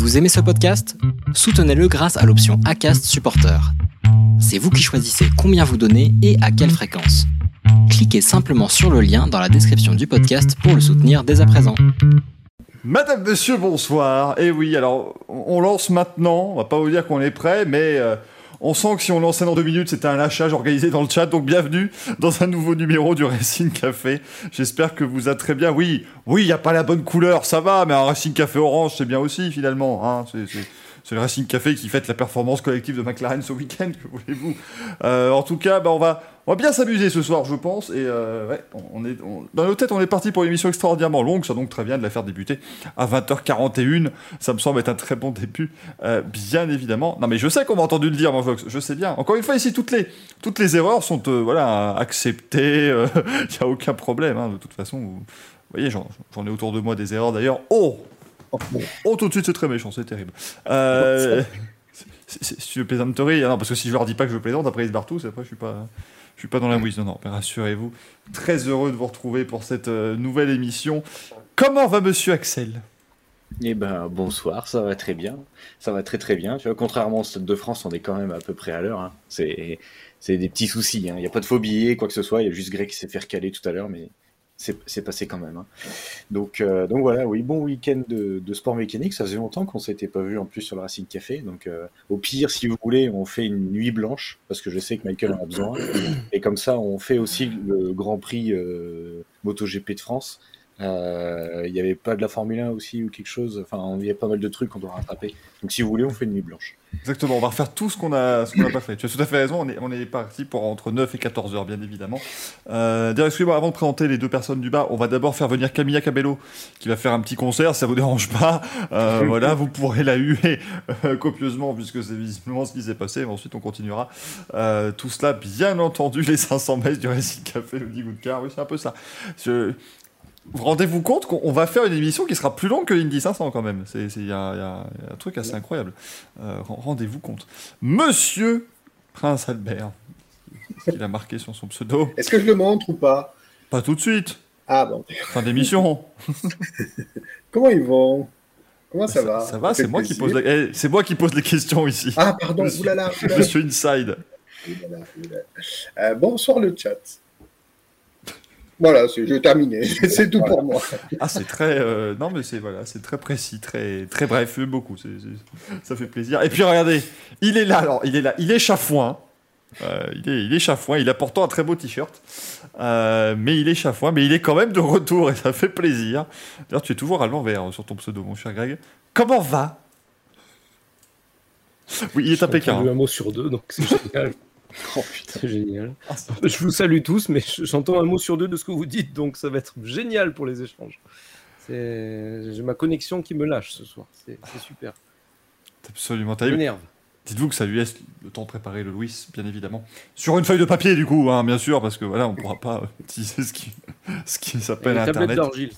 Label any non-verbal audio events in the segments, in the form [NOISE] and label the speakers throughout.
Speaker 1: Vous aimez ce podcast? Soutenez-le grâce à l'option ACAST Supporter. C'est vous qui choisissez combien vous donnez et à quelle fréquence. Cliquez simplement sur le lien dans la description du podcast pour le soutenir dès à présent.
Speaker 2: Madame, monsieur, bonsoir. Et oui, alors, on lance maintenant. On va pas vous dire qu'on est prêt, mais euh, on sent que si on lançait dans deux minutes, c'était un lâchage organisé dans le chat. Donc, bienvenue dans un nouveau numéro du Racing Café. J'espère que vous êtes très bien. Oui, oui, il n'y a pas la bonne couleur, ça va, mais un Racing Café orange, c'est bien aussi, finalement. Hein. C'est- c'est- c'est le Racing Café qui fête la performance collective de McLaren ce week-end, que voulez-vous. Euh, en tout cas, bah, on, va, bien s'amuser ce soir, je pense. Et euh, dans nos têtes, on est parti pour une émission extraordinairement longue. Ça donc très bien de la faire débuter à 20h41. Ça me semble être un très bon début, euh, bien évidemment. Non, mais je sais qu'on m'a entendu le dire, mon Fox. Je sais bien. Encore une fois, ici, toutes les, erreurs sont acceptées. [LAUGHS] Il n'y a aucun problème. hein, de toute façon, vous, voyez, j'en ai autour de moi des erreurs d'ailleurs. Oh Oh, tout de suite, c'est très méchant, c'est terrible. Euh, [LAUGHS] c'est- une plaisanterie. Ah non, parce que si je leur dis pas que je plaisante, après ils se barrent tous, après je suis pas. Je suis pas dans la mouise, non, non, mais rassurez-vous. Très heureux de vous retrouver pour cette euh, nouvelle émission. Comment va monsieur Axel?
Speaker 3: Eh ben bonsoir, ça va très bien, ça va très très bien. Tu vois, contrairement au Stade de France, on est quand même à peu près à l'heure. hein. C'est c'est des petits soucis. hein. Il n'y a pas de faux billets, quoi que ce soit. Il y a juste Greg qui s'est fait recaler tout à l'heure, mais c'est passé quand même. hein. Donc euh, donc voilà, oui, bon week-end de, de sport mécanique. Ça faisait longtemps qu'on s'était pas vu en plus sur le Racing Café. Donc euh, au pire, si vous voulez, on fait une nuit blanche parce que je sais que Michael en a besoin. Et comme ça, on fait aussi le Grand Prix euh, MotoGP de France. Euh, Il n'y avait pas de la Formule 1 aussi ou quelque chose. Enfin, il y a pas mal de trucs qu'on doit rattraper. Donc, si vous voulez, on fait une nuit blanche.
Speaker 2: Exactement, on va refaire tout ce qu'on a, ce qu'on n'a pas fait. Tu as tout à fait raison, on est, on est parti pour entre 9 et 14 heures, bien évidemment. Euh, D'ailleurs, excusez-moi, avant de présenter les deux personnes du bas, on va d'abord faire venir Camilla Cabello, qui va faire un petit concert, si ça vous dérange pas? Euh, [LAUGHS] voilà, vous pourrez la huer euh, copieusement, puisque c'est visiblement ce qui s'est passé. Mais ensuite, on continuera. Tout cela, bien entendu, les 500 messes du Racing Café, le 10 goût de car, oui, c'est un peu ça. Je- Vous rendez-vous compte qu'on on va faire une émission qui sera plus longue que l'Indy 500 quand même. Il y, a y y un truc assez incroyable. Euh, ren- Rendez-vous compte. Monsieur Prince Albert, il a marqué sur son pseudo.
Speaker 4: Est-ce que je le montre ou pas?
Speaker 2: Pas tout de suite,
Speaker 4: Ah bon.
Speaker 2: fin d'émission. [LAUGHS]
Speaker 4: Comment ils vont? Comment ça, va?
Speaker 2: Ça va, c'est moi qui pose la- eh, c'est moi qui pose les questions ici.
Speaker 4: Ah pardon,
Speaker 2: Monsieur-
Speaker 4: oulala, oulala,
Speaker 2: Monsieur Inside.
Speaker 4: oulala. Euh, bonsoir le chat. Voilà, c'est- terminé. [LAUGHS] c'est tout pour moi.
Speaker 2: Ah, c'est très. euh, non, mais c'est voilà, c'est très précis, très très bref, beaucoup. ça fait plaisir. Et puis regardez, il est là. Alors, il est là. Il est chafouin. Euh, il est, il est chafouin. Il a pourtant un très beau t-shirt, Euh, mais il est chafouin. Mais il est quand même de retour et ça fait plaisir. D'ailleurs, tu es toujours à l'envers euh, sur ton pseudo, mon cher Greg. Comment va? Oui, il est à Pékin. hein.
Speaker 5: un mot sur deux, donc c'est génial. [LAUGHS]
Speaker 3: Oh putain.
Speaker 5: C'est génial.
Speaker 2: Ah, c'est-
Speaker 5: Je vous salue tous, mais j'entends un mot sur deux de ce que vous dites, donc ça va être génial pour les échanges. C'est- J'ai ma connexion qui me lâche ce soir. C'est c'est super.
Speaker 2: Absolument
Speaker 5: Ça
Speaker 2: terrible. Dites-vous que ça lui laisse le temps de préparer le Louis, bien évidemment. Sur une feuille de papier, du coup, hein, bien sûr, parce que voilà, on pourra pas [LAUGHS] utiliser ce qui, ce qui
Speaker 5: Et
Speaker 2: s'appelle Internet.
Speaker 5: d'argile.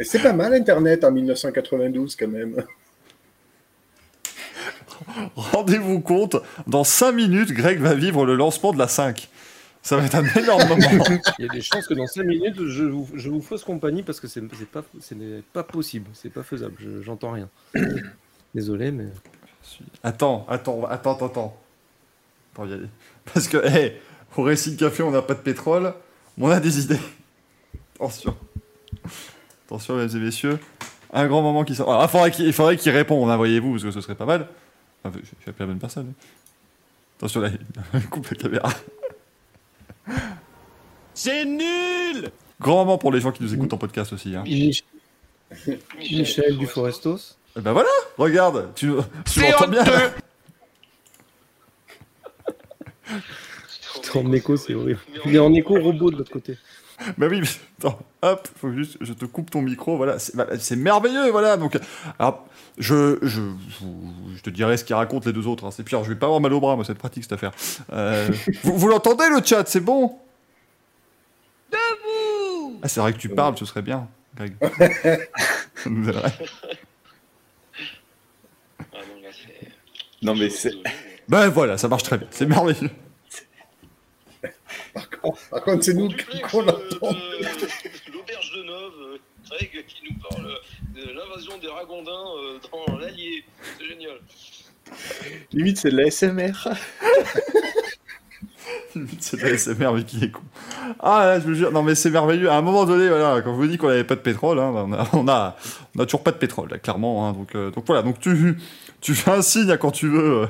Speaker 4: C'est pas mal Internet en 1992 quand même. [LAUGHS]
Speaker 2: Rendez-vous compte, dans 5 minutes, Greg va vivre le lancement de la 5. Ça va être un énorme moment. [LAUGHS]
Speaker 5: Il y a des chances que dans 5 minutes, je vous, je vous fausse compagnie parce que c'est pas, ce n'est pas possible, c'est pas faisable, je- j'entends rien. [COUGHS] Désolé, mais.
Speaker 2: Attends, attends, attends, attends, attends. Y a- Parce que, hé, au Racing Café, on n'a pas de pétrole, mais on a des idées. Attention. Attention, mesdames et messieurs. Un grand moment qui sort. Ah, il faudrait qu'il qu'il réponde, hein, voyez-vous, parce que ce serait pas mal. Enfin, je suis appelé la bonne personne. Attention, là, il coupe la caméra.
Speaker 6: C'est nul
Speaker 2: Grand moment pour les gens qui nous écoutent en podcast aussi. Hein.
Speaker 5: Mich- Michel Duforestos.
Speaker 2: Et ben voilà, regarde, tu, tu m'entends bien [LAUGHS]
Speaker 5: T'es en écho, c'est horrible. Il est en écho robot de l'autre côté. [LAUGHS]
Speaker 2: Bah oui, mais attends, hop, faut juste, je te coupe ton micro, voilà, c'est merveilleux, voilà. Donc, alors, je, je, je, te dirai ce qu'ils racontent les deux autres. hein, c'est pire, je vais pas avoir mal au bras, moi, c'est pratique cette affaire. Euh, vous vous l'entendez le chat, c'est bon?
Speaker 6: Debout
Speaker 2: Ah, c'est vrai que tu parles, ce serait bien, Greg. [LAUGHS]
Speaker 7: Ah. Non,
Speaker 3: mais c'est.
Speaker 2: Ben voilà, ça marche très bien, c'est merveilleux.
Speaker 4: Par contre, c'est nous qu'on
Speaker 7: euh,
Speaker 4: l'entend.
Speaker 7: euh, L'auberge de Nove, euh, Greg qui nous parle de l'invasion des ragondins euh, dans l'Allier. C'est génial.
Speaker 3: Limite, c'est de la SMR. [LAUGHS]
Speaker 2: c'est de la SMR, mais qui est con. Ah, là, je vous jure, non, mais c'est merveilleux. À un moment donné, voilà, quand je vous dis qu'on n'avait pas de pétrole, hein, on, a, [LAUGHS] on, a, on a toujours pas de pétrole, là, clairement. Hein, donc, euh, donc voilà, donc tu, tu fais un signe à quand tu veux. euh,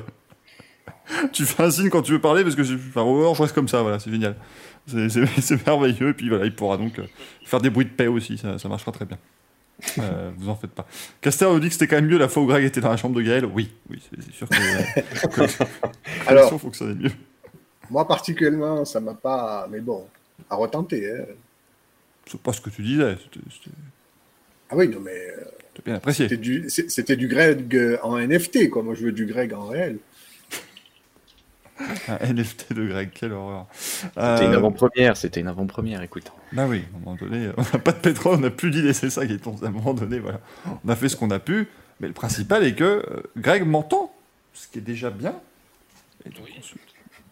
Speaker 2: [LAUGHS] tu fais un signe quand tu veux parler, parce que c'est- enfin, moment, je reste comme ça, voilà, c'est génial. [LAUGHS] C'est- merveilleux, et puis voilà, il pourra donc euh, faire des bruits de paix aussi, ça, ça marchera très bien. Euh, [LAUGHS] vous en faites pas. Caster nous dit que c'était quand même mieux la fois où Greg était dans la chambre de Gaël. Oui, oui, c'est sûr que, euh, que la
Speaker 4: Alors-
Speaker 2: connexion fonctionnait mieux.
Speaker 4: Moi, particulièrement, ça m'a pas. Mais bon, à retenter. Hein.
Speaker 2: C'est pas ce que tu disais,
Speaker 4: Ah oui, non, mais euh,
Speaker 2: bien apprécié.
Speaker 4: c'était du, du Greg euh, en NFT, quoi. Moi, je veux du Greg en réel. [LAUGHS]
Speaker 2: Un NFT de Greg, quelle horreur.
Speaker 3: C'était
Speaker 2: Euh,
Speaker 3: une avant-première, c'était une avant-première, écoute.
Speaker 2: Bah oui, à un moment donné, [LAUGHS] on n'a pas de pétrole, on n'a plus d'idées, c'est ça qui est À un moment donné, voilà. On a fait ce qu'on a pu, mais le principal est que euh, Greg m'entend, ce qui est déjà bien. Et donc ensuite,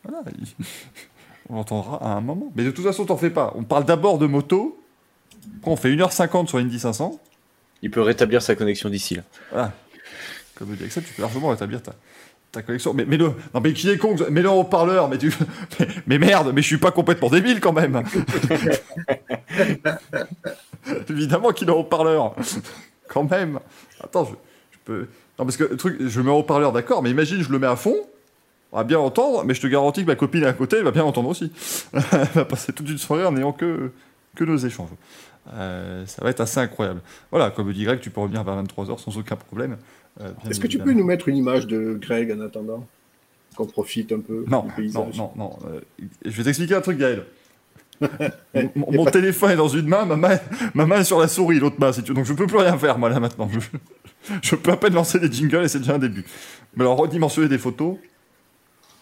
Speaker 2: voilà, il- [LAUGHS] on l'entendra à un moment. Mais de toute façon, t'en fais pas. On parle d'abord de moto, après on fait 1h50 sur Indy 500.
Speaker 3: Il peut rétablir sa connexion d'ici là.
Speaker 2: Voilà. Comme dit Axel, tu peux largement rétablir ta, ta connexion. Mais, mais le, non, mais qui est con Mets-le haut-parleur, mais, tu, [LAUGHS] mais, merde, mais je suis pas complètement débile quand même. [LAUGHS] Évidemment qu'il est en haut-parleur. quand même. Attends, je, je peux. Non, parce que le truc, je mets en haut-parleur, d'accord, mais imagine, je le mets à fond. On va bien entendre, mais je te garantis que ma copine à côté, elle va bien entendre aussi. [LAUGHS] elle va passer toute une soirée en n'ayant que, que nos échanges. Euh, ça va être assez incroyable. Voilà, comme dit Greg, tu peux revenir vers 23h sans aucun problème. Euh,
Speaker 4: Est-ce que tu peux nous mettre une image de Greg en attendant Qu'on profite un peu
Speaker 2: Non,
Speaker 4: du
Speaker 2: non,
Speaker 4: paysage
Speaker 2: non, non. euh, je vais t'expliquer un truc, Gaël. [LAUGHS] mon téléphone est dans une main, ma main, ma main est sur la souris, l'autre main, si tu. Donc je peux plus rien faire, moi, là, maintenant. Je, je peux à peine lancer des jingles et c'est déjà un début. Mais alors, redimensionner des photos,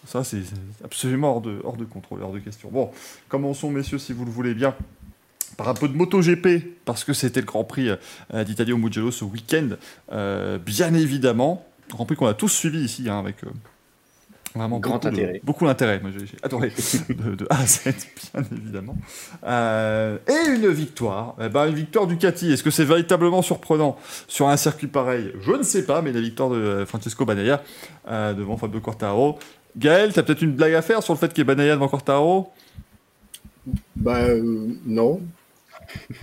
Speaker 2: ça, c'est c'est absolument hors de, hors de contrôle, hors de question. Bon, commençons, messieurs, si vous le voulez bien, par un peu de MotoGP, parce que c'était le Grand Prix euh, d'Italie au Mugello ce week-end, euh, bien évidemment. Grand Prix qu'on a tous suivi ici, hein, avec euh, vraiment
Speaker 3: Grand
Speaker 2: beaucoup de-
Speaker 3: intérêt.
Speaker 2: beaucoup d'intérêt. Moi, j'ai adoré [LAUGHS] de, de A à Z, bien évidemment. Euh, et une victoire. Eh ben, une victoire Ducati. Est-ce que c'est véritablement surprenant sur un circuit pareil? Je ne sais pas, mais la victoire de Francesco Banaya euh, devant Fabio Quartaro. Gaël, t'as peut-être une blague à faire sur le fait qu'il y ait Banaya devant Quartaro
Speaker 4: Ben euh, non.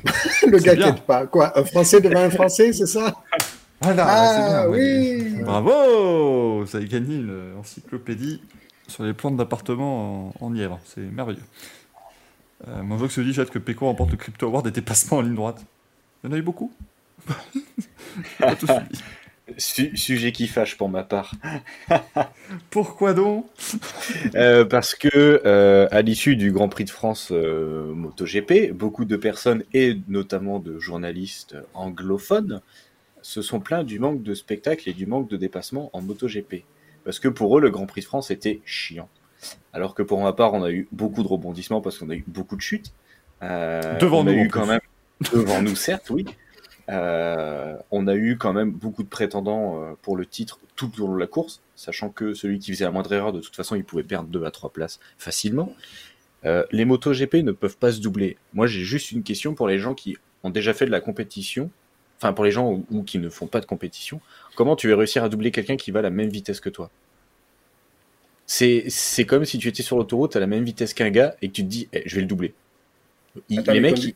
Speaker 4: [LAUGHS] le gars qui pas. Quoi Un Français devant un Français, c'est ça
Speaker 2: Voilà,
Speaker 4: Ah
Speaker 2: bien,
Speaker 4: oui
Speaker 2: Bravo Vous avez gagné une encyclopédie sur les plans d'appartement en, en Nièvre. C'est merveilleux. Euh, mon se dit, Jade, que Peko remporte le Crypto Award des dépassements en ligne droite. Il y en a eu beaucoup [LAUGHS] Pas tous suivis.
Speaker 3: Su- sujet qui fâche pour ma part. [LAUGHS]
Speaker 2: Pourquoi donc?
Speaker 3: Euh, parce que euh, à l'issue du Grand Prix de France euh, MotoGP, beaucoup de personnes et notamment de journalistes anglophones se sont plaints du manque de spectacle et du manque de dépassement en MotoGP. Parce que pour eux, le Grand Prix de France était chiant. Alors que pour ma part, on a eu beaucoup de rebondissements parce qu'on a eu beaucoup de chutes.
Speaker 2: Devant
Speaker 3: on
Speaker 2: nous,
Speaker 3: eu quand même devant nous, certes, oui. Euh, on a eu quand même beaucoup de prétendants euh, pour le titre tout au long de la course, sachant que celui qui faisait la moindre erreur, de toute façon, il pouvait perdre 2 à 3 places facilement. Euh, les motos GP ne peuvent pas se doubler. Moi, j'ai juste une question pour les gens qui ont déjà fait de la compétition, enfin pour les gens ou, ou qui ne font pas de compétition. Comment tu vas réussir à doubler quelqu'un qui va à la même vitesse que toi? C'est comme si tu étais sur l'autoroute à la même vitesse qu'un gars et que tu te dis, Eh, je vais le doubler. Il-
Speaker 4: Attends,
Speaker 3: les mecs,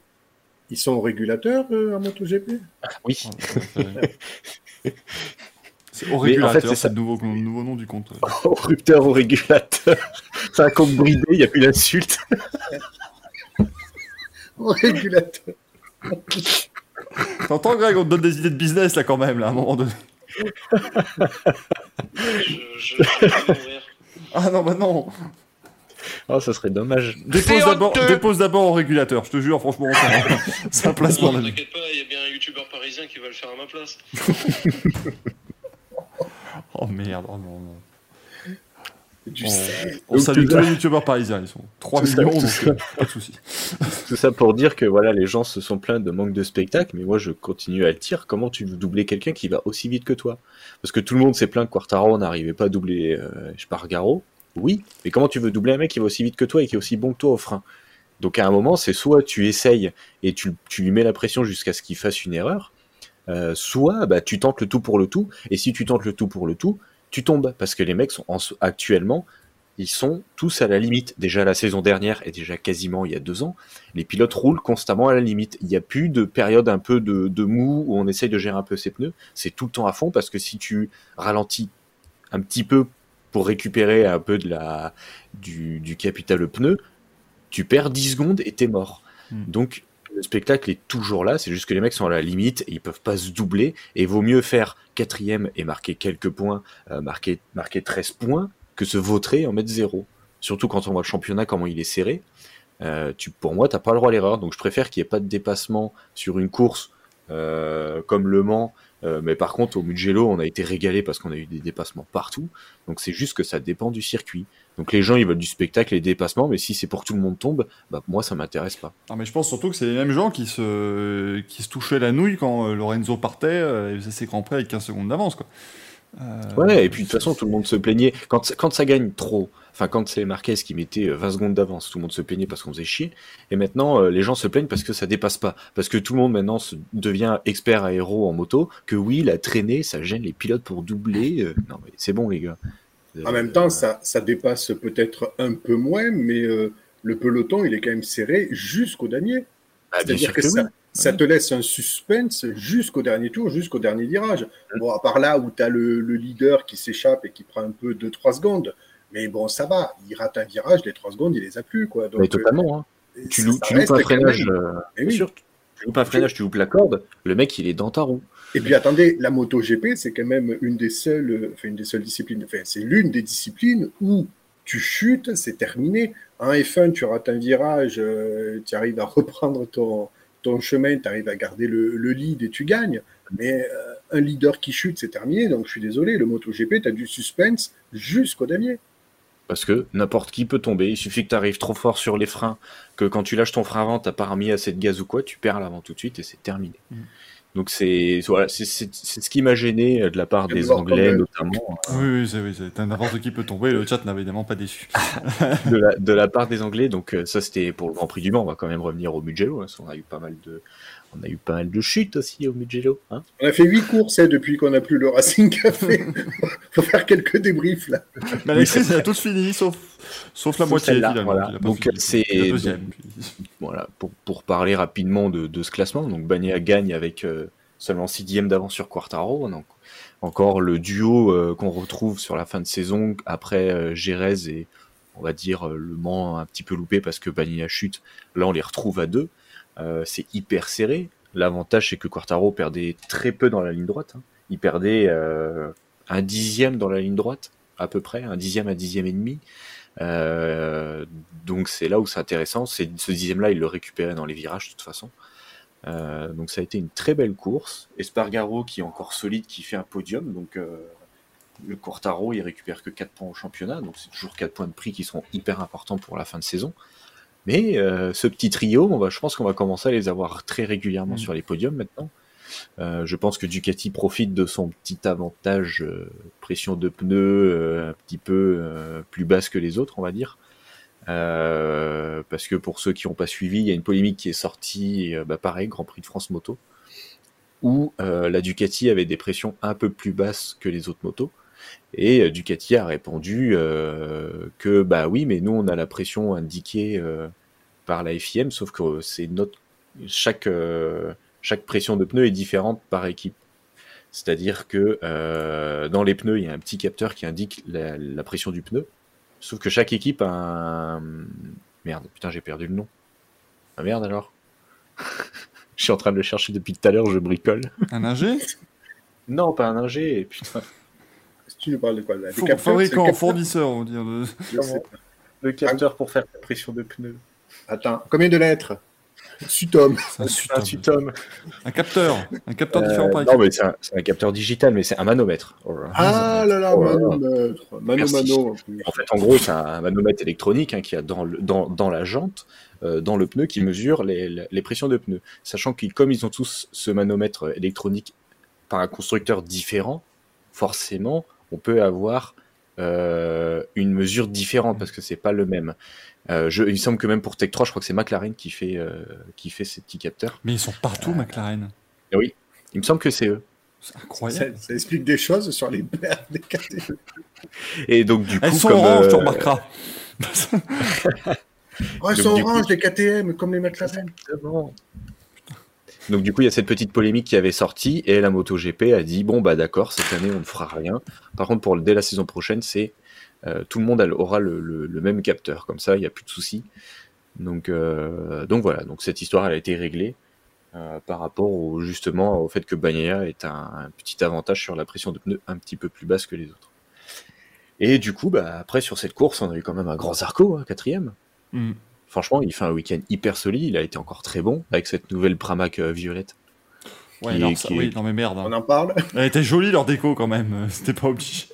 Speaker 3: ils-
Speaker 4: sont au régulateur euh, en MotoGP?
Speaker 3: Oui. [LAUGHS]
Speaker 2: C'est au
Speaker 3: Mais en fait,
Speaker 2: régulateur,
Speaker 3: c'est ça.
Speaker 2: le nouveau, nouveau nom du compte. [LAUGHS]
Speaker 3: au rupteur au régulateur. C'est un compte bridé, il n'y a plus d'insulte. [LAUGHS]
Speaker 4: Au régulateur.
Speaker 2: T'entends, Greg, on te donne des idées de business, là, quand même, là, à un moment donné.
Speaker 7: Je, je, je vais mourir.
Speaker 2: Ah non, bah non [LAUGHS]
Speaker 3: Oh, ça serait dommage.
Speaker 2: Dépose d'abord, dépose d'abord au régulateur, je te jure, franchement, c'est- c'est un placement
Speaker 7: Non,
Speaker 2: d'avis.
Speaker 7: t'inquiète pas, il y a bien un youtubeur parisien qui va le faire à ma place. [LAUGHS]
Speaker 2: Oh merde, oh non, non.
Speaker 4: Du
Speaker 2: On,
Speaker 4: sel.
Speaker 2: on salue tous
Speaker 3: ça-
Speaker 2: les youtubeurs parisiens, ils sont 3
Speaker 3: tout ça-
Speaker 2: millions, donc
Speaker 3: ça.
Speaker 2: euh, pas de soucis. [LAUGHS]
Speaker 3: Tout ça pour dire que voilà, les gens se sont plaints de manque de spectacle, mais moi je continue à le dire. Comment tu veux doubler quelqu'un qui va aussi vite que toi? Parce que tout le monde s'est plaint que Quartaro n'arrivait pas à doubler euh, Spargaro. Oui, mais comment tu veux doubler un mec qui va aussi vite que toi et qui est aussi bon que toi au frein? Donc à un moment, c'est soit tu essayes et tu, tu lui mets la pression jusqu'à ce qu'il fasse une erreur, euh, soit bah, tu tentes le tout pour le tout, et si tu tentes le tout pour le tout, tu tombes, parce que les mecs sont en- actuellement, ils sont tous à la limite. Déjà la saison dernière et déjà quasiment il y a deux ans, les pilotes roulent constamment à la limite. Il n'y a plus de période un peu de, de mou où on essaye de gérer un peu ses pneus. C'est tout le temps à fond parce que si tu ralentis un petit peu pour récupérer un peu de la du, du capital pneu, tu perds 10 secondes et t'es mort.
Speaker 2: Mm.
Speaker 3: Donc le spectacle est toujours là, c'est juste que les mecs sont à la limite et ils peuvent pas se doubler et vaut mieux faire quatrième et marquer quelques points, euh, marquer, marquer 13 points que se vautrer et en mettre zéro. Surtout quand on voit le championnat, comment il est serré. Euh, tu, pour moi, t'as pas le droit à l'erreur, donc je préfère qu'il n'y ait pas de dépassement sur une course euh, comme Le Mans. Euh, mais par contre, au Mugello, on a été régalé parce qu'on a eu des dépassements partout. Donc c'est juste que ça dépend du circuit. Donc les gens, ils veulent du spectacle et des dépassements, mais si c'est pour que tout le monde tombe, bah moi, ça m'intéresse pas.
Speaker 2: Non, mais je pense surtout que c'est les mêmes gens qui se, qui se touchaient la nouille quand euh, Lorenzo partait euh, et faisait ses grands prix avec 15 secondes d'avance. quoi. Euh,
Speaker 3: Ouais, et puis de toute façon, tout le monde se plaignait. Quand, quand ça gagne trop, enfin, quand c'est Marquez qui mettait euh, 20 secondes d'avance, tout le monde se plaignait parce qu'on faisait chier. Et maintenant, euh, les gens se plaignent parce que ça dépasse pas. Parce que tout le monde maintenant se devient expert aéro en moto. Que oui, la traînée, ça gêne les pilotes pour doubler. euh, non, mais c'est bon, les gars.
Speaker 4: En même temps, ça, ça dépasse peut-être un peu moins, mais euh, le peloton, il est quand même serré jusqu'au dernier.
Speaker 3: Ah, bien
Speaker 4: C'est-à-dire que, ça,
Speaker 3: oui.
Speaker 4: te laisse un suspense jusqu'au dernier tour, jusqu'au dernier virage. Bon, à part là où tu as le, le leader qui s'échappe et qui prend un peu 2-3 secondes. Mais bon, ça va. Il rate un virage, les 3 secondes, il les a plus. Quoi. Donc,
Speaker 3: Mais totalement, hein.
Speaker 4: euh,
Speaker 3: Tu, loues- tu
Speaker 4: reste
Speaker 3: loupes un freinage. euh,
Speaker 4: oui.
Speaker 3: sûr, tu loupes un freinage, tu loupes la corde. Le mec, il est dans ta roue.
Speaker 4: Et puis attendez, la moto GP, c'est quand même une des seules, enfin une des seules disciplines, enfin c'est l'une des disciplines où tu chutes, c'est terminé. En F1, tu rates un virage, euh, tu arrives à [LAUGHS] reprendre ton, ton chemin, tu arrives à garder le, le lead et tu gagnes. Mais euh, un leader qui chute, c'est terminé. Donc je suis désolé, le MotoGP, tu as du suspense jusqu'au dernier.
Speaker 3: Parce que n'importe qui peut tomber. Il suffit que tu arrives trop fort sur les freins, que quand tu lâches ton frein avant, t'as pas remis assez de gaz ou quoi, tu perds l'avant tout de suite et c'est terminé.
Speaker 2: Mm.
Speaker 3: Donc c'est voilà, c'est ce qui m'a gêné euh, de la part des Anglais
Speaker 4: tomber.
Speaker 3: notamment.
Speaker 2: Oui, oui, c'est, oui, c'est- n'importe qui peut tomber. Le chat n'a évidemment pas déçu. [LAUGHS]
Speaker 3: de la, de la part des Anglais. Donc euh, ça c'était pour le Grand Prix du Mans. On va quand même revenir au Mugello. hein, parce qu'on a eu pas mal de, on a eu pas mal de chutes aussi au Mugello. Hein
Speaker 4: On a fait huit courses hein, depuis qu'on n'a plus le Racing Café. [LAUGHS] faut faire quelques débriefs là.
Speaker 2: Mais Alexis, il a tous fini, sauf, sauf la
Speaker 3: Sauf
Speaker 2: moitié,
Speaker 3: voilà. Donc, c'est- voilà, pour, pour parler rapidement de, de ce classement, donc Bagnaia gagne avec euh, seulement 6 dixièmes d'avance sur Quartaro. Donc, encore le duo euh, qu'on retrouve sur la fin de saison après euh, Gérez et on va dire euh, le Mans un petit peu loupé parce que Bagnaia chute. Là, on les retrouve à deux. Euh, c'est hyper serré. L'avantage, c'est que Quartaro perdait très peu dans la ligne droite. hein. Il perdait euh, un dixième dans la ligne droite, à peu près, un dixième, un dixième et demi. Euh, donc c'est là où c'est intéressant. C'est ce dixième-là, il le récupérait dans les virages de toute façon. Donc ça a été une très belle course. Espargaro qui est encore solide, qui fait un podium. Donc le Quartaro, il récupère que 4 points au championnat. Donc c'est toujours 4 points de prix qui sont hyper importants pour la fin de saison. Mais euh, ce petit trio, on va, je pense qu'on va commencer à les avoir très régulièrement
Speaker 2: Mm.
Speaker 3: sur les podiums maintenant. Euh, je pense que Ducati profite de son petit avantage euh, pression de pneus euh, un petit peu euh, plus basse que les autres, on va dire. Euh, parce que pour ceux qui n'ont pas suivi, il y a une polémique qui est sortie, bah pareil, Grand Prix de France Moto, où euh, la Ducati avait des pressions un peu plus basses que les autres motos. Et euh, Ducati a répondu euh, que bah oui, mais nous on a la pression indiquée euh, par la FIM, sauf que c'est notre chaque euh, chaque pression de pneu est différente par équipe. C'est-à-dire que dans les pneus, il y a un petit capteur qui indique la, la pression du pneu. Sauf que chaque équipe a un... Merde, putain, j'ai perdu le nom. Ah merde alors [LAUGHS] Je suis en train de le chercher depuis tout à l'heure, je bricole.
Speaker 2: Un ingé?
Speaker 3: Non, pas un ingé, putain.
Speaker 4: Tu nous parles de quoi là Des capteurs,
Speaker 2: Fabricant, fournisseur, on va dire. de-
Speaker 4: Je sais pas.
Speaker 3: Le capteur pour faire la pression de pneu.
Speaker 4: Attends, combien de lettres? Sutom.
Speaker 2: Un
Speaker 3: Un
Speaker 2: sutom. Un capteur. Un capteur
Speaker 3: Euh,
Speaker 2: différent par
Speaker 3: non, mais c'est un, capteur digital, mais c'est un manomètre. Oh là.
Speaker 4: Ah là là,
Speaker 3: Oh là là.
Speaker 4: manomètre. Mano
Speaker 3: Merci.
Speaker 4: mano. en plus.
Speaker 3: En fait, en gros, c'est un manomètre électronique hein, qui a dans, le- dans, dans la jante, euh, dans le pneu, qui mesure les, les pressions de pneus. Sachant que comme ils ont tous ce manomètre électronique par un constructeur différent, forcément, on peut avoir euh, une mesure différente parce que c'est pas le même. Euh, je, il me semble que même pour Tech 3, je crois que c'est McLaren qui fait, euh, qui fait ces petits capteurs.
Speaker 2: Mais ils sont partout, McLaren.
Speaker 3: Et oui, il me semble que c'est eux.
Speaker 2: C'est incroyable.
Speaker 4: ça explique des choses sur les paires des KTM.
Speaker 3: Et donc du coup,
Speaker 2: Elles sont
Speaker 3: comme,
Speaker 2: oranges, tu remarqueras.
Speaker 4: Ils
Speaker 3: Donc,
Speaker 4: sont
Speaker 3: coup-
Speaker 4: oranges, les KTM, comme les McLaren.
Speaker 3: Donc du coup, il y a cette petite polémique qui avait sorti et la MotoGP a dit bon bah d'accord, cette année on ne fera rien. Par contre, pour dès la saison prochaine, c'est euh, tout le monde aura le, même capteur, comme ça, il n'y a plus de soucis. Donc euh, donc voilà, donc cette histoire elle a été réglée euh, par rapport au, justement au fait que Bagnaia est un, petit avantage sur la pression de pneus un petit peu plus basse que les autres. Et du coup, bah, après sur cette course, on a eu quand même un grand Zarco, hein, quatrième.
Speaker 2: Hmm.
Speaker 3: Franchement, il fait un week-end hyper solide. Il a été encore très bon avec cette nouvelle Pramac euh, violette.
Speaker 2: Ouais, non,
Speaker 3: est-
Speaker 2: ça-
Speaker 3: qui est-
Speaker 2: oui, non mais merde.
Speaker 4: On
Speaker 2: hein.
Speaker 4: en parle.
Speaker 2: Elle était jolie leur déco quand même, [LAUGHS] c'était pas obligé.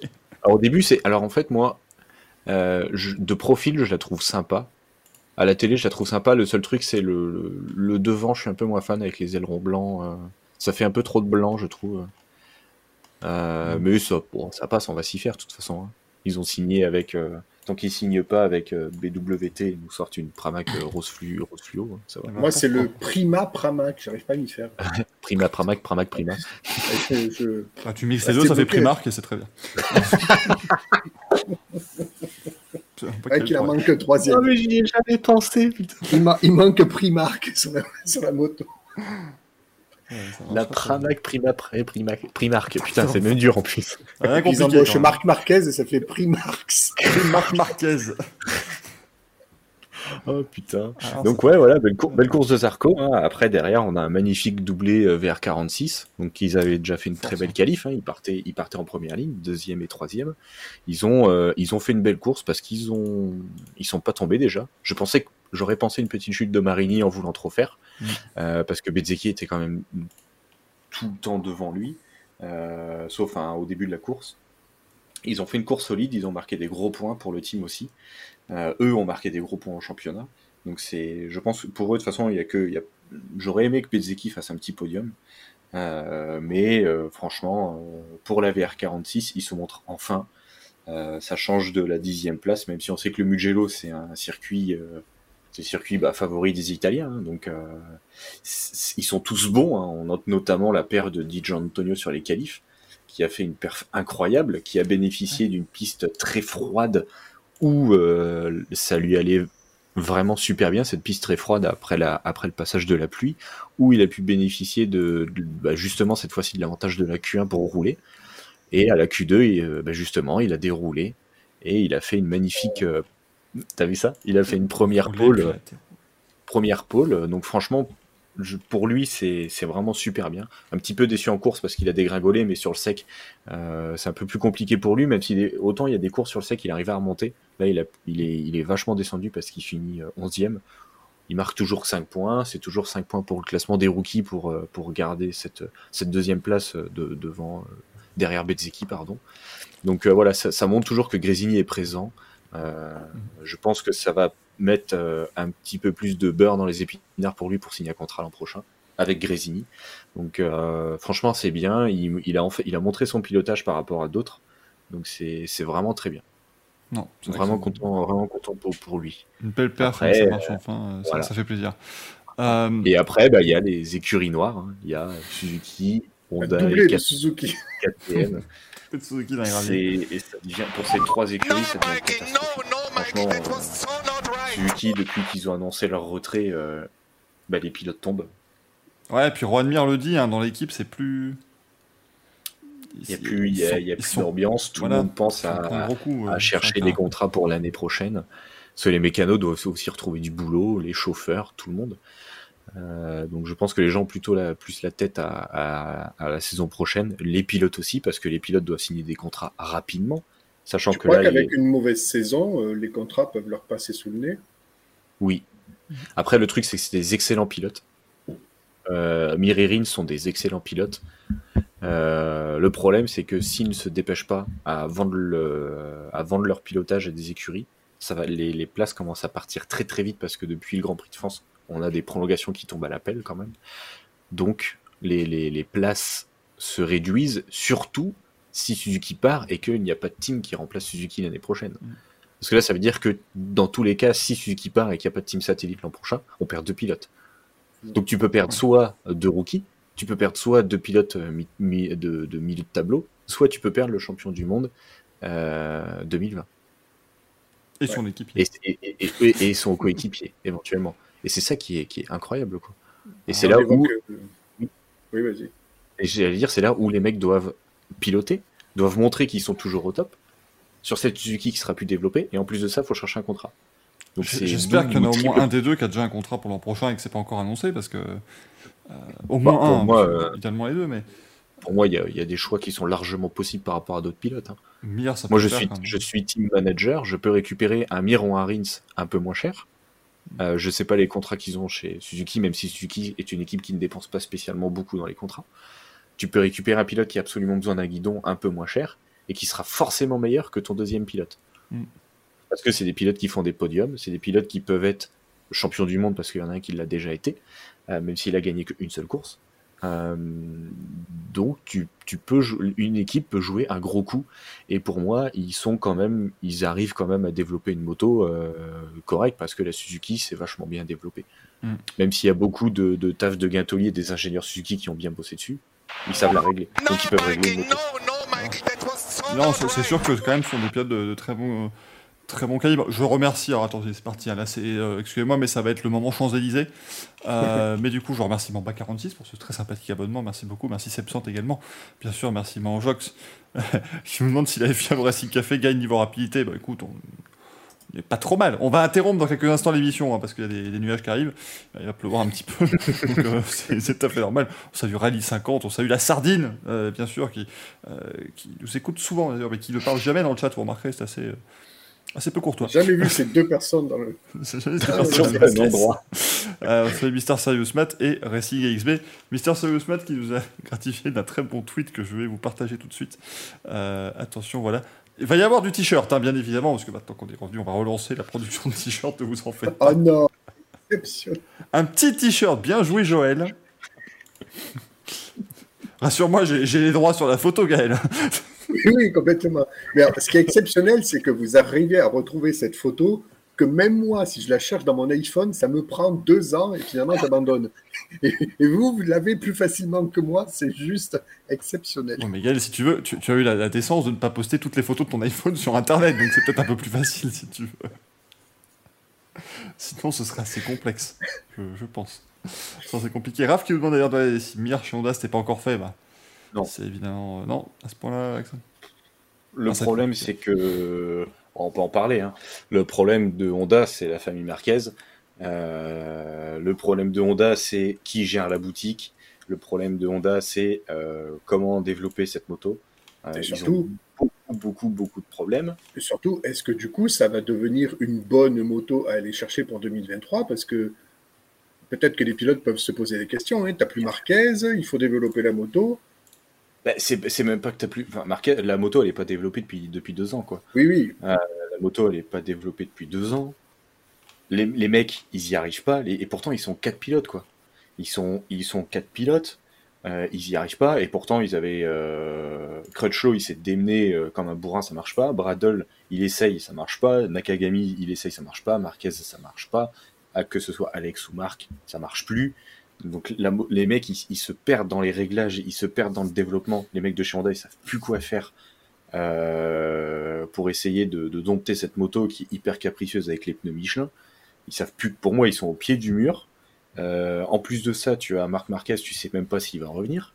Speaker 3: Alors au début, c'est. Alors en fait, moi, euh, je- de profil, je la trouve sympa. À la télé, je la trouve sympa. Le seul truc, c'est le, le, le devant. Je suis un peu moins fan avec les ailerons blancs. euh, Ça fait un peu trop de blanc, je trouve. Euh, Mais ça, bon, ça passe. On va s'y faire de toute façon. hein. Ils ont signé avec. Tant qu'ils signent pas avec euh, BWT, ils nous sortent une Pramac euh, rose, flu, rose fluo. hein, ça va.
Speaker 4: Moi, c'est le Prima Pramac. J'arrive pas à m'y faire. [LAUGHS]
Speaker 3: Prima Pramac, Pramac Prima.
Speaker 4: Je- je-
Speaker 2: Ah, tu mixes
Speaker 4: Ah,
Speaker 2: les deux, ça fait. Primark et c'est très bien. [LAUGHS]
Speaker 4: Ouais, qu'il en manque troisième.
Speaker 3: mais j'y ai jamais pensé, putain.
Speaker 4: Il, ma- il manque Primark sur la, sur la moto.
Speaker 3: La. Pramac Prima Pré- Primac, Primark. Putain, c'est même dur en plus.
Speaker 2: Rien
Speaker 4: Ils embauchent
Speaker 2: même.
Speaker 4: Marc Marquez et ça fait Primarx. [LAUGHS]
Speaker 2: Marc Marquez. [LAUGHS]
Speaker 3: Oh putain.
Speaker 2: Ah,
Speaker 3: Donc ouais, voilà, belle, cour- belle course de Zarco. hein. Après, derrière, on a un magnifique doublé euh, VR46. Donc ils avaient déjà fait une très belle qualif. hein. Ils, partaient, ils partaient en première ligne, deuxième et troisième. Ils ont, euh, ils ont fait une belle course parce qu'ils ont, ils sont pas tombés déjà. Je pensais que j'aurais pensé une petite chute de Marini en voulant trop faire,
Speaker 2: Mm.
Speaker 3: euh, parce que Bezzecchi était quand même tout le temps devant lui, euh, sauf hein, au début de la course. Ils ont fait une course solide, ils ont marqué des gros points pour le team aussi. Euh, eux ont marqué des gros points au championnat. Donc c'est, je pense que pour eux de toute façon, il y a que, il y a, j'aurais aimé que Bezzecchi fasse un petit podium, mais franchement, pour la VR46, ils se montrent enfin. Ça change de la dixième place, même si on sait que le Mugello c'est un circuit, c'est le circuit bah, favori des Italiens. hein. donc euh, ils sont tous bons. hein. On note notamment la paire de Di Antonio sur les qualifs, qui a fait une perf incroyable, qui a bénéficié d'une piste très froide où euh, ça lui allait vraiment super bien cette piste très froide après, la, après le passage de la pluie, où il a pu bénéficier de, de- bah, justement cette fois-ci de l'avantage de la Q1 pour rouler. Et à la Q2, il, euh, bah, justement, il a déroulé et il a fait une magnifique. Euh, T'as vu ça? Il a fait une première pole, première pole. Donc franchement, je- pour lui, c'est vraiment super bien. Un petit peu déçu en course parce qu'il a dégringolé, mais sur le sec, euh, c'est un peu plus compliqué pour lui. Même s'il est autant il y a des courses sur le sec, il arrive à remonter. Là, il, a, il, est, il est vachement descendu parce qu'il finit euh, 11e. Il marque toujours 5 points. C'est toujours 5 points pour le classement des rookies pour, euh, pour garder cette, cette deuxième place euh, de, devant, euh, derrière Bezzecchi, pardon. Donc euh, voilà, ça, ça montre toujours que Grésini est présent. Euh, je pense que ça va mettre euh, un petit peu plus de beurre dans les épinards pour lui pour signer un contrat l'an prochain avec Grésini. Donc euh, franchement c'est bien. Il, il a en fait, il a montré son pilotage par rapport à d'autres. Donc c'est c'est vraiment très bien.
Speaker 2: Non, vrai
Speaker 3: Vraiment content, vraiment content pour, pour lui.
Speaker 2: Une belle perf,
Speaker 3: Après,
Speaker 2: ça marche enfin, euh, ça,
Speaker 3: voilà.
Speaker 2: ça fait plaisir. Euh,
Speaker 3: Et après bah, il y a les écuries noires. hein. Il y a Suzuki, Honda et
Speaker 4: de
Speaker 3: 4
Speaker 4: Suzuki.
Speaker 3: KTM. [LAUGHS]
Speaker 2: peut-être Suzuki dans les graviers.
Speaker 3: C'est- et ça devient, pour ces trois écuries, ça devient. Franchement, euh, Suzuki, depuis qu'ils ont annoncé leur retrait, euh, bah, les pilotes tombent.
Speaker 2: Ouais, puis Juan Mir le dit, hein, dans l'équipe, c'est plus.
Speaker 3: Il n'y a plus, il y a, y a plus
Speaker 2: sont-
Speaker 3: d'ambiance. Tout
Speaker 2: voilà,
Speaker 3: le monde pense à,
Speaker 2: euh,
Speaker 3: chercher des contrats pour l'année prochaine. Parce que les mécanos doivent aussi retrouver du boulot, les chauffeurs, tout le monde. Euh, donc je pense que les gens ont plutôt la, plus la tête à, à- à la saison prochaine. Les pilotes aussi, parce que les pilotes doivent signer des contrats rapidement. Sachant que là,
Speaker 4: qu'avec
Speaker 3: il-
Speaker 4: une mauvaise saison, euh, les contrats peuvent leur passer sous le nez?
Speaker 3: oui. Après, le truc, c'est que c'est des excellents pilotes. Euh, sont des excellents pilotes. Euh, le problème, c'est que s'ils ne se dépêchent pas à vendre, le, à vendre leur pilotage à des écuries, ça va, les, les places commencent à partir très très vite parce que depuis le Grand Prix de France, on a des prolongations qui tombent à l'appel quand même. Donc, les, les, les places se réduisent, surtout si Suzuki part et qu'il n'y a pas de team qui remplace Suzuki l'année prochaine.
Speaker 2: Mm.
Speaker 3: Parce que là, ça veut dire que dans tous les cas, si Suzuki part et qu'il n'y a pas de team satellite l'an prochain, on perd deux pilotes. Donc tu peux perdre soit deux rookies, tu peux perdre soit deux pilotes euh, mi- mi- de, de milieu de tableau, soit tu peux perdre le champion du monde euh, 2020
Speaker 2: Et son équipe.
Speaker 3: et, et, et, et- et son coéquipier éventuellement. Et c'est ça qui est, qui est incroyable. Quoi. Et c'est
Speaker 4: On
Speaker 3: là où,
Speaker 4: Oui, vas-y.
Speaker 3: et j'allais dire, c'est là où les mecs doivent piloter, doivent montrer qu'ils sont toujours au top sur cette Suzuki qui sera plus développée. Et en plus de ça, il faut chercher un contrat. C'est
Speaker 2: J'espère qu'il y en a au moins un des deux qui a déjà un contrat pour l'an prochain et que c'est pas encore annoncé parce que. euh, au
Speaker 3: Bah,
Speaker 2: moins
Speaker 3: pour
Speaker 2: un,
Speaker 3: moi,
Speaker 2: parce que
Speaker 3: euh,
Speaker 2: idéalement les deux, mais.
Speaker 3: Pour moi, il y, a- il y a des choix qui sont largement possibles par rapport à d'autres pilotes. hein.
Speaker 2: Mir, ça
Speaker 3: Moi, je
Speaker 2: faire,
Speaker 3: suis, je suis team manager. Je peux récupérer un Miron Harins un peu moins cher. Euh, je sais pas les contrats qu'ils ont chez Suzuki, même si Suzuki est une équipe qui ne dépense pas spécialement beaucoup dans les contrats. Tu peux récupérer un pilote qui a absolument besoin d'un guidon un peu moins cher et qui sera forcément meilleur que ton deuxième pilote.
Speaker 2: Mm.
Speaker 3: Parce que c'est des pilotes qui font des podiums, c'est des pilotes qui peuvent être champion du monde parce qu'il y en a un qui l'a déjà été, euh, même s'il a gagné qu'une seule course. Euh, donc tu, tu peux une équipe peut jouer un gros coup. Et pour moi ils sont quand même ils arrivent quand même à développer une moto euh, correcte parce que la Suzuki c'est vachement bien développé.
Speaker 2: Mm.
Speaker 3: même s'il y a beaucoup de, de taf de Guintoli et des ingénieurs Suzuki qui ont bien bossé dessus ils savent la régler. Donc ils peuvent régler une moto.
Speaker 2: Non, c'est c'est sûr que quand même ce sont des pilotes de, de très bon, euh, très bon calibre. Je remercie. Alors attendez, c'est parti. hein, Là, c'est, euh, excusez-moi, mais ça va être le moment Champs Élysées. Euh, [LAUGHS] mais du coup, je remercie Mamba 46 pour ce très sympathique abonnement. Merci beaucoup. Merci Sepsante également. Bien sûr, merci Manjox [LAUGHS] qui me demande si la F1 Racing Café gagne niveau rapidité. Bah écoute, on... il est pas trop mal. On va interrompre dans quelques instants l'émission hein, parce qu'il y a des, des nuages qui arrivent. Il va pleuvoir un petit peu. [LAUGHS] Donc, euh, c'est, c'est tout à fait normal. On salue Rally 50, on salue la Sardine, euh, bien sûr, qui, euh, qui nous écoute souvent d'ailleurs, mais qui ne parle jamais dans le chat. Vous remarquerez, c'est assez, assez peu courtois.
Speaker 4: Jamais vu ces deux personnes dans le. [LAUGHS]
Speaker 2: C'est des
Speaker 4: Ah,
Speaker 3: endroit.
Speaker 2: Euh, c'est Mister Serious Matt et Racing XB. Mister Serious Matt qui nous a [LAUGHS] gratifié d'un très bon tweet que je vais vous partager tout de suite. Euh, attention, voilà. Il va y avoir du t-shirt, hein, bien évidemment, parce que maintenant qu'on est revenu, on va relancer la production de t-shirts, ne vous en faites pas.
Speaker 4: Oh non.
Speaker 2: Un petit t-shirt, bien joué Joël. [LAUGHS] Rassure-moi, j'ai j'ai les droits sur la photo, Gaël. [LAUGHS]
Speaker 4: Oui, complètement. Mais alors, ce qui est exceptionnel, c'est que vous arrivez à retrouver cette photo que même moi, si je la cherche dans mon iPhone, ça me prend deux ans et finalement j'abandonne. Et, et vous, vous l'avez plus facilement que moi, c'est juste exceptionnel.
Speaker 2: Bon, mais Gaël, si tu veux, tu, tu as eu la, la décence de ne pas poster toutes les photos de ton iPhone sur Internet, donc c'est peut-être un peu plus facile si tu veux. Sinon, ce serait assez complexe, je, je pense. C'est compliqué. Raph qui nous demande d'ailleurs si Mir chez Honda c'était pas encore fait. Bah,
Speaker 3: Non.
Speaker 2: C'est évidemment. euh, non, à ce point-là, Alexandre.
Speaker 3: Le
Speaker 2: Ah,
Speaker 3: problème, c'est que. On peut en parler. hein. Le problème de Honda, c'est la famille Marquez. Euh, le problème de Honda, c'est qui gère la boutique. Le problème de Honda, c'est euh, comment développer cette moto. Euh,
Speaker 4: Et
Speaker 3: ils
Speaker 4: surtout-
Speaker 3: ont beaucoup, beaucoup, beaucoup de problèmes.
Speaker 4: Et surtout, est-ce que du coup, ça va devenir une bonne moto à aller chercher pour 2023 Parce que peut-être que les pilotes peuvent se poser des questions. Hein. Tu plus Marquez, il faut développer la moto.
Speaker 3: Bah, c'est même pas que t'as plus. Enfin, Marquez, la moto, elle est pas développée depuis, depuis deux ans, quoi.
Speaker 4: Oui, oui.
Speaker 3: La moto, elle est pas développée depuis deux ans. Les, les mecs, ils y arrivent pas. les- et pourtant, ils sont quatre pilotes, quoi. Ils sont, ils sont quatre pilotes. euh, ils y arrivent pas. Et pourtant, ils avaient. Euh, Crutchlow, il s'est démené euh, comme un bourrin, ça marche pas. Bradle, il essaye, ça marche pas. Nakagami, il essaye, ça marche pas. Marquez, ça marche pas. Ah, que ce soit Alex ou Marc, ça marche plus. Donc les mecs, ils, se perdent dans les réglages, ils se perdent dans le développement. Les mecs de chez Honda, ils savent plus quoi faire euh, pour essayer de, dompter cette moto qui est hyper capricieuse avec les pneus Michelin. Ils savent plus. Pour moi, ils sont au pied du mur. Euh, en plus de ça, tu as Marc Marquez, tu sais même pas s'il va revenir.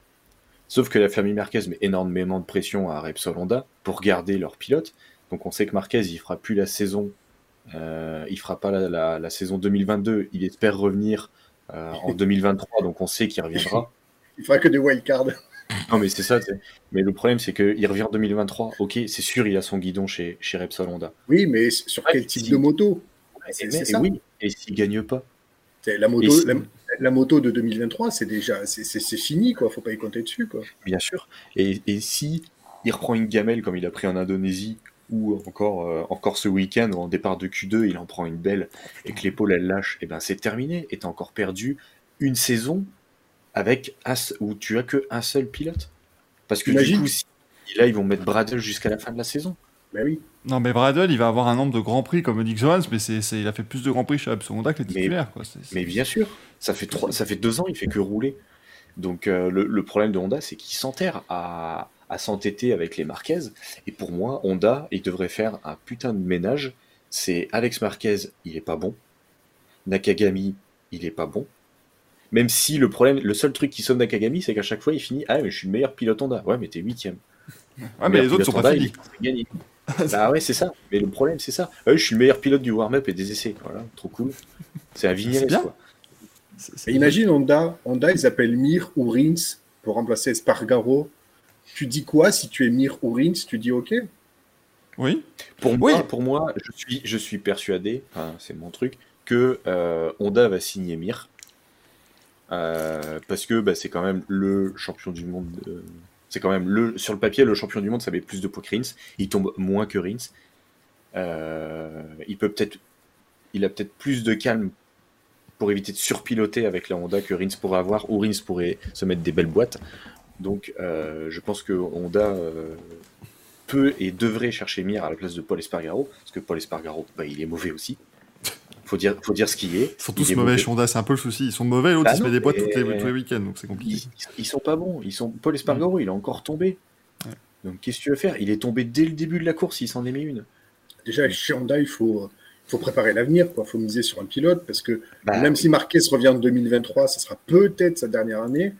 Speaker 3: Sauf que la famille Marquez met énormément de pression à Repsol Honda pour garder leur pilote. Donc on sait que Marquez, il fera plus la saison. Euh, il fera pas la saison 2022. Il espère revenir euh, en 2023. Donc on sait qu'il reviendra. [LAUGHS]
Speaker 4: Il fera que des wildcards. [LAUGHS]
Speaker 3: Non, mais c'est ça. Mais le problème, c'est qu'il revient en 2023. Ok, c'est sûr, il a son guidon chez, chez Repsol Honda.
Speaker 4: Oui, mais sur
Speaker 3: Ouais,
Speaker 4: quel type
Speaker 3: si.
Speaker 4: de moto c'est
Speaker 3: et
Speaker 4: ça.
Speaker 3: oui, et s'il gagne pas
Speaker 4: La moto,
Speaker 3: Et si-
Speaker 4: la, la moto de 2023, c'est déjà c'est- c'est c'est fini, quoi. Faut pas y compter dessus, quoi.
Speaker 3: Bien sûr. Et, et si il reprend une gamelle comme il a pris en Indonésie ou encore, euh, encore ce week-end en départ de Q2, il en prend une belle et que l'épaule elle lâche, et ben c'est terminé. Et t'as encore perdu une saison avec un, où tu as que un seul pilote. Parce que
Speaker 4: Imagine.
Speaker 3: du coup, si, là, ils vont mettre Bradle jusqu'à la fin de la saison.
Speaker 4: Ben oui.
Speaker 2: Non, mais Bradle, il va avoir un nombre de grands prix comme Nick Jones, mais c'est, c'est- il a fait plus de grands prix chez Absol Honda que les
Speaker 3: Mais-
Speaker 2: titulaires. C'est-
Speaker 3: Mais bien sûr, ça fait, trois, ça fait deux ans, il fait que rouler. Donc euh, le, le problème de Honda, c'est qu'il s'enterre à, à s'entêter avec les Marquez. Et pour moi, Honda, il devrait faire un putain de ménage. C'est Alex Marquez, il est pas bon. Nakagami, il est pas bon. Même si le problème, le seul truc qui sonne Nakagami, c'est qu'à chaque fois, il finit Ah, mais je suis le meilleur pilote Honda. Ouais, mais t'es huitième.
Speaker 2: Ouais, mais les autres sont pas finis.
Speaker 3: finis. bah ouais, c'est ça. Mais le problème, c'est ça. Ah oui, je suis le meilleur pilote du warm-up et des essais. Voilà, trop cool. C'est un
Speaker 2: bien.
Speaker 3: quoi.
Speaker 2: C'est- c'est-
Speaker 4: Et imagine Honda, Honda, ils appellent Mir ou Rins pour remplacer Espargaro. Tu dis quoi si tu es Mir ou Rins Tu dis OK
Speaker 2: Oui.
Speaker 3: Pour moi,
Speaker 2: Oui.
Speaker 3: pour moi je, suis, je suis persuadé, enfin, c'est mon truc, que euh, Honda va signer Mir. Euh, parce que bah, c'est quand même le champion du monde. euh, c'est quand même le sur le papier le champion du monde. Ça met plus de poids que Rins. Il tombe moins que Rins. Euh, il peut peut-être, il a peut-être plus de calme pour éviter de surpiloter avec la Honda que Rins pourrait avoir, ou Rins pourrait se mettre des belles boîtes. Donc, euh, je pense que Honda euh, peut et devrait chercher Mir à la place de Paul Espargaro, parce que Paul Espargaro, bah, il est mauvais aussi. Faut dire, faut dire ce qu'il est.
Speaker 2: Ils sont tous
Speaker 3: est
Speaker 2: mauvais chez Honda, c'est un peu le souci. Ils sont mauvais, l'autre
Speaker 3: Bah
Speaker 2: il se met des boîtes les- tous les week-ends, donc c'est compliqué.
Speaker 3: Ils, ils sont pas bons. Ils sont Paul Espargaro, il a encore tombé.
Speaker 2: Ouais.
Speaker 3: Donc qu'est-ce que tu veux faire? Il est tombé dès le début de la course. Il s'en est mis une.
Speaker 4: Déjà, chez Honda, il faut, il faut préparer l'avenir. Il faut miser sur un pilote parce que
Speaker 3: Bah,
Speaker 4: même si Marquez revient en 2023, ce sera peut-être sa dernière année.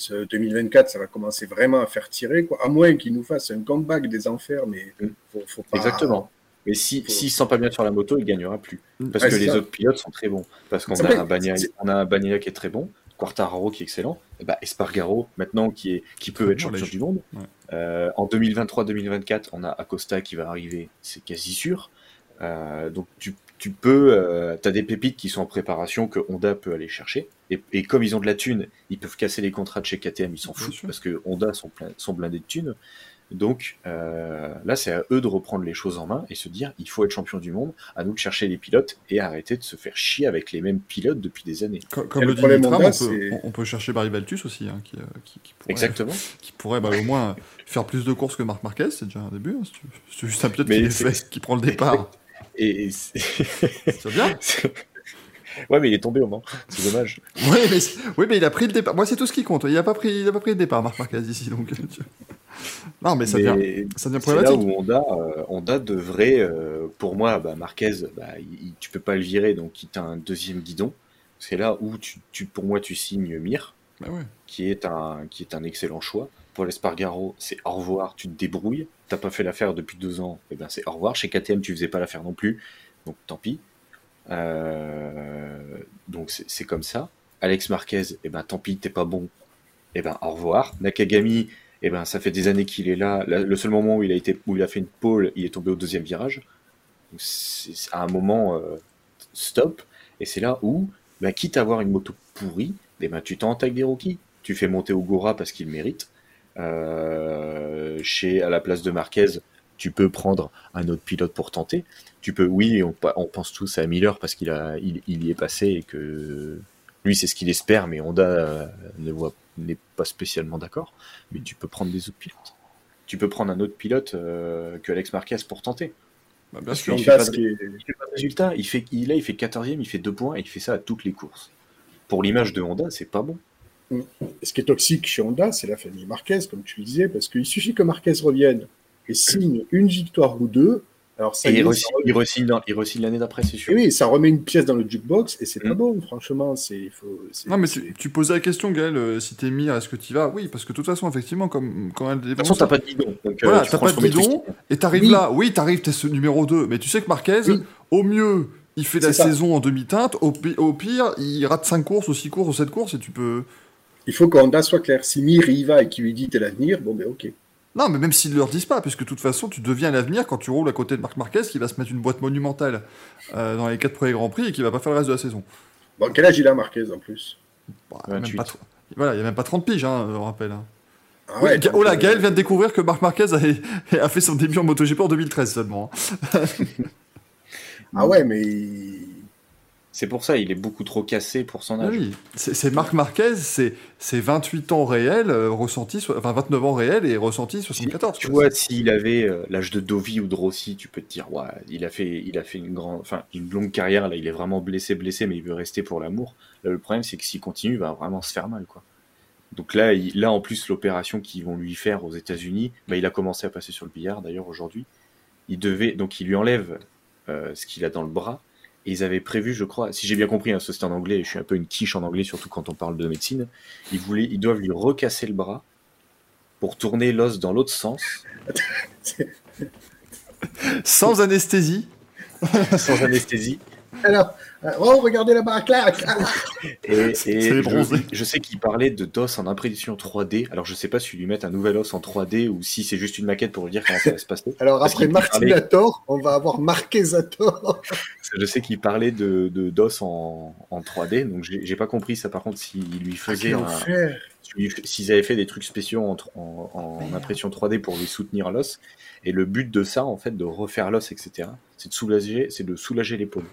Speaker 3: Mm.
Speaker 4: Ce 2024, ça va commencer vraiment à faire tirer, quoi. À moins qu'il nous fasse un comeback des enfers, mais
Speaker 3: Mm.
Speaker 4: faut, faut pas.
Speaker 3: Exactement. Mais si
Speaker 4: faut-
Speaker 3: s'il se sent pas bien sur la moto, il gagnera plus. Parce
Speaker 4: Ouais,
Speaker 3: que les
Speaker 4: ça.
Speaker 3: autres pilotes sont très bons. Parce qu'on a
Speaker 4: fait-
Speaker 3: un Bagnaia,
Speaker 4: c'est-
Speaker 3: on a un Bagnaia qui est très bon, Quartararo qui est excellent, et bah Espargaro maintenant qui est qui peut être
Speaker 2: bon,
Speaker 3: champion du monde.
Speaker 2: Ouais.
Speaker 3: Euh, en 2023-2024, on a Acosta qui va arriver, c'est quasi sûr. Euh, donc tu, tu peux, tu as des pépites qui sont en préparation que Honda peut aller chercher. Et, et comme ils ont de la thune, ils peuvent casser les contrats de chez KTM, ils s'en foutent parce que Honda sont, plein- sont blindés de thunes. Donc euh, là, c'est à eux de reprendre les choses en main et se dire il faut être champion du monde, à nous de chercher les pilotes et arrêter de se faire chier avec les mêmes pilotes depuis des années.
Speaker 2: Co- Comme
Speaker 4: Et
Speaker 2: le
Speaker 4: le
Speaker 2: dit
Speaker 4: Honda,
Speaker 2: on, peut, on- peut chercher Barry Baltus aussi, hein, qui, euh, qui, qui pourrait,
Speaker 3: Exactement. [LAUGHS]
Speaker 2: qui pourrait bah, au moins faire plus de courses que Marc Marquez, c'est déjà un début. hein, C'est juste un pilote
Speaker 3: Mais
Speaker 2: qui, fait, qui prend le départ. [LAUGHS]
Speaker 3: Et, C'est
Speaker 2: bien? [LAUGHS]
Speaker 3: ouais, mais il est tombé au Mans. C'est dommage.
Speaker 2: oui mais, oui, mais il a pris le départ. Moi, c'est tout ce qui compte. Il n'a pas, pris- il a pas pris le départ, Marc Marquez, ici. Donc... tu- Non, mais ça
Speaker 3: Mais
Speaker 2: devient, ça devient
Speaker 3: c'est là
Speaker 2: problématique.
Speaker 3: où Honda, euh, Honda devrait, euh, pour moi, bah, Marquez, bah, il- tu peux pas le virer, donc il t'a un deuxième guidon. C'est là où, tu, tu- pour moi, tu signes Mir,
Speaker 2: Bah ouais.
Speaker 3: qui est un, qui est un excellent choix. Paul Espargaro, c'est au revoir, tu te débrouilles. T'as pas fait l'affaire depuis deux ans, et ben c'est au revoir. Chez KTM, tu faisais pas l'affaire non plus, donc tant pis. Euh, donc c'est comme ça. Alex Marquez, et ben tant pis, t'es pas bon, et ben au revoir. Nakagami, et ben ça fait des années qu'il est là. Le seul moment où il a été, il a fait une pole, il est tombé au deuxième virage. À un moment euh, stop, et c'est là où, ben, quitte à avoir une moto pourrie, eh ben, tu t'entailles des rookies. Tu fais monter Ogura parce qu'il mérite. Euh, chez, à la place de Marquez, tu peux prendre un autre pilote pour tenter. Tu peux, oui, on, pense tous à Miller parce qu'il a, il, il y est passé et que lui, c'est ce qu'il espère, mais Honda euh, ne voit, n'est pas spécialement d'accord. Mais tu peux prendre des autres pilotes. Tu peux prendre un autre pilote euh, que Alex Marquez pour tenter.
Speaker 2: Bah, bien
Speaker 3: Parce
Speaker 2: sûr.
Speaker 3: fait pas de- il fait pas de résultat. Il fait, il, là, il fait 14e, il fait 2 points et il fait ça à toutes les courses. Pour l'image de Honda, c'est pas bon.
Speaker 4: ce qui est toxique chez Honda, c'est la famille Marquez, comme tu le disais, parce qu'il suffit que Marquez revienne et signe une victoire ou deux. Alors ça
Speaker 3: Et il re-signe-
Speaker 4: remet-
Speaker 3: l'année d'après, c'est sûr.
Speaker 4: Et oui, ça remet une pièce dans le jukebox et c'est pas
Speaker 3: Mm.
Speaker 4: bon, franchement. C'est, faut,
Speaker 2: Non, mais tu, tu posais la question, Gaël, euh, si t'es mis, est-ce que tu vas Oui, parce que de toute façon, effectivement, comme quand elle
Speaker 3: De toute façon, t'as pas de. Donc, euh,
Speaker 2: Voilà,
Speaker 3: tu
Speaker 2: t'as pas de
Speaker 3: qui-
Speaker 2: et t'arrives
Speaker 4: Oui.
Speaker 2: là, oui, t'arrives, t'es ce numéro 2, mais tu sais que Marquez,
Speaker 4: Oui.
Speaker 2: au mieux, il fait la
Speaker 4: ça.
Speaker 2: saison en demi-teinte, au, pi- au pire, il rate 5 courses, ou 6 courses, ou 7 courses, et tu peux...
Speaker 4: Il faut qu'Honda soit clair. Si Mir y va et qu'il lui dit t'es l'avenir, bon ben ok.
Speaker 2: Non, mais même s'ils ne leur disent pas, puisque de toute façon, tu deviens l'avenir quand tu roules à côté de Marc Marquez, qui va se mettre une boîte monumentale euh, dans les 4 premiers Grands Prix, et qui va pas faire le reste de la saison.
Speaker 4: Bon, quel âge il a Marquez en plus?
Speaker 2: Bah, même
Speaker 3: 28.
Speaker 2: pas Voilà, il n'y a même pas 30 piges, hein, on rappelle. hein.
Speaker 4: ah
Speaker 2: Oui, Ga- oh là,
Speaker 4: euh,
Speaker 2: Gaël vient de découvrir que Marc Marquez a, [LAUGHS] a fait son début en MotoGP en 2013 seulement. hein. [LAUGHS]
Speaker 4: Ah ouais, mais il-
Speaker 3: C'est pour ça, il est beaucoup trop cassé pour son âge.
Speaker 2: Oui, c'est Marc Marquez, c'est c'est 28 ans réels, euh, ressentis, so- enfin 29 ans réels et ressentis 74.
Speaker 3: Tu vois, s'il avait euh, l'âge de Dovi ou de Rossi, tu peux te dire, ouais, il a fait, il a fait une grande, enfin, une longue carrière. Là, il est vraiment blessé, blessé, mais il veut rester pour l'amour. Là, le problème, c'est que s'il continue, il va vraiment se faire mal, quoi. Donc là, il- là, en plus, l'opération qu'ils vont lui faire aux États-Unis, bah, il a commencé à passer sur le billard, d'ailleurs, aujourd'hui. Il devait, donc, il lui enlève euh, ce qu'il a dans le bras. Et ils avaient prévu, je crois, si j'ai bien compris, hein, ça c'est en anglais, je suis un peu une quiche en anglais, surtout quand on parle de médecine. Ils voulaient, ils doivent lui recasser le bras pour tourner l'os dans l'autre sens
Speaker 2: Sans anesthésie.
Speaker 3: sans anesthésie.
Speaker 4: Alors, euh, oh, regardez la barre claque
Speaker 3: Et, et
Speaker 2: bronzés.
Speaker 3: je, je sais qu'il parlait de DOS en impression 3D. Alors je sais pas si lui mettent un nouvel os en 3D ou si c'est juste une maquette pour lui dire comment ça va se passer.
Speaker 4: Alors
Speaker 3: Parce
Speaker 4: après
Speaker 3: qu'il parlait-
Speaker 4: Martinator, on va avoir Marquesator.
Speaker 3: Je sais qu'il parlait de, de DOS en, en 3D, donc j'ai pas compris ça par contre s'il lui faisait un-
Speaker 4: enfer.
Speaker 3: s'il- s'ils avaient fait des trucs spéciaux en, en- en impression 3D pour lui soutenir l'os. Et le but de ça, en fait, de refaire l'os, etc., c'est de soulager, c'est de soulager l'épaule.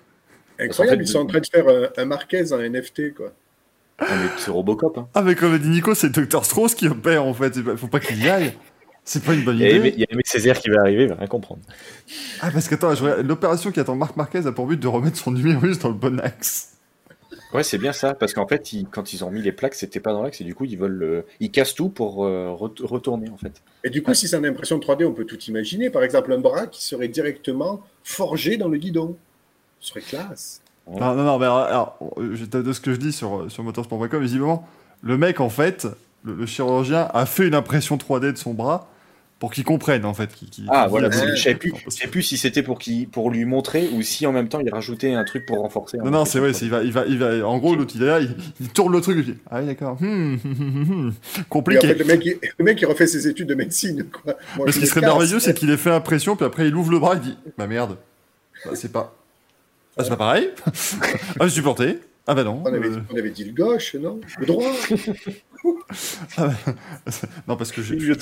Speaker 4: Incroyable,
Speaker 3: En fait,
Speaker 4: ils sont en train de faire un, un Marquez en NFT, quoi.
Speaker 3: Ah, mais c'est Robocop. Hein.
Speaker 2: Ah, mais comme a dit Nico, c'est Dr. Strauss qui opère en fait. Il faut pas qu'il y aille. C'est pas une bonne
Speaker 3: Il y a Aimé-
Speaker 2: idée.
Speaker 3: il y a Aimé Césaire qui va arriver, il va rien comprendre.
Speaker 2: Ah, parce qu'attends, l'opération qui attend Marc Marquez a pour but de remettre son numérus dans le bon axe.
Speaker 3: Ouais, c'est bien ça, parce qu'en fait, ils- quand ils ont mis les plaques, c'était pas dans l'axe, et du coup, ils veulent, le- ils cassent tout pour euh, ret- retourner, en fait.
Speaker 4: Et du coup, si c'est en impression 3D, on peut tout imaginer. Par exemple, un bras qui serait directement forgé dans le guidon. Ce serait classe.
Speaker 2: Non, non, non, mais alors, alors, de ce que je dis sur, sur motorsport.com, visiblement, le mec, en fait, le, le chirurgien a fait une impression 3D de son bras pour qu'il comprenne, en fait. qu'il- qu'il-
Speaker 3: Ah,
Speaker 2: qu'il-
Speaker 3: voilà, je savais plus,
Speaker 2: qu'il-
Speaker 3: je sais plus si c'était pour, qui, pour lui montrer ou si en même temps il rajoutait un truc pour renforcer.
Speaker 2: Non, non, c'est vrai, il va, il va, il va, en gros, l'autre, il est là, il, il tourne le truc, il dit, ah oui, d'accord, hmm,
Speaker 4: Et en
Speaker 2: compliqué.
Speaker 4: fait, le mec, il, le mec, il refait ses études de médecine, quoi. Moi,
Speaker 2: Mais
Speaker 4: je
Speaker 2: ce qui serait merveilleux, c'est qu'il ait fait impression, puis après, il ouvre le bras, il dit, bah merde, Bah, c'est pas. Ah, c'est pas pareil [LAUGHS] Ah, je suis porté Ah, bah non.
Speaker 4: On avait,
Speaker 2: euh,
Speaker 4: on avait dit le gauche, non? Le droit?
Speaker 2: Ah, bah, non, parce que je.
Speaker 3: Il,
Speaker 2: je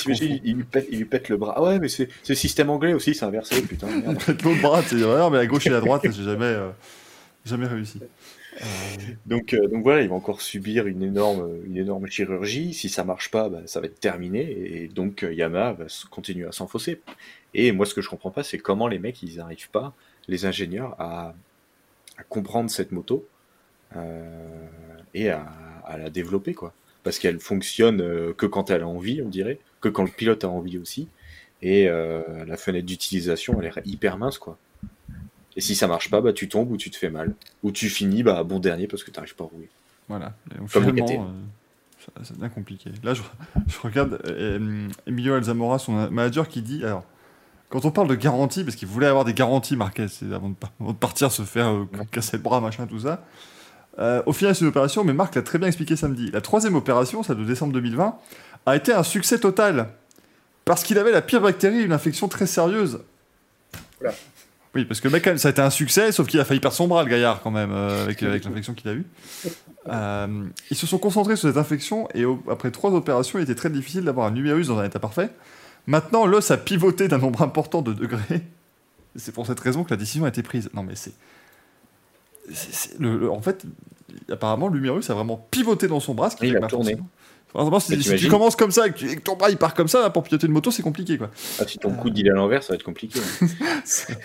Speaker 3: il, lui pète, il lui pète le bras. Ah ouais, mais c'est c'est le système anglais aussi, c'est inversé, putain. [LAUGHS] merde.
Speaker 2: Peut-être l'autre bras, tu sais, ouais, mais la gauche et la droite, j'ai jamais, euh, jamais réussi. Euh,
Speaker 3: Donc, euh, donc voilà, il va encore subir une énorme, une énorme chirurgie. Si ça marche pas, bah, ça va être terminé. Et donc euh, Yamaha va continuer à s'enfoncer. Et moi, ce que je comprends pas, c'est comment les mecs, ils n'arrivent pas, les ingénieurs, à, à comprendre cette moto euh, et à, à la développer, quoi. Parce qu'elle fonctionne euh, que quand elle a envie, on dirait, que quand le pilote a envie aussi. Et euh, la fenêtre d'utilisation, elle est hyper mince, quoi. Et si ça marche pas, bah tu tombes ou tu te fais mal. Ou tu finis bah, bon dernier parce que t'arrives pas à rouler.
Speaker 2: Voilà. Donc,
Speaker 3: Comme le
Speaker 2: finalement, c'est bien compliqué. Là, je, je regarde Emilio Alzamora, son manager, qui dit alors, quand on parle de garantie, parce qu'il voulait avoir des garanties, Marquez, c'est avant de, par- avant de partir se faire euh, casser le bras, machin, tout ça. Euh, au final, c'est une opération, mais Marc l'a très bien expliqué samedi. La troisième opération, celle de décembre 2020, a été un succès total. Parce qu'il avait la pire bactérie, une infection très sérieuse. Oui, parce que mec, quand même, ça a été un succès, sauf qu'il a failli perdre son bras, le gaillard, quand même, euh, avec, avec [LAUGHS] l'infection qu'il a eue. Euh, ils se sont concentrés sur cette infection et au- après trois opérations, il était très difficile d'avoir un numérus dans un état parfait. Maintenant, l'os a pivoté d'un nombre important de degrés. C'est pour cette raison que la décision a été prise. Non, mais c'est. le- en fait, apparemment, l'humérus a vraiment pivoté dans son bras. Ce qui
Speaker 3: Il a tourné.
Speaker 2: si, tu commences comme ça et que, ton bras il part comme ça, pour piloter une moto, c'est compliqué quoi.
Speaker 3: Ah, si ton coude il est à l'envers, ça va être compliqué. hein. [LAUGHS]
Speaker 2: C'est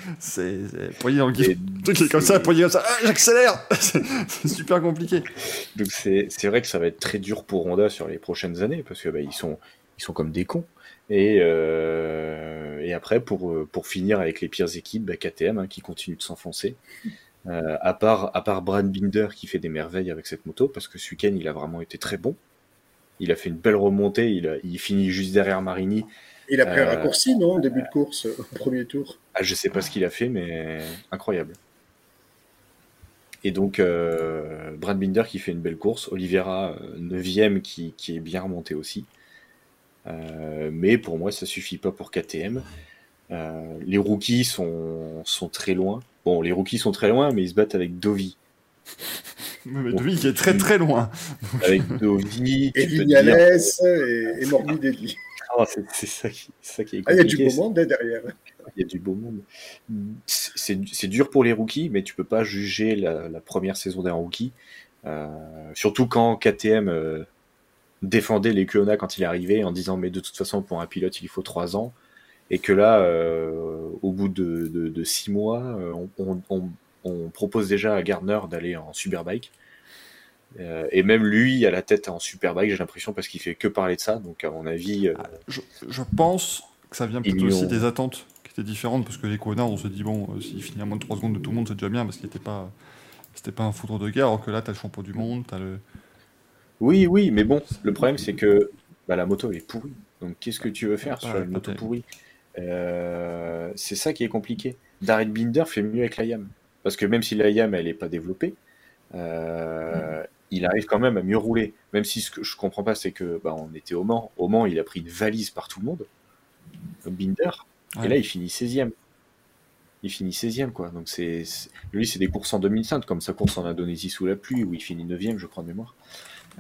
Speaker 2: dans le truc est comme ça, comme ça, ah, j'accélère [LAUGHS] C'est super compliqué.
Speaker 3: Donc c'est c'est vrai que ça va être très dur pour Honda sur les prochaines années parce que bah, ils sont ils sont comme des cons. Et, euh, et après pour euh, pour finir avec les pires équipes, bah, KTM hein, qui continue de s'enfoncer. Euh, à part à part Brad Binder qui fait des merveilles avec cette moto parce que ce week-end il a vraiment été très bon. Il a fait une belle remontée, il, a- il finit juste derrière Marini.
Speaker 4: Il a pris un raccourci, non, au début de course, au premier tour?
Speaker 3: Ah, je sais pas ce qu'il a fait, mais incroyable. Et donc, euh, Brad Binder qui fait une belle course, Oliveira 9ème qui, qui est bien remonté aussi. Euh, mais pour moi, ça suffit pas pour KTM. Euh, les rookies sont, sont très loin. Bon, les rookies sont très loin, mais ils se battent avec Dovi. [LAUGHS]
Speaker 2: Mais Dovi qui est très très loin. [LAUGHS]
Speaker 3: Avec Dovi,
Speaker 4: Et Vignales et, et Morbidelli.
Speaker 3: Oh, [LAUGHS] c'est c'est ça qui, c'est ça qui est
Speaker 4: Ah, il y a du
Speaker 3: compliqué.
Speaker 4: beau monde hein, derrière.
Speaker 3: Il y a du beau monde. C'est c'est dur pour les rookies, mais tu peux pas juger la, la première saison d'un rookie. Euh, surtout quand KTM euh, défendait les QONA quand il est arrivé en disant mais de toute façon pour un pilote il faut trois ans et que là euh, au bout de, de, de six mois euh, on, on, on, on propose déjà à Gardner d'aller en superbike Euh, et même lui à la tête en superbike j'ai l'impression parce qu'il fait que parler de ça donc à mon avis euh,
Speaker 2: Je, je pense que ça vient
Speaker 3: lui
Speaker 2: aussi
Speaker 3: ont-
Speaker 2: des attentes qui étaient différentes parce que les Kona, on se dit bon, s'il finit à moins de 3 secondes de tout le monde, c'est déjà bien parce qu'il n'était pas, c'était pas un foudre de guerre. Alors que là, t'as le champion du monde, t'as le.
Speaker 3: Oui, oui, mais bon, le problème c'est que bah, la moto elle est pourrie. Donc qu'est-ce que tu veux faire
Speaker 2: Pas-
Speaker 3: sur une moto pourrie? Euh, C'est ça qui est compliqué. Daryl Binder fait mieux avec la YAM. Parce que même si la YAM elle est pas développée, euh, il arrive quand même à mieux rouler. Même si ce que je comprends pas, c'est que bah, on était au Mans. Au Mans, il a pris une valise par tout le monde. Binder.
Speaker 2: Ouais.
Speaker 3: Et là, il finit 16e. Il finit 16e, quoi. Donc, c'est, c'est- lui, c'est des courses en 2005, comme sa course en Indonésie sous la pluie, où il finit 9e, je crois, de mémoire.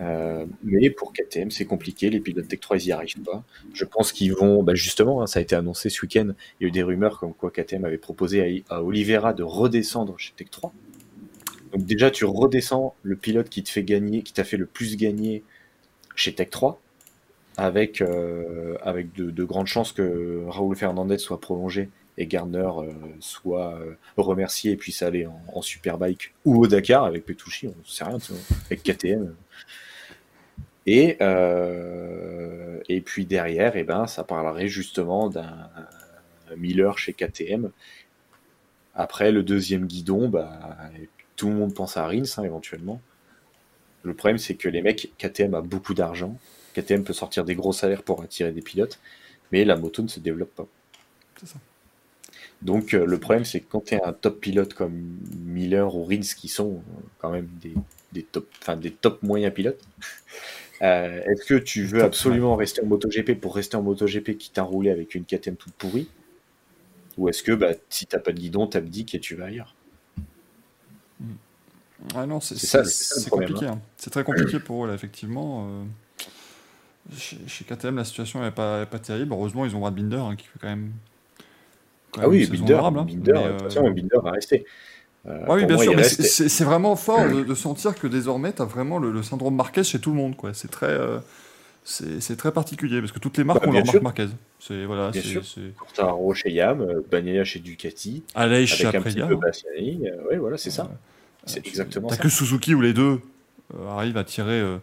Speaker 3: Euh, mais pour KTM, c'est compliqué. Les pilotes Tech 3, ils y arrivent pas. Je pense qu'ils vont, bah, justement, hein, ça a été annoncé ce week-end. Il y a eu des rumeurs comme quoi KTM avait proposé à, Oliveira de redescendre chez Tech 3. Donc, déjà, tu redescends le pilote qui te fait gagner, qui t'a fait le plus gagner chez Tech 3 avec, euh, avec de, de grandes chances que Raoul Fernandez soit prolongé et Gardner euh, soit remercié et puisse aller en, Superbike ou au Dakar avec Petrucci, on ne sait rien, avec KTM. Et, euh, et puis derrière, eh ben, ça parlerait justement d'un un Miller chez KTM. Après, le deuxième guidon, bah, tout le monde pense à Rins hein, éventuellement. Le problème, c'est que les mecs, KTM a beaucoup d'argent. KTM peut sortir des gros salaires pour attirer des pilotes, mais la moto ne se développe pas.
Speaker 2: C'est ça.
Speaker 3: Donc euh, le problème, c'est que quand tu es un top pilote comme Miller ou Rins, qui sont euh, quand même des, des top, enfin des top moyens pilotes, euh, est-ce que tu veux absolument rester en MotoGP pour rester en MotoGP qui t'a roulé avec une KTM toute pourrie? Ou est-ce que bah, si t'as pas de guidon, t'abdiques et tu vas ailleurs?
Speaker 2: Ah non, c'est compliqué. hein. C'est très compliqué pour eux, là, effectivement. euh, Chez, chez KTM, la situation n'est pas, est pas terrible. Heureusement, ils ont Brad Binder hein, qui fait quand même. quand
Speaker 3: Ah
Speaker 2: même
Speaker 3: oui, Binder,
Speaker 2: hein.
Speaker 3: Binder,
Speaker 2: Mais, euh,
Speaker 3: Binder va rester. Euh,
Speaker 2: Ouais, oui, bien
Speaker 3: moi,
Speaker 2: sûr,
Speaker 3: il
Speaker 2: mais
Speaker 3: reste-
Speaker 2: c'est- vraiment fort de, de [CLEARS THROAT] sentir que désormais, tu as vraiment le, le syndrome Marquez chez tout le monde. quoi. C'est très, euh, c'est très particulier parce que toutes les marques
Speaker 3: Bah,
Speaker 2: ont
Speaker 3: bien
Speaker 2: leur
Speaker 3: sûr.
Speaker 2: marque Marquez. C'est voilà,
Speaker 3: Bien sûr. Quartararo chez Yam, euh, Bagnaia chez Ducati,
Speaker 2: Aleix chez
Speaker 3: avec un petit
Speaker 2: Aprilia.
Speaker 3: euh, ouais, voilà, c'est ça. C'est exactement
Speaker 2: T'as
Speaker 3: ça.
Speaker 2: que Suzuki où les deux euh, arrivent à tirer euh,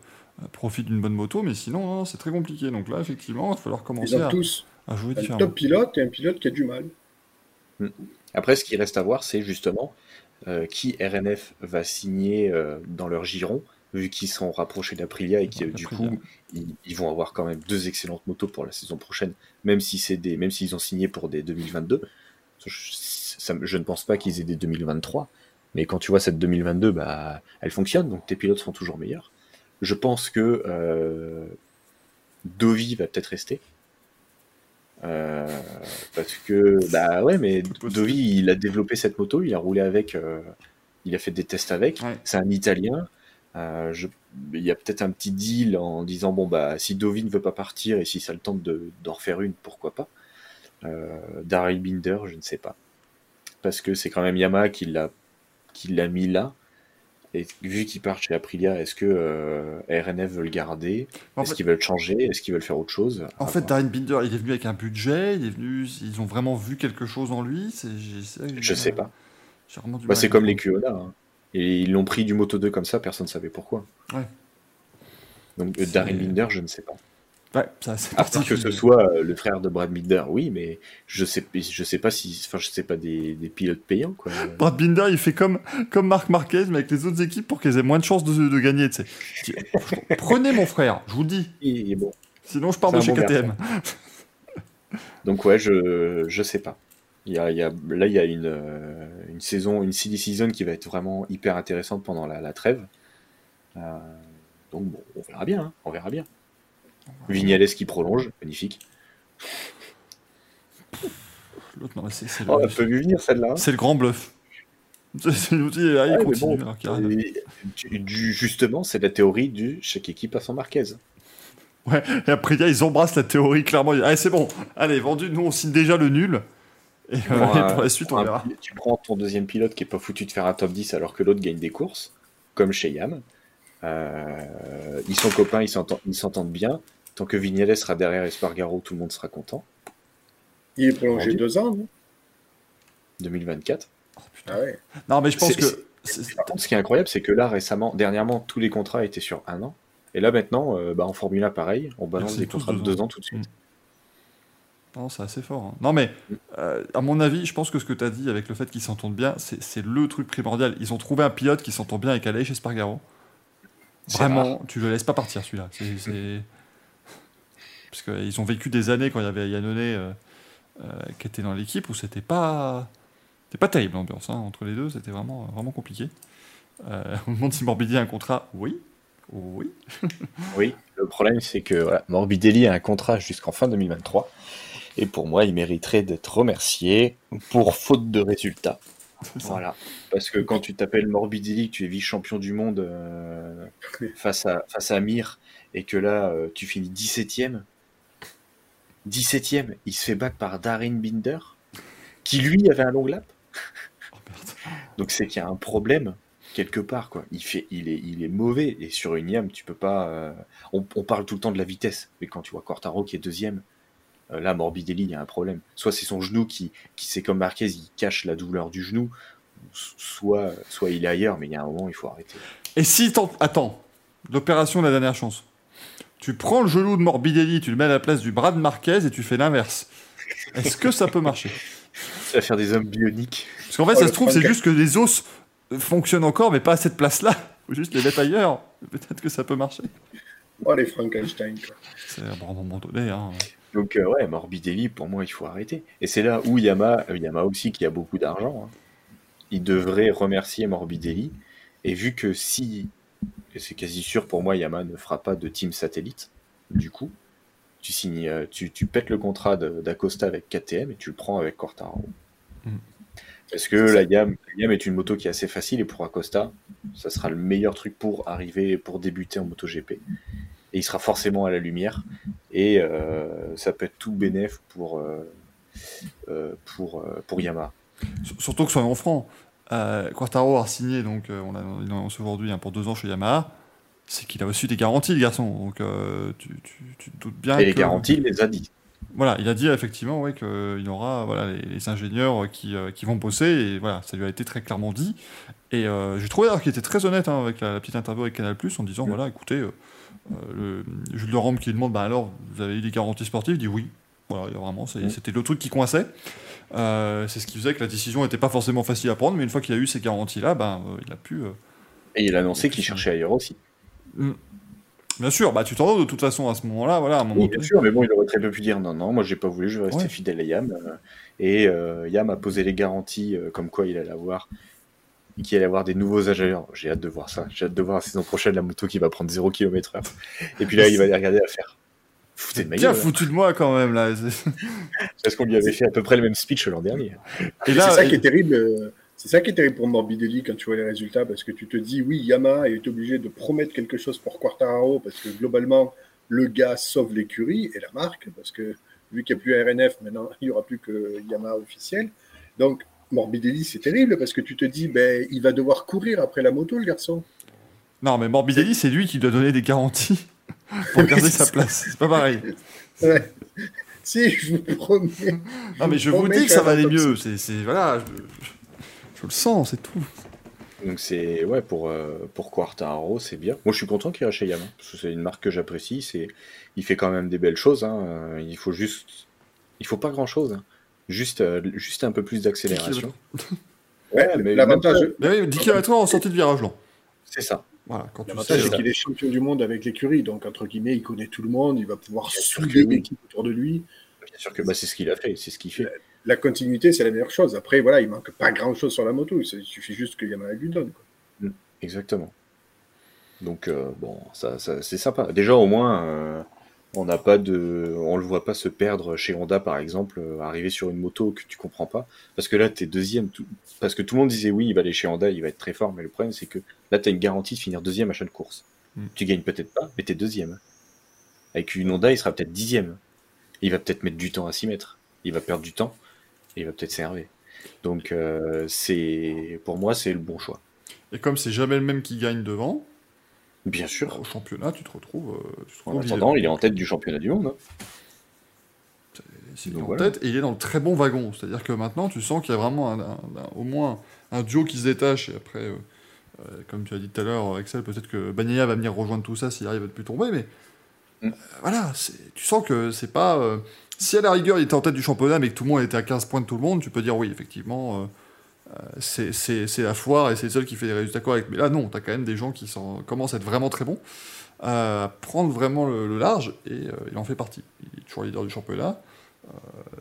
Speaker 2: profit d'une bonne moto, mais sinon, non, c'est très compliqué. Donc là, effectivement, il va falloir commencer à,
Speaker 4: tous
Speaker 2: à jouer
Speaker 4: un
Speaker 2: différemment.
Speaker 4: top pilote et un pilote qui a du mal.
Speaker 3: Après, ce qui reste à voir, c'est justement qui RNF va signer euh, dans leur giron, vu qu'ils sont rapprochés d'Aprilia et que
Speaker 2: Ouais,
Speaker 3: du coup, ils, ils vont avoir quand même deux excellentes motos pour la saison prochaine, même si c'est des, même s'ils ont signé pour des 2022. Je, ça me- je ne pense pas qu'ils aient des 2023, mais quand tu vois cette 2022, bah, elle fonctionne, donc tes pilotes seront toujours meilleurs. Je pense que euh, Dovi va peut-être rester. Euh, parce que bah ouais mais. Dovi il a développé cette moto il a roulé avec euh, il a fait des tests avec
Speaker 2: Ouais.
Speaker 3: c'est un italien Euh, je- il y a peut-être un petit deal en disant bon bah si Dovi ne veut pas partir et si ça le tente de- d'en refaire une pourquoi pas Daryl Binder je ne sais pas parce que c'est quand même Yamaha qui l'a qui l'a mis là et vu qu'il part chez Aprilia est-ce que euh, RNF veut le garder?
Speaker 2: En
Speaker 3: est-ce
Speaker 2: fait,
Speaker 3: qu'ils veulent changer? Est-ce qu'ils veulent faire autre chose?
Speaker 2: En fait. Darren Binder, il est venu avec un budget, il est venu, ils ont vraiment vu quelque chose en lui. c'est- j'ai- c'est-
Speaker 3: je sais pas.
Speaker 2: j'ai vraiment du
Speaker 3: Bah, c'est comme les. QONA. hein. Et ils l'ont pris du Moto 2 comme ça, personne ne savait pourquoi.
Speaker 2: Ouais.
Speaker 3: Donc euh,
Speaker 2: C'est-
Speaker 3: Darren Binder, je ne sais pas.
Speaker 2: Ouais, ça, c'est
Speaker 3: À part que ce soit euh, le frère de Brad Binder, oui, mais je sais, je sais pas si, enfin, je sais pas des, des pilotes payants quoi.
Speaker 2: Brad Binder, il fait comme, comme Marc Marquez, mais avec les autres équipes pour qu'ils aient moins de chances de, de gagner. tu sais. Dit, Prenez mon frère, je vous le dis.
Speaker 3: Bon,
Speaker 2: Sinon, je pars de chez
Speaker 3: bon
Speaker 2: KTM. [LAUGHS]
Speaker 3: donc ouais, je, je sais pas. Il y a, il y a, là, il y a une, euh, une saison, une silly season qui va être vraiment hyper intéressante pendant la, la trêve. Euh, donc bon, on verra bien, hein, on verra bien. Vignales qui prolonge, magnifique.
Speaker 2: L'autre, non, c'est c'est le,
Speaker 3: Oh, elle peut lui venir celle-là. hein.
Speaker 2: c'est le grand bluff. [LAUGHS] C'est l'outil, là, il continue.
Speaker 3: bon, et du- justement, c'est la théorie du chaque équipe a son Marquez.
Speaker 2: Ouais, et après, ils embrassent la théorie, clairement. Allez, c'est bon, allez, vendu, nous, on signe déjà le nul. Et, euh,
Speaker 3: Pour
Speaker 2: et
Speaker 3: un-
Speaker 2: pour la suite, on
Speaker 3: un
Speaker 2: verra.
Speaker 3: Tu prends ton deuxième pilote qui est pas foutu de faire un top 10 alors que l'autre gagne des courses, comme chez Yam. Euh, ils sont copains, ils s'entendent ils s'entendent bien. Tant que Vignales sera derrière Espargaro, tout le monde sera content.
Speaker 4: Il est prolongé deux ans, non?
Speaker 3: 2024.
Speaker 4: Ah ouais.
Speaker 2: Non, mais je pense que. c'est-
Speaker 3: Par contre, ce qui est incroyable, c'est que là, récemment, dernièrement, tous les contrats étaient sur un an. Et là, maintenant, euh, bah, en Formule 1, pareil, on balance des contrats de
Speaker 2: deux ans.
Speaker 3: ans tout de suite.
Speaker 2: Non, c'est assez fort. hein. Non, mais euh, à mon avis, je pense que ce que tu as dit avec le fait qu'ils s'entendent bien, c'est le truc primordial. Ils ont trouvé un pilote qui s'entend bien avec Aleix Espargaro.
Speaker 3: C'est
Speaker 2: Vraiment, tu le laisses pas partir celui-là. C'est- Parce qu'ils ont vécu des années quand il y avait Yannone euh, euh, qui était dans l'équipe où c'était pas. C'était pas terrible l'ambiance hein. entre les deux, c'était vraiment, vraiment compliqué. Euh, on me demande si Morbidelli a un contrat. Oui. Oui.
Speaker 3: Oui, le problème, c'est que voilà, Morbidelli a un contrat jusqu'en fin 2023. Et pour moi, il mériterait d'être remercié pour faute de résultats. Voilà. Parce que quand tu t'appelles Morbidelli, que tu es vice-champion du monde euh, [LAUGHS] face, à, face à Mir, et que là, euh, tu finis 17ème, 17ème, il se fait battre par Darin Binder, qui lui avait un long lap.
Speaker 2: Oh.
Speaker 3: Donc c'est qu'il y a un problème quelque part. Quoi. Il, fait, il, est, il est mauvais, et sur une YAM, tu peux pas... euh, On, on parle tout le temps de la vitesse, mais quand tu vois Quartaro qui est deuxième, euh, là, Morbidelli, il y a un problème. Soit c'est son genou qui, qui c'est comme Marquez, il cache la douleur du genou, soit, soit il est ailleurs, mais il y a un moment, il faut arrêter.
Speaker 2: Et si t'en- Attends, l'opération de la dernière chance. Tu prends le genou de Morbidelli, tu le mets à la place du bras de Marquez et tu fais l'inverse. Est-ce que ça peut marcher?
Speaker 3: Ça va faire des hommes bioniques.
Speaker 2: Parce qu'en fait,
Speaker 4: Oh,
Speaker 2: ça se trouve, c'est juste que les os fonctionnent encore, mais pas à cette place-là. Faut juste les mettre ailleurs. Peut-être que ça peut marcher.
Speaker 4: Oh, les Frankenstein, quoi.
Speaker 2: C'est à un moment donné. Hein.
Speaker 3: Donc euh, ouais, Morbidelli, pour moi, il faut arrêter. Et c'est là où Yama, euh, Yama aussi, qui a beaucoup d'argent, hein, il devrait remercier Morbidelli. Et vu que si, c'est quasi sûr pour moi, Yama ne fera pas de team satellite, du coup, tu signes, euh, tu, tu pètes le contrat d'Acosta avec KTM et tu le prends avec Quartaro.
Speaker 2: Mm.
Speaker 3: Parce que la Yam, la Yam est une moto qui est assez facile et pour Acosta, ça sera le meilleur truc pour arriver, pour débuter en MotoGP. Et il sera forcément à la lumière et euh, ça peut être tout bénéf pour, euh, euh, pour, pour Yamaha.
Speaker 2: Surtout que soyons francs, euh, Quartaro a signé, donc euh, on l'a il annonce aujourd'hui hein, pour deux ans chez Yamaha. C'est qu'il a aussi des garanties, le garçon. Donc euh, tu, tu- tu te doutes bien
Speaker 3: Et les garanties, il les a dit.
Speaker 2: Voilà, il a dit effectivement ouais, qu'il aura voilà, les, les ingénieurs qui, qui vont bosser, et voilà, ça lui a été très clairement dit. Et j'ai trouvé d'ailleurs qu'il était très honnête hein, avec la, la petite interview avec Canal en disant
Speaker 3: Mm.
Speaker 2: voilà, écoutez, le, Jules de Rome qui lui demande bah alors, vous avez eu des garanties sportives? Il dit oui. Voilà, vraiment,
Speaker 3: Mm.
Speaker 2: c'était le truc qui coinçait. Euh, c'est ce qui faisait que la décision n'était pas forcément facile à prendre, mais une fois qu'il a eu ces garanties-là, ben, euh, il a pu. euh,
Speaker 3: Et il a annoncé qu'il cherchait ailleurs aussi.
Speaker 2: Bien sûr, bah, tu t'en vas de toute façon à ce moment-là, voilà, à un moment
Speaker 3: Oui, bien sûr, mais bon, il aurait très peu pu dire non, non, moi j'ai pas voulu, je vais rester
Speaker 2: Ouais.
Speaker 3: fidèle à Yam. Et Yam a posé les garanties comme quoi il allait avoir qu'il allait avoir des nouveaux ingénieurs. J'ai hâte de voir ça. J'ai hâte de voir la saison prochaine la moto qui va prendre 0 km/h. Et puis là, il va les regarder à faire. Foutez de ma
Speaker 2: Bien
Speaker 3: gueule.
Speaker 2: foutu de moi quand même là. [LAUGHS]
Speaker 3: Parce qu'on lui avait fait à peu près le même speech l'an dernier.
Speaker 2: Et
Speaker 4: C'est ça qui est terrible. euh, C'est ça qui est terrible pour Morbidelli quand tu vois les résultats, parce que tu te dis, oui, Yamaha est obligé de promettre quelque chose pour Quartararo, parce que globalement, le gars sauve l'écurie et la marque, parce que vu qu'il n'y a plus RNF, maintenant, [LAUGHS] il n'y aura plus que Yamaha officiel. Donc, Morbidelli, c'est terrible, parce que tu te dis, ben, il va devoir courir après la moto, le garçon.
Speaker 2: Non, mais Morbidelli, c'est lui qui doit donner des garanties pour garder sa place. C'est pas pareil.
Speaker 4: Ouais. si, je vous promets.
Speaker 2: Non, mais je vous dis que ça va aller mieux. C'est, c'est- voilà, je, je le sens, c'est tout.
Speaker 3: Donc c'est ouais pour euh, pour Quartaro c'est bien. Moi je suis content qu'il reste chez Yamaha parce que c'est une marque que j'apprécie. C'est il fait quand même des belles choses. hein. Euh, Il faut juste il faut pas grand chose. Juste euh, juste un peu plus d'accélération.
Speaker 4: Ouais,
Speaker 3: mais
Speaker 4: L'avantage,
Speaker 2: Mais oui, 10 km en sortie de virage lent.
Speaker 3: C'est ça.
Speaker 2: Voilà, quand tu sais.
Speaker 4: L'avantage, c'est qu'il est champion du monde avec l'écurie, donc entre guillemets, il connaît tout le monde, il va pouvoir
Speaker 3: oui.
Speaker 4: l'équipe autour de lui.
Speaker 3: Bien sûr que bah, c'est ce qu'il a fait. C'est ce qu'il fait.
Speaker 4: La continuité, c'est la meilleure chose. Après, voilà, il manque pas grand-chose sur la moto, il suffit juste que Yamaha lui donne. quoi.
Speaker 3: Exactement. Donc euh, bon ça, ça c'est sympa. Déjà au moins euh, on n'a pas de on le voit pas se perdre chez Honda par exemple euh, arriver sur une moto que tu comprends pas parce que là t'es deuxième tout... parce que tout le monde disait oui il va aller chez Honda il va être très fort mais le problème c'est que là t'as une garantie de finir deuxième à chaque course
Speaker 2: Mm.
Speaker 3: tu gagnes peut-être pas mais t'es deuxième Avec une Honda, il sera peut-être dixième. Il va peut-être mettre du temps à s'y mettre. Il va perdre du temps. Et il va peut-être s'énerver. Donc, euh, c'est pour moi, c'est le bon choix.
Speaker 2: Et comme c'est jamais le même qui gagne devant,
Speaker 3: Bien sûr.
Speaker 2: au championnat, tu te retrouves. euh, tu te
Speaker 3: En attendant, il est en tête du championnat du monde. hein. Donc
Speaker 2: en
Speaker 3: voilà.
Speaker 2: tête et il est dans le très bon wagon. C'est-à-dire que maintenant, tu sens qu'il y a vraiment un- un- un- au moins un duo qui se détache. Et après, euh, euh, comme tu as dit tout à l'heure, Axel, peut-être que Bagnaia va venir rejoindre tout ça s'il arrive à ne plus tomber. Mais
Speaker 3: Mm.
Speaker 2: euh, voilà, tu sens que c'est pas. si à la rigueur, il était en tête du championnat, mais que tout le monde était à 15 points de tout le monde, tu peux dire oui, effectivement, c'est- c'est la foire et c'est le seul qui fait des résultats corrects. Mais là, non, tu as quand même des gens qui sont, commencent à être vraiment très bons, à prendre vraiment le, le large et euh, il en fait partie. Il est toujours leader du championnat. Euh,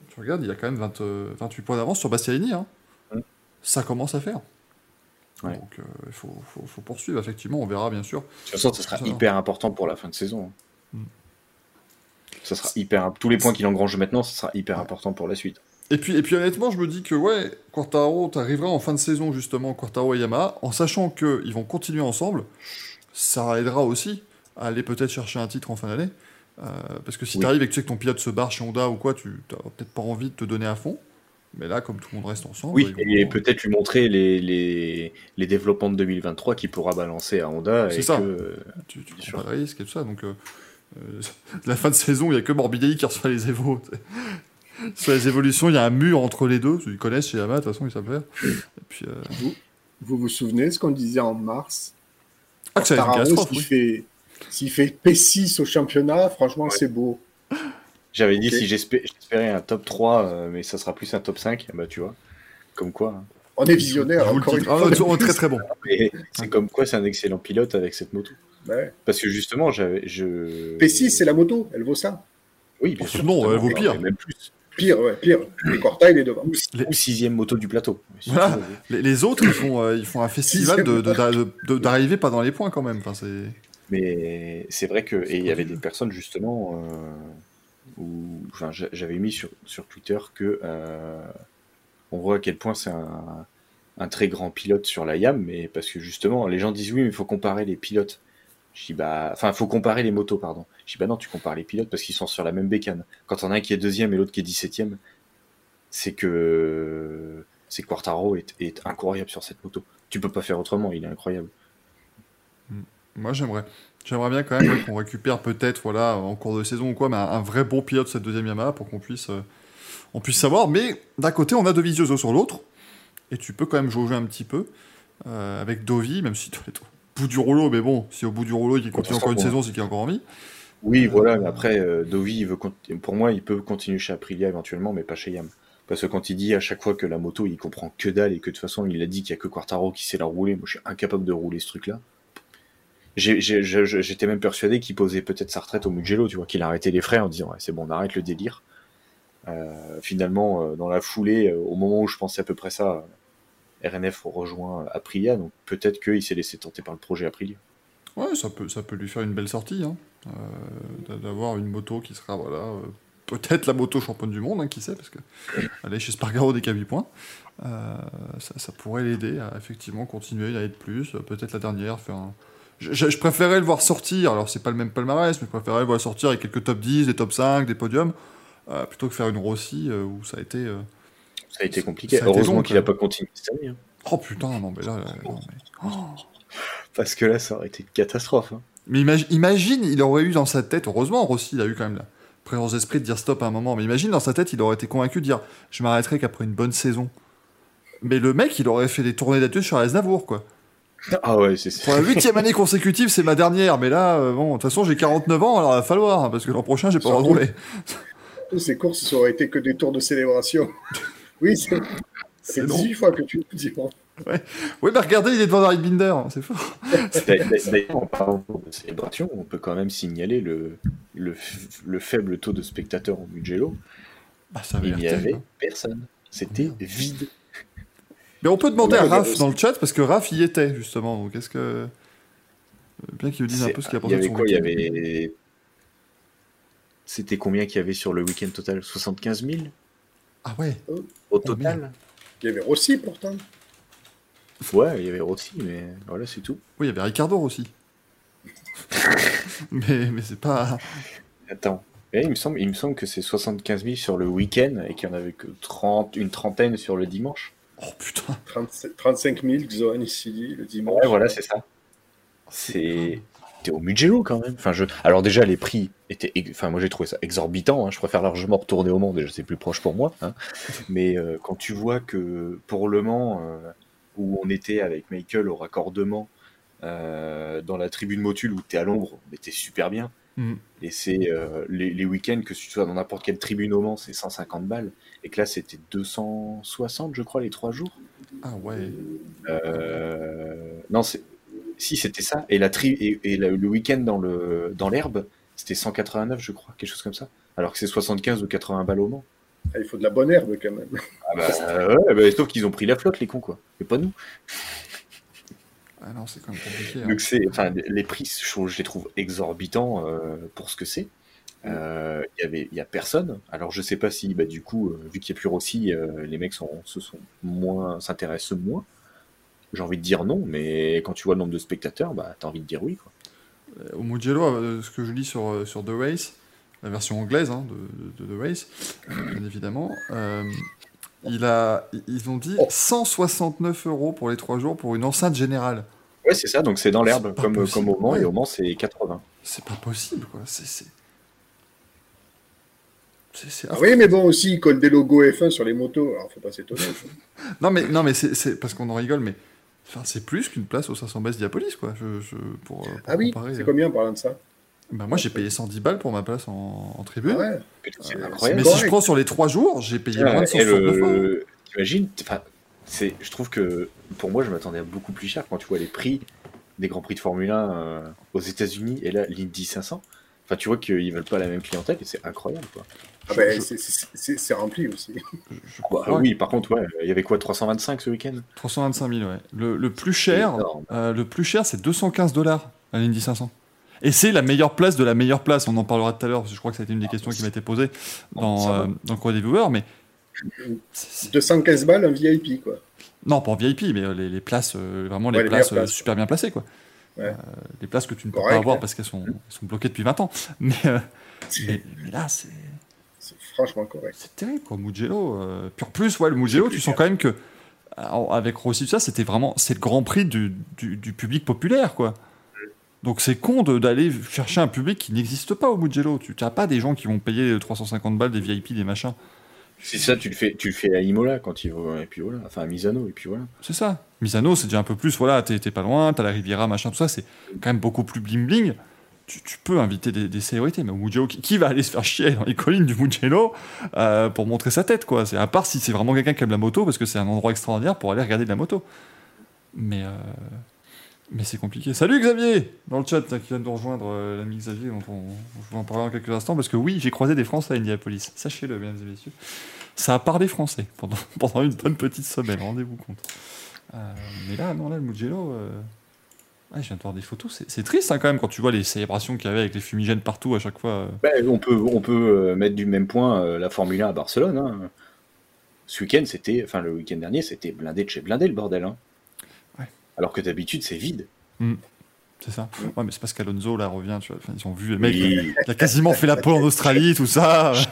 Speaker 2: tu regardes, il a quand même 20, euh, 28 points d'avance sur Bastianini. Hein.
Speaker 3: Mm.
Speaker 2: Ça commence à faire.
Speaker 3: Ouais.
Speaker 2: Donc euh, il faut, faut- faut poursuivre, effectivement, on verra bien sûr.
Speaker 3: De toute façon, ça sera
Speaker 2: Ça.
Speaker 3: hyper important pour la fin de saison.
Speaker 2: Mm.
Speaker 3: Ça sera hyper. Tous les points qu'il engrange maintenant, ça sera hyper important pour la suite.
Speaker 2: Et puis, et puis honnêtement, je me dis que ouais, Quartaro, t'arriveras en fin de saison justement, Quartaro et Yamaha, en sachant qu'ils vont continuer ensemble, ça aidera aussi à aller peut-être chercher un titre en fin d'année. Euh, parce que si
Speaker 3: Oui.
Speaker 2: t'arrives et que tu sais que ton pilote se barre chez Honda ou quoi, tu n'as peut-être pas envie de te donner à fond. Mais là, comme tout le monde reste ensemble,
Speaker 3: Oui,
Speaker 2: ils vont-
Speaker 3: et peut-être lui montrer les, les, les développements de 2023 qu'il pourra balancer à Honda.
Speaker 2: C'est
Speaker 3: et
Speaker 2: ça.
Speaker 3: que-
Speaker 2: tu, tu prends pas de risque et tout ça. Donc, euh, euh, [LAUGHS] la fin de saison, il n'y a que Morbidelli qui reçoit les évos. Sur les évolutions, il y a un mur entre les deux. Ils connaissent chez Yamaha, de toute façon, ils savent faire. Et puis, euh...
Speaker 4: Vous vous souvenez ce qu'on disait en mars?
Speaker 2: Ah, que ça
Speaker 4: Tararo,
Speaker 2: catastrophe,
Speaker 4: s'il fait, s'il fait P6 au championnat, franchement, c'est beau.
Speaker 3: J'avais dit si j'espé- j'espérais un top 3, euh, mais ça sera plus un top 5, bah tu vois. Comme quoi. hein.
Speaker 4: On est visionnaire,
Speaker 2: vous
Speaker 4: encore une
Speaker 2: Ah,
Speaker 4: fois.
Speaker 2: non, on est très très bon. [LAUGHS]
Speaker 3: C'est comme quoi c'est un excellent pilote avec cette moto.
Speaker 4: Ouais.
Speaker 3: Parce que justement, j'avais. Je...
Speaker 4: P6, c'est la moto, elle vaut ça.
Speaker 3: Oui, bien sûr.
Speaker 2: non, elle vaut pire.
Speaker 3: Même plus.
Speaker 4: Pire, ouais, pire. Et Corta, il est devant.
Speaker 3: Ou sixième moto du plateau.
Speaker 2: Voilà. Les, les autres, ils font, euh, ils font un festival de- de- de- de- d'arriver pas dans les points quand même. Enfin.
Speaker 3: Mais c'est vrai que. Et il y avait des personnes justement. euh, où, enfin, j'a- j'avais mis sur, sur Twitter que. euh, on voit à quel point c'est un, un très grand pilote sur la YAM, mais parce que justement, les gens disent oui, mais il faut comparer les pilotes. Je dis bah. Enfin, faut comparer les motos, pardon. Je dis bah non, tu compares les pilotes parce qu'ils sont sur la même bécane. Quand on a un qui est deuxième et l'autre qui est dix-septième, c'est que. C'est Quartaro est, incroyable sur cette moto. Tu peux pas faire autrement, il est incroyable.
Speaker 2: Moi, j'aimerais. J'aimerais bien quand même [COUGHS] qu'on récupère peut-être, voilà, en cours de saison ou quoi, mais un, vrai bon pilote cette deuxième Yamaha pour qu'on puisse, euh, on puisse savoir. Mais d'un côté, on a Dovizioso sur l'autre, et tu peux quand même jauger un petit peu euh, avec Dovi, même si au bout du rouleau, mais bon, si au bout du rouleau il continue encore une saison, c'est qu'il a encore envie.
Speaker 3: Oui, voilà, mais après, euh, Dovi, il veut pour moi, il peut continuer chez Aprilia éventuellement, mais pas chez Yam. Parce que quand il dit à chaque fois que la moto, il comprend que dalle et que de toute façon, il a dit qu'il y a que Quartaro qui sait la rouler, moi je suis incapable de rouler ce truc-là. J'étais même persuadé qu'il posait peut-être sa retraite au Mugello, tu vois, qu'il arrêtait les frais en disant, ouais, c'est bon, on arrête le délire. Euh, finalement, euh, dans la foulée, euh, au moment où je pensais à peu près ça, euh, RNF rejoint Aprilia, donc peut-être qu'il s'est laissé tenter par le projet Aprilia.
Speaker 2: Ouais, ça peut, ça peut lui faire une belle sortie, hein, euh, d'a- d'avoir une moto qui sera, voilà, euh, peut-être la moto championne du monde, hein, qui sait, parce que [COUGHS] aller chez Spargaro qu'à 8 points, euh, ça, ça pourrait l'aider à effectivement continuer à être plus, peut-être la dernière, faire un... Je, je- je préférais le voir sortir, alors c'est pas le même palmarès, mais je préférais le voir sortir avec quelques top 10, des top 5, des podiums, plutôt que faire une Rossi où ça a été... euh,
Speaker 3: Ça a été compliqué.
Speaker 2: Ça a été
Speaker 3: Heureusement qu'il n'a pas continué cette année. hein.
Speaker 2: Oh putain, non mais là... là, non, mais... oh.
Speaker 3: Parce que là, ça aurait été une catastrophe. hein.
Speaker 2: Mais imagine, imagine, il aurait eu dans sa tête, heureusement, Rossi, il a eu quand même la présence d'esprit de dire stop à un moment, mais imagine dans sa tête, il aurait été convaincu de dire je m'arrêterai qu'après une bonne saison. Mais le mec, il aurait fait des tournées d'adieu sur Aznavour, quoi.
Speaker 3: Ah ouais, c'est
Speaker 2: Pour la huitième année consécutive, c'est ma dernière, mais là, euh, bon, de toute façon, j'ai 49 ans, alors il va falloir, hein, parce que l'an prochain, j'ai pas le droit de rouler.
Speaker 4: Toutes ces courses, ça aurait été que des tours de célébration. [LAUGHS] oui, c'est c'est
Speaker 2: long.
Speaker 4: 18 fois que tu le dis. bon.
Speaker 2: Oui, mais regardez, il est devant David Binder, hein, c'est fort. [LAUGHS]
Speaker 3: D'ailleurs, en parlant de célébration, on peut quand même signaler le, le, le faible taux de spectateurs au Mugello.
Speaker 2: Bah, ça
Speaker 3: Il n'y avait
Speaker 2: hein.
Speaker 3: personne. C'était vide.
Speaker 2: Mais on peut demander
Speaker 4: Ouais,
Speaker 2: à Raph
Speaker 4: aussi-
Speaker 2: dans le chat, parce que Raph y était, justement, donc est-ce que... euh, Bien qu'il nous dise un peu ce qu'il a
Speaker 3: Il y
Speaker 2: pensé de
Speaker 3: avait
Speaker 2: son
Speaker 3: quoi Il y avait. C'était combien qu'il y avait sur le week-end total? 75 000
Speaker 2: Ah ouais
Speaker 3: au total
Speaker 4: Il y avait Rossi pourtant.
Speaker 3: Ouais, il y avait Rossi, mais voilà, c'est tout.
Speaker 2: Oui, il y avait Ricardo aussi. [LAUGHS] mais mais c'est pas...
Speaker 3: Attends. Eh, il, me semble, il me semble que c'est 75 000 sur le week-end et qu'il n'y en avait que 30, une trentaine sur le dimanche.
Speaker 2: Oh putain.
Speaker 4: 37 35 000 Xoan ici le dimanche.
Speaker 3: Ouais, voilà, c'est ça. C'est. T'es au Mugello quand même. Enfin, je... Alors, déjà, les prix étaient. Enfin, moi, j'ai trouvé ça exorbitant. hein. Je préfère largement retourner au Mans. Déjà, c'est plus proche pour moi. hein. [LAUGHS] Mais euh, quand tu vois que pour le Mans, euh, où on était avec Michael au raccordement, euh, dans la tribune Motul où t'es à l'ombre, on était super bien.
Speaker 2: Mm.
Speaker 3: Et c'est les, les week-ends, que tu sois dans n'importe quelle tribune au Mans, c'est 150 balles. Et que là, c'était 260, je crois, les trois jours.
Speaker 2: Ah ouais.
Speaker 3: Non, c'est si c'était ça. Et la tri et, et la- le week-end dans le dans l'herbe, c'était 189, je crois, quelque chose comme ça. Alors que c'est 75 ou 80 balles au Mans.
Speaker 4: Ah, il faut de la bonne herbe quand même.
Speaker 3: Ah bah, ouais, bah, sauf qu'ils ont pris la flotte, les cons, quoi. Et pas nous.
Speaker 2: Ah non, c'est quand même compliqué. hein.
Speaker 3: Donc c'est, enfin, les prix, je, je les trouve exorbitants euh, pour ce que c'est. Euh, Il y avait, il y a personne. Alors je sais pas si, bah, du coup, euh, vu qu'il y a plus Rossi, euh, les mecs sont, se sont moins, s'intéressent moins. J'ai envie de dire non, mais quand tu vois le nombre de spectateurs, bah, t'as envie de dire oui, quoi.
Speaker 2: Au Mugello, euh, ce que je lis sur, euh, sur The Race, la version anglaise hein, de, de- de The Race, euh, bien évidemment, euh, il a, ils ont dit
Speaker 4: Oh.
Speaker 2: 169 euros pour les 3 jours pour une enceinte générale.
Speaker 3: Ouais, c'est ça, donc c'est dans l'herbe, comme,
Speaker 2: possible,
Speaker 3: comme au Mans,
Speaker 2: ouais.
Speaker 3: et au Mans, c'est 80.
Speaker 2: C'est pas possible, quoi. C'est.
Speaker 4: Ah oui, mais bon, aussi, ils collent des logos F1 sur les motos, alors faut pas s'étonner. [LAUGHS]
Speaker 2: Non, mais, non, mais c'est- c'est parce qu'on en rigole, mais enfin, c'est plus qu'une place au 500 baisse Diapolis, quoi. Je, je- pour, pour
Speaker 4: Ah oui, c'est
Speaker 2: euh.
Speaker 4: combien en parlant de ça?
Speaker 2: Bah, moi, j'ai payé 110 balles pour ma place en, en tribune.
Speaker 4: Ah ouais.
Speaker 3: Putain, C'est
Speaker 4: Euh,
Speaker 3: incroyable.
Speaker 2: mais si je prends sur les 3 jours, j'ai payé moins de
Speaker 3: Ouais, et
Speaker 2: 169 euros.
Speaker 3: le... T'imagines, je trouve que pour moi, je m'attendais à beaucoup plus cher quand tu vois les prix des grands prix de Formule 1 euh, aux États-Unis et là, l'Indy 500. Enfin, tu vois qu'ils veulent pas la même clientèle et c'est incroyable, quoi.
Speaker 4: Ah ben,
Speaker 2: je-
Speaker 4: c'est- rempli aussi.
Speaker 2: Je
Speaker 3: Bah,
Speaker 2: crois
Speaker 3: oui, par contre, ouais, il y avait quoi, 325 ce week-end?
Speaker 2: 325 000, ouais. Le, le plus cher, euh, le plus cher, c'est 215 dollars à l'Indy 500. Et c'est la meilleure place de la meilleure place. On en parlera tout à l'heure, parce que je crois que ça a été une des questions qui m'a été posée dans, euh, dans le courrier des viewers. Mais c'est- c'est-
Speaker 4: 215 balles, un VIP, quoi.
Speaker 2: non, pas en VIP, mais euh, les, les places, euh, vraiment les
Speaker 4: Ouais, les
Speaker 2: places, euh, super bien placées, quoi.
Speaker 4: Ouais.
Speaker 2: Euh, les places que tu ne peux
Speaker 4: Correct,
Speaker 2: pas avoir
Speaker 4: hein.
Speaker 2: parce qu'elles sont, sont bloquées depuis 20 ans. Mais, euh, [LAUGHS] mais, mais là, c'est.
Speaker 4: C'est franchement correct.
Speaker 2: C'est terrible, quoi, Mugello. euh. Puis en plus, ouais, le Mugello, tu sens quand même que, alors, avec Rossi, tout ça, c'était vraiment, c'est le grand prix du, du, du public populaire, quoi. Donc c'est con de- d'aller chercher un public qui n'existe pas au Mugello. Tu n'as pas des gens qui vont payer 350 balles, des VIP, des machins.
Speaker 3: C'est ça, tu le fais, tu le fais à Imola quand il va, et puis voilà, enfin à Misano, et puis voilà.
Speaker 2: C'est ça. Misano, c'est déjà un peu plus, voilà, t'es t'es pas loin, t'as la Riviera, machin, tout ça, c'est quand même beaucoup plus bling-bling. Tu, peux inviter des, des célébrités, mais qui, va aller se faire chier dans les collines du Mugello euh, pour montrer sa tête, quoi à part si c'est vraiment quelqu'un qui aime la moto, parce que c'est un endroit extraordinaire pour aller regarder de la moto. Mais, euh, mais c'est compliqué. Salut Xavier Dans le chat, qui vient de nous rejoindre, euh, l'ami Xavier, dont on, je vais en parler en quelques instants, parce que oui, j'ai croisé des Français à Indianapolis. Sachez-le, mesdames et messieurs. Ça a parlé français pendant, [LAUGHS] pendant une bonne petite semaine, rendez-vous compte. Euh, mais là, non, là, le Mugello. Je viens de voir des photos. C'est, triste hein, quand même quand tu vois les célébrations qu'il y avait avec les fumigènes partout à chaque fois. euh.
Speaker 3: Ben, on peut, on peut euh, mettre du même point euh, la Formule 1 à Barcelone. hein. Ce week-end, c'était, enfin le week-end dernier, c'était blindé de chez blindé le bordel. hein.
Speaker 2: Ouais.
Speaker 3: Alors que d'habitude, c'est vide.
Speaker 2: C'est ça. Ouais, mais c'est parce qu'Alonso là revient. Tu vois. Enfin, ils ont vu le mec.
Speaker 3: Oui.
Speaker 2: Il a quasiment fait la pole en Australie, tout ça. [LAUGHS]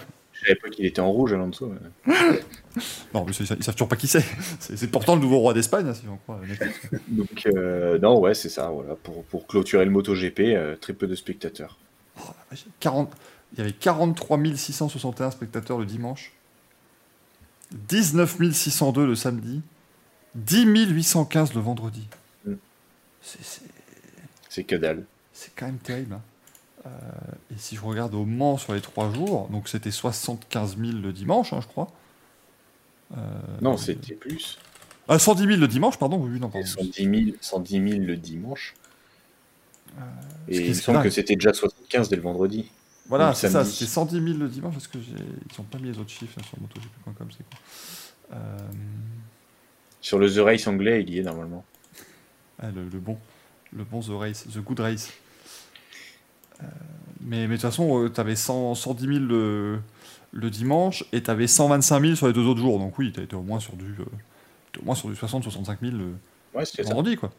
Speaker 3: Je savais pas qu'il était en rouge, Alonso. mais- [LAUGHS]
Speaker 2: Non, mais c'est- ils savent toujours pas qui c'est. C'est, pourtant le nouveau roi d'Espagne, hein, si on croit. [LAUGHS]
Speaker 3: Donc, euh, non, ouais, c'est ça. Voilà, pour, pour clôturer le MotoGP, euh, très peu de spectateurs.
Speaker 2: Oh, la vache, 40 Il y avait 43 661 spectateurs le dimanche, 19 602 le samedi, 10 815 le vendredi.
Speaker 3: Mm.
Speaker 2: C'est
Speaker 3: que dalle.
Speaker 2: c'est quand même terrible. hein. Euh, et si je regarde au Mans sur les trois jours, donc c'était 75 000 le dimanche, hein, je crois. Euh,
Speaker 3: Non, c'était plus.
Speaker 2: Ah, 110 000 le dimanche, pardon. Oui, non, pardon.
Speaker 3: 110 000, 110 000 le dimanche.
Speaker 2: Euh,
Speaker 3: Et il me semble que c'était déjà 75 dès le vendredi.
Speaker 2: Voilà, c'est ça, c'était 110 000 le dimanche, parce que ils n'ont pas mis les autres chiffres là, sur MotoGP.com, c'est quoi euh...
Speaker 3: Sur le The Race anglais, il y est normalement.
Speaker 2: ah, le, le bon, le bon The Race, The Good Race. Euh, mais, mais de toute façon, tu avais 100, 110 000 le, le dimanche, et tu avais 125 000 sur les deux autres jours, donc oui, tu été au moins sur du, euh, au moins sur du 60-65 000 le
Speaker 3: Ouais, ça.
Speaker 2: vendredi, quoi.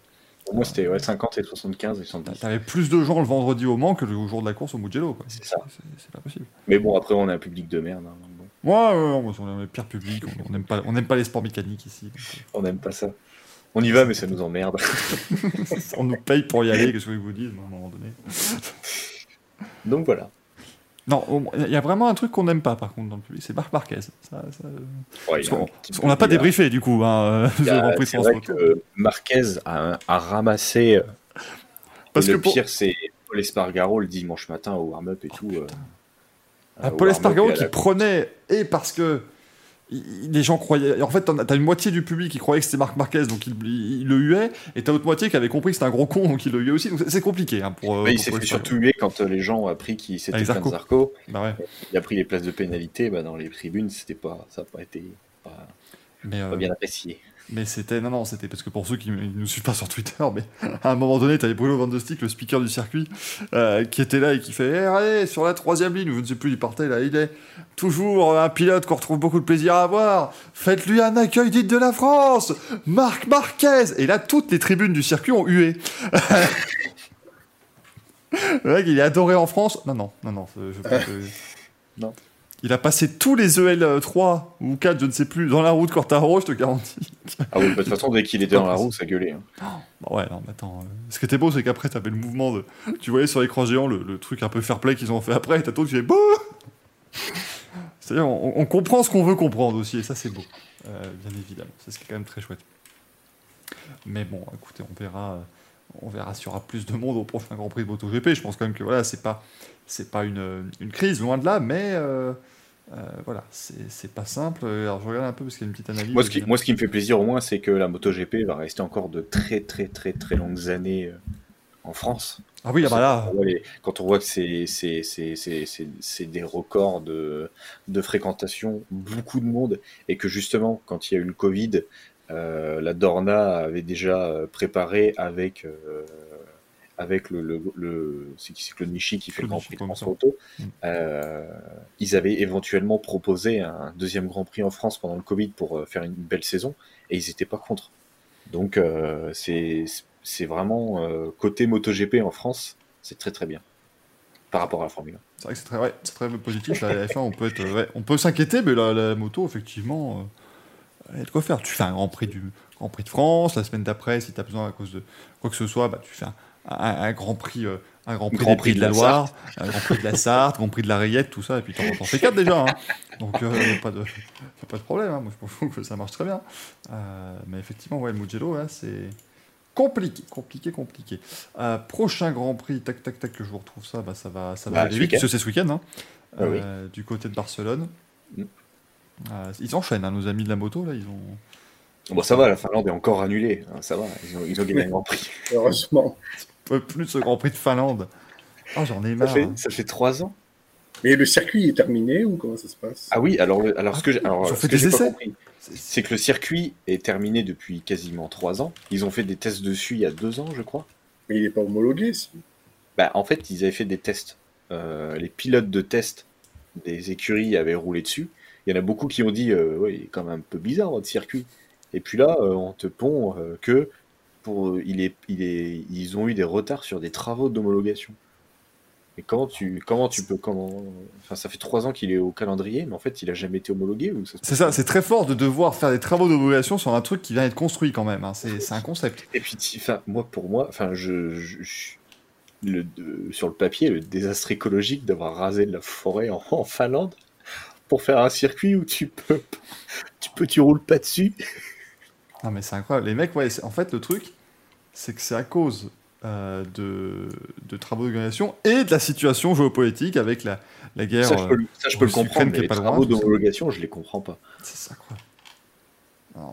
Speaker 3: Pour moi, c'était ouais, 50 et 75 et 70.
Speaker 2: T'avais plus de gens le vendredi au Mans que le jour de la course au Mugello.
Speaker 3: C'est ça.
Speaker 2: C'est pas possible.
Speaker 3: Mais bon, après, on a un public de merde. hein, donc bon,
Speaker 2: Ouais, ouais, on est le pire public. On- n'aime pas, on pas les sports mécaniques ici. donc,
Speaker 3: on n'aime pas ça. On y va, mais ça nous emmerde.
Speaker 2: euh, [LAUGHS] on nous paye pour y aller. Qu'est-ce que vous dis à un moment donné
Speaker 3: Donc voilà.
Speaker 2: Non, il y a vraiment un truc qu'on n'aime pas par contre dans le public, c'est Marc Marquez. Ça, ça,
Speaker 3: Ouais,
Speaker 2: on n'a pas débriefé du coup, hein, de
Speaker 3: C'est vrai que Marquez a, a ramassé. euh,
Speaker 2: Parce que
Speaker 3: le
Speaker 2: pour-
Speaker 3: pire, c'est Paul Espargaro le dimanche matin au warm-up et tout. euh,
Speaker 2: Ah,
Speaker 3: euh,
Speaker 2: Paul
Speaker 3: au
Speaker 2: Espargaro qui
Speaker 3: la-
Speaker 2: prenait, et parce que les gens croyaient. En fait, t'as une moitié du public qui croyait que c'était Marc Marquez, donc il, il- il le huait, et t'as l'autre moitié qui avait compris que c'était un gros con, donc il le huait aussi. Donc c'est- compliqué hein, pour.
Speaker 3: il s'est fait surtout huer quand euh, les gens ont appris qu'il s'était
Speaker 2: Avec
Speaker 3: fait
Speaker 2: Zarco. Bah ouais.
Speaker 3: Il a pris les places de pénalité bah, dans les tribunes. C'était pas, ça n'a pas été pas,
Speaker 2: Mais, euh,
Speaker 3: pas bien apprécié.
Speaker 2: Mais c'était. Non, non, c'était parce que pour ceux qui ne nous suivent pas sur Twitter, mais [LAUGHS] à un moment donné, t'avais Bruno Van de Stick, le speaker du circuit, euh, qui était là et qui fait Eh, Allez, sur la troisième ligne, je ne sais plus, il partait là, il est toujours un pilote qu'on retrouve beaucoup de plaisir à voir. Faites-lui un accueil digne de la France Marc Marquez Et là, toutes les tribunes du circuit ont hué. [LAUGHS] le mec, il est adoré en France. Non, non, non, non. Je [LAUGHS]
Speaker 3: Non.
Speaker 2: Il a passé tous les EL3 ou 4, je ne sais plus, dans la route Quartaro, je te garantis.
Speaker 3: Ah oui, bah, de toute façon, dès qu'il était dans la roue, ça gueulait. hein.
Speaker 2: Bon, ouais, non, mais attends. euh, Ce qui était beau, c'est qu'après, t'avais le mouvement de. Tu voyais sur l'écran géant le, le truc un peu fair play qu'ils ont fait après, et t'as tout qui fait bouh [LAUGHS] C'est-à-dire, on, on comprend ce qu'on veut comprendre aussi, et ça, c'est beau. Euh, bien évidemment. C'est ce qui est quand même très chouette. Mais bon, écoutez, on verra. On verra s'il y aura plus de monde au prochain Grand Prix de MotoGP. Je pense quand même que voilà, c'est pas, c'est pas une, une crise, loin de là, mais euh, euh, voilà, c'est pas simple. Alors je regarde un peu parce qu'il y a une petite analyse.
Speaker 3: Moi ce, qui, moi, ce qui me fait plaisir au moins, c'est que la MotoGP va rester encore de très, très, très, très longues années euh, en France.
Speaker 2: Ah oui, ah bah là.
Speaker 3: Quand on voit que c'est des records de, de fréquentation, beaucoup de monde, et que justement, quand il y a eu le Covid, euh, la Dorna avait déjà préparé avec, euh, avec le, le, le- c'est qui fait le Grand Prix de
Speaker 2: comme
Speaker 3: France
Speaker 2: ça.
Speaker 3: Moto.
Speaker 2: Mm.
Speaker 3: Euh, ils avaient éventuellement proposé un deuxième Grand Prix en France pendant le Covid pour euh, faire une belle saison, et ils n'étaient pas contre. Donc euh, c'est vraiment euh, côté MotoGP en France, c'est très très bien par rapport à la Formule 1.
Speaker 2: C'est vrai que c'est très, ouais, très positif. La F1, on peut, être, ouais, on peut s'inquiéter, mais la, la moto, effectivement, euh, elle a de quoi faire. Tu fais un Grand Prix, du, Grand Prix de France, la semaine d'après, si tu as besoin à cause de quoi que ce soit, bah, tu fais un, un- un Grand Prix, euh, un Grand Prix,
Speaker 3: Grand Prix
Speaker 2: de la
Speaker 3: de la
Speaker 2: Loire, un Grand Prix de la Sarthe, Grand Prix de la Rayette, tout ça, et puis t'en, fais quatre déjà. hein. Donc, il n'y a, pas de- pas de problème. hein. Moi, je trouve que ça marche très bien. Euh, mais effectivement, ouais, le Mugello, là, c'est compliqué, compliqué, compliqué. Euh, prochain Grand Prix, tac, tac, tac, que je vous retrouve ça, bah, ça va, ça va
Speaker 3: Bah,
Speaker 2: aller vite, parce que c'est ce week-end, hein,
Speaker 3: Ah oui.
Speaker 2: euh, du côté de Barcelone.
Speaker 3: Mm.
Speaker 2: Euh, ils enchaînent, hein, nos amis de la moto, là, ils ont...
Speaker 3: Bon, ça va, la Finlande est encore annulée, hein, ça va, ils ont, ils ont gagné un Grand Prix.
Speaker 4: Heureusement. [LAUGHS]
Speaker 2: peu plus ce Grand Prix de Finlande. Oh, j'en ai
Speaker 3: Ça
Speaker 2: marre.
Speaker 3: fait,
Speaker 2: hein.
Speaker 3: ça fait trois ans.
Speaker 4: Mais le circuit est terminé ou comment ça se passe?
Speaker 3: Ah oui, alors, le- alors ce que j'ai ce pas compris, c'est que le circuit est terminé depuis quasiment trois ans. Ils ont fait des tests dessus il y a deux ans, je crois.
Speaker 4: Mais il n'est pas homologué, si.
Speaker 3: Bah, en fait, ils avaient fait des tests. Euh, les pilotes de test des écuries avaient roulé dessus. Il y en a beaucoup qui ont dit euh, Ouais, il est quand même un peu bizarre votre circuit. Et puis là, euh, on te pond euh, que pour, il est, il est, ils ont eu des retards sur des travaux d'homologation. Mais comment tu, comment tu peux, comment, enfin, ça fait trois ans qu'il est au calendrier, mais en fait, il a jamais été homologué ou
Speaker 2: C'est ça, c'est très fort de devoir faire des travaux d'homologation sur un truc qui vient d'être construit quand même. hein. C'est un concept.
Speaker 3: Et puis, enfin, moi, pour moi, enfin, je, je- je- le, de- sur le papier, le désastre écologique d'avoir rasé de la forêt en, en Finlande pour faire un circuit où tu peux, tu peux, tu roules pas dessus.
Speaker 2: Non mais c'est incroyable. Les mecs, ouais, en fait, le truc, c'est que c'est à cause euh, de, de travaux d'organisation et de la situation géopolitique avec la, la guerre.
Speaker 3: Ça, je peux, ça, je peux le comprendre, mais
Speaker 2: est
Speaker 3: les
Speaker 2: pas
Speaker 3: travaux d'homologation, je les comprends pas.
Speaker 2: c'est ça, quoi.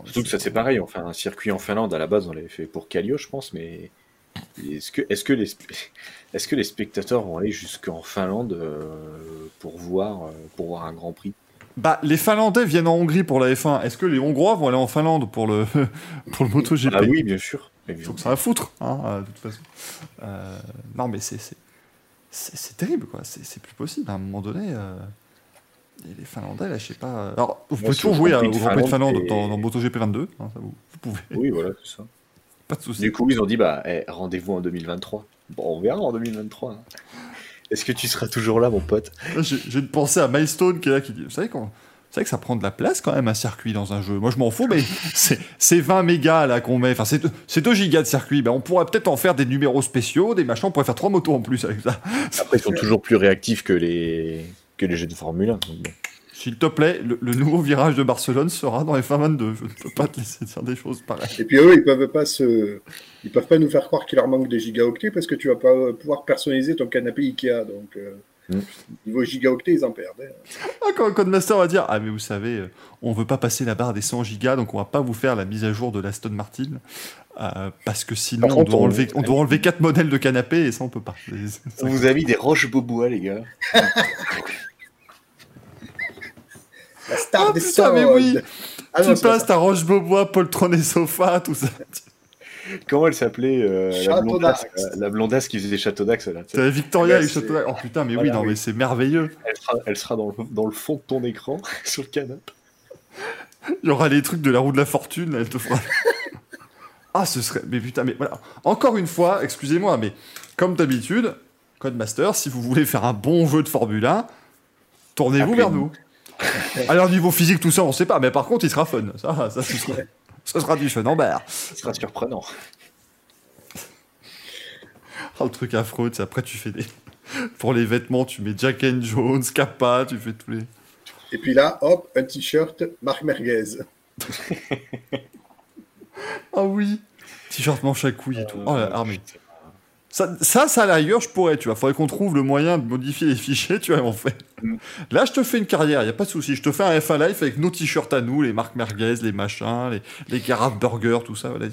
Speaker 3: Surtout que ça, c'est pareil. Enfin, un circuit en Finlande, à la base, on l'avait fait pour Callio, je pense, mais est-ce que, est-ce que les, est-ce que les spectateurs vont aller jusqu'en Finlande euh, pour voir, euh, pour voir un Grand Prix?
Speaker 2: Bah, les Finlandais viennent en Hongrie pour la F1. Est-ce que les Hongrois vont aller en Finlande pour le, [LAUGHS] pour le MotoGP?
Speaker 3: Ah oui, bien sûr.
Speaker 2: Faut que ça va foutre, hein, euh, de toute façon. Euh, non, mais c'est c'est- c'est c'est terrible, quoi. C'est plus possible. À un moment donné, euh, les Finlandais, là, je sais pas. Alors, vous
Speaker 3: Moi,
Speaker 2: pouvez toujours jouer au Grand Prix de
Speaker 3: Finlande,
Speaker 2: dans, dans MotoGP 22. hein, ça vous, vous pouvez.
Speaker 3: Oui, voilà, c'est ça.
Speaker 2: Pas de souci.
Speaker 3: Du coup, ils ont dit bah, eh, rendez-vous en 2023. Bon, on verra en 2023. hein. Est-ce que tu seras toujours là, mon pote?
Speaker 2: J'ai une pensée à Milestone qui est là qui dit Vous savez, savez que ça prend de la place quand même un circuit dans un jeu. Moi je m'en fous, mais [LAUGHS] c'est c'est 20 mégas là qu'on met. Enfin, c'est deux- c'est 2 gigas de circuit. Ben, on pourrait peut-être en faire des numéros spéciaux, des machins. On pourrait faire trois motos en plus avec ça.
Speaker 3: Après, ils sont toujours plus réactifs que les, que les jeux de Formule 1. donc bon.
Speaker 2: S'il te plaît, le, le nouveau virage de Barcelone sera dans F1 Je ne peux pas te laisser dire des choses pareilles.
Speaker 4: Et puis eux, ils peuvent pas se, ils peuvent pas nous faire croire qu'il leur manque des gigaoctets parce que tu vas pas pouvoir personnaliser ton canapé Ikea. Donc euh,
Speaker 3: Mm.
Speaker 4: niveau gigaoctets, ils en perdent. hein.
Speaker 2: Ah, quand Codemaster va dire Ah, mais vous savez, euh, on veut pas passer la barre des 100 gigas, donc on va pas vous faire la mise à jour de l'Aston Martin. euh, parce que sinon,
Speaker 3: Par
Speaker 2: on, doit enlever, on doit enlever 4 modèles de canapé et ça, on peut pas.
Speaker 3: On vous a mis des roches bobois, les gars. [LAUGHS]
Speaker 4: La star
Speaker 2: Ah,
Speaker 4: des
Speaker 2: putain, mais oui.
Speaker 4: Ah non,
Speaker 2: tu passes ta Roche-Beaubois, poltron et sofa, tout ça.
Speaker 3: Comment elle s'appelait euh, la,
Speaker 4: Château
Speaker 3: blondasse,
Speaker 4: d'Axe.
Speaker 3: euh, la blondasse qui faisait des châteaux d'axe là.
Speaker 2: T'avais Victoria et Château
Speaker 4: c'est-
Speaker 2: Oh putain, mais oui, non,
Speaker 4: oui.
Speaker 2: mais c'est merveilleux.
Speaker 3: Elle sera, elle sera dans, le, dans le fond de ton écran, [LAUGHS] sur le canapé.
Speaker 2: Il y aura les trucs de la roue de la fortune, là, elle te fera. [LAUGHS] ah, ce serait. Mais putain, mais voilà. Encore une fois, excusez-moi, mais comme d'habitude, Codemaster, si vous voulez faire un bon jeu de Formule 1, tournez-vous vers nous. [LAUGHS] Alors, niveau physique, tout ça, on sait pas, mais par contre, il sera fun. Ça, ça, ce sera, [LAUGHS] ce sera du fun en barre.
Speaker 3: Ce sera surprenant.
Speaker 2: Oh, le truc affreux, tu sais, après, tu fais des. Pour les vêtements, tu mets Jack and Jones, Kappa, tu fais tous les.
Speaker 4: Et puis là, hop, un t-shirt Marc Merguez. [LAUGHS]
Speaker 2: Ah oui T-shirt manche à couilles et tout.
Speaker 3: Euh,
Speaker 2: Oh, la armée. Ça, ça, ça, à la rigueur, je pourrais, tu vois. Faudrait qu'on trouve le moyen de modifier les fichiers, tu vois, en fait. Là, je te fais une carrière, y a pas de souci. Je te fais un F1 Life avec nos t-shirts à nous, les marques merguez, les machins, les, les carafes burger, tout ça. Voilà.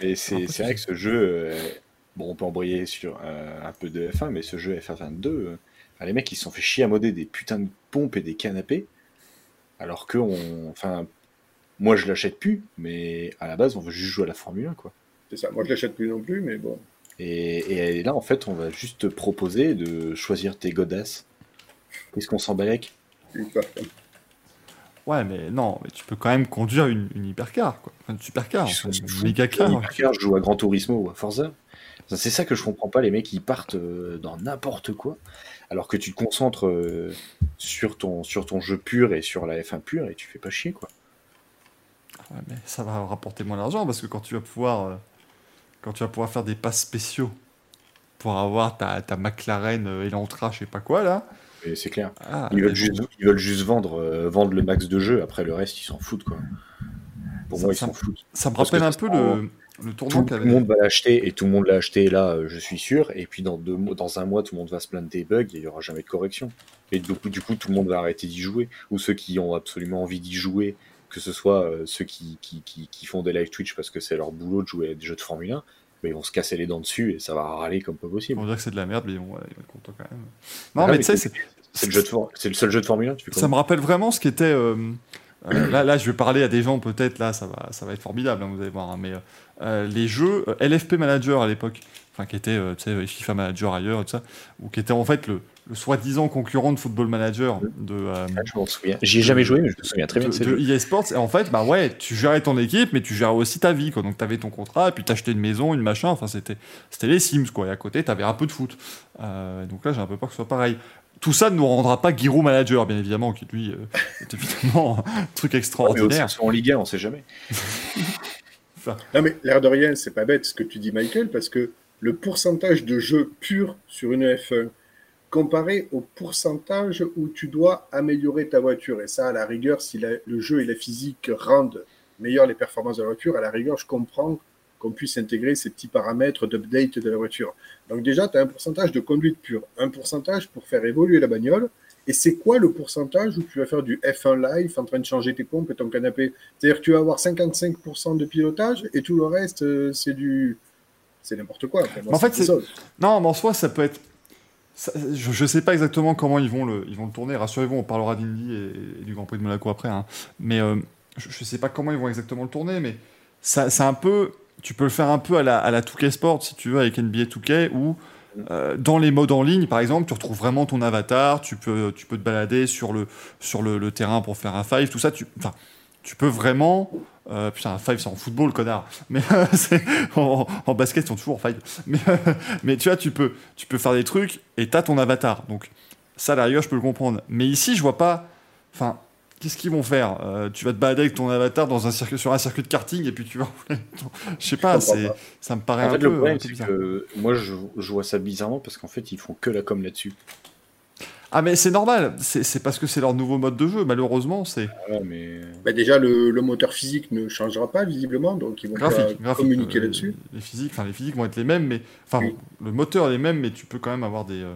Speaker 3: Mais c'est vrai que ce jeu, euh, bon, on peut embrayer sur euh, un peu de F1, mais ce jeu F1 euh, les mecs ils se sont fait chier à modder des putains de pompes et des canapés, alors que on, enfin, moi je l'achète plus, mais à la base on veut juste jouer à la Formule 1 quoi.
Speaker 4: C'est ça. Moi, je l'achète plus non plus, mais bon.
Speaker 3: Et, et là en fait on va juste te proposer de choisir tes godasses. Qu'est-ce qu'on s'en
Speaker 4: pas.
Speaker 2: Ouais, mais non, mais tu peux quand même conduire une, une hypercar, quoi. Une supercar, une
Speaker 3: fous.
Speaker 2: méga car.
Speaker 3: Une hypercar, je joue à Gran Turismo ou à Forza. C'est ça que je comprends pas, les mecs ils partent euh, dans n'importe quoi, alors que tu te concentres euh, sur, ton, sur ton jeu pur et sur la F1 pure et tu fais pas chier quoi.
Speaker 2: Ouais, mais ça va rapporter moins d'argent parce que quand tu vas pouvoir, euh, quand tu vas pouvoir faire des passes spéciaux pour avoir ta, ta McLaren Elantra, je sais pas quoi là.
Speaker 3: C'est clair.
Speaker 2: ah,
Speaker 3: Ils veulent juste,
Speaker 2: bon,
Speaker 3: ils veulent juste vendre, euh, vendre le max de jeux, après le reste ils s'en foutent quoi. Pour
Speaker 2: Ça-
Speaker 3: moi ils s'en foutent.
Speaker 2: Ça me rappelle un peu le, tournoi
Speaker 3: tout le monde va l'acheter et tout le monde l'a acheté là, euh, je suis sûr. Et puis dans, deux, mois- dans un mois, tout le monde va se plaindre des bugs et il n'y aura jamais de correction. Et du coup, du coup, tout le monde va arrêter d'y jouer. Ou ceux qui ont absolument envie d'y jouer, que ce soit euh, ceux qui, qui, qui, qui font des live Twitch parce que c'est leur boulot de jouer à des jeux de Formule 1, mais ils vont se casser les dents dessus et ça va râler comme pas possible.
Speaker 2: vont dire que c'est de la merde, mais bon, ouais, ils vont être contents quand même. Non,
Speaker 3: Ah,
Speaker 2: mais
Speaker 3: mais
Speaker 2: tu sais,
Speaker 3: c'est- le, For- seul jeu de Formule 1, tu fais
Speaker 2: ça me rappelle vraiment ce qui était. euh, euh, là, là, je vais parler à des gens, peut-être, là, ça va, ça va être formidable, hein, vous allez voir. hein, mais euh, les jeux LFP Manager à l'époque, enfin, qui étaient, euh, tu sais, FIFA Manager ailleurs et tout ça, ou qui étaient en fait le, le soi-disant concurrent de Football Manager de. euh,
Speaker 3: Ah, Je m'en souviens. J'y ai jamais joué, mais je me souviens très bien de
Speaker 2: de. EA Sports et en fait bah ouais tu gérais ton équipe mais tu gérais aussi ta vie quoi donc t'avais ton contrat et puis t'achetais une maison une machin enfin c'était c'était les Sims quoi et à côté t'avais un peu de foot Euh, donc là j'ai un peu peur que ce soit pareil tout ça ne nous rendra pas Giroud manager bien évidemment qui lui euh, est évidemment [LAUGHS] un truc
Speaker 3: Mais aussi,
Speaker 2: extraordinaire
Speaker 3: en Ligue 1, on sait jamais. [LAUGHS]
Speaker 4: Non, mais l'air de rien, c'est pas bête ce que tu dis, Michael, parce que le pourcentage de jeux purs sur une F1 comparé au pourcentage où tu dois améliorer ta voiture, et ça, à la rigueur, si la- le jeu et la physique rendent meilleures les performances de la voiture, à la rigueur, je comprends qu'on puisse intégrer ces petits paramètres d'update de la voiture. Donc déjà, tu as un pourcentage de conduite pure, un pourcentage pour faire évoluer la bagnole, et c'est quoi le pourcentage où tu vas faire du F1 live en train de changer tes pompes et ton canapé? C'est-à-dire que tu vas avoir 55% de pilotage et tout le reste, euh, c'est du. C'est n'importe quoi. Enfin, moi,
Speaker 2: En fait, non mais en soi ça peut être je, je sais pas exactement comment ils vont le, ils vont le tourner. Rassurez-vous, on parlera d'Indy et, du Grand Prix de Monaco après. hein. Mais euh, je, je sais pas comment ils vont exactement le tourner. Mais c'est un peu, tu peux le faire un peu à la, à la 2K Sport si tu veux avec NBA 2K où euh, dans les modes en ligne, par exemple, tu retrouves vraiment ton avatar. Tu peux, tu peux te balader sur le, sur le, terrain pour faire un five, tout ça. Tu, tu peux vraiment. Euh, putain, five, c'est en football, connard. Mais [LAUGHS] c'est- en, en basket, ils sont toujours en five. Mais, mais tu vois, tu peux, tu peux faire des trucs et t'as ton avatar. Donc, ça, à la rigueur, je peux le comprendre. Mais ici, je vois pas. Enfin, qu'est-ce qu'ils vont faire? Euh, Tu vas te balader avec ton avatar dans un circuit, sur un circuit de karting et puis tu vas. [LAUGHS] je sais pas, c'est,
Speaker 4: pas.
Speaker 2: ça me paraît
Speaker 3: En fait,
Speaker 2: un peu.
Speaker 3: le problème, c'est que moi, je, je vois ça bizarrement parce qu'en fait, ils font que la com là-dessus.
Speaker 2: Ah, mais c'est normal. C'est, parce que c'est leur nouveau mode de jeu. Malheureusement, c'est.
Speaker 3: Ouais, mais.
Speaker 4: Bah, déjà, le, le moteur physique ne changera pas, visiblement, donc ils vont
Speaker 2: graphique,
Speaker 4: pas
Speaker 2: graphique,
Speaker 4: communiquer
Speaker 2: euh,
Speaker 4: là-dessus.
Speaker 2: Les physiques, enfin les physiques vont être les mêmes, mais enfin
Speaker 4: Oui.
Speaker 2: le moteur est les mêmes, mais tu peux quand même avoir des, euh,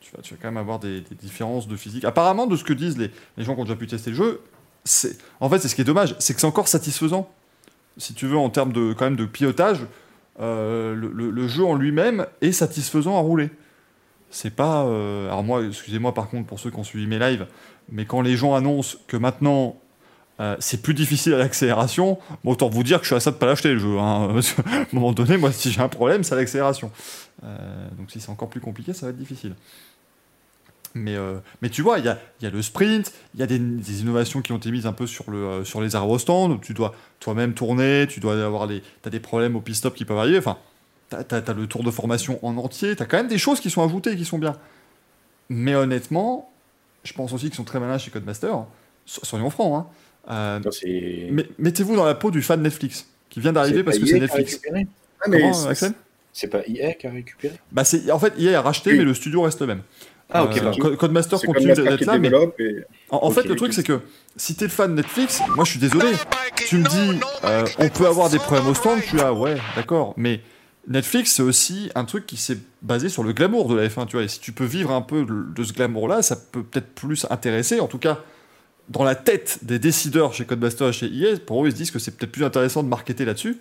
Speaker 2: tu vas, tu vas quand même avoir des, des différences de physique. Apparemment, de ce que disent les, les gens qui ont déjà pu tester le jeu, c'est, en fait, c'est ce qui est dommage, c'est que c'est encore satisfaisant, si tu veux, en termes de quand même de pilotage, euh, le, le- le jeu en lui-même est satisfaisant à rouler. C'est pas, euh, alors moi, excusez-moi par contre pour ceux qui ont suivi mes lives, mais quand les gens annoncent que maintenant euh, c'est plus difficile à l'accélération, bon, autant vous dire que je suis à ça de pas l'acheter le jeu. hein, [LAUGHS] qu'à un moment donné, moi, si j'ai un problème, c'est à l'accélération. Euh, donc si c'est encore plus compliqué, ça va être difficile. Mais, mais tu vois, il y a, y a le sprint, il y a des, innovations qui ont été mises un peu sur, le, sur les aérostands, où tu dois toi-même tourner, tu dois avoir les, as des problèmes au pit-stop qui peuvent arriver. Enfin, tu as, le tour de formation en entier, tu as quand même des choses qui sont ajoutées et qui sont bien. Mais honnêtement, je pense aussi qu'ils sont très malins chez Codemaster. So- soyons francs. Hein. Euh, mais mettez-vous dans la peau du fan Netflix qui vient d'arriver parce que c'est
Speaker 3: a
Speaker 2: Netflix.
Speaker 4: Ah, mais
Speaker 2: Comment,
Speaker 4: c'est-
Speaker 2: Axel?
Speaker 3: C'est pas EA qui a récupéré
Speaker 2: bah c'est, En fait, EA a racheté,
Speaker 4: Oui.
Speaker 2: mais le studio reste le même.
Speaker 3: Ah, ok,
Speaker 2: Euh, Codemaster continue d'être là, mais
Speaker 4: et...
Speaker 2: en, fait, le truc, c'est que si t'es le fan Netflix, moi je suis désolé. Tu me dis, euh, on peut avoir des problèmes au stand, tu as, ouais, d'accord, mais Netflix, c'est aussi un truc qui s'est basé sur le glamour de la F1, tu vois. Et si tu peux vivre un peu de ce glamour-là, ça peut peut-être plus intéresser, en tout cas. Dans la tête des décideurs chez Codemaster et chez EA, pour eux, ils se disent que c'est peut-être plus intéressant de marketer là-dessus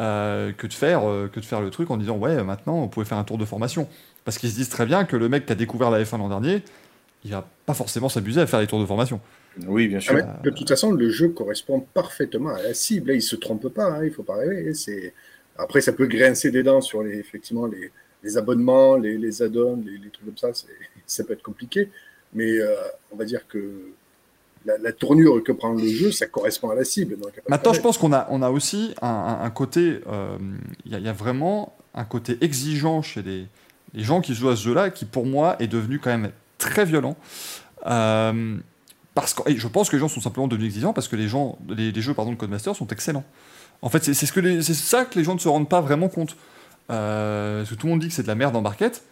Speaker 2: euh, que, de faire, euh, que de faire le truc en disant Ouais, maintenant, vous pouvez faire un tour de formation. Parce qu'ils se disent très bien que le mec qui a découvert la F1 l'an dernier, il va pas forcément s'amuser à faire les tours de formation.
Speaker 3: Oui, bien
Speaker 4: Ah,
Speaker 3: sûr.
Speaker 4: mais de toute façon, le jeu correspond parfaitement à la cible. Là, il se trompe pas, hein, il faut pas rêver. C'est... Après, ça peut grincer des dents sur les, effectivement, les, les abonnements, les, les add-ons, les, les trucs comme ça. [LAUGHS] Ça peut être compliqué. Mais euh, on va dire que la, la tournure que prend le jeu, ça correspond à la cible. donc
Speaker 2: Maintenant, je pense qu'on a, on a aussi un, un- un côté. euh, Il y, a- il y a vraiment un côté exigeant chez les, les gens qui jouent à ce jeu-là, qui pour moi est devenu quand même très violent. Euh, parce que, et je pense que les gens sont simplement devenus exigeants parce que les, gens, les, les jeux pardon, de Codemaster sont excellents. En fait, c'est ce que les- c'est ça que les gens ne se rendent pas vraiment compte. Euh, parce que tout le monde dit que c'est de la merde en barquette.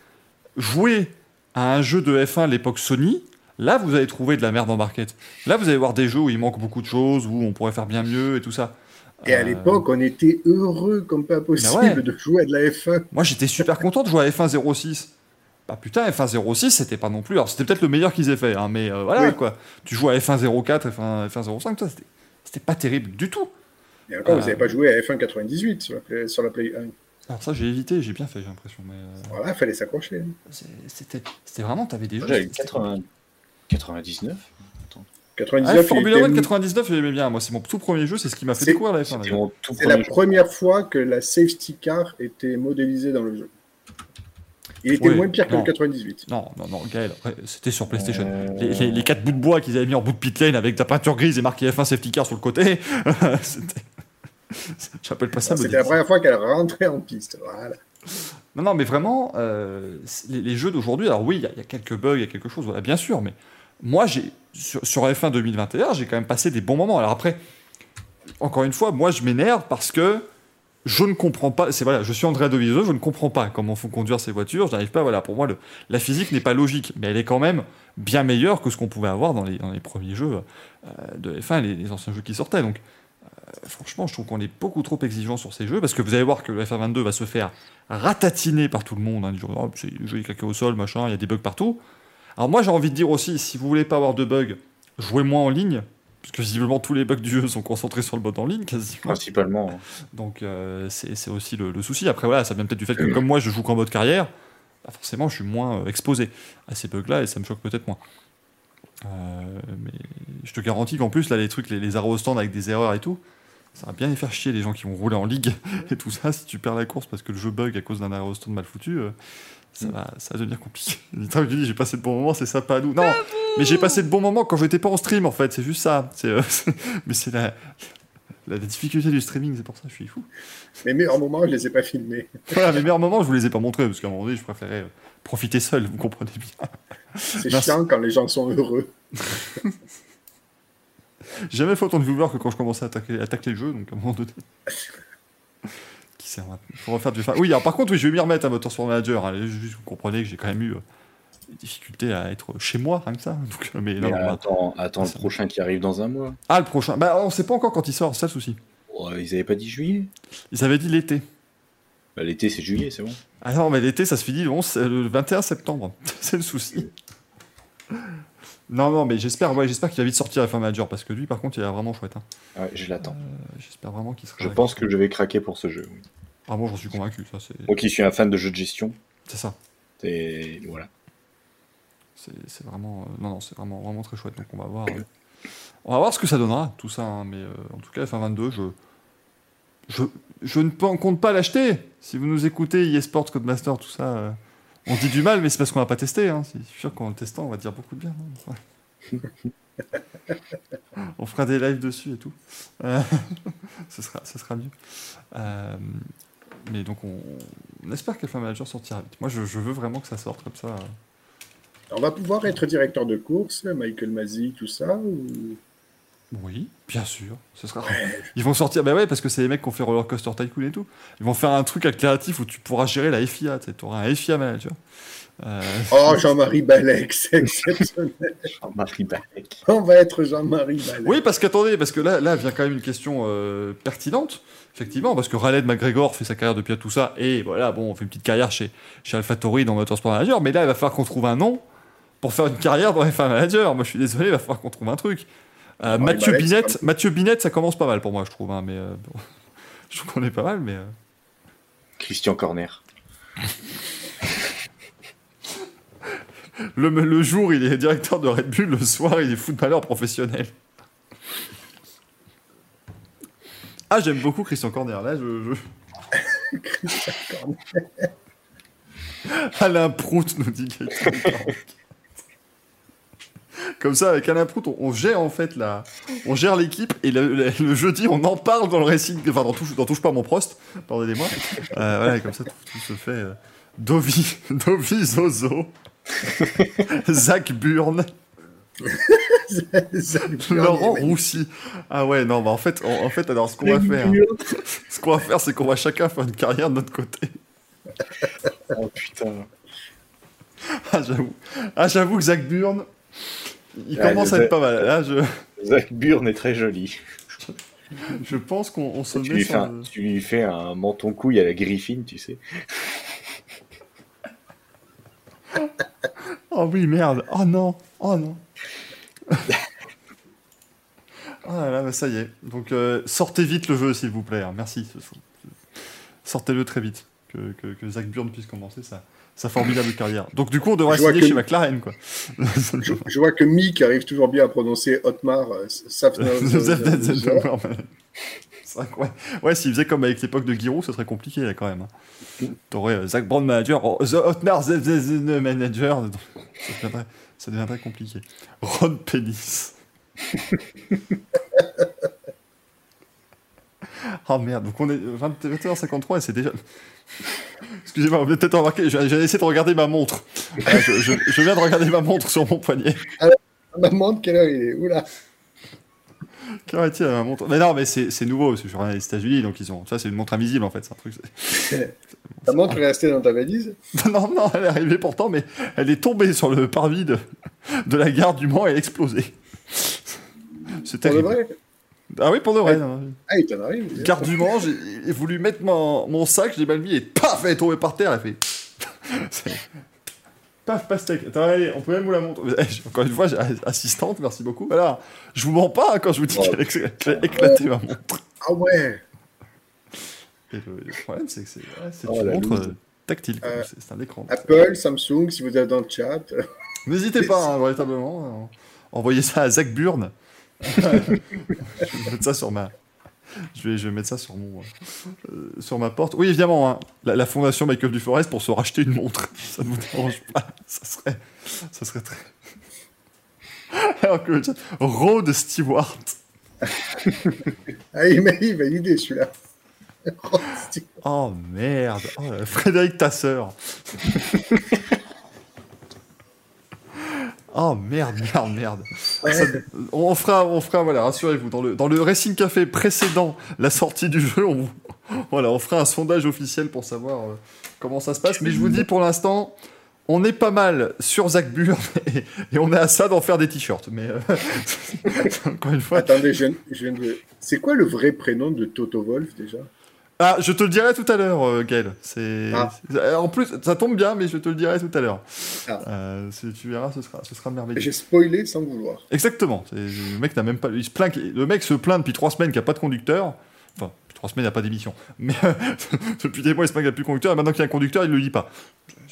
Speaker 2: Jouer à un jeu de F1 à l'époque Sony, là vous allez trouver de la merde en barquette. Là vous allez voir des jeux où il manque beaucoup de choses, où on pourrait faire bien mieux et tout ça.
Speaker 4: Et à
Speaker 2: Euh,
Speaker 4: l'époque, on était heureux comme pas possible
Speaker 2: ouais.
Speaker 4: de jouer à de la F1.
Speaker 2: Moi j'étais super content de jouer à F1 06. Bah putain, F1 06 c'était pas non plus. Alors c'était peut-être le meilleur qu'ils aient fait, hein, mais euh, voilà
Speaker 4: Oui.
Speaker 2: quoi. Tu joues à F1 04, F1, F1 05, toi c'était- c'était pas terrible du tout.
Speaker 4: Et encore, vous
Speaker 2: Euh.
Speaker 4: n'avez pas joué à F1 98 sur la Play, sur la Play 1.
Speaker 2: Alors ça j'ai évité, j'ai bien fait j'ai l'impression. Mais euh,
Speaker 4: Voilà, il fallait s'accrocher.
Speaker 2: c'était c'était vraiment, t'avais des jeux.
Speaker 3: Moi, J'avais
Speaker 2: c'était-
Speaker 3: 80... 99
Speaker 2: Ah,
Speaker 4: 99, il
Speaker 2: Formula
Speaker 4: était-
Speaker 2: One 99 j'aimais bien. Moi c'est mon tout premier jeu, c'est ce qui m'a fait découvrir la F1.
Speaker 3: C'était
Speaker 2: d'ailleurs.
Speaker 3: mon tout
Speaker 4: C'est la première fois que la safety car était modélisée dans le jeu. Il était
Speaker 2: Oui,
Speaker 4: moins pire que
Speaker 2: non.
Speaker 4: le 98.
Speaker 2: Non, non, non, Gaël, c'était sur PlayStation.
Speaker 3: Euh,
Speaker 2: Les, les- les quatre bouts de bois qu'ils avaient mis en bout de pit lane avec de la peinture grise et marqué F1 safety car sur le côté, [LAUGHS] c'était. [LAUGHS] J'appelle pas ça
Speaker 4: C'était la première fois qu'elle rentrait en piste. Voilà.
Speaker 2: Non, non, mais vraiment, euh, les, les jeux d'aujourd'hui, alors oui, il y, a- il y a quelques bugs, il y a quelque chose, voilà, bien sûr, mais moi, j'ai sur, sur F1 2021, j'ai quand même passé des bons moments. Alors après, encore une fois, moi, je m'énerve parce que je ne comprends pas, c'est voilà, je suis Andrea Dovizioso, je ne comprends pas comment font conduire ces voitures, je n'arrive pas, voilà, pour moi, le- la physique n'est pas logique, mais elle est quand même bien meilleure que ce qu'on pouvait avoir dans les, premiers jeux euh, de F1, les, anciens jeux qui sortaient, donc euh, franchement, je trouve qu'on est beaucoup trop exigeant sur ces jeux parce que vous allez voir que le F1 22 va se faire ratatiner par tout le monde. Hein, genre, Oh, c'est joli caca au sol, machin, il y a des bugs partout. Alors moi, j'ai envie de dire aussi, si vous voulez pas avoir de bugs, jouez moins en ligne, puisque visiblement tous les bugs du jeu sont concentrés sur le mode en ligne, quasiment.
Speaker 3: Principalement. hein.
Speaker 2: Donc euh, c'est aussi le, le souci. Après, voilà, ça vient peut-être du fait que comme moi, je joue qu'en mode carrière, bah, forcément, je suis moins euh, exposé à ces bugs-là et ça me choque peut-être moins. Euh, mais je te garantis qu'en plus, là, les trucs, les, les arrows stand avec des erreurs et tout, Ça va bien les faire chier les gens qui vont rouler en ligue [LAUGHS] et tout ça. Si tu perds la course parce que le jeu bug à cause d'un aérostone mal foutu, euh, ça, va, ça va devenir compliqué. Putain, je dis, j'ai passé de bons moments, c'est ça pas nous. Non, mais j'ai passé de bons moments quand j'étais pas en stream en fait, c'est juste ça. C'est, euh, [LAUGHS] mais c'est la, la difficulté du streaming, c'est pour ça que je suis fou.
Speaker 4: Mes meilleurs moments, je les ai pas filmés. [LAUGHS]
Speaker 2: Voilà, mes meilleurs moments, je vous les ai pas montrés parce qu'à un moment donné, je préférais euh, profiter seul, vous comprenez bien.
Speaker 4: C'est chiant quand les gens sont heureux. [LAUGHS]
Speaker 2: J'ai jamais fait autant de viewers que quand je commençais à attaquer, à tacler le jeu, donc à un moment donné. Faut refaire du Oui, alors par contre, oui, je vais m'y remettre à Motorsport Manager. hein. Vous comprenez que j'ai quand même eu euh, des difficultés à être chez moi, rien que ça. [LAUGHS] Donc, mais non,
Speaker 3: Mais
Speaker 2: non, bah-
Speaker 3: attends, attends le prochain qui arrive dans un mois.
Speaker 2: Ah, le prochain. Bah, on sait pas encore quand il sort, c'est ça le souci.
Speaker 3: Oh, ils avaient pas dit juillet?
Speaker 2: Ils avaient dit l'été.
Speaker 3: bah, L'été, c'est juillet, c'est bon.
Speaker 2: Ah non, mais l'été, ça se finit le, 11 euh, le 21 septembre. [LAUGHS] c'est le souci. Non, non, mais j'espère ouais, j'espère qu'il va vite sortir F1 Manager parce que lui, par contre, il est vraiment chouette. hein.
Speaker 3: Ouais, je l'attends.
Speaker 2: Euh, J'espère vraiment qu'il sera.
Speaker 3: Je pense que je vais craquer pour ce jeu. oui.
Speaker 2: Ah, moi, j'en suis convaincu. Ça,
Speaker 3: Moi qui suis un fan de jeux de gestion,
Speaker 2: c'est ça.
Speaker 3: et voilà.
Speaker 2: C'est vraiment, euh, non, non, c'est vraiment, vraiment très chouette. Donc on va voir, euh, on va voir ce que ça donnera, tout ça. hein, mais euh, en tout cas, F122, je, je, je ne compte pas l'acheter. Si vous nous écoutez, eSports, Codemaster, tout ça, on dit du mal, mais c'est parce qu'on n'a pas testé. Hein. C'est sûr qu'en le testant, on va dire beaucoup de bien. hein. [LAUGHS] On fera des lives dessus et tout. [LAUGHS] Ce sera, ce sera mieux. Mais donc on, on espère que F1 Manager sortira vite. Moi, je, je veux vraiment que ça sorte comme ça.
Speaker 4: On va pouvoir être directeur de course, Michael Mazzi, tout ça ou...
Speaker 2: Oui, bien sûr. Ce sera... [LAUGHS] Ils vont sortir, bah ouais, parce que c'est les mecs qui ont fait Roller Coaster Tycoon et tout. Ils vont faire un truc alternatif où tu pourras gérer la FIA. Tu auras un FIA manager. Euh,
Speaker 4: Oh, Jean-Marie Balek, [LAUGHS] c'est exceptionnel.
Speaker 3: Jean-Marie Balek.
Speaker 4: On va être Jean-Marie Balek.
Speaker 2: Oui, parce qu'attendez, parce que là, là vient quand même une question euh, pertinente. Effectivement, parce que Raled McGregor fait sa carrière depuis tout ça, et voilà, bon, on fait une petite carrière chez, chez AlphaTauri dans Motorsport Manager, mais là, il va falloir qu'on trouve un nom pour faire une carrière dans F1 Manager. Moi, je suis désolé, il va falloir qu'on trouve un truc. Euh,
Speaker 4: Ouais,
Speaker 2: Mathieu
Speaker 4: bah,
Speaker 2: Binette,
Speaker 4: c'est
Speaker 2: Mathieu Binette, ça commence pas mal pour moi, je trouve. hein, mais euh, bon, [LAUGHS] je trouve qu'on est pas mal, mais. euh,
Speaker 3: Christian Corner.
Speaker 2: Le, le jour, il est directeur de Red Bull, le soir, il est footballeur professionnel. Ah, j'aime beaucoup Christian Corner. Là, je. je... [LAUGHS] Alain Prout nous dit. Comme ça, avec Alain Prout, on, on gère en fait la, on gère l'équipe et le, le- le jeudi, on en parle dans le récit, enfin dans touche, dans touche pas mon prost, pardonnez-moi. Euh, voilà, comme ça, tout, tout se fait. euh, Dovi, [LAUGHS] Dovi Zozo, [LAUGHS] Zach Burn, [LAUGHS] Laurent Roussy. Ah ouais, non, bah en fait, en, en fait, alors ce qu'on va faire, ce qu'on va faire, c'est qu'on va chacun faire une carrière de notre côté. [LAUGHS]
Speaker 3: Oh putain.
Speaker 2: Ah j'avoue, ah j'avoue que Zach Burn, il
Speaker 3: Ouais,
Speaker 2: commence à être pas mal. Là, je,
Speaker 3: Zach Burn est très joli.
Speaker 2: je pense qu'on on se
Speaker 3: Tu
Speaker 2: met
Speaker 3: lui, un,
Speaker 2: le-
Speaker 3: tu lui fais un menton couille à la Griffin, tu sais.
Speaker 2: Oh [LAUGHS] oui, merde. Oh non. Oh non. [LAUGHS] Ah là bah ça y est. Donc euh, sortez vite le jeu, s'il vous plaît. hein. Merci. Sortez-le très vite. Que, que, que Zach Burn puisse commencer sa, sa formidable carrière. Donc du coup, on devrait signer
Speaker 4: que-
Speaker 2: chez McLaren, quoi. [LAUGHS]
Speaker 4: Je, je vois que Mick arrive toujours bien à prononcer Otmar euh,
Speaker 2: que [LAUGHS] ouais, ouais s'il faisait comme avec l'époque de Giroud, ce serait compliqué là quand même. hein. T'aurais euh, Zach Brown manager, oh, The Hotmar the, the- the- the manager, ça deviendrait, compliqué. Ron Penis. oh [LAUGHS] merde, donc on est 21h53 et c'est déjà. Excusez-moi, vous avez peut-être remarqué, j'ai essayé de regarder ma montre. Ah, je, je- je viens de regarder ma montre sur mon poignet.
Speaker 4: Maman, de quelle heure il est? Oula.
Speaker 2: Quelle est-il, ma montre? Mais non, mais c'est c'est nouveau, je reviens des États-Unis, donc ils ont. Ça, c'est une montre invisible en fait, c'est un truc.
Speaker 4: Ta montre est restée dans ta valise [LAUGHS]
Speaker 2: Non, non, elle est arrivée pourtant, mais elle est tombée sur le parvis de, de la gare du Mans et elle a explosé. C'est
Speaker 4: Pour de
Speaker 2: terrible.
Speaker 4: vrai
Speaker 2: Ah oui, pour de vrai.
Speaker 4: Ah, il t'en arrive.
Speaker 2: Gare du Mans, j'ai voulu mettre mon, mon sac, j'ai mal mis et paf, elle est tombée par terre, elle a fait. [LAUGHS] Paf, pastèque. Attends, allez, on peut même vous la montrer. Eh, Encore une fois, assistante, merci beaucoup. Voilà, je vous mens pas hein, quand je vous dis
Speaker 3: Oh.
Speaker 2: qu'elle a écl- qu'elle a éclaté ma montre.
Speaker 4: Ah ouais
Speaker 2: Et le, le problème, c'est que c'est
Speaker 3: Oh,
Speaker 2: une montre euh, tactile.
Speaker 4: Euh,
Speaker 2: c'est un écran.
Speaker 4: Apple, Samsung, si vous êtes dans le chat. [LAUGHS]
Speaker 2: N'hésitez pas, hein, véritablement. euh, Envoyez ça à Zach Burn. je vais mettre ça sur ma, Je vais, je vais mettre ça sur, mon, euh, sur ma porte. Oui, évidemment, hein, la, la fondation Michael Duforest pour se racheter une montre. [LAUGHS] Ça ne vous dérange pas. Ça serait, ça serait très. [LAUGHS] Alors que le chat, Rod Stewart.
Speaker 4: Ah, il m'a l'idée celui-là. Oh,
Speaker 2: merde. Oh, Frédéric Tasseur. Oh merde, merde, merde. Ça- on fera, on fera, voilà, rassurez-vous, dans le, dans le Racing Café précédent la sortie du jeu, on, voilà, on fera un sondage officiel pour savoir euh, comment ça se passe. Mais je vous dis pour l'instant, on est pas mal sur Zach Burr et, et on est à ça d'en faire des t-shirts. Mais euh, [LAUGHS] encore une fois,
Speaker 4: Attendez, je, viens- je viens de... C'est quoi le vrai prénom de Toto Wolf déjà?
Speaker 2: Ah, je te le dirai tout à l'heure, euh, Gaël. C'est...
Speaker 4: Ah.
Speaker 2: En plus, ça tombe bien, mais je te le dirai tout à l'heure.
Speaker 4: Ah.
Speaker 2: Euh, tu verras, ce sera, ce sera merveilleux.
Speaker 4: J'ai spoilé sans vouloir.
Speaker 2: Exactement. Le mec n'a même pas. Il se plaint. Le mec se plaint depuis trois semaines qu'il n'y a pas de conducteur. Enfin, depuis trois semaines, il n'y a pas d'émission. Mais [LAUGHS] depuis des mois, il se plaint qu'il n'y a plus de conducteur. Et maintenant qu'il y a un conducteur, il ne le lit pas.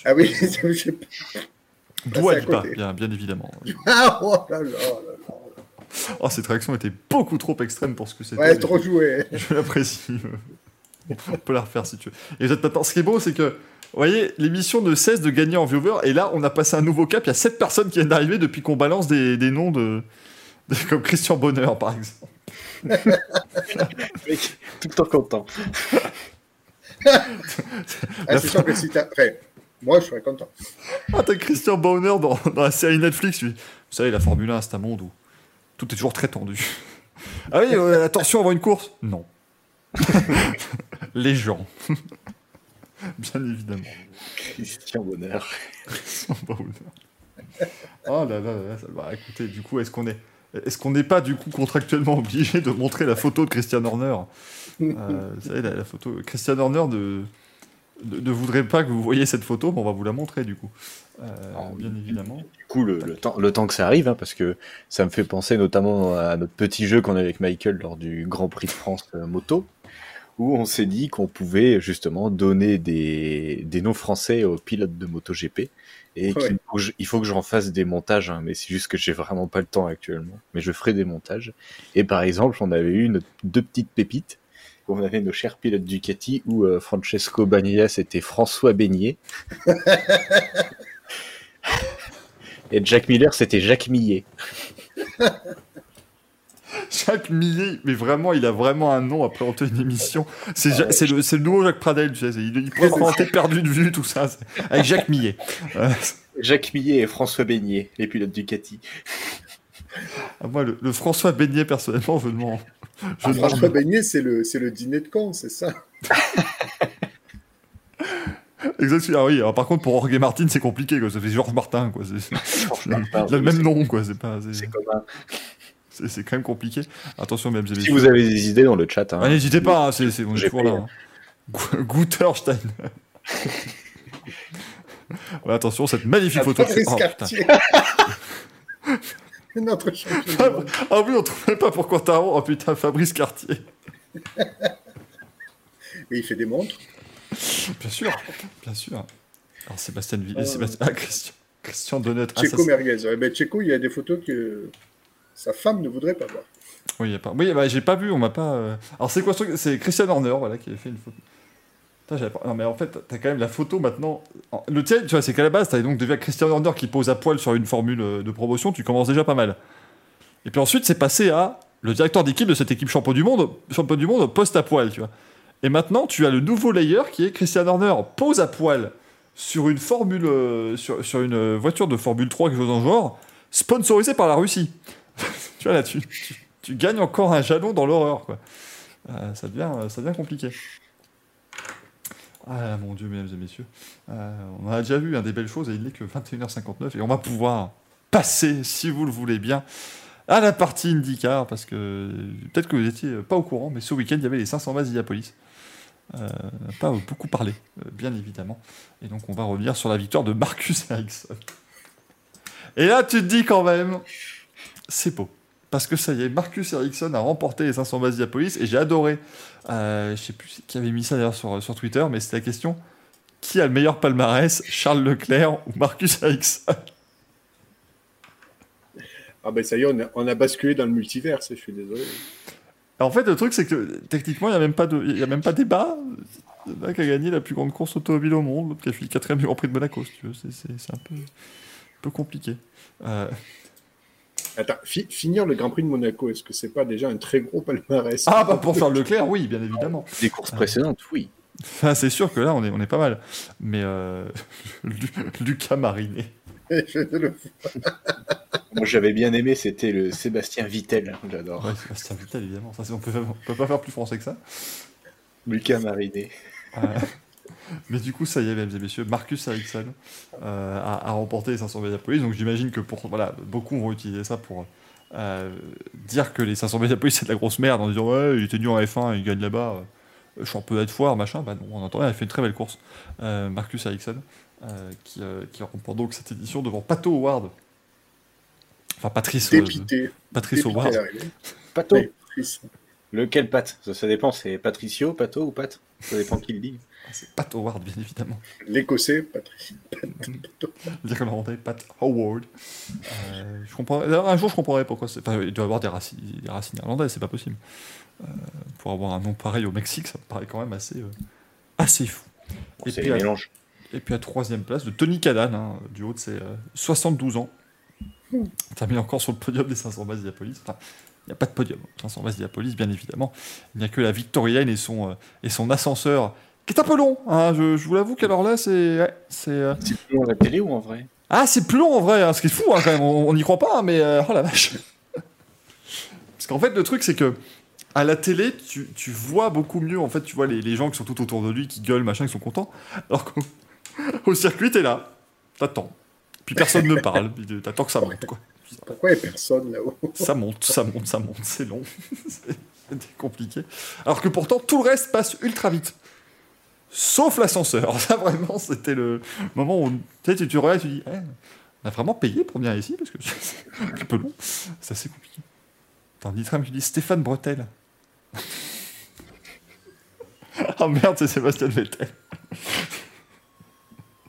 Speaker 4: Ah oui, [LAUGHS] je sais pas.
Speaker 2: Doit
Speaker 4: c'est à
Speaker 2: lit pas, bien, bien évidemment. [LAUGHS]
Speaker 4: Ah, oh là là, oh là là.
Speaker 2: Oh, cette réaction était beaucoup trop extrême pour ce que c'était.
Speaker 4: Ouais, trop joué.
Speaker 2: Je l'apprécie. [LAUGHS] On peut la refaire si tu veux. Et vous êtes maintenant. Ce qui est beau, c'est que. Vous voyez, l'émission ne cesse de gagner en viewers, et là, on a passé un nouveau cap. Il y a 7 personnes qui viennent d'arriver depuis qu'on balance des, des noms de, de- Comme Christian Bonheur, par exemple. [LAUGHS]
Speaker 3: Mec, tout le temps content. [LAUGHS]
Speaker 4: Ah, c'est sûr que si t'as. Enfin, moi, je serais content.
Speaker 2: Ah, t'as Christian Bonheur dans, dans la série Netflix, lui. Vous savez, la Formule 1, c'est un monde où tout est toujours très tendu. Ah oui, euh, attention avant une course? Non. [LAUGHS] Les gens. [LAUGHS] Bien évidemment.
Speaker 3: Christian Bonheur.
Speaker 2: Christian Bonheur. Oh là là là là, ça va. Écoutez, du coup, est-ce qu'on est. Est-ce qu'on n'est pas du coup contractuellement obligé de montrer la photo de Christian Horner? Euh, Vous savez, la, la photo. Christian Horner de, de- ne voudrait pas que vous voyez cette photo, mais on va vous la montrer du coup. Euh,
Speaker 3: Ah
Speaker 2: bien évidemment.
Speaker 3: Du coup, le, le temps, le temps que ça arrive, hein, parce que ça me fait penser notamment à notre petit jeu qu'on a avec Michael lors du Grand Prix de France euh, moto, où on s'est dit qu'on pouvait justement donner des, des noms français aux pilotes de MotoGP. Et
Speaker 4: Ouais.
Speaker 3: qu'il faut que je- il faut que j'en fasse des montages, hein, mais c'est juste que j'ai vraiment pas le temps actuellement. Mais je ferai des montages. Et par exemple, on avait eu deux petites pépites. On avait nos chers pilotes Ducati où euh, Francesco Bagnaia c'était François Beignet. [LAUGHS] Et Jack Miller c'était Jacques Millet. [LAUGHS]
Speaker 2: Jacques Millet, mais vraiment, il a vraiment un nom à présenter une émission. C'est Ja- le, nouveau Jacques Pradel, tu sais. Il, il pourrait [LAUGHS] présenter perdu de vue, tout ça. Avec Jacques Millet. [LAUGHS]
Speaker 3: Jacques Millet et François Beignet, les pilotes Ducati.
Speaker 2: ah, moi, le, le François Beignet, personnellement, je demande.
Speaker 4: Ah,
Speaker 2: demande-
Speaker 4: François Beignet, c'est le, dîner de con, c'est ça [LAUGHS]
Speaker 2: Exactement. Ah oui, alors, par contre, pour Jorge Martin, c'est compliqué, quoi. Ça fait Georges Martin, quoi. C'est- le même nom, quoi. C'est pas. c'est-
Speaker 3: C'est commun.
Speaker 2: C'est c'est quand même compliqué. Attention, mesdames et
Speaker 3: Si
Speaker 2: messieurs.
Speaker 3: vous avez des idées dans le chat, hein,
Speaker 2: Ah, N'hésitez pas, hein, c'est, c'est- on est
Speaker 3: J'ai
Speaker 2: toujours là. hein. Gu- Guterstein. [LAUGHS] Ouais, attention, cette magnifique photo. Oh. [LAUGHS]
Speaker 4: Notre champion
Speaker 2: Ah, oui, on trouvait pas pour Quartaro. Oh putain, Fabrice Cartier.
Speaker 4: Et il fait des montres.
Speaker 2: Bien sûr, bien sûr. Alors Sébastien Ville,
Speaker 4: Ah.
Speaker 2: Sébastien, ah, Christian, Christian Donnet.
Speaker 4: Checo Merguez. Ouais, ben, Checo, il y a des photos que sa femme ne voudrait pas voir.
Speaker 2: oui, pas. Oui, bah, j'ai pas vu, on m'a pas. euh, Alors c'est quoi ce truc? C'est Christian Horner, voilà, qui avait fait une photo. Non mais en fait, t'as quand même la photo maintenant. En- Le tien, tu vois, c'est qu'à la base, t'avais donc déjà Christian Horner qui pose à poil sur une formule euh, de promotion. Tu commences déjà pas mal. Et puis ensuite, c'est passé à le directeur d'équipe de cette équipe champion du monde, champion du monde poste à poil, tu vois. Et maintenant, tu as le nouveau layer qui est Christian Horner pose à poil sur une formule, euh, sur, sur une voiture de Formule 3, quelque chose dans genre, sponsorisée par la Russie. [LAUGHS] tu vois là, tu, gagnes encore un jalon dans l'horreur, quoi. Euh, ça, devient, ça devient compliqué. Ah mon dieu, mesdames et messieurs. Euh, on a déjà vu hein, des belles choses et il n'est que 21h59 et on va pouvoir passer, si vous le voulez bien, à la partie IndyCar parce que peut-être que vous n'étiez pas au courant, mais ce week-end il y avait les 500 bases d'Iapolis. Euh, pas beaucoup parlé, euh, bien évidemment. Et donc on va revenir sur la victoire de Marcus Ericsson. Et là tu te dis quand même, c'est beau. Parce que ça y est, Marcus Ericsson a remporté les 500 bases d'Iapolis et j'ai adoré. Euh, je sais plus qui avait mis ça d'ailleurs sur, sur Twitter, mais c'était la question qui a le meilleur palmarès, Charles Leclerc ou Marcus Ericsson?
Speaker 4: Ah ben ça y est, on a, on a basculé dans le multiverse, je suis désolé.
Speaker 2: En fait, le truc, c'est que techniquement, il n'y a même pas de, il y a même pas débat. Il y en a qui a gagné la plus grande course automobile au monde, l'autre qui a fini quatrième du Grand Prix de Monaco, si tu veux. C'est un peu, un peu compliqué. Euh,
Speaker 4: Attends, fi- finir le Grand Prix de Monaco, est-ce que c'est pas déjà un très gros palmarès?
Speaker 2: Ah, bah pour Charles Leclerc, oui, bien évidemment.
Speaker 3: Des courses précédentes, oui.
Speaker 2: Enfin, c'est sûr que là, on est, on est pas mal. Mais euh, [LAUGHS] Lu- Lucas Mariné. [LAUGHS]
Speaker 4: Je ne le-
Speaker 3: Moi, j'avais bien aimé, c'était le Sébastien Vittel. J'adore.
Speaker 2: Ouais, Sébastien Vittel, évidemment. Ça, on, peut, on peut pas faire plus français que ça.
Speaker 3: Lucas Mariné.
Speaker 2: Euh, mais du coup, ça y est, mesdames et messieurs, Marcus Ericsson euh, a, a remporté les 500 Mediapolis. Donc j'imagine que pour voilà, beaucoup vont utiliser ça pour euh, dire que les 500 Mediapolis c'est de la grosse merde en disant ouais, il était nul en F1, il gagne là-bas, euh, championnat de foire, machin. Bah non, en attendant, il a fait une très belle course. Euh, Marcus Ericsson euh, qui, euh, qui remporte donc cette édition devant Pato Howard. Enfin, Patrice, euh,
Speaker 4: Dépité.
Speaker 2: Patrice
Speaker 4: Dépité
Speaker 2: Howard.
Speaker 3: Pato. Lequel Pat? Ça, ça dépend, c'est Patricio, Pato ou Pat? Ça dépend qui le dit.
Speaker 2: C'est Pat Howard, bien évidemment.
Speaker 4: L'Écossais, Patrice. [LAUGHS]
Speaker 2: L'Irlandais, Pat Howard. Euh, je comprends... Un jour, je comprendrai pourquoi. c'est- Enfin, il doit avoir des racines, des racines irlandaises, c'est pas possible. Euh, pour avoir un nom pareil au Mexique, ça me paraît quand même assez, euh, assez fou. Et puis, à,
Speaker 3: mélanges.
Speaker 2: et puis à troisième place de Tony Cadan, hein, du haut de ses euh, 72 ans. Termine encore sur le podium des 500 bases Diapolis. Enfin, il n'y a pas de podium. 500 bases Diapolis, bien évidemment. Il n'y a que la Victoria et son, euh, et son ascenseur, qui est un peu long. hein, je, je vous l'avoue qu'alors là, c'est. ouais, c'est euh,
Speaker 3: plus long à la télé ou en vrai?
Speaker 2: Ah, c'est plus long en vrai, hein, ce qui est fou hein, quand même, on n'y croit pas, hein, mais euh, oh la vache. [LAUGHS] Parce qu'en fait, le truc, c'est que à la télé, tu, tu vois beaucoup mieux, en fait, tu vois les, les gens qui sont tout autour de lui, qui gueulent, machin, qui sont contents, alors qu'au [LAUGHS] au circuit, t'es là, t'attends. Puis personne ne parle, t'attends que ça monte, quoi.
Speaker 4: Pourquoi il n'y a personne là-haut?
Speaker 2: Ça monte, ça monte, ça monte, c'est long. [LAUGHS] c'est c'est compliqué. Alors que pourtant, tout le reste passe ultra vite. Sauf l'ascenseur. [LAUGHS] Ça, vraiment, c'était le moment où tu sais, tu, tu regardes et tu dis Eh, on a vraiment payé pour venir ici Parce que [LAUGHS] c'est un petit peu long. C'est assez compliqué. Un tram qui dit Stéphane Bretel. oh [LAUGHS] merde, c'est Sébastien Vettel.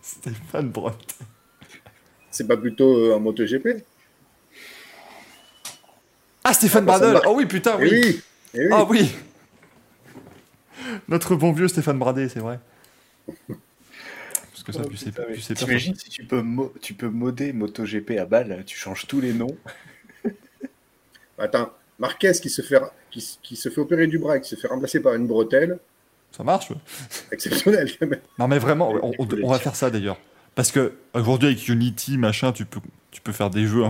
Speaker 2: Stéphane Bretel.
Speaker 4: C'est pas plutôt euh, en MotoGP?
Speaker 2: Ah, Stéphane
Speaker 4: Ah,
Speaker 2: Bradel. Oh oui, putain,
Speaker 4: Eh
Speaker 2: oui
Speaker 4: oui, eh oui.
Speaker 2: Ah oui Notre bon vieux Stéphane Bradé, c'est vrai. Parce que ça,
Speaker 3: Oh,
Speaker 2: tu sais Tu sais pas
Speaker 3: T'imagines si tu peux, mo- tu peux modder MotoGP à balle, tu changes tous les noms.
Speaker 4: Attends, Marquez qui se, fait, qui, qui se fait opérer du bras, et qui se fait remplacer par une bretelle,
Speaker 2: Ça marche ouais.
Speaker 4: exceptionnel quand même.
Speaker 2: Non, mais vraiment, on, on- on va faire ça d'ailleurs. Parce que aujourd'hui, avec Unity, machin, tu peux, tu peux faire des jeux.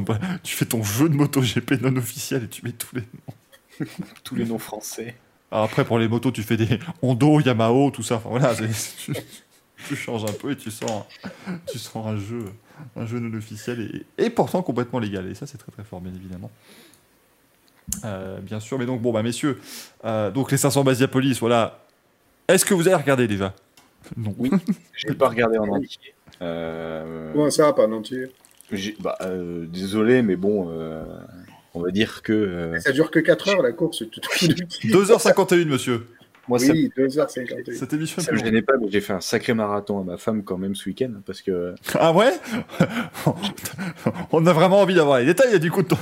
Speaker 2: Tu fais ton jeu de MotoGP non officiel et tu mets tous les noms.
Speaker 3: Tous les noms français.
Speaker 2: Alors après, pour les motos, tu fais des Hondo, Yamaha, tout ça. Enfin voilà, [LAUGHS] tu, tu changes un peu et tu sors, un- tu sors un jeu, un jeu non officiel et, et pourtant complètement légal. Et ça, c'est très très fort, bien évidemment. Euh, bien sûr, mais donc bon, bah messieurs, euh, donc les 500 Basiapolis, voilà. Est-ce que vous avez regardé déjà? Non.
Speaker 3: Oui. [LAUGHS] J'ai pas regardé en entier. Euh,
Speaker 4: Comment ça, pas en entier?
Speaker 3: bah, euh, désolé, mais bon, euh, on va dire que euh,
Speaker 4: Ça dure que 4 heures la course. tu te fous de qui
Speaker 2: 2h51, monsieur.
Speaker 3: moi, ça,
Speaker 4: Oui, 2h51.
Speaker 2: Cette émission
Speaker 3: ça me gênait pas, mais j'ai fait un sacré marathon à ma femme quand même ce week-end parce que
Speaker 2: Ah ouais? On a vraiment envie d'avoir les détails, du coup. de ton-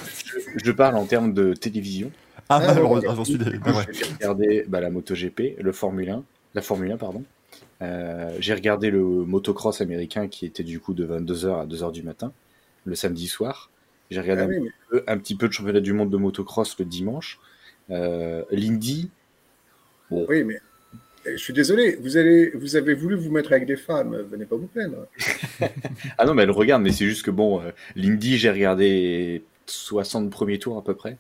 Speaker 3: je parle en termes de télévision.
Speaker 2: Ah,
Speaker 4: Ah,
Speaker 2: malheureusement, j'en suis ouais.
Speaker 3: J'ai regardé bah, la MotoGP, le Formule 1, la Formule 1, pardon. Euh, j'ai regardé le motocross américain qui était du coup de 22h à 2h du matin, le samedi soir. J'ai regardé
Speaker 4: Ah
Speaker 3: un,
Speaker 4: oui, mais
Speaker 3: peu, un petit peu de championnat du monde de motocross le dimanche. Euh, L'Indy,
Speaker 4: Oui, mais eh, je suis désolé, vous, allez, vous avez voulu vous mettre avec des femmes, venez pas vous plaindre. [LAUGHS]
Speaker 3: ah non, mais elle regarde, mais c'est juste que bon, euh, l'Indy, j'ai regardé 60 premiers tours à peu près.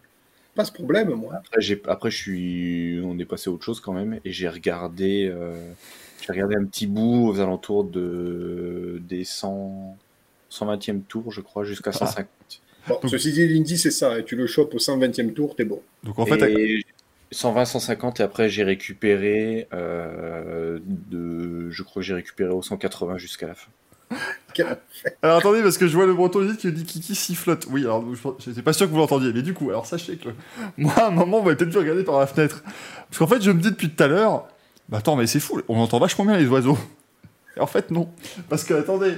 Speaker 4: Pas ce problème, moi.
Speaker 3: Après, je suis, on est passé à autre chose quand même, et j'ai regardé, euh, j'ai regardé un petit bout aux alentours de des 100, 120e tour, je crois, jusqu'à 150.
Speaker 4: Bon, ceci dit, l'Indy, c'est ça, et tu le chopes au 120e tour, t'es bon.
Speaker 2: Donc en fait,
Speaker 3: et 120, 150, et après j'ai récupéré, euh, de, je crois que j'ai récupéré au 180 jusqu'à la fin.
Speaker 2: Alors attendez, parce que je vois le breton vite qui dit Kiki sifflote. Oui, alors je n'étais pas sûr que vous l'entendiez, mais du coup, alors sachez que [LAUGHS] moi, à un moment, vous m'avez peut-être dû regarder par la fenêtre. Parce qu'en fait, je me dis depuis tout à l'heure, bah attends, mais c'est fou, on entend vachement bien les oiseaux. Et en fait, non. Parce que, attendez,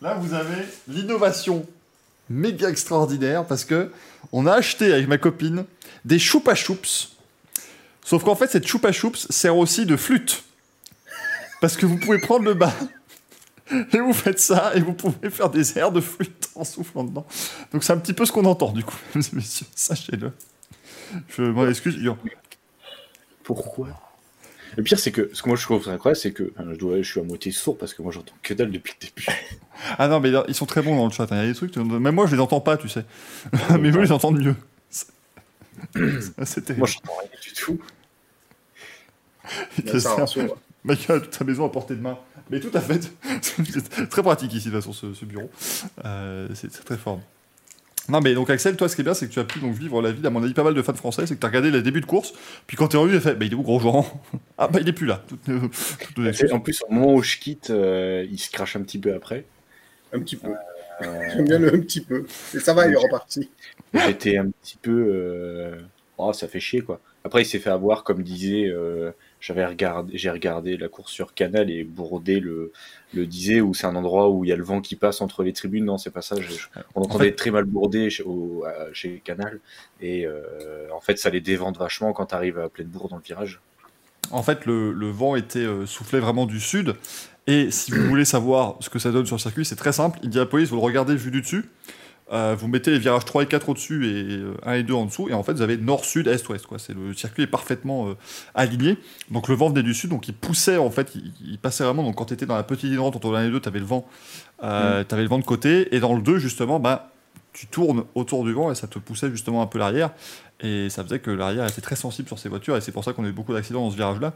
Speaker 2: là, vous avez l'innovation méga extraordinaire, parce que on a acheté avec ma copine des choupa choups Sauf qu'en fait, cette choupa choups sert aussi de flûte. Parce que vous pouvez prendre le bas [LAUGHS] et vous faites ça et vous pouvez faire des airs de flûte en soufflant dedans. Donc c'est un petit peu ce qu'on entend du coup, mesdames [LAUGHS] et messieurs, sachez-le. Je m'en excuse.
Speaker 3: Pourquoi? Le pire, c'est que ce que moi je trouve incroyable, c'est que je, dois, je suis à moitié sourd parce que moi j'entends que dalle depuis le début. [LAUGHS]
Speaker 2: Ah non, mais ils sont très bons dans le chat. hein. Il y a des trucs, même moi je les entends pas, tu sais. [LAUGHS] mais eux, ils entendent mieux. C'était.
Speaker 3: Moi j'entends rien du tout.
Speaker 4: Ça rassure.
Speaker 2: Mec a toute sa maison à portée de main. Mais tout à fait. [LAUGHS] c'est très pratique ici, de toute façon, ce, ce bureau. Euh, c'est très fort. Non, mais donc Axel, toi, ce qui est bien, c'est que tu as pu donc vivre la vie, à mon avis, pas mal de fans français. C'est que tu as regardé les débuts de course. Puis quand tu es revenu, tu as fait Bah, il est où, Grosjean Ah, bah, il est plus là. Euh,
Speaker 3: en plus, au moment où je quitte, euh, il se crache un petit peu après.
Speaker 4: Un petit peu.
Speaker 3: Euh,
Speaker 4: J'aime bien le un petit peu. Et ça va, il est reparti.
Speaker 3: J'étais un petit peu. euh, Oh, ça fait chier, quoi. Après, il s'est fait avoir, comme disait. J'avais regardé, j'ai regardé la course sur Canal et Bourdet le, le disait où c'est un endroit où il y a le vent qui passe entre les tribunes. Non, c'est pas ça. je- je- on entendait
Speaker 2: fait-
Speaker 3: très mal Bourdet chez, au- à- chez Canal et euh, en fait, ça les dévente vachement quand tu arrives à pleine bourre dans le virage.
Speaker 2: En fait, le, le vent était euh, soufflé vraiment du sud. Et si vous voulez savoir ce que ça donne sur le circuit, c'est très simple. Indianapolis, vous le regardez vu du dessus. Euh, vous mettez les virages 3 et 4 au-dessus et euh, 1 et 2 en dessous. Et en fait, vous avez nord, sud, est, ouest. Quoi. C'est, le circuit est parfaitement euh, aligné. Donc le vent venait du sud. Donc il poussait, en fait, il, il passait vraiment. Donc quand tu étais dans la petite ligne droite entre l'un et deux, tu avais le vent. Euh, t'avais le vent de côté. Et dans le 2, justement, bah, tu tournes autour du vent et ça te poussait justement un peu l'arrière. Et ça faisait que l'arrière était très sensible sur ces voitures. Et c'est pour ça qu'on a eu beaucoup d'accidents dans ce virage-là.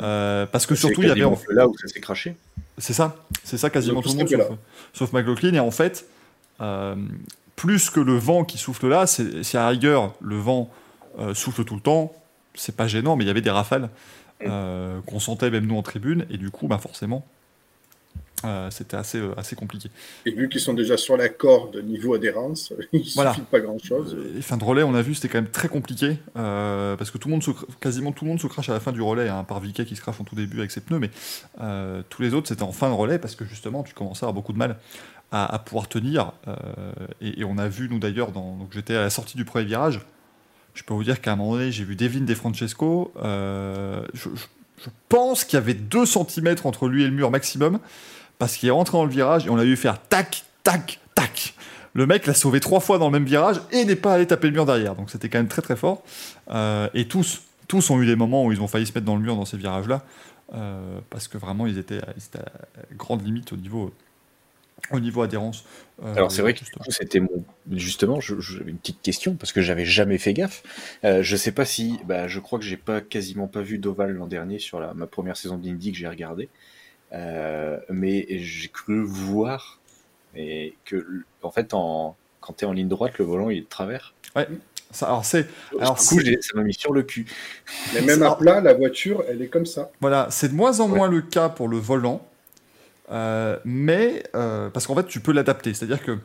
Speaker 2: Euh, parce que surtout, il y avait.
Speaker 3: là où ça s'est craché.
Speaker 2: c'est ça, c'est ça quasiment tout le monde, sauf, sauf McLaughlin. Et en fait, euh, plus que le vent qui souffle là, c'est c'est à rigueur, le vent euh, souffle tout le temps, c'est pas gênant, mais il y avait des rafales euh, qu'on sentait même nous en tribune, et du coup, bah forcément, euh, c'était assez, euh, assez compliqué.
Speaker 4: Et vu qu'ils sont déjà sur la corde niveau adhérence, [LAUGHS] il
Speaker 2: Voilà.
Speaker 4: suffit pas grand-chose.
Speaker 2: Les fins de relais, on a vu, c'était quand même très compliqué, euh, parce que tout le monde se, quasiment tout le monde se crache à la fin du relais, hein, part Vicky qui se crache en tout début avec ses pneus, mais euh, tous les autres, c'était en fin de relais, parce que justement, tu commençais à avoir beaucoup de mal à, à pouvoir tenir. euh, et, et on a vu, nous d'ailleurs, donc j'étais à la sortie du premier virage, je peux vous dire qu'à un moment donné, j'ai vu Devin De Francesco, euh, je, je- je pense qu'il y avait 2 cm entre lui et le mur maximum, parce qu'il est rentré dans le virage et on l'a vu faire tac, tac, tac. Le mec l'a sauvé trois fois dans le même virage et n'est pas allé taper le mur derrière. Donc c'était quand même très très fort. Euh, et tous, tous ont eu des moments où ils ont failli se mettre dans le mur dans ces virages-là. euh, parce que vraiment, ils étaient, ils étaient à grande limite au niveau, au niveau adhérence. Euh,
Speaker 3: Alors c'est vrai que c'était mon justement je- je- j'avais une petite question parce que j'avais jamais fait gaffe. Euh, je sais pas si bah, je crois que j'ai pas quasiment pas vu d'Oval l'an dernier sur la, ma première saison d'Indy que j'ai regardé. Euh, mais j'ai cru voir et que en fait en quand tu es en ligne droite le volant il est de travers.
Speaker 2: Ça, alors c'est, Alors,
Speaker 3: du coup ça m'a mis sur le cul.
Speaker 4: Mais même à plat, la voiture, elle est comme ça.
Speaker 2: Voilà, c'est de moins en moins le cas pour le volant, euh, mais euh, parce qu'en fait, tu peux l'adapter. C'est-à-dire que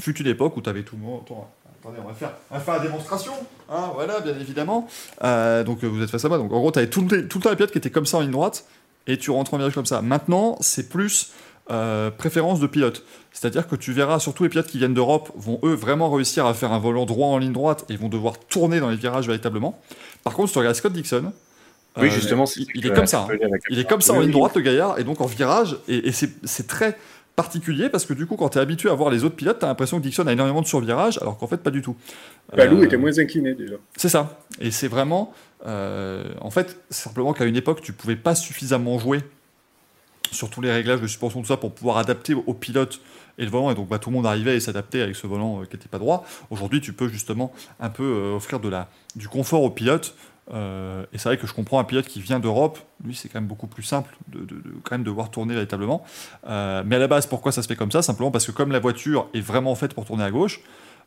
Speaker 2: fut une époque où tu avais tout le monde. Attends, attendez, on va faire, on va faire la démonstration. Hein, voilà, bien évidemment. Euh, donc vous êtes face à moi. Donc en gros, tu avais tout le, tout le temps les pilotes qui étaient comme ça en ligne droite et tu rentres en virage comme ça. Maintenant, c'est plus euh, préférence de pilote. C'est-à-dire que tu verras, surtout les pilotes qui viennent d'Europe, vont eux vraiment réussir à faire un volant droit en ligne droite et vont devoir tourner dans les virages véritablement. Par contre, si tu regardes Scott Dixon,
Speaker 3: Oui
Speaker 2: euh,
Speaker 3: justement
Speaker 2: il, est comme ça. hein. Il est comme ça en ligne droite, le gaillard, et donc en virage, et, c'est très particulier parce que du coup, quand tu es habitué à voir les autres pilotes, tu as l'impression que Dixon a énormément de survirage, alors qu'en fait, pas du tout.
Speaker 4: Palou
Speaker 2: Euh,
Speaker 4: était moins incliné déjà.
Speaker 2: C'est ça. Et c'est vraiment. euh, en fait, c'est simplement qu'à une époque, tu pouvais pas suffisamment jouer sur tous les réglages de suspension, tout ça, pour pouvoir adapter au pilote et le volant. Et donc, bah, tout le monde arrivait et s'adaptait avec ce volant euh, qui n'était pas droit. Aujourd'hui, tu peux justement un peu euh, offrir de la, du confort au pilote. Euh, et c'est vrai que je comprends un pilote qui vient d'Europe, lui c'est quand même beaucoup plus simple de, de- quand même de voir tourner véritablement. Euh, mais à la base, pourquoi ça se fait comme ça? Simplement parce que comme la voiture est vraiment faite pour tourner à gauche,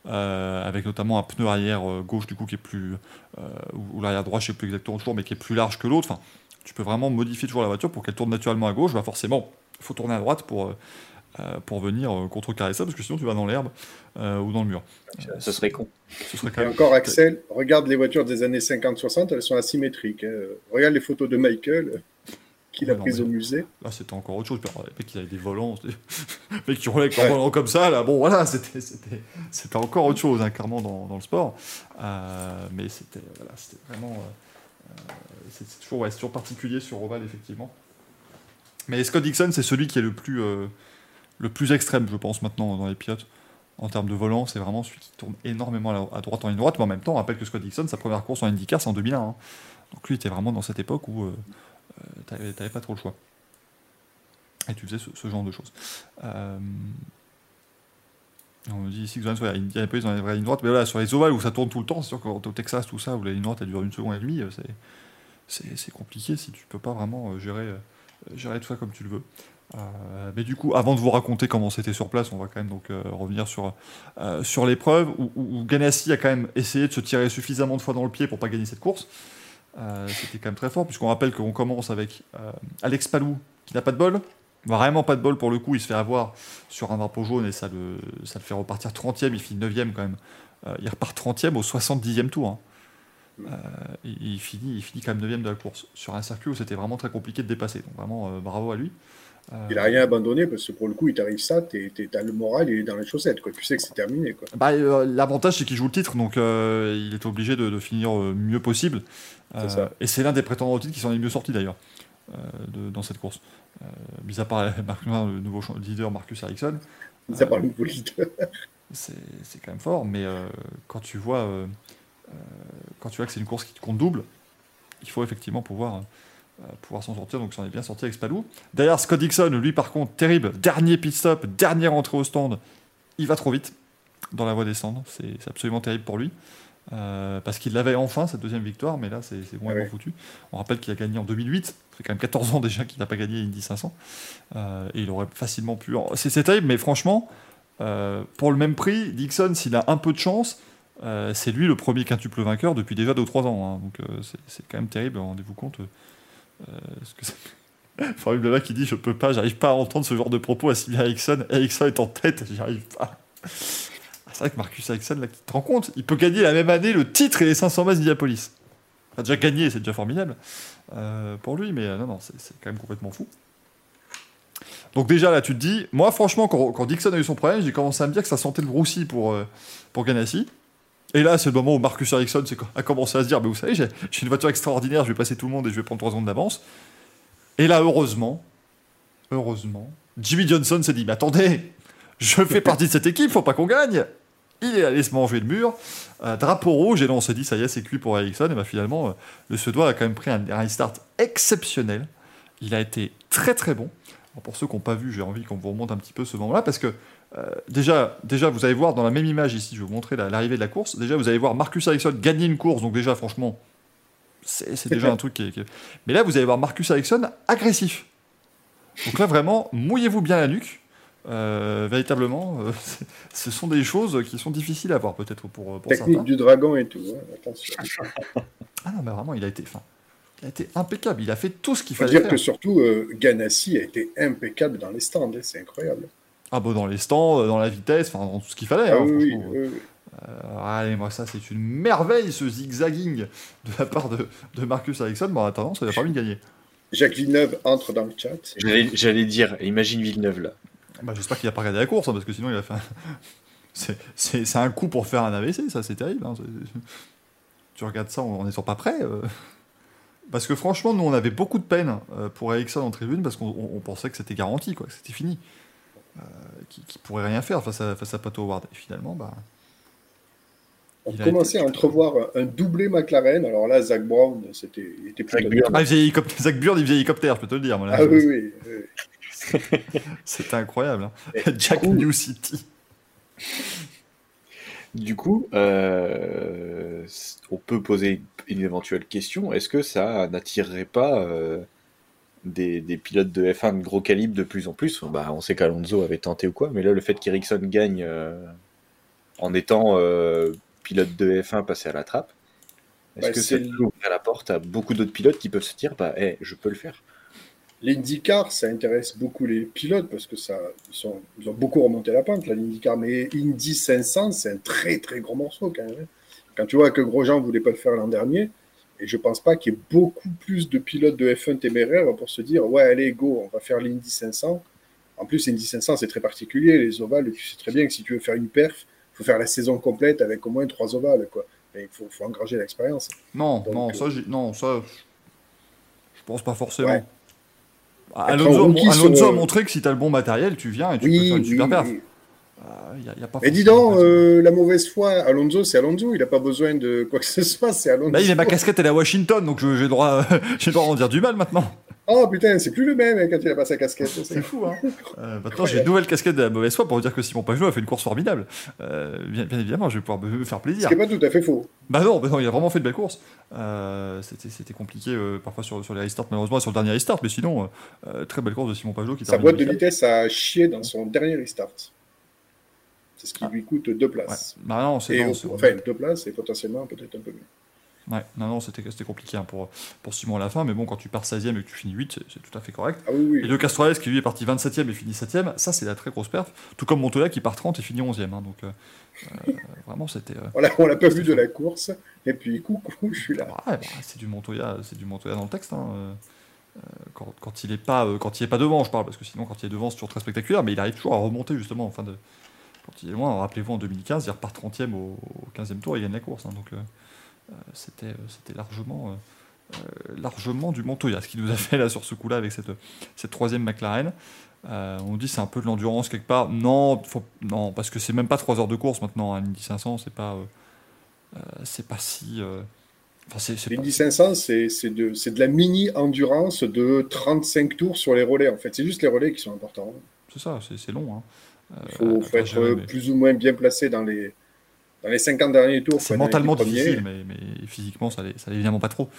Speaker 2: euh, avec notamment un pneu arrière gauche du coup qui est plus ou, l'arrière droit, je sais plus exactement toujours, mais qui est plus large que l'autre. Tu peux vraiment modifier toujours la voiture pour qu'elle tourne naturellement à gauche. Bah forcément, il faut tourner à droite pour pour venir euh, contrecarrer ça, parce que sinon tu vas dans l'herbe euh, ou dans le mur.
Speaker 3: Ce serait con.
Speaker 2: Ce serait quand
Speaker 4: Et
Speaker 2: même
Speaker 4: encore, Axel, regarde les voitures des années 50-60, elles sont asymétriques. hein. Regarde les photos de Michael euh, qu'il a
Speaker 2: Ouais, non,
Speaker 4: prises au musée.
Speaker 2: Là, c'était encore autre chose. Les mecs qui avaient des volants, [LAUGHS] les mecs qui roulaient avec leur volant comme ça, là, bon, voilà, c'était, c'était, c'était encore autre chose, hein, clairement, dans, dans le sport. Euh, mais c'était, voilà, c'était vraiment. euh, c'est c'est toujours, ouais, c'est toujours particulier sur Oval, effectivement. Mais Scott Dixon, c'est celui qui est le plus, euh, le plus extrême, je pense, maintenant dans les pilotes. En termes de volant, c'est vraiment celui qui tourne énormément à, droite en ligne droite. Mais en même temps, on rappelle que Scott Dixon, sa première course en IndyCar, c'est en 2001. hein. Donc lui, il était vraiment dans cette époque où euh, euh, t'avais t'avais pas trop le choix. Et tu faisais ce, genre de choses. Euh, on me dit ici que Johannes, ouais, Indianapolis dans les vraies lignes mais voilà, sur les ovales où ça tourne tout le temps, c'est sûr qu'au Texas, tout ça, où la ligne droite elle dure une seconde et demie, euh, c'est- compliqué si tu peux pas vraiment gérer, gérer tout ça comme tu le veux. Euh, mais du coup, avant de vous raconter comment c'était sur place, on va quand même donc euh, revenir sur, euh, sur l'épreuve où, où- Ganassi a quand même essayé de se tirer suffisamment de fois dans le pied pour pas gagner cette course. C'était quand même très fort, puisqu'on rappelle qu'on commence avec Alex Palou qui n'a pas de bol, vraiment pas de bol pour le coup, il se fait avoir sur un drapeau jaune et ça le, ça le fait repartir 30ème, il finit 9ème quand même. Il repart 30ème au 70e tour. hein. Il, finit, il finit quand même 9ème de la course sur un circuit où c'était vraiment très compliqué de dépasser. Donc vraiment bravo à lui. Euh,
Speaker 4: Il a rien abandonné parce que pour le coup, il t'arrive ça, t'es, t'as le moral, il est dans les chaussettes. Quoi. Tu sais que c'est terminé. Quoi.
Speaker 2: Bah, euh, L'avantage, c'est qu'il joue le titre, donc euh, il est obligé de, de finir mieux possible. Euh,
Speaker 4: C'est ça.
Speaker 2: et c'est l'un des prétendants au titre qui s'en est mieux sorti d'ailleurs de- dans cette course. Mis à part le nouveau leader Marcus [LAUGHS] Ericsson,
Speaker 4: Ça par le nouveau leader.
Speaker 2: c'est c'est quand même fort. Mais quand tu vois, quand tu vois que c'est une course qui te compte double, il faut effectivement pouvoir, pouvoir s'en sortir. Donc, s'en est bien sorti avec Spalou. D'ailleurs, Scott Dixon, lui, par contre, terrible. Dernier pit stop, dernière entrée au stand. Il va trop vite dans la voie des stands. C'est absolument terrible pour lui. Euh, parce qu'il l'avait enfin, cette deuxième victoire, mais là, c'est c'est complètement
Speaker 4: Ouais.
Speaker 2: foutu. On rappelle qu'il a gagné en 2008. Ça fait quand même 14 ans déjà qu'il n'a pas gagné Indy 500. Euh, et il aurait facilement pu. C'est terrible, mais franchement, euh, pour le même prix, Dixon, s'il a un peu de chance, euh, c'est lui le premier quintuple vainqueur depuis déjà 2 ou 3 ans. hein. Donc euh, c'est quand même terrible, rendez-vous compte. [LAUGHS] Formule là qui dit Je peux pas, j'arrive pas à entendre ce genre de propos à Sylvia Eriksson. Eriksson est en tête, [LAUGHS] j'y arrive pas. Ah, C'est vrai que Marcus Eriksson, là, tu te rends compte, il peut gagner la même année le titre et les 500 miles d'Indianapolis. Il a déjà gagné, c'est déjà formidable euh, pour lui, mais euh, non, non, c'est c'est quand même complètement fou. Donc déjà là, tu te dis, moi franchement, quand, quand Dixon a eu son problème, j'ai commencé à me dire que ça sentait le roussi pour, euh, pour Ganassi. Et là, c'est le moment où Marcus Ericsson a commencé à se dire, vous savez, j'ai une voiture extraordinaire, je vais passer tout le monde et je vais prendre 3 secondes d'avance. Et là, heureusement, heureusement, Jimmy Johnson s'est dit, mais attendez, je fais [LAUGHS] partie de cette équipe, faut pas qu'on gagne. Il est allé se manger le mur. Euh, drapeau rouge, et là on s'est dit, ça y est, c'est cuit pour Ericsson. Et ben finalement, euh, le Suédois a quand même pris un, un restart exceptionnel. Il a été très très bon. Alors, pour ceux qui n'ont pas vu, j'ai envie qu'on vous remonte un petit peu ce moment-là, parce que euh, déjà, déjà, vous allez voir dans la même image ici, je vais vous montrer la- l'arrivée de la course. Déjà, vous allez voir Marcus Ericsson gagner une course, donc déjà, franchement, c'est c'est déjà un truc qui est, qui est- Mais là, vous allez voir Marcus Ericsson agressif. Donc là, vraiment, mouillez-vous bien la nuque. Euh, véritablement, euh, c'est- [LAUGHS] ce sont des choses qui sont difficiles à voir, peut-être pour, pour
Speaker 4: Technique
Speaker 2: certains.
Speaker 4: du dragon et tout. hein, Attention. [LAUGHS]
Speaker 2: Ah non, mais vraiment, il a été, enfin, il a été impeccable. Il a fait tout ce qu'il
Speaker 4: Il faut
Speaker 2: fallait
Speaker 4: dire
Speaker 2: faire.
Speaker 4: que surtout, euh, Ganassi a été impeccable dans les stands. hein, c'est incroyable.
Speaker 2: Ah bon, dans les stands, euh, dans la vitesse, enfin, dans tout ce qu'il fallait.
Speaker 4: Ah
Speaker 2: hein,
Speaker 4: oui, oui, oui.
Speaker 2: Euh, allez, moi, ça, c'est une merveille, ce zigzagging de la part de, de Marcus Ericsson. Bon, en attendant, ça lui a permis de gagner.
Speaker 4: Jacques Villeneuve entre dans le chat.
Speaker 3: J'allais dire, imagine Villeneuve là.
Speaker 2: Bah, J'espère qu'il a pas regardé la course, hein, parce que sinon, il a fait. un- [LAUGHS] c'est- un coup pour faire un AVC, ça, c'est terrible. hein, Tu regardes ça en n'étant pas prêt. euh. Parce que franchement, nous, on avait beaucoup de peine euh, pour Ericsson en tribune, parce qu'on on- on pensait que c'était garanti, quoi, que c'était fini. Euh, qu'il pourrait rien faire face à, face à Pato Howard. Et finalement, bah.
Speaker 4: On commençait
Speaker 2: été-
Speaker 4: à entrevoir un doublé McLaren. Alors là, Zach Brown, c'était, il était
Speaker 3: Zach
Speaker 4: plutôt
Speaker 3: Brown.
Speaker 2: Ah, [LAUGHS] Zach Burd, il faisait hélicoptère, je peux te le dire. moi, là.
Speaker 4: Ah oui, oui. oui. [LAUGHS]
Speaker 2: C'était incroyable. hein. [LAUGHS] Jack
Speaker 4: coup-
Speaker 2: New City.
Speaker 3: Du coup, euh, on peut poser une éventuelle question. Est-ce que ça n'attirerait pas euh, des, des pilotes de F1 de gros calibre de plus en plus bah, On sait qu'Alonso avait tenté ou quoi, mais là, le fait qu'Ericsson gagne euh, en étant euh, pilote de F1 passé à la trappe, est-ce
Speaker 4: Bah,
Speaker 3: que
Speaker 4: c'est
Speaker 3: ouvrir la porte à beaucoup d'autres pilotes qui peuvent se dire bah, hey, je peux le faire?
Speaker 4: L'IndyCar, ça intéresse beaucoup les pilotes parce que ça, ils, sont, ils ont beaucoup remonté la pente, l'IndyCar. Mais Indy 500, c'est un très très gros morceau quand même. Quand tu vois que Grosjean ne voulait pas le faire l'an dernier, et je pense pas qu'il y ait beaucoup plus de pilotes de F1 téméraires pour se dire ouais, allez, go, on va faire l'Indy 500. En plus, l'Indy 500, c'est très particulier. Les ovales, tu sais très bien que si tu veux faire une perf, il faut faire la saison complète avec au moins trois ovales. Quoi. Mais il faut, faut engranger l'expérience.
Speaker 2: Non,
Speaker 4: Donc,
Speaker 2: non,
Speaker 4: euh,
Speaker 2: ça, non, ça, je pense pas forcément.
Speaker 4: Ouais.
Speaker 2: Alonso, a- montré que si tu as le bon matériel, tu viens et tu peux
Speaker 4: Oui,
Speaker 2: faire une
Speaker 4: oui,
Speaker 2: super perf.
Speaker 4: oui.
Speaker 2: Il y a, y a pas
Speaker 4: Mais dis donc, euh, la mauvaise foi, Alonso, c'est Alonso. Il n'a pas besoin de quoi que ce soit, c'est Alonso.
Speaker 2: Bah, est ma casquette, elle est à Washington, donc j'ai le droit, [LAUGHS] j'ai le droit d'en dire du mal maintenant.
Speaker 4: Oh putain, c'est plus le même hein, quand il a pas sa casquette.
Speaker 2: C'est fou, hein. [LAUGHS] Euh, maintenant, j'ai une nouvelle casquette de la mauvaise foi pour vous dire que Simon Pagenaud a fait une course formidable. Euh, bien, bien évidemment, je vais pouvoir me faire
Speaker 4: Ce
Speaker 2: plaisir.
Speaker 4: qui n'est pas tout à fait faux.
Speaker 2: Bah non, bah non, il a vraiment fait de belles courses. Euh, C'était compliqué euh, parfois sur, sur les restarts, malheureusement, et sur le dernier restart, mais sinon, euh, euh, très belle course de Simon qui
Speaker 4: Sa boîte de vitesse a chié dans son dernier restart. C'est ce qui lui coûte deux
Speaker 2: Ouais.
Speaker 4: places.
Speaker 2: Bah non, c'est
Speaker 4: enfin, deux places et potentiellement peut-être un peu mieux.
Speaker 2: Ouais, non, non, c'était compliqué hein, pour, pour Simon à la fin, mais bon, quand tu pars 16ème et que tu finis 8, c'est- tout à fait correct.
Speaker 4: Ah oui,
Speaker 2: Et
Speaker 4: oui.
Speaker 2: de Castroles qui lui est parti 27ème et finit 7ème, ça c'est la très grosse perf. Tout comme Montoya qui part 30 et finit 11ème. hein, donc euh, euh, vraiment, c'était. euh, [LAUGHS]
Speaker 4: On l'a, pas vu de la course. Et puis, coucou, je suis là.
Speaker 2: Ouais, bah, c'est du Montoya, c'est du Montoya dans le texte. hein, euh, quand, quand il est pas, quand il est pas devant, je parle, parce que sinon quand il est devant, c'est toujours très spectaculaire, mais il arrive toujours à remonter justement en fin de. Quand il est loin, rappelez-vous en 2015, il repart 30ème au, au 15e tour, il gagne la course. hein, donc euh, euh, c'était, euh, c'était largement, largement du Montoya, ce qu'il nous a fait là sur ce coup-là avec cette, cette troisième McLaren. Euh, on dit c'est un peu de l'endurance quelque part. Non, faut- non, parce que c'est même pas 3 heures de course maintenant. Un Indy 500, c'est pas, euh, c'est pas si. euh, c'est,
Speaker 4: L'Indy 500, c'est, de, la mini-endurance de 35 tours sur les relais. En fait, c'est juste les relais qui sont importants.
Speaker 2: C'est ça, c'est, c'est long. Hein. Euh,
Speaker 4: Il faut, être
Speaker 2: mais
Speaker 4: plus ou moins bien placé dans les, dans les 50 derniers tours.
Speaker 2: C'est mentalement difficile, mais, mais physiquement, ça l'est évidemment pas trop.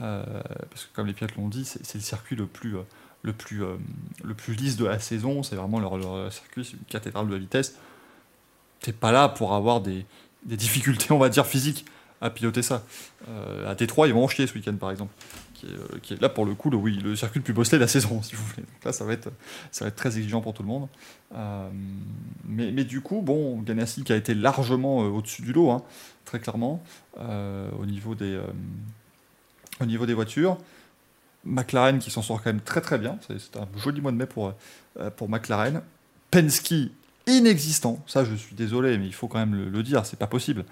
Speaker 2: Euh, parce que comme les Pilotes l'ont dit, c'est, le circuit le plus, euh, le, plus, euh, le plus lisse de la saison. C'est vraiment leur, leur circuit, c'est une cathédrale de la vitesse. T'es pas là pour avoir des, des difficultés, on va dire, physiques à piloter ça. Euh, à Détroit, ils vont en chier ce week-end, par exemple. Qui est, euh, qui est là, pour le coup, le, oui, le circuit le plus bosselé de la [LAUGHS] saison, si vous voulez. Donc là, ça va être, ça va être très exigeant pour tout le monde. Euh, mais, mais du coup, bon, Ganassi qui a été largement euh, au-dessus du lot, hein, très clairement, euh, au, niveau des, au niveau des voitures. McLaren qui s'en sort quand même très très bien. C'est, un joli mois de mai pour, pour McLaren. Penske inexistant. Ça, je suis désolé, mais il faut quand même le, le dire, c'est pas possible.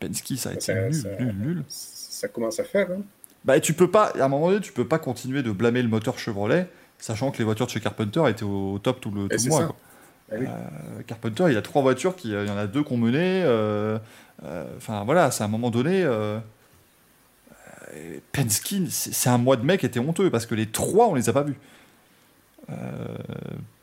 Speaker 2: Penske, ça a été
Speaker 4: Ça-
Speaker 2: nul,
Speaker 4: ça-
Speaker 2: nul, nul.
Speaker 4: Ça commence à faire. hein.
Speaker 2: Bah, tu peux pas, à un moment donné, tu peux pas continuer de blâmer le moteur Chevrolet, sachant que les voitures de chez Carpenter étaient au, au top tout le, tout le
Speaker 4: c'est
Speaker 2: mois. quoi.
Speaker 4: Ah oui.
Speaker 2: Euh, Carpenter, il a trois voitures, qui, euh, il y en a deux qu'on menait. euh, Enfin voilà, c'est à un moment donné. Penske, c'est un mois de mai qui était honteux parce que les trois, on les a pas vus. Euh,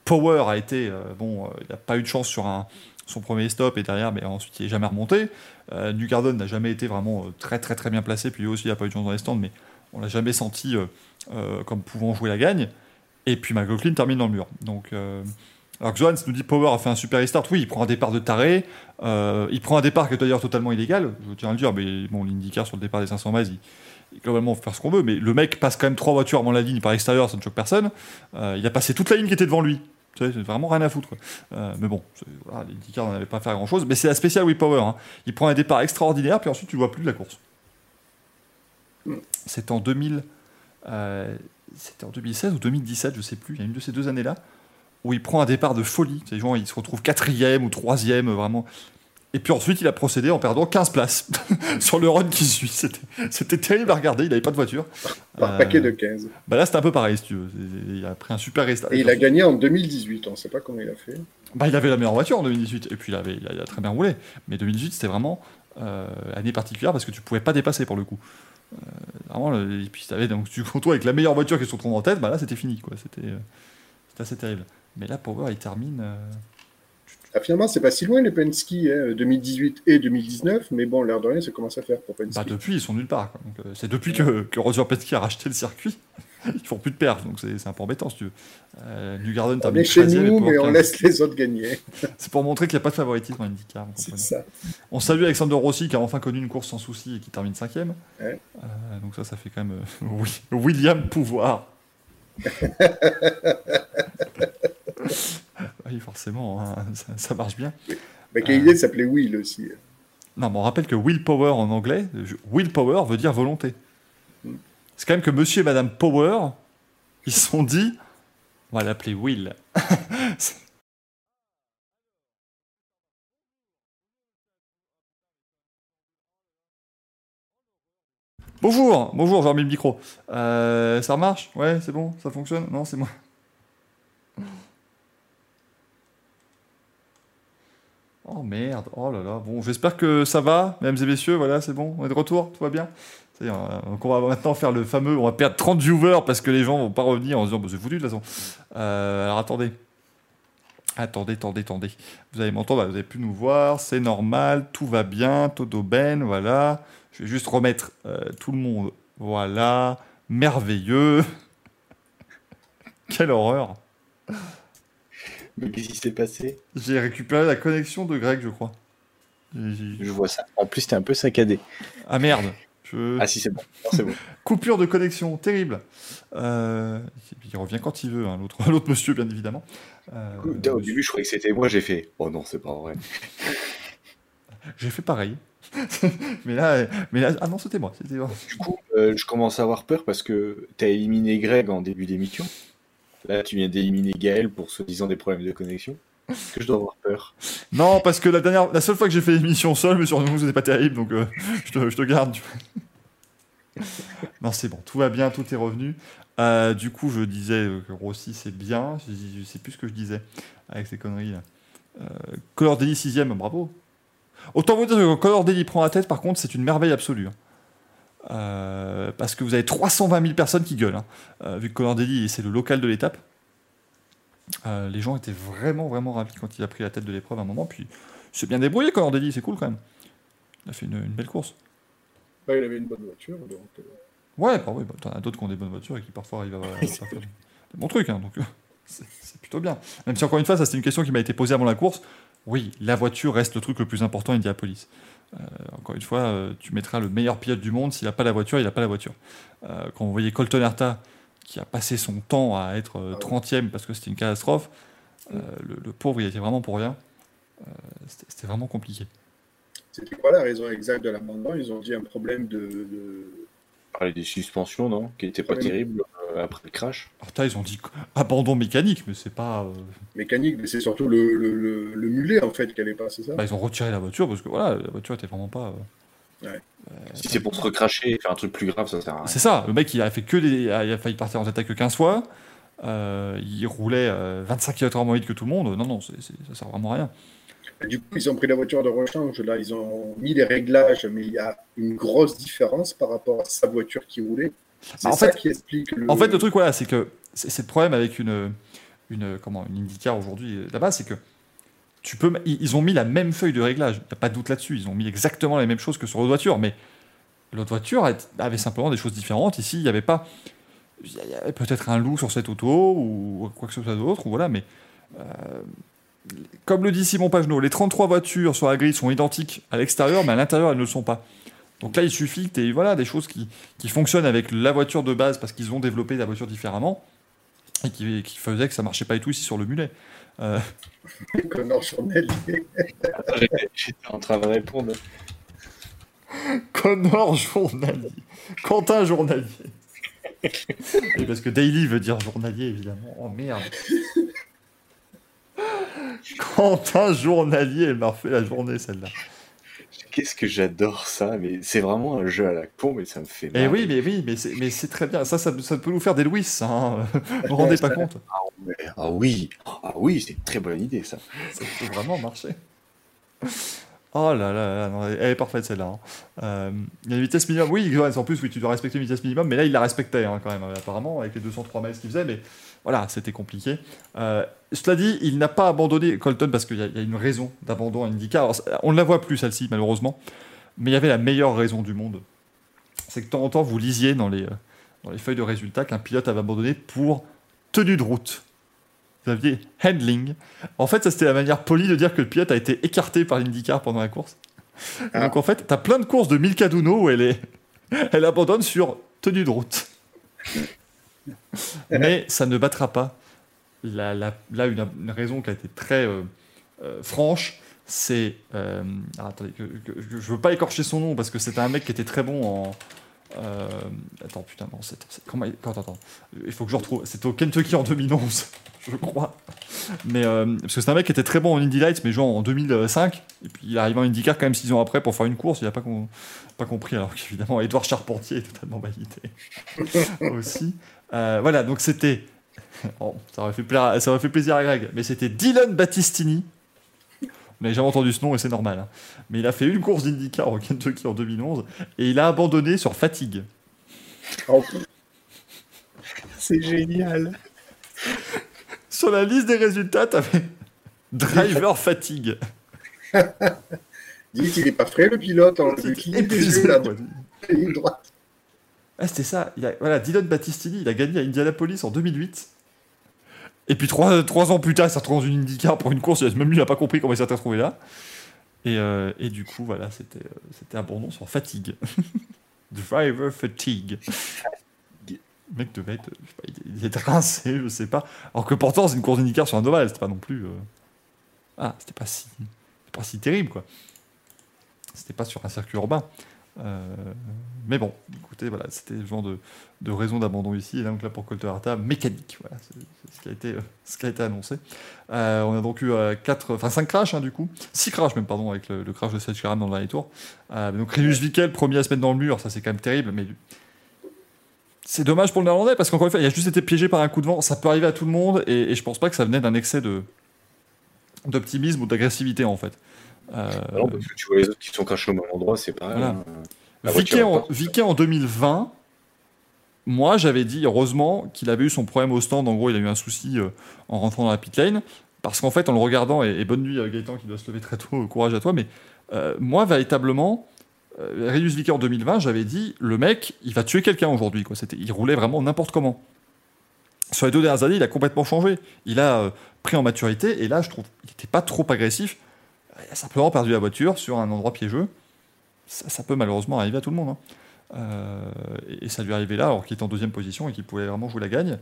Speaker 2: Power a été euh, bon, euh, il n'a pas eu de chance sur un, son premier stop et derrière, mais ensuite il n'est jamais remonté. Euh, New Garden n'a jamais été vraiment euh, très très très bien placé, puis lui aussi il n'a pas eu de chance dans les stands, mais on l'a jamais senti euh, euh, comme pouvant jouer la gagne. Et puis McLaughlin termine dans le mur. Donc, alors que nous dit Power a fait un super restart. Oui, il prend un départ de taré. il prend un départ qui est d'ailleurs totalement illégal. Je tiens à le dire, mais bon, l'IndyCar sur le départ des 500 miles, il, globalement, on peut faire ce qu'on veut. Mais le mec passe quand même trois voitures avant la ligne par extérieur, ça ne choque personne. Il a passé toute la ligne qui était devant lui. C'est vraiment rien à foutre. Euh, mais bon, voilà, l'IndyCar n'en avait pas à faire grand chose. Mais c'est la spéciale Wii Power. hein. Il prend un départ extraordinaire, puis ensuite tu ne vois plus de la course. C'est en 2000. euh, c'était en 2016 ou 2017, je sais plus, il y a une de ces deux années-là, où il prend un départ de folie. C'est genre, il se retrouve quatrième ou troisième, vraiment. Et puis ensuite, il a procédé en perdant 15 places [LAUGHS] sur le run qui suit. C'était, terrible à regarder, il n'avait pas de voiture.
Speaker 4: Par
Speaker 2: Euh,
Speaker 4: paquet de 15.
Speaker 2: Bah là, c'était un peu pareil, si tu veux. Il a pris un super restart.
Speaker 4: Et il a gagné en 2018. On ne sait pas comment il a fait.
Speaker 2: Bah, il avait la meilleure voiture en 2018, et puis il, avait, il, a, il a très bien roulé. Mais 2018, c'était vraiment euh, année particulière parce que tu pouvais pas dépasser pour le coup. Euh, vraiment, le- et puis t'avais, donc, tu [LAUGHS] te retrouves avec la meilleure voiture qui se retrouve en tête, bah là c'était fini, euh, c'était assez terrible. Mais là, Power, il termine.
Speaker 4: Ah, finalement, c'est pas si loin les Penske, hein, 2018 et 2019. Mais bon, l'air de rien, ça commence à faire pour Penske.
Speaker 2: bah, depuis, ils sont nulle part. euh, c'est depuis que, que Roger Penske a racheté le circuit. [LAUGHS] Ils font plus de perf, donc c'est, un peu embêtant si tu veux. Euh, New Garden
Speaker 4: on
Speaker 2: termine
Speaker 4: est chez
Speaker 2: 13e et
Speaker 4: nous, mais on
Speaker 2: 15.
Speaker 4: laisse les autres gagner. [LAUGHS]
Speaker 2: C'est pour montrer qu'il n'y a pas de favoritisme en IndyCar.
Speaker 4: C'est ça.
Speaker 2: On salue Alexander Rossi qui a enfin connu une course sans souci et qui termine cinquième.
Speaker 4: Ouais.
Speaker 2: Euh, donc ça, ça fait quand même euh, [LAUGHS] oui, William Pouvoir. [LAUGHS] oui, forcément, hein, ça, ça marche bien.
Speaker 4: Bah, Kaylee s'appelait Will aussi.
Speaker 2: Non, mais on rappelle que willpower en anglais, willpower veut dire volonté.
Speaker 4: Mm.
Speaker 2: C'est quand même que Monsieur et Madame Power, ils se sont dit, on va l'appeler Will. [LAUGHS] Bonjour, bonjour, j'ai remis le micro. Euh, ça marche? Ouais, c'est bon Ça fonctionne? Non, c'est moi. Oh merde, oh là là. Bon, j'espère que ça va, mesdames et messieurs, voilà, c'est bon, on est de retour, tout va bien donc on va maintenant faire le fameux, on va perdre 30 viewers parce que les gens vont pas revenir en se disant, bah, c'est foutu de toute façon. Euh, alors attendez. Attendez, attendez, attendez. Vous allez m'entendre, vous avez pu nous voir, c'est normal, tout va bien, Todo Ben, voilà. Je vais juste remettre euh, tout le monde, voilà, merveilleux. [LAUGHS] Quelle horreur.
Speaker 3: Mais qu'est-ce qui s'est passé
Speaker 2: J'ai récupéré la connexion de Greg, je crois.
Speaker 3: Je vois ça. En plus, t'es un peu saccadé.
Speaker 2: Ah merde. Je...
Speaker 3: Ah si, c'est bon. Non, bon. [LAUGHS]
Speaker 2: Coupure de connexion, terrible. Euh, il revient quand il veut, hein, l'autre, [LAUGHS] l'autre monsieur, bien évidemment. Euh,
Speaker 3: Au début, je croyais que c'était moi, j'ai fait. Oh non, c'est pas vrai. [LAUGHS]
Speaker 2: J'ai fait pareil. mais là, mais là, ah non, c'était moi. C'était moi.
Speaker 3: Du coup, euh, je commence à avoir peur parce que t'as éliminé Greg en début d'émission. Là, tu viens d'éliminer Gaël pour soi-disant des problèmes de connexion. Que je dois avoir peur?
Speaker 2: Non, parce que la dernière, la seule fois que j'ai fait l'émission seul, mais sur nous, c'était pas terrible, donc euh, [LAUGHS] je, te, garde. non, c'est bon, tout va bien, tout est revenu. Euh, du coup, je disais que Rossi, c'est bien. Je, sais plus ce que je disais avec ces conneries. Euh, Color Daily 6ème, bravo. Autant vous dire que Color Daily prend la tête, par contre, c'est une merveille absolue. Euh, parce que vous avez 320 000 personnes qui gueulent. hein. Euh, vu que Color Daily, c'est le local de l'étape. Euh, les gens étaient vraiment, vraiment ravis quand il a pris la tête de l'épreuve à un moment. Puis, c'est bien débrouillé, Color Daily, c'est cool quand même. Il a fait une, une belle course.
Speaker 4: Il avait une bonne voiture, donc.
Speaker 2: Ouais, bah oui, bah, t'en as d'autres qui ont des bonnes voitures et qui parfois arrivent à, [LAUGHS] faire des bons trucs, hein, donc [LAUGHS] c'est plutôt bien. Même si encore une fois, ça c'est une question qui m'a été posée avant la course. Oui, la voiture reste le truc le plus important à Indianapolis. Euh, encore une fois, euh, tu mettras le meilleur pilote du monde, s'il n'a pas la voiture, il n'a pas la voiture. Euh, quand vous voyez Colton Herta, qui a passé son temps à être euh,
Speaker 4: Ah ouais.
Speaker 2: 30e parce que c'était une catastrophe, le, le pauvre, il était vraiment pour rien. C'était c'était vraiment compliqué.
Speaker 4: C'était quoi la raison exacte de l'abandon Ils ont dit un problème de. de-
Speaker 3: Parler des suspensions, non Qui étaient pas terribles euh, après le crash.
Speaker 2: Herta, ils ont dit abandon mécanique, mais c'est pas. euh,
Speaker 4: mécanique, mais c'est surtout le, le, le, le mulet en fait qui allait pas, c'est ça?
Speaker 2: bah, ils ont retiré la voiture parce que voilà, la voiture était vraiment pas. euh,
Speaker 3: Si c'est pour se recracher et faire un truc plus grave, ça sert à rien.
Speaker 2: C'est ça, le mec il a fait que des. Il a failli partir en attaque que 15 fois. Euh, il roulait euh, 25 km/h moins vite que tout le monde. Non, non, c'est- c'est- ça sert vraiment à rien.
Speaker 4: Du coup, ils ont pris la voiture de rechange, là, ils ont mis les réglages, mais il y a une grosse différence par rapport à sa voiture qui roulait. C'est
Speaker 2: Bah, en
Speaker 4: ça
Speaker 2: fait-
Speaker 4: qui explique le.
Speaker 2: En fait, le truc, voilà, c'est que c'est le problème avec une, une, comment, une IndyCar aujourd'hui euh, là-bas, c'est que tu peux, ils ont mis la même feuille de réglage. Il n'y a pas de doute là-dessus. Ils ont mis exactement les mêmes choses que sur l'autre voiture, mais l'autre voiture avait simplement des choses différentes. Ici, il n'y avait pas. Il y avait peut-être un loup sur cette auto ou quoi que ce soit d'autre, ou voilà, mais. euh, comme le dit Simon Pagenaud, les 33 voitures sur la grille sont identiques à l'extérieur, mais à l'intérieur, elles ne le sont pas. Donc là, il suffit que tu voilà, des choses qui, qui fonctionnent avec la voiture de base parce qu'ils ont développé la voiture différemment et qui, qui faisaient que ça marchait pas du tout ici sur le mulet. Euh,
Speaker 4: Connor journalier.
Speaker 3: Attends, j'étais- J'étais en train de répondre.
Speaker 2: Connor journalier. Quentin journalier. Et parce que daily veut dire journalier, évidemment. Oh merde. [LAUGHS] Quentin journalier, elle m'a refait la journée celle-là.
Speaker 3: Qu'est-ce que j'adore ça, mais c'est vraiment un jeu à la con, mais ça me fait
Speaker 2: Eh
Speaker 3: marrer.
Speaker 2: oui, mais oui, mais c'est, mais c'est très bien. Ça, ça, ça peut nous faire des Louis. Hein. Vous vous rendez pas compte?
Speaker 3: Ouais. Ah oui, ah oui, c'est une très bonne idée ça.
Speaker 2: Ça peut vraiment marcher. Oh là là, là, non, elle est parfaite celle-là. hein. Euh, Il y a une vitesse minimum. Oui, en plus, oui, tu dois respecter une vitesse minimum, mais là, il la respectait hein, quand même, euh, apparemment, avec les 203 miles qu'il faisait, mais voilà, c'était compliqué. Euh, cela dit, il n'a pas abandonné Colton parce qu'il y, a- il y a une raison d'abandon à IndyCar. On ne la voit plus, celle-ci, malheureusement, mais il y avait la meilleure raison du monde. C'est que de temps en temps, vous lisiez dans les, euh, dans les feuilles de résultats qu'un pilote avait abandonné pour tenue de route. Vous aviez handling. En fait, ça c'était la manière polie de dire que le pilote a été écarté par l'IndyCar pendant la course.
Speaker 4: Ah.
Speaker 2: Donc en fait, t'as plein de courses de Milka Duno où elle est, [LAUGHS] elle abandonne sur tenue de route. Mais ça ne battra pas. Là, une, une raison qui a été très euh, euh, franche, c'est. euh, ah, attendez, que- que- je veux pas écorcher son nom parce que c'était un mec qui était très bon en. euh, attends, putain, non, c'est. Comment Attends, attends, il faut que je retrouve. C'était au Kentucky en 2011. [LAUGHS] je crois. Mais parce que c'est un mec qui était très bon en Indy Lights, mais genre en 2005. Et puis il arrive en IndyCar quand même 6 ans après pour faire une course. Il n'a pas, com- pas compris. Alors qu'évidemment, Edouard Charpentier est totalement validé [LAUGHS] aussi. Euh, voilà, donc c'était. Bon, ça, aurait fait pla- ça aurait fait plaisir à Greg, mais c'était Dylan Battistini. On n'avait jamais entendu ce nom et c'est normal. hein. Mais il a fait une course d'IndyCar au Kentucky en 2011 et il a abandonné sur fatigue.
Speaker 4: Oh, C'est génial.
Speaker 2: Sur la liste des résultats, t'avais driver fatigue. [LAUGHS]
Speaker 4: Dis qu'il est pas frais le pilote, hein, là,
Speaker 2: quoi.
Speaker 4: de la droite.
Speaker 2: Ah, c'était ça. Voilà, Dylan Battistini, il a gagné à Indianapolis en 2008. Et puis trois, trois ans plus tard, il s'est retrouvé dans une IndyCar pour une course. Même lui, il n'a pas compris comment il s'est retrouvé là. Et, euh, et du coup, voilà, c'était euh, c'était abandon sur fatigue. [LAUGHS] Driver fatigue. Le mec devait être, je sais pas, il- était rincé, je sais pas. Alors que pourtant, c'est une course d'IndyCar sur un oval, c'était pas non plus. euh, Ah, c'était pas si, pas si terrible, quoi. C'était pas sur un circuit urbain. Euh, mais bon, écoutez, voilà, c'était le genre de, de raison d'abandon ici. Et donc là, pour Colterata, mécanique. Voilà, c'est ce, qui a été, euh, ce qui a été annoncé. Euh, on a donc eu 4, enfin 5 crashs, hein, du coup. 6 crashs, même, pardon, avec le, crash de Serge Karam dans le dernier tour. Donc Rinus Vickel, premier à se mettre dans le mur, ça c'est quand même terrible, mais c'est dommage pour le néerlandais parce qu'encore une fois, il a juste été piégé par un coup de vent. Ça peut arriver à tout le monde et, et je pense pas que ça venait d'un excès d'optimisme ou d'agressivité en fait. Euh,
Speaker 3: Non, parce que tu vois les autres qui sont crachés au même endroit, c'est pareil.
Speaker 2: Voilà.
Speaker 3: hein.
Speaker 2: Viquet en,
Speaker 3: repart.
Speaker 2: Viquet en 2020, moi j'avais dit heureusement qu'il avait eu son problème au stand. En gros, il a eu un souci euh, en rentrant dans la pit lane. Parce qu'en fait, en le regardant, et, et bonne nuit Gaëtan qui doit se lever très tôt, [LAUGHS] courage à toi, mais euh, moi véritablement, euh, Rius Viquet en 2020, j'avais dit le mec, il va tuer quelqu'un aujourd'hui. quoi. C'était- Il roulait vraiment n'importe comment. Sur les deux dernières années, il a complètement changé. Il a euh, pris en maturité et là, je trouve qu'il n'était pas trop agressif. A simplement perdu la voiture sur un endroit piégeux ça, ça peut malheureusement arriver à tout le monde. hein. Euh, et, et ça lui est arrivé là, alors qu'il était en deuxième position et qu'il pouvait vraiment jouer la gagne.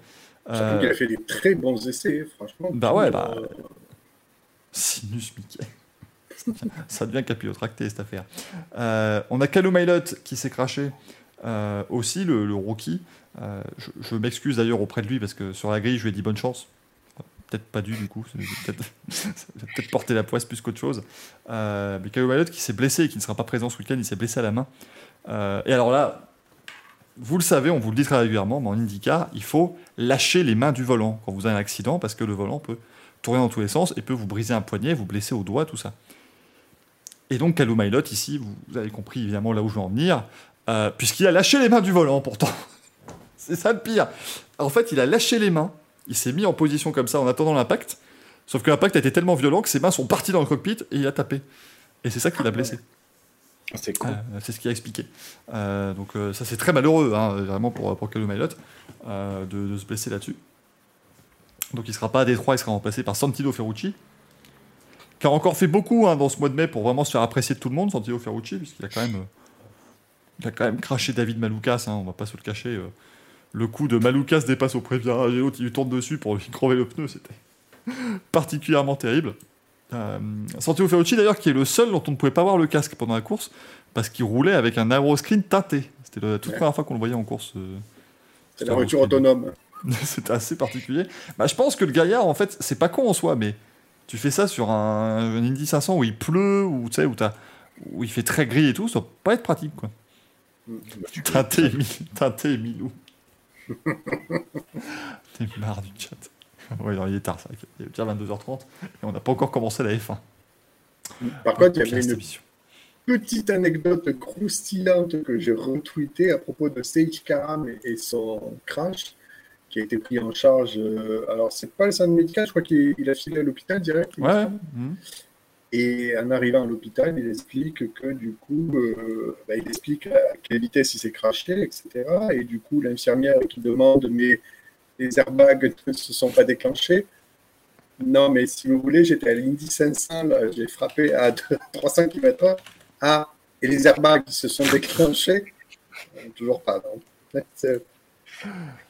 Speaker 2: Euh,
Speaker 4: qu'il a fait des très bons essais, franchement.
Speaker 2: Bah ouais,
Speaker 4: Euh,
Speaker 2: bah, Sinus Mickey. [LAUGHS] ça devient capillotracté cette affaire. Euh, on a Callum Mailot qui s'est craché euh, aussi, le, le rookie. Je je m'excuse d'ailleurs auprès de lui parce que sur la grille, je lui ai dit bonne chance. Peut-être pas dû du coup, peut-être [LAUGHS] peut-être porter la poisse plus qu'autre chose. Euh, mais Mailot qui s'est blessé et qui ne sera pas présent ce week-end, il s'est blessé à la main. Euh, et alors là, vous le savez, on vous le dit très régulièrement, mais en IndyCar, il faut lâcher les mains du volant quand vous avez un accident parce que le volant peut tourner dans tous les sens et peut vous briser un poignet, vous blesser au doigt, tout ça. Et donc, Calou Mailot, ici, vous, vous avez compris évidemment là où je veux en venir, euh, puisqu'il a lâché les mains du volant pourtant. [LAUGHS] C'est ça le pire. En fait, il a lâché les mains, il s'est mis en position comme ça en attendant l'impact, sauf que l'impact a été tellement violent que ses mains sont parties dans le cockpit et il a tapé. Et c'est ça qui l'a blessé.
Speaker 3: Ah, C'est cool.
Speaker 2: Euh, c'est ce qu'il a expliqué. Euh, donc euh, ça c'est très malheureux, hein, vraiment pour, pour Calum de, de se blesser là-dessus. Donc il sera pas à Détroit, il sera remplacé par Santino Ferrucci, qui a encore fait beaucoup hein, dans ce mois de mai pour vraiment se faire apprécier de tout le monde, Santino Ferrucci, puisqu'il a quand même, il a quand même craché David Maloukas, hein, on va pas se le cacher. Le coup de Maloukas dépasse au prévirage et l'autre il lui tourne dessus pour lui crever le pneu, c'était particulièrement terrible. Euh, Santino Ferrucci d'ailleurs qui est le seul dont on ne pouvait pas voir le casque pendant la course parce qu'il roulait avec un aeroscreen teinté. C'était la toute
Speaker 4: Ouais.
Speaker 2: première fois qu'on le voyait en course. euh,
Speaker 4: C'est la voiture autonome. [LAUGHS]
Speaker 2: C'était assez particulier. Bah, je pense que le gaillard, en fait, c'est pas con en soi, mais tu fais ça sur un, un Indy 500 où il pleut, ou tu sais, où, il fait très gris et tout, ça va pas être pratique, quoi. Teinté, mi- teinté milou. [LAUGHS] T'es marre du chat. Ouais, alors, il est tard, ça. Il est déjà 22h30 et on n'a pas encore commencé la F1.
Speaker 4: Par contre, il y avait une petite anecdote croustillante que j'ai retweetée à propos de Sage Karam et- son crash qui a été pris en charge. euh, alors, c'est pas le centre médical, je crois qu'il il a filé à l'hôpital direct.
Speaker 2: Ouais.
Speaker 4: Et en arrivant à l'hôpital, il explique que du coup, euh, bah, il explique à quelle vitesse il s'est craché, etc. Et du coup, l'infirmière qui demande mais les airbags ne se sont pas déclenchés. Non, mais si vous voulez, j'étais à l'Indy 500, là, j'ai frappé à 300 km/h. [LAUGHS] Ah, et les airbags se sont déclenchés Euh, Toujours pas, non.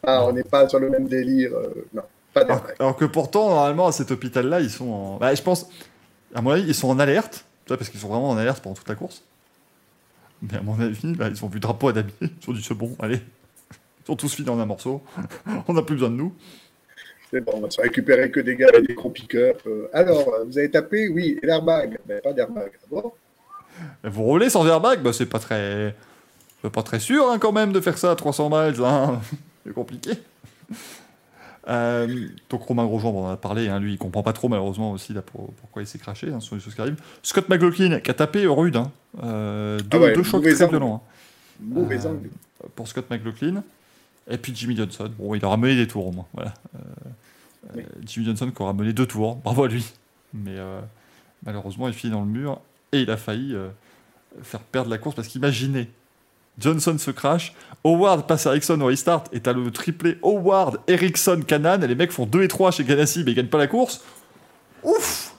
Speaker 4: Ah, on n'est pas sur le même délire. euh, non, pas
Speaker 2: Alors, alors que pourtant, normalement, à cet hôpital-là, ils sont en. Bah, je pense, à mon avis, ils sont en alerte, parce qu'ils sont vraiment en alerte pendant toute la course. Mais à mon avis, bah, ils ont vu le drapeau à damier, ils se sont dit c'est bon, allez. Ils sont tous finis en un morceau, [LAUGHS] on n'a plus besoin de nous.
Speaker 4: C'est bon, on va se récupérer que des gars avec des gros pick-up. Euh, alors, vous avez tapé Oui, et l'airbag pas d'airbag. Bon,
Speaker 2: Vous roulez sans airbag bah, C'est pas très. c'est pas très sûr hein, quand même de faire ça à 300 miles. Hein. [LAUGHS] c'est compliqué. Euh, donc Romain Grosjean, bon, on en a parlé, hein, lui il comprend pas trop malheureusement aussi là, pour- pourquoi il s'est craché, hein, sont des choses qui arrivent. Scott McLaughlin qui a tapé rude, hein. Euh, deux,
Speaker 4: Ah ouais,
Speaker 2: deux chocs très violents
Speaker 4: mauvais
Speaker 2: Euh,
Speaker 4: angle.
Speaker 2: pour Scott McLaughlin. Et puis Jimmy Johnson, bon il aura mené des tours au moins. Voilà.
Speaker 4: Oui.
Speaker 2: Jimmy Johnson qui aura mené deux tours, [LAUGHS] bravo à lui. Mais malheureusement il finit dans le mur et il a failli faire perdre la course parce qu'imaginez, Johnson se crash, Howard passe à Ericsson au restart et t'as le triplé Howard, Ericsson, Canan et les mecs font 2 et 3 chez Ganassi mais ils gagnent pas la course. Ouf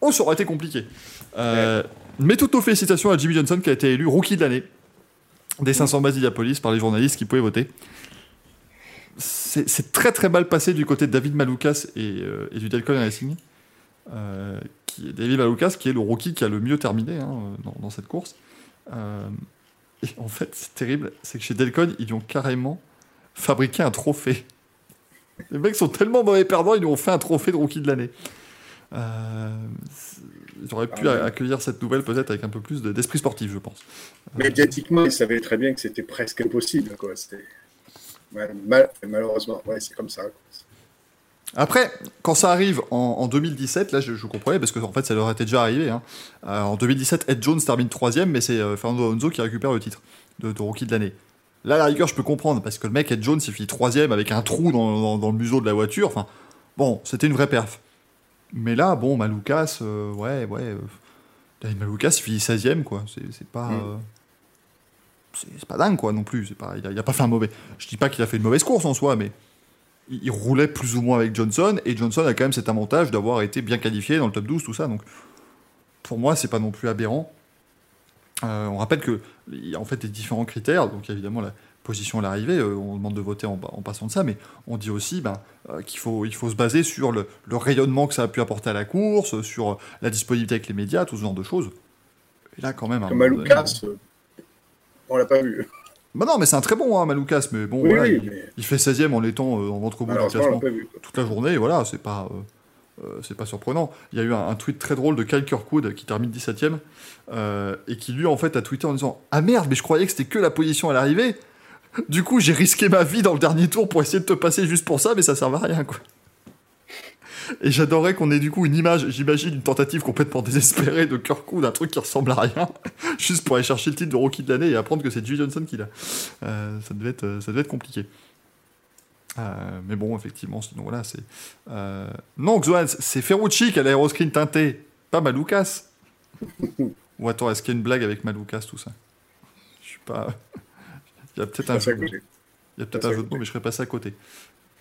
Speaker 2: Oh, ça aurait été compliqué. Euh, Mais toutes nos félicitations à Jimmy Johnson qui a été élu rookie de l'année des 500 bases d'Indianapolis par les journalistes qui pouvaient voter. C'est c'est très très mal passé du côté de David Maloukas et, euh, et du Delcon Racing. Euh, qui est David Maloukas qui est le rookie qui a le mieux terminé hein, dans, dans cette course. Et en fait, c'est terrible, c'est que chez Delcon, ils lui ont carrément fabriqué un trophée. Les mecs sont tellement mauvais perdants, ils lui ont fait un trophée de rookie de l'année. Euh, auraient pu
Speaker 4: Ah ouais.
Speaker 2: accueillir cette nouvelle peut-être avec un peu plus de- d'esprit sportif, je pense.
Speaker 4: Médiatiquement, ils savaient très bien que c'était presque impossible. Quoi. C'était- mal- mal- malheureusement, ouais, c'est comme ça. quoi.
Speaker 2: Après, quand ça arrive en, en 2017, là je, je comprenais parce que en fait ça leur était déjà arrivé. hein. Euh, en 2017, Ed Jones termine troisième, mais c'est euh, Fernando Alonso qui récupère le titre de, de rookie de l'année. Là, à la rigueur, je peux comprendre parce que le mec Ed Jones il finit troisième avec un trou dans, dans- dans le museau de la voiture. Enfin, bon, c'était une vraie perf. Mais là, bon, Maloukas, euh, ouais, ouais. euh, David Maloukas il finit 16ème, quoi. C'est pas.
Speaker 4: Mm.
Speaker 2: c'est pas dingue, quoi, non plus. Pas, il, a, il a pas fait un mauvais. Je dis pas qu'il a fait une mauvaise course en soi, mais il, roulait plus ou moins avec Johnson, et Johnson a quand même cet avantage d'avoir été bien qualifié dans le top 12, tout ça. Donc, pour moi, c'est pas non plus aberrant. Euh, on rappelle que il y a en fait des différents critères, donc évidemment la position à l'arrivée, euh, on demande de voter en, en passant de ça, mais on dit aussi ben, euh, qu'il faut, il faut se baser sur le, le rayonnement que ça a pu apporter à la course, sur la disponibilité avec les médias, tout ce genre de choses. Et là, quand même. à
Speaker 4: Comme Maloukas, euh, on l'a pas vu.
Speaker 2: Bah non, mais c'est un très bon, hein, Maloukas, mais bon,
Speaker 4: Oui,
Speaker 2: voilà,
Speaker 4: oui,
Speaker 2: il,
Speaker 4: mais
Speaker 2: il fait 16ème en étant euh, en ventre-bout du
Speaker 4: malheureusement, on
Speaker 2: classement toute la journée, et voilà, c'est pas, euh, euh, c'est pas surprenant. Il y a eu un, un tweet très drôle de Kyle Kirkwood qui termine 17ème, euh, et qui lui, en fait, a tweeté en disant Ah merde, mais je croyais que c'était que la position à l'arrivée. Du coup, j'ai risqué ma vie dans le dernier tour pour essayer de te passer juste pour ça, mais ça sert à rien, quoi. Et j'adorerais qu'on ait du coup une image, j'imagine, une tentative complètement désespérée de Kirkwood, un truc qui ressemble à rien, [LAUGHS] juste pour aller chercher le titre de rookie de l'année et apprendre que c'est Jimmy Johnson qui l'a. Euh, ça, devait être, ça devait être compliqué. Euh, mais bon, effectivement, sinon voilà, c'est. Euh... Non, Xoan, c'est Ferrucci qui a l'aéroscreen teinté, pas Maloukas. [LAUGHS] Ou attends, est-ce qu'il y a une blague avec Maloukas, tout ça? Je suis pas. [LAUGHS] Il y a peut-être un, jeu... il y a peut-être un jeu de mots, mais je serais passé à côté.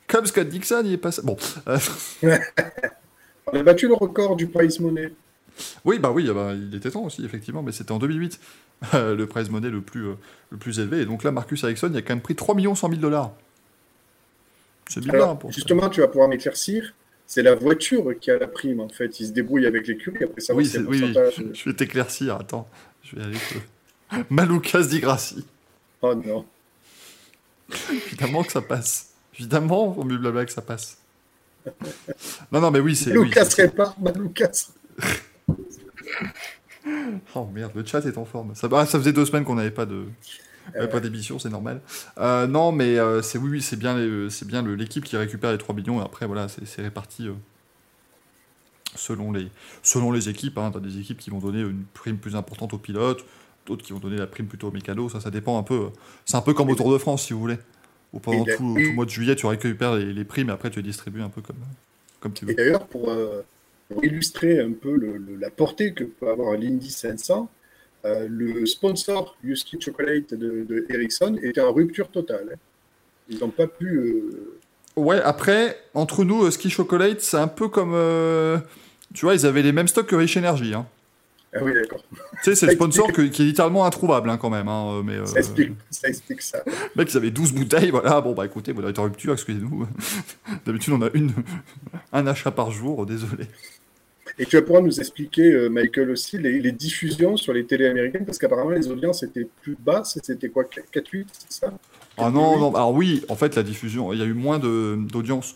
Speaker 2: Comme Scott Dixon, il est passé. Bon. euh, [LAUGHS]
Speaker 4: On a battu le record du prize money.
Speaker 2: Oui, bah oui, ah bah, il était temps aussi, effectivement, mais c'était en 2008, euh, [LAUGHS] le prize money le plus, euh, le plus élevé. Et donc là, Marcus Ericsson, il a quand même pris 3 100 000 dollars. C'est bien
Speaker 4: Alors,
Speaker 2: pour ça.
Speaker 4: justement, tu vas pouvoir m'éclaircir. C'est la voiture qui a la prime, en fait. Il se débrouille avec l'écurie. Après ça,
Speaker 2: Oui,
Speaker 4: c'est
Speaker 2: oui, oui,
Speaker 4: pourcentage.
Speaker 2: je vais t'éclaircir, attends. Je vais aller te... [LAUGHS] Maloukas Di Grassi.
Speaker 4: Oh non.
Speaker 2: Évidemment que ça passe. Évidemment, au mieux blabla que ça passe. Non, non, mais oui, c'est... oui,
Speaker 4: Lucas
Speaker 2: c'est-
Speaker 4: répare, Lucas. [LAUGHS]
Speaker 2: Oh merde, le chat est en forme. Ça, bah, ça faisait deux semaines qu'on n'avait pas de...
Speaker 4: Euh,
Speaker 2: pas d'émission, c'est normal. Euh, non, mais euh, c'est oui, oui, c'est bien, c'est bien l'équipe qui récupère les 3 millions et après voilà, c'est réparti selon les selon les équipes. Hein. T'as des équipes qui vont donner une prime plus importante aux pilotes, d'autres qui vont donner la prime plutôt aux mécanos. Ça, ça dépend un peu. C'est un peu comme au Tour de France, si vous voulez. Où pendant
Speaker 4: Et
Speaker 2: tout, tout le mois de juillet, tu récupères les, les primes et après tu les distribues un peu comme comme tu
Speaker 4: Et
Speaker 2: veux.
Speaker 4: d'ailleurs, pour, euh, pour illustrer un peu le- le- la portée que peut avoir l'Indy 500, euh, le sponsor Husky Chocolate de, de Ericsson était en rupture totale. hein. Ils n'ont pas pu. euh,
Speaker 2: Ouais, après, entre nous, Ski Chocolate, c'est un peu comme. tu vois, ils avaient les mêmes stocks que Rich Energy. Hein.
Speaker 4: Ah oui, d'accord.
Speaker 2: Tu sais, c'est le sponsor que- qui est littéralement introuvable hein, quand même. Hein, mais, euh,
Speaker 4: Ça, explique, ça explique ça.
Speaker 2: mec, ils avaient 12 bouteilles, voilà. Bon, bah écoutez, vous avez été en rupture, excusez-nous. [LAUGHS] D'habitude, on a une, un achat par jour, désolé.
Speaker 4: Et tu vas pouvoir nous expliquer, euh, Michael, aussi, les, les diffusions sur les télés américaines, parce qu'apparemment, les audiences étaient plus basses. C'était quoi 4-8, c'est ça?
Speaker 2: Ah non, non, alors oui, en fait, la diffusion, il y a eu moins d'audience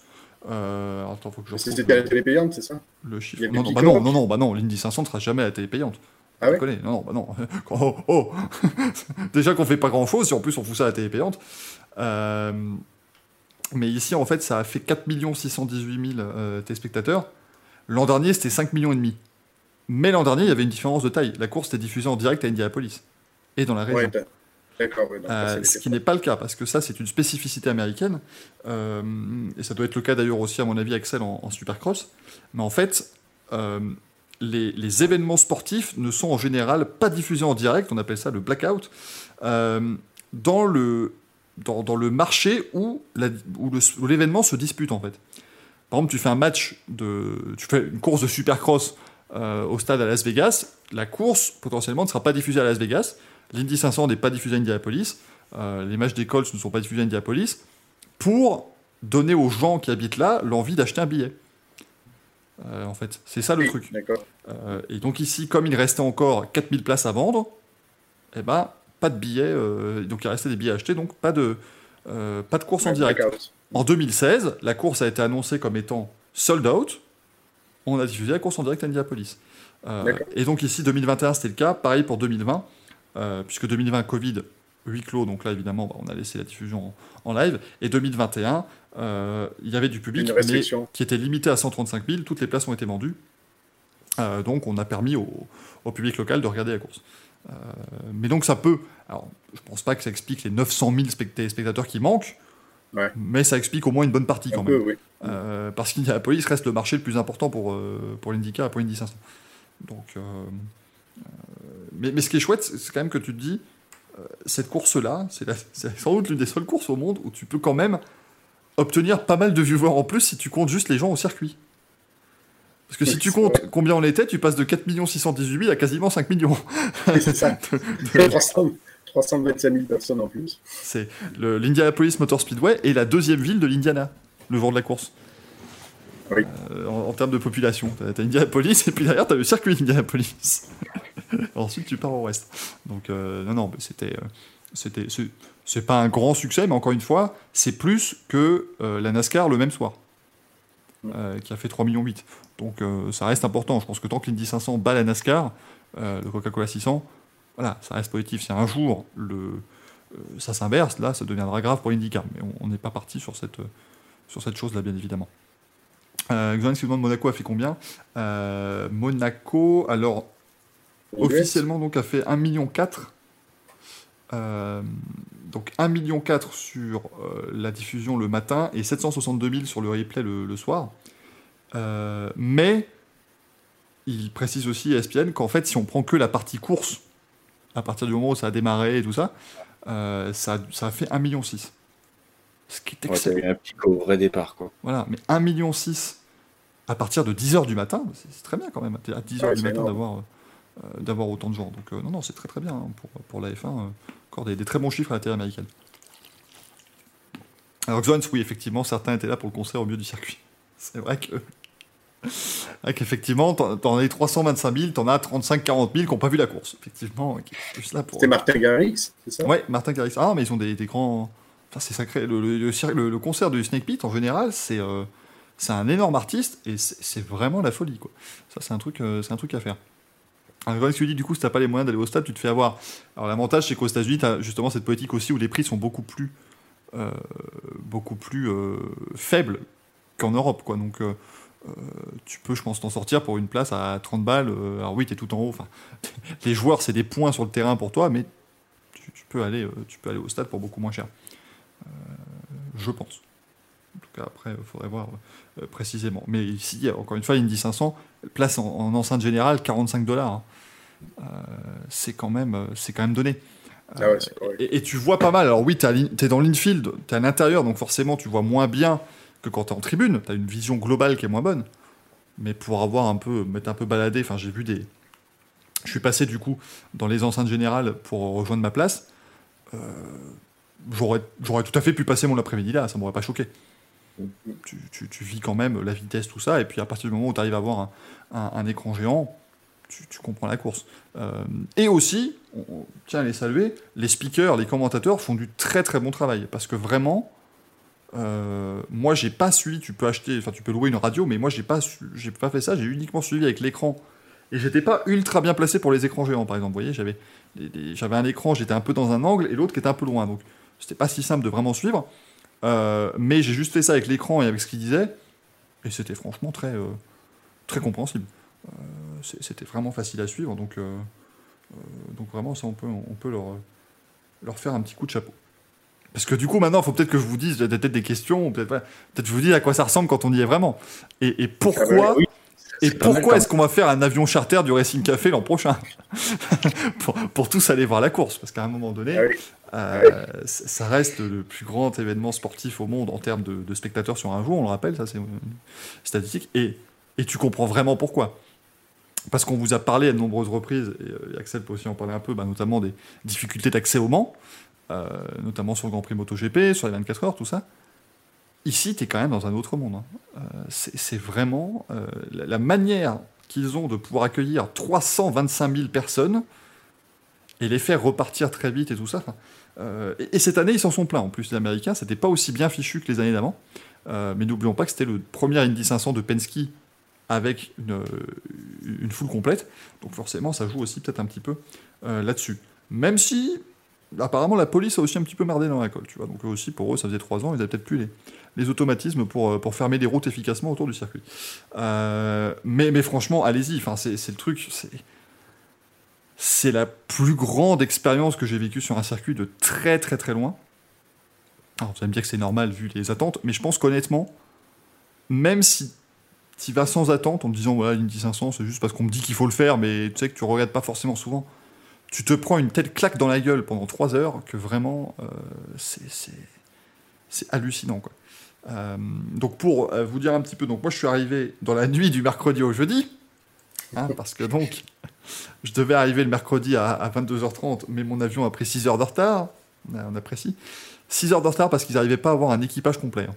Speaker 2: Euh, alors, attends, faut que je retrouve
Speaker 4: C'était à la télé payante, c'est ça
Speaker 2: le chiffre. Non, non, bah non, non, non, bah non, l'Indy 500 ne sera jamais à la télé payante.
Speaker 4: Ah ouais
Speaker 2: Non, non, bah non. [LAUGHS] Oh, oh. [LAUGHS] Déjà qu'on fait pas grand chose, si en plus on fout ça à la télé payante. Euh, mais ici, en fait, ça a fait 4 618 000 euh, téléspectateurs. L'an dernier, c'était 5 millions et demi. Mais l'an dernier, il y avait une différence de taille. La course était diffusée en direct à Indianapolis et dans la région.
Speaker 4: Ouais, D'accord,
Speaker 2: Euh, ce qui n'est pas le cas, parce que ça, c'est une spécificité américaine, euh, et ça doit être le cas d'ailleurs aussi, à mon avis, celle en, en Supercross. Mais en fait, euh, les, les événements sportifs ne sont en général pas diffusés en direct, on appelle ça le blackout, dans, le, dans, dans le marché où la- où l'événement se dispute, en fait. Par exemple, tu fais un match de. Tu fais une course de Supercross au stade à Las Vegas, la course potentiellement ne sera pas diffusée à Las Vegas. L'Indy 500 n'est pas diffusé à Indianapolis. euh, les matchs des Colts ne sont pas diffusés à Indianapolis. Pour donner aux gens qui habitent là l'envie d'acheter un billet. Euh, en fait, c'est ça le
Speaker 4: Oui,
Speaker 2: truc. Euh, et donc ici, comme il restait encore 4000 places à vendre, eh ben, pas de billets. donc il restait des billets à acheter, donc pas de, pas de course en direct.
Speaker 4: blackout.
Speaker 2: En 2016, la course a été annoncée comme étant sold out. On a diffusé la course en direct à Indianapolis. Et donc ici, 2021, c'était le cas. Pareil pour 2020, euh, puisque 2020, Covid, huis clos. Donc là, évidemment, bah, on a laissé la diffusion en, en live. Et 2021, euh, il y avait du public, mais qui était limité à 135 000. Toutes les places ont été vendues. Euh, donc on a permis au, au public local de regarder la course. Mais donc ça peut... Alors, je pense pas que ça explique les 900 000 spect- téléspectateurs qui manquent,
Speaker 4: Ouais.
Speaker 2: mais ça explique au moins une bonne partie quand
Speaker 4: Un
Speaker 2: même.
Speaker 4: peu, oui.
Speaker 2: Parce qu'Indianapolis reste le marché le plus important pour, pour l'IndyCar et pour l'Indy 500. Donc, euh, mais, mais ce qui est chouette, c'est quand même que tu te dis, euh, cette course-là, c'est sans doute l'une des seules courses au monde où tu peux quand même obtenir pas mal de viewers en plus si tu comptes juste les gens au circuit. Parce que si tu comptes
Speaker 4: vrai.
Speaker 2: combien on était, tu passes de 4 618 000 à quasiment 5 millions. [LAUGHS]
Speaker 4: C'est ça. 300 325 000 personnes en plus.
Speaker 2: C'est l'Indianapolis Motor Speedway est la deuxième ville de l'Indiana, le jour de la course.
Speaker 4: Oui.
Speaker 2: Euh, en, en termes de population. T'as as Indianapolis et puis derrière t'as le circuit d'Indianapolis. [LAUGHS] [LAUGHS] Ensuite tu pars au reste. Donc euh, non non, c'était euh, c'était c'est- pas un grand succès, mais encore une fois c'est plus que euh, la NASCAR le même soir, euh, qui a fait 3 millions 8. Donc ça reste important. Je pense que tant que l'Indy 500 bat la NASCAR, le Coca-Cola 600, voilà, ça reste positif. Si un jour le ça s'inverse, là, ça deviendra grave pour l'IndyCar. Mais on- n'est pas parti sur cette, sur cette chose-là, bien évidemment. Euh, Xoan, si vous Monaco a fait combien? Euh, Monaco, alors, officiellement, donc, a fait 1,4 million. Euh, donc 1,4 million sur euh, la diffusion le matin et 762 000 sur le replay le, le soir. Euh, mais il précise aussi à ESPN qu'en fait, si on prend que la partie course, à partir du moment où ça a démarré et tout ça, ça, ça a fait 1,6 million. Ce qui est
Speaker 3: Ouais,
Speaker 2: excellent.
Speaker 3: eu un pic au vrai départ, quoi.
Speaker 2: Voilà, mais 1,6 million à partir de 10h du matin, c'est très bien quand même, à 10h
Speaker 4: Ouais,
Speaker 2: du matin d'avoir d'avoir autant de gens. Donc euh, non, non, c'est très très bien hein, pour, pour la F1. euh, encore des, des très bons chiffres à la télé américaine. Alors Xoans, oui, effectivement, certains étaient là pour le concert au milieu du circuit. [LAUGHS] C'est vrai que... vrai qu'effectivement, t'en as les 325 000, t'en as 35-40 000 qui n'ont pas vu la course. Effectivement, qui sont juste là pour...
Speaker 4: C'était Martin Garrix, c'est ça?
Speaker 2: Ouais, Martin Garrix. Ah, mais ils ont des, des grands. Enfin, c'est sacré. Le, le- concert du Snake Pit, en général, c'est euh, un énorme artiste et c'est vraiment la folie, quoi. Ça, c'est un truc, euh, c'est un truc à faire. Greg, tu dis, du coup, si t'as pas les moyens d'aller au stade, tu te fais avoir. Alors, l'avantage, c'est qu'aux États-Unis, t'as justement cette politique aussi où les prix sont beaucoup plus, euh, beaucoup plus euh, faibles qu'en Europe, quoi. Donc, euh, tu peux, je pense, t'en sortir pour une place à 30 balles. alors, oui, t'es tout en haut. Enfin, [LAUGHS] les joueurs, c'est des points sur le terrain pour toi, mais tu, peux aller, tu peux aller au stade pour beaucoup moins cher. Je pense. En tout cas, après, il faudrait voir euh, précisément. Mais ici, encore une fois, Indy 500, place en, en enceinte générale, 45 dollars. hein. Euh, c'est quand, même, euh, quand même donné.
Speaker 4: Ah ouais.
Speaker 2: Et, et tu vois pas mal. Alors oui, tu es dans l'infield, tu es à l'intérieur, donc forcément tu vois moins bien que quand tu es en tribune. Tu as une vision globale qui est moins bonne. Mais pour avoir un peu, m'être un peu baladé, enfin j'ai vu des... Je suis passé du coup dans les enceintes générales pour rejoindre ma place. Euh, J'aurais j'aurais tout à fait pu passer mon après-midi là, ça m'aurait pas choqué. Tu, tu- vis quand même la vitesse, tout ça, et puis à partir du moment où tu arrives à avoir un, écran géant, tu, comprends la course. Euh, et aussi, tient à les saluer, les speakers, les commentateurs font du très très bon travail, parce que vraiment, Euh, moi, j'ai pas suivi. Tu peux acheter, enfin, tu peux louer une radio, mais moi, j'ai pas, j'ai pas fait ça. J'ai uniquement suivi avec l'écran. Et j'étais pas ultra bien placé pour les écrans géants, par exemple. Vous voyez, j'avais, j'avais un écran, j'étais un peu dans un angle, et l'autre qui était un peu loin. Donc, c'était pas si simple de vraiment suivre. Euh, mais j'ai juste fait ça avec l'écran et avec ce qu'il disait, et c'était franchement très, euh, très compréhensible. Euh, c'était vraiment facile à suivre, donc, donc vraiment, ça, on peut, on peut leur, leur faire un petit coup de chapeau. Parce que du coup, maintenant, il faut peut-être que je vous dise, peut-être des questions, peut-être voilà, peut-être je vous dis à quoi ça ressemble quand on y est vraiment. Et, et pourquoi,
Speaker 4: Ah bah oui,
Speaker 2: et pourquoi est-ce qu'on va faire un avion charter du Racing Café l'an prochain? [LAUGHS] Pour, pour tous aller voir la course Parce qu'à un moment donné,
Speaker 4: Ah oui.
Speaker 2: Euh, ça reste le plus grand événement sportif au monde en termes de, spectateurs sur un jour, on le rappelle, ça c'est une statistique. Et, et tu comprends vraiment pourquoi. Parce qu'on vous a parlé à de nombreuses reprises, et euh, Axel peut aussi en parler un peu, bah, notamment des difficultés d'accès au Mans, euh, notamment sur le Grand Prix MotoGP, sur les 24 heures, tout ça. Ici, tu es quand même dans un autre monde. hein. C'est vraiment la manière qu'ils ont de pouvoir accueillir 325 000 personnes et les faire repartir très vite et tout ça. Euh, et, et cette année, ils s'en sont pleins en plus, les Américains. C'était pas aussi bien fichu que les années d'avant. Euh, mais n'oublions pas que c'était le premier Indy 500 de Penske avec une, euh, une foule complète. Donc forcément, ça joue aussi peut-être un petit peu là-dessus. Même si, apparemment, la police a aussi un petit peu merdé dans la colle. Tu vois. Donc aussi, pour eux, ça faisait trois ans, ils avaient peut-être plus les, automatismes pour, fermer des routes efficacement autour du circuit. Mais, mais franchement, allez-y. Enfin, c'est le truc. C'est la plus grande expérience que j'ai vécue sur un circuit de très très très loin. Alors, vous allez me dire que c'est normal vu les attentes, mais je pense qu'honnêtement, même si tu vas sans attente en te disant voilà, l'Indy 500, c'est juste parce qu'on me dit qu'il faut le faire, mais tu sais que tu regardes pas forcément souvent, tu te prends une telle claque dans la gueule pendant 3 heures que vraiment, euh, c'est hallucinant. Quoi. Euh, donc, pour euh, vous dire un petit peu, donc moi je suis arrivé dans la nuit du mercredi au jeudi, hein, [LAUGHS] parce que donc. Je devais arriver le mercredi à, à 22h30, mais mon avion a pris 6 heures de retard. On apprécie. 6 heures de retard parce qu'ils n'arrivaient pas à avoir un équipage complet. hein.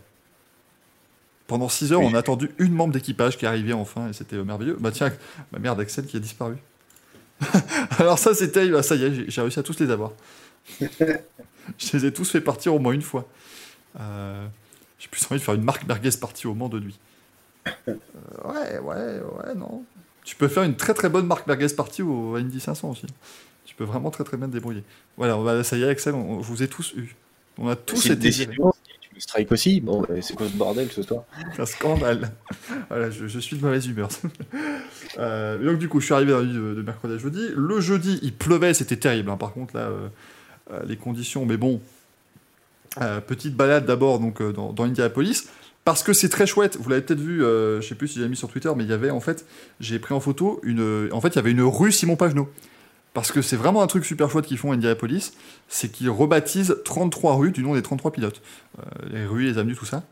Speaker 2: Pendant 6 heures,
Speaker 4: Oui.
Speaker 2: on a attendu une membre d'équipage qui arrivait enfin, et c'était euh, merveilleux. Bah tiens, ma merde, Axel qui a disparu. [LAUGHS] Alors ça, c'était... bah, ça y est, j'ai- j'ai réussi à tous les avoir. [LAUGHS] Je les ai tous fait partir au moins une fois. Euh, j'ai plus envie de faire une marque merguez partie au Mans de nuit. Euh, ouais, ouais, ouais, non. Tu peux faire une très très bonne marque merguez partie au Indy 500 aussi. Tu peux vraiment très très bien te débrouiller. Voilà, on va, ça y est, Axel, on, je vous ai tous eu. On a tous
Speaker 3: C'est
Speaker 2: été
Speaker 3: décidément, tu me strike aussi. Bon, c'est quoi ce bordel ce soir?
Speaker 2: Un scandale. voilà, je, je suis de mauvaise humeur. [LAUGHS] Euh, donc du coup, je suis arrivé dans la nuit de, de mercredi à jeudi. Le jeudi, il pleuvait, c'était terrible. hein. Par contre, là, euh, euh, les conditions, mais bon. Euh, petite balade d'abord donc dans, dans Indianapolis. Parce que c'est très chouette, vous l'avez peut-être vu, euh, je sais plus si j'ai mis sur Twitter, mais il y avait en fait, j'ai pris en photo une, en fait il y avait une rue Simon Pagenaud. Parce que c'est vraiment un truc super chouette qu'ils font à Indianapolis, c'est qu'ils rebaptisent 33 rues du nom des 33 pilotes. Euh, les rues, les avenues, tout ça.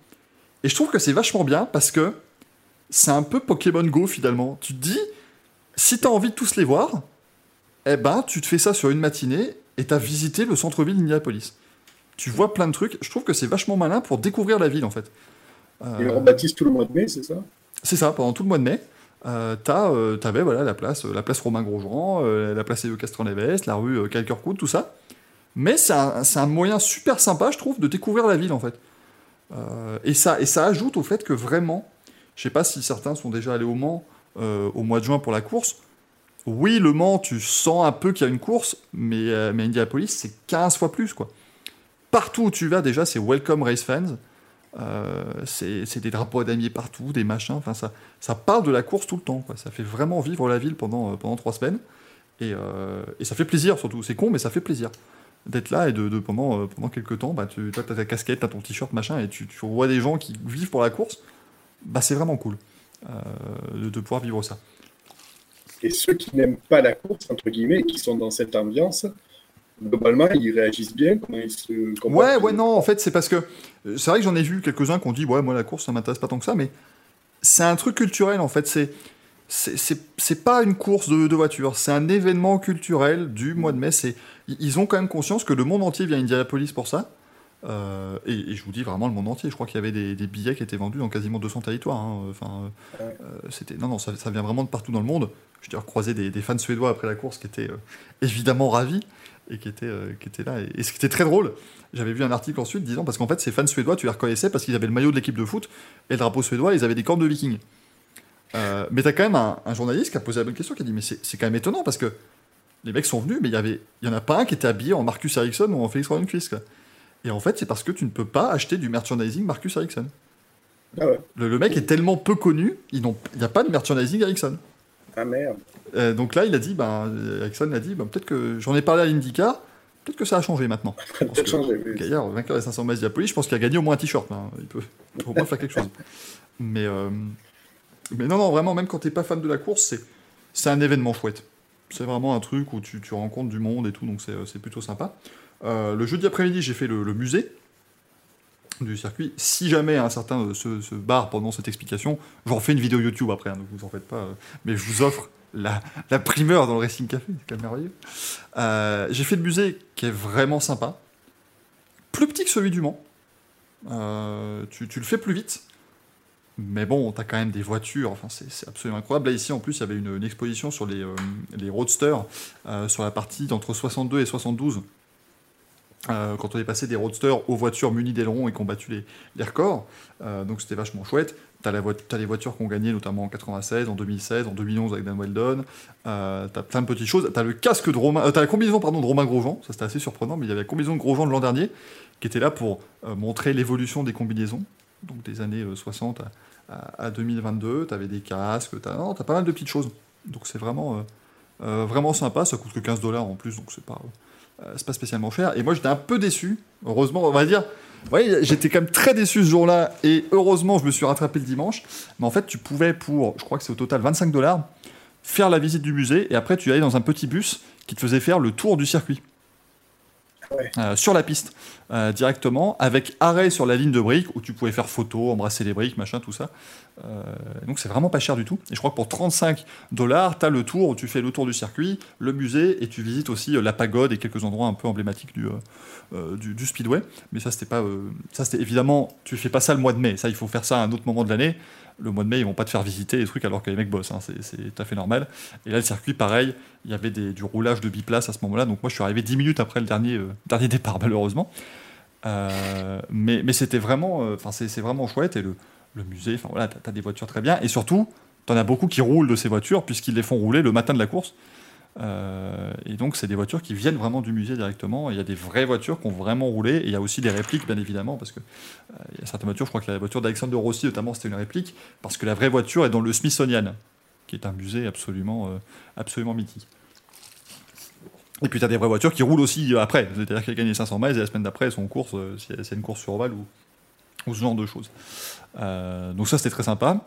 Speaker 2: Et je trouve que c'est vachement bien parce que c'est un peu Pokémon Go finalement. Tu te dis, si t'as envie de tous les voir, eh ben tu te fais ça sur une matinée et t'as visité le centre-ville d'Indianapolis. Tu vois plein de trucs. Je trouve que c'est vachement malin pour découvrir la ville en fait. Euh,
Speaker 4: Ils le rebaptisent tout le mois de mai, c'est ça?
Speaker 2: C'est ça, pendant tout le mois de mai. Euh, t'as, euh, t'avais voilà, la place, euh, la place Romain Grosjean, euh, la place Evo Castron-Leves, la rue euh, Calquercourt, tout ça. Mais c'est un, un moyen super sympa, je trouve, de découvrir la ville en fait. Euh, et, ça, et ça ajoute au fait que vraiment, je sais pas si certains sont déjà allés au Mans euh, au mois de juin pour la course. Oui, le Mans, tu sens un peu qu'il y a une course, mais, euh, mais Indianapolis, c'est 15 fois plus quoi. Partout où tu vas, déjà, c'est Welcome Race Fans. Euh, c'est des drapeaux à damier partout, des machins. Enfin, ça, ça parle de la course tout le temps. Quoi. Ça fait vraiment vivre la ville pendant, euh, pendant trois semaines. Et, euh, et ça fait plaisir surtout. C'est con, mais ça fait plaisir d'être là et de, pendant, euh, pendant quelques temps, bah, tu as ta casquette, t'as ton t-shirt, machin, et tu, tu vois des gens qui vivent pour la course. Bah, c'est vraiment cool de pouvoir vivre ça.
Speaker 4: Et ceux qui n'aiment pas la course, entre guillemets, qui sont dans cette ambiance, globalement, ils réagissent bien Comment ils se comportent
Speaker 2: Ouais, ouais, non, en fait, c'est parce que euh, c'est vrai que j'en ai vu quelques-uns qui ont dit, ouais, moi, la course, ça m'intéresse pas tant que ça, mais c'est un truc culturel, en fait. C'est. C'est- pas une course de, de voiture, c'est un événement culturel du mois de mai. Ils ont quand même conscience que le monde entier vient à Indianapolis pour ça. Euh, et, et je vous dis vraiment le monde entier. Je crois qu'il y avait des, des billets qui étaient vendus dans quasiment 200 territoires. hein. Enfin, euh, euh, c'était non, non, ça, ça vient vraiment de partout dans le monde. Je veux dire, croiser des, des fans suédois après la course qui étaient euh, évidemment ravis et qui étaient, euh, qui étaient là. Et, et ce qui était très drôle, j'avais vu un article ensuite disant parce qu'en fait, ces fans suédois, tu les reconnaissais parce qu'ils avaient le maillot de l'équipe de foot et le drapeau suédois, ils avaient des cornes de vikings. Euh, mais t'as quand même un, un journaliste qui a posé la bonne question, qui a dit mais c'est quand même étonnant parce que les mecs sont venus, mais il y avait, il y en a pas un qui était habillé en Marcus Ericsson ou en Félix Rosenqvist. quoi. Et en fait, c'est parce que tu ne peux pas acheter du merchandising Marcus Ericsson.
Speaker 4: Ah ouais.
Speaker 2: Le, le mec est tellement peu connu, il n'y a pas de merchandising Ericsson.
Speaker 4: Ah merde.
Speaker 2: Euh, donc là, il a dit, ben, Ericsson a dit, ben, peut-être que j'en ai parlé à l'IndyCar, peut-être que ça a changé maintenant. [LAUGHS]
Speaker 4: Peut-être
Speaker 2: que
Speaker 4: changer, oui.
Speaker 2: Gaillard, vainqueur des 500 miles Diapoli, je pense qu'il a gagné au moins un t-shirt. là. Il peut il peut au moins faire quelque chose. Mais, euh, mais non, non, vraiment, même quand t'es pas fan de la course, c'est, c'est un événement chouette. C'est vraiment un truc où tu, tu rencontres du monde et tout, donc c'est, c'est plutôt sympa. Euh, le jeudi après-midi, j'ai fait le, le musée du circuit. Si jamais un certain euh, se, se barre pendant cette explication, j'en fais une vidéo YouTube après, hein, donc vous en faites pas. euh, mais je vous offre la, primeur dans le Racing Café, c'est quand même merveilleux. Euh, j'ai fait le musée qui est vraiment sympa. Plus petit que celui du Mans. Tu, le fais plus vite. Mais bon, t'as quand même des voitures, enfin c'est absolument incroyable. Là ici en plus il y avait une, exposition sur les, les roadsters, sur la partie d'entre 62 et 72. Euh, quand on est passé des roadsters aux voitures munies d'ailerons et qui ont battu les, records. Euh, donc c'était vachement chouette. T'as la voi- t'as les voitures qui ont gagné notamment en 96, en 2016, en 2011 avec Dan Weldon. Euh, t'as plein de petites choses. T'as le casque de Romain, euh, t'as la combinaison pardon de Romain Grosjean. Ça c'était assez surprenant, mais il y avait la combinaison de Grosjean de l'an dernier qui était là pour montrer l'évolution des combinaisons, donc des années euh, 60 à, à- à 2022. T'avais des casques, t'as non, t'as pas mal de petites choses. Donc c'est vraiment vraiment sympa. Ça coûte que 15 dollars en plus, donc c'est pas c'est pas spécialement cher. Et moi j'étais un peu déçu. Heureusement, on va dire. Ouais, j'étais quand même très déçu ce jour-là et heureusement je me suis rattrapé le dimanche. Mais en fait, tu pouvais pour, je crois que c'est au total 25 dollars, faire la visite du musée et après tu allais dans un petit bus qui te faisait faire le tour du circuit. Euh, sur la piste euh, directement avec arrêt sur la ligne de briques où tu pouvais faire photo, embrasser les briques, machin, tout ça. Euh, donc c'est vraiment pas cher du tout. Et je crois que pour 35 dollars, tu as le tour où tu fais le tour du circuit, le musée et tu visites aussi la pagode et quelques endroits un peu emblématiques du, du, du speedway. Mais ça c'était pas, ça c'était évidemment, tu fais pas ça le mois de mai. Ça il faut faire ça à un autre moment de l'année. Le mois de mai ils vont pas te faire visiter les trucs alors que les mecs bossent. hein. C'est, tout à fait normal. Et là le circuit pareil, il y avait du roulage de biplace à ce moment-là. Donc moi je suis arrivé 10 minutes après le dernier, euh, [LAUGHS] départ malheureusement. Euh, mais, c'était vraiment, euh, c'est, vraiment chouette et le, musée, enfin t'as, t'as des voitures très bien et surtout t'en as beaucoup qui roulent de ces voitures puisqu'ils les font rouler le matin de la course. Euh, et donc c'est des voitures qui viennent vraiment du musée directement. Il y a des vraies voitures qui ont vraiment roulé et il y a aussi des répliques bien évidemment parce que euh, il y a certaines voitures, je crois que la voiture d'Alexandre Rossi notamment c'était une réplique parce que la vraie voiture est dans le Smithsonian qui est un musée absolument, euh, absolument mythique. Et puis tu as des vraies voitures qui roulent aussi après, c'est-à-dire qu'elles gagnent les 500 miles et la semaine d'après elles sont en course, a une course sur Oval ou, ce genre de choses. Donc ça c'était très sympa.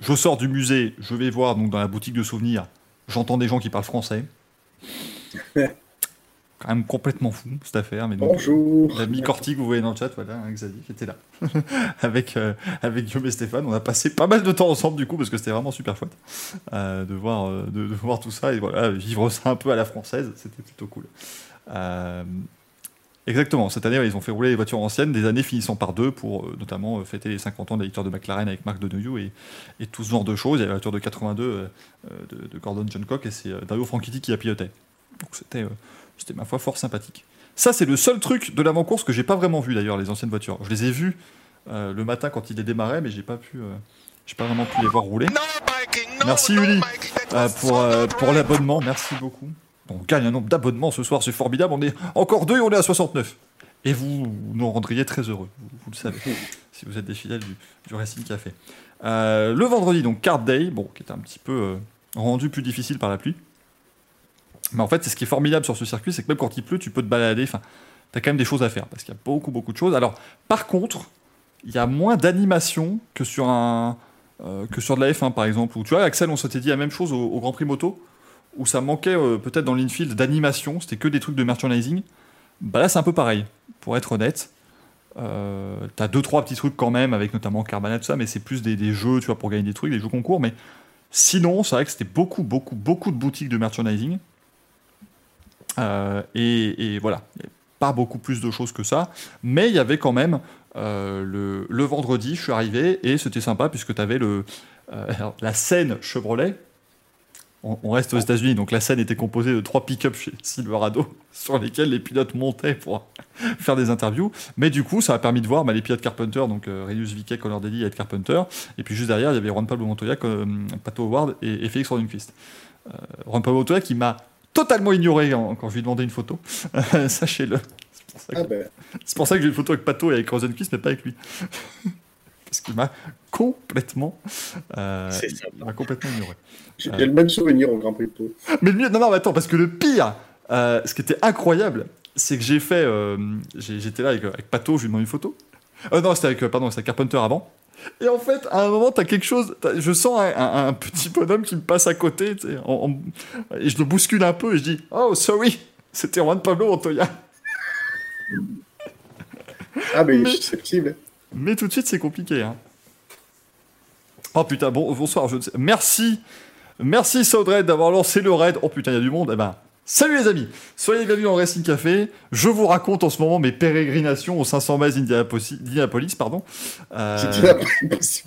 Speaker 2: Je sors du musée, je vais voir donc dans la boutique de souvenirs, j'entends des gens qui parlent français. [LAUGHS] Quand même complètement fou cette affaire, mais donc
Speaker 4: Bonjour.
Speaker 2: L'ami Corti que vous voyez dans le chat, voilà, hein, Xavier qui était là. [LAUGHS] avec, euh, avec Guillaume et Stéphane. On a passé pas mal de temps ensemble du coup parce que c'était vraiment super chouette euh, de, voir, euh, de, de voir tout ça et voilà, vivre ça un peu à la française, c'était plutôt cool. Euh, exactement, cette année ils ont fait rouler les voitures anciennes, des années finissant par deux pour euh, notamment euh, fêter les 50 ans de la victoire de McLaren avec Marc Deneuillou et, et tout ce genre de choses. Il y avait la voiture de 82 euh, de, de Gordon John Cock et c'est Dario Franchitti qui la pilotait. Donc c'était c'était ma foi fort sympathique. Ça, c'est le seul truc de l'avant-course que j'ai pas vraiment vu d'ailleurs, les anciennes voitures. Je les ai vues le matin quand ils les démarraient, mais j'ai pas pu, j'ai pas vraiment pu les voir rouler. Merci Uli pour, pour l'abonnement, merci beaucoup. On gagne un nombre d'abonnements ce soir, c'est formidable. On est encore deux et on est à 69. Et vous nous rendriez très heureux, vous, le savez, [LAUGHS] si vous êtes des fidèles du, du Racing Café. Euh, le vendredi, donc Card Day, bon, qui est un petit peu euh, rendu plus difficile par la pluie. Mais en fait, c'est ce qui est formidable sur ce circuit, c'est que même quand il pleut, tu peux te balader. Enfin, t'as quand même des choses à faire parce qu'il y a beaucoup, beaucoup de choses. Alors, par contre, il y a moins d'animation que sur un euh, que sur de la F1 par exemple. Où tu vois, Axel, on s'était dit la même chose au, au Grand Prix moto, où ça manquait euh, peut-être dans l'infield d'animation. C'était que des trucs de merchandising. Bah là, c'est un peu pareil, pour être honnête. Euh, t'as deux trois petits trucs quand même avec notamment Carbana tout ça mais c'est plus des, jeux tu vois pour gagner des trucs des jeux concours mais sinon c'est vrai que c'était beaucoup beaucoup beaucoup de boutiques de merchandising euh, et, voilà. Pas beaucoup plus de choses que ça, mais il y avait quand même le, vendredi, je suis arrivé et c'était sympa puisque tu avais le, [LAUGHS] la scène Chevrolet. On, on reste aux États-Unis, donc la scène était composée de trois pick-up chez Silverado [LAUGHS] sur lesquels les pilotes montaient pour [LAUGHS] faire des interviews. Mais du coup, ça a permis de voir bah, les pilotes Carpenter, donc euh, Renus Viquet, Connor Daly et Ed Carpenter. Et puis juste derrière, il y avait Juan Pablo Montoya, comme, Pato Howard et, et Félix Rodenquist. Euh, Juan Pablo Montoya qui m'a totalement ignoré en- quand je lui ai demandé une photo. [LAUGHS] Sachez-le. C'est pour, ça que-
Speaker 4: Ah ben,
Speaker 2: pour ça que j'ai une photo avec Pato et avec Rosenquist, mais pas avec lui. Parce qu'il m'a complètement, euh, complètement ignoré.
Speaker 4: j'ai j'ai le même souvenir au Grand Prix de Pau.
Speaker 2: Mais le mieux, non, non, mais attends, parce que le pire, euh, ce qui était incroyable, c'est que j'ai fait, euh, j'étais là avec, avec Pato, je lui ai demandé une photo. Euh, non, c'était avec, euh, pardon, c'était Carpenter avant. Et en fait, à un moment, t'as quelque chose, je sens un, un- un petit bonhomme qui me passe à côté, et je le bouscule un peu et je dis, oh, sorry, c'était Juan Pablo Montoya.
Speaker 4: Ah il
Speaker 2: Mais-
Speaker 4: est susceptible.
Speaker 2: Mais tout de suite, c'est compliqué. Hein. Oh putain, bon, bonsoir. Je... Merci. Merci Saudred d'avoir lancé le raid. Oh putain, il y a du monde. Eh ben, salut les amis. Soyez bienvenus dans Racing Café. Je vous raconte en ce moment mes pérégrinations aux 500 miles d'Indianapolis. pardon. Euh,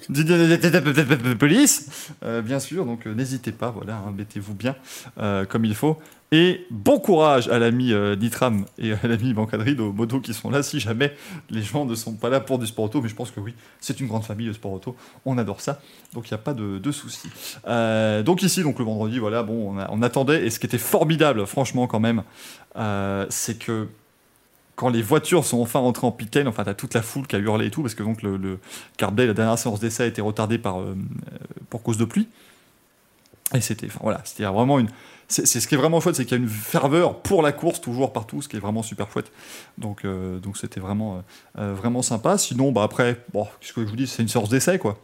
Speaker 2: d'Indianapolis, euh, bien sûr. Donc euh, n'hésitez pas, voilà, hein, mettez-vous bien euh, comme il faut. Et bon courage à l'ami euh, Nitram et à l'ami Bancadrid aux motos qui sont là si jamais les gens ne sont pas là pour du sport auto. Mais je pense que oui, c'est une grande famille le sport auto. On adore ça. Donc il n'y a pas de, de soucis. Euh, donc ici, donc le vendredi, voilà, bon, on, attendait. Et ce qui était formidable, franchement, quand même, euh, c'est que quand les voitures sont enfin rentrées en pit enfin, t'as toute la foule qui a hurlé et tout, parce que donc le, le la dernière séance d'essai a été retardée par, pour cause de pluie. Et c'était, enfin voilà, c'était vraiment une. C'est ce qui est vraiment chouette, c'est qu'il y a une ferveur pour la course toujours partout, ce qui est vraiment super chouette. Donc, euh, donc c'était vraiment, euh, euh, vraiment sympa. Sinon, bah après, bon, qu'est-ce que je vous dis, c'est une séance d'essai quoi.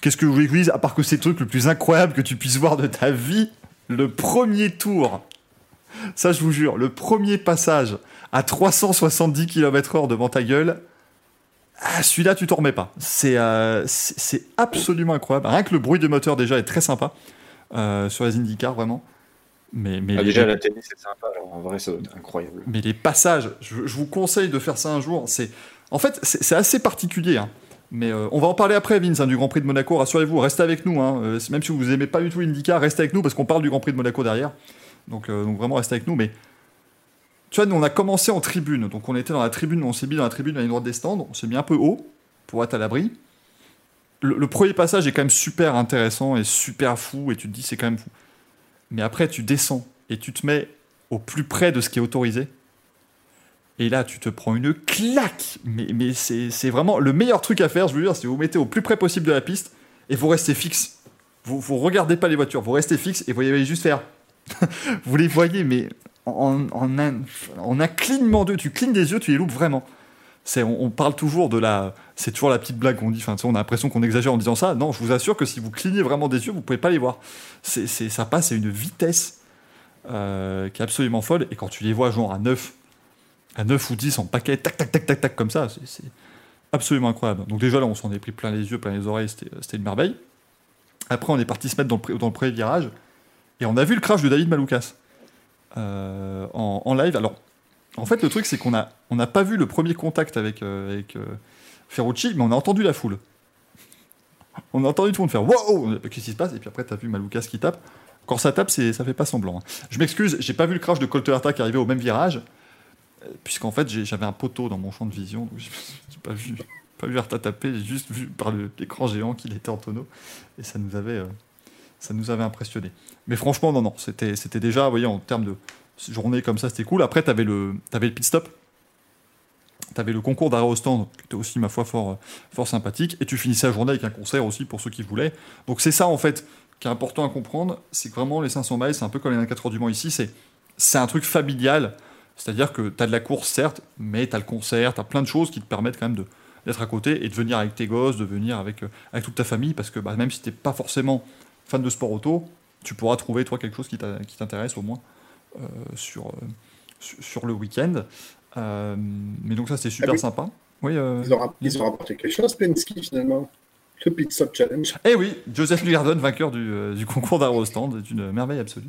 Speaker 2: Qu'est-ce que je vous dise, à part que c'est le truc le plus incroyable que tu puisses voir de ta vie, le premier tour. Ça, je vous jure, le premier passage à 370 km/h devant ta gueule, ah, celui-là, tu t'en remets pas. C'est absolument incroyable. Rien que le bruit de moteur, déjà, est très sympa euh, sur les IndyCar, vraiment. Mais, mais,
Speaker 3: Ah,
Speaker 2: les,
Speaker 3: déjà, la télé, c'est sympa. alors, en vrai, être incroyable.
Speaker 2: mais les passages, je, je vous conseille de faire ça un jour. C'est En fait, c'est c'est assez particulier. hein. Mais euh, on va en parler après, Vince, hein, du Grand Prix de Monaco. Rassurez-vous, restez avec nous. hein. Euh, même si vous aimez pas du tout IndyCar, restez avec nous parce qu'on parle du Grand Prix de Monaco derrière. Donc, euh, donc vraiment, restez avec nous. Mais tu vois, nous, on a commencé en tribune. Donc, on était dans la tribune, on s'est mis dans la tribune à la droite des stands. On s'est mis un peu haut pour être à l'abri. Le, premier passage est quand même super intéressant et super fou. Et tu te dis, c'est quand même fou. Mais après, tu descends et tu te mets au plus près de ce qui est autorisé. Et là, tu te prends une claque. Mais, mais c'est vraiment le meilleur truc à faire, je veux dire, c'est vous mettez au plus près possible de la piste et vous restez fixe. Vous, vous regardez pas les voitures, vous restez fixe et vous voyez juste faire. [LAUGHS] vous les voyez, mais en, en un, en un clignement tu clignes des yeux, tu les loupes vraiment. On, on parle toujours de la. C'est toujours la petite blague qu'on dit. Enfin, on a l'impression qu'on exagère en disant ça. Non, je vous assure que si vous clignez vraiment des yeux, vous pouvez pas les voir. C'est, c'est- ça passe à une vitesse euh, qui est absolument folle. Et quand tu les vois, genre à 9, à 9 ou 10 en paquet, tac, tac, tac, tac, tac, comme ça, c'est, absolument incroyable. Donc, déjà là, on s'en est pris plein les yeux, plein les oreilles, c'était, c'était une merveille. Après, on est parti se mettre dans le, le pré-virage. Et on a vu le crash de David Maloukas euh, en, live. Alors, en fait, le truc, c'est qu'on n'a on n'a pas vu le premier contact avec, avec euh, Ferrucci, mais on a entendu la foule. On a entendu tout le monde faire Wow Qu'est-ce qui se passe? Et puis après, tu as vu Maloukas qui tape. Quand ça tape, ça fait pas semblant. hein. Je m'excuse, j'ai pas vu le crash de Colt Herta qui arrivait au même virage, euh, puisqu'en fait, j'avais un poteau dans mon champ de vision, donc j'ai [LAUGHS] pas vu, pas vu Herta taper, j'ai juste vu par l'écran géant qu'il était en tonneau, et ça nous avait, euh, ça nous avait impressionné. Mais franchement, non, non, c'était déjà, vous voyez, en termes de journée comme ça, c'était cool. Après, tu avais le, t'avais le pit stop. Tu avais le concours stand, qui était aussi, ma foi, fort, euh, fort sympathique. Et tu finissais la journée avec un concert aussi pour ceux qui voulaient. Donc c'est ça, en fait, qui est important à comprendre. C'est que vraiment, les 500 miles, c'est un peu comme les 24 heures du Mans ici. C'est, c'est un truc familial. C'est-à-dire que tu as de la course, certes, mais tu as le concert, tu as plein de choses qui te permettent quand même d'être à côté et de venir avec tes gosses, de venir avec, euh, avec toute ta famille. Parce que bah, même si tu pas forcément fan de sport auto, tu pourras trouver, toi, quelque chose qui, t'intéresse au moins euh, sur, sur le week-end. Euh, mais donc ça, c'est super
Speaker 4: Ah oui.
Speaker 2: sympa. Oui, euh,
Speaker 4: Ils ont, rapp- ils ont rapporté quelque chose, Penske, finalement. le Pit Stop Challenge.
Speaker 2: Eh oui, Joseph Lugardon, vainqueur du, euh, du concours d'Aerostand, est une merveille absolue.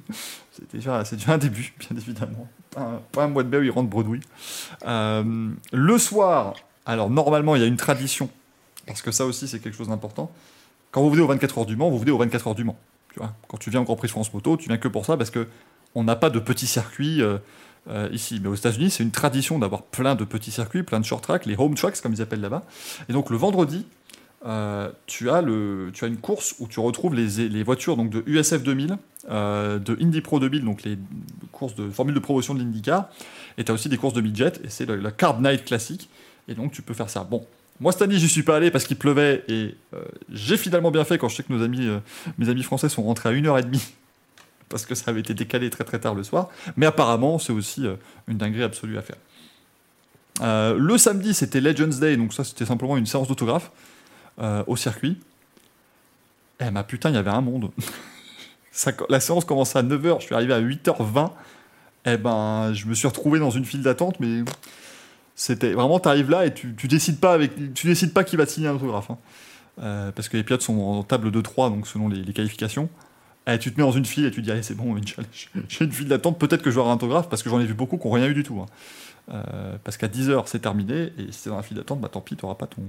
Speaker 2: C'est déjà, c'est déjà un début, bien évidemment. Pas un, pas un mois de mai où il rentre bredouille. Le soir, alors normalement, il y a une tradition, parce que ça aussi, c'est quelque chose d'important. Quand vous venez aux 24 heures du Mans, vous venez aux 24 heures du Mans. Tu vois Quand tu viens au Grand Prix France Moto, tu viens que pour ça, parce que on n'a pas de petits circuits euh, ici. Mais aux États-Unis, c'est une tradition d'avoir plein de petits circuits, plein de short tracks, les home tracks, comme ils appellent là-bas. Et donc le vendredi, euh, tu, as le, tu as une course où tu retrouves les, voitures donc, de USF 2000, euh, de Indy Pro 2000, donc les courses de formule de promotion de l'IndyCar, et tu as aussi des courses de midget, et c'est la Card Night classique, et donc tu peux faire ça. Bon, moi cette année j'y suis pas allé parce qu'il pleuvait, et j'ai finalement bien fait quand je sais que nos amis, mes amis français sont rentrés à 1h30, parce que ça avait été décalé très très tard le soir, mais apparemment c'est aussi euh, une dinguerie absolue à faire. Euh, le samedi c'était Legends Day, donc ça c'était simplement une séance d'autographe euh, au circuit. Eh ma putain, il y avait un monde. [LAUGHS] La séance commençait à 9h, je suis arrivé à 8h20. Eh ben, je me suis retrouvé dans une file d'attente, mais c'était vraiment, t'arrives là et tu, décides pas tu décides pas qui va te signer un autographe, hein. Parce que les pilotes sont en table de 3, donc selon les qualifications. Eh, tu te mets dans une file et tu te dis, allez, c'est bon, [LAUGHS] j'ai une file d'attente, peut-être que je vais avoir un autographe, parce que j'en ai vu beaucoup qui n'ont rien eu du tout. hein. Euh, parce qu'à 10h, c'est terminé, et si t'es dans la file d'attente, bah tant pis, t'auras pas ton,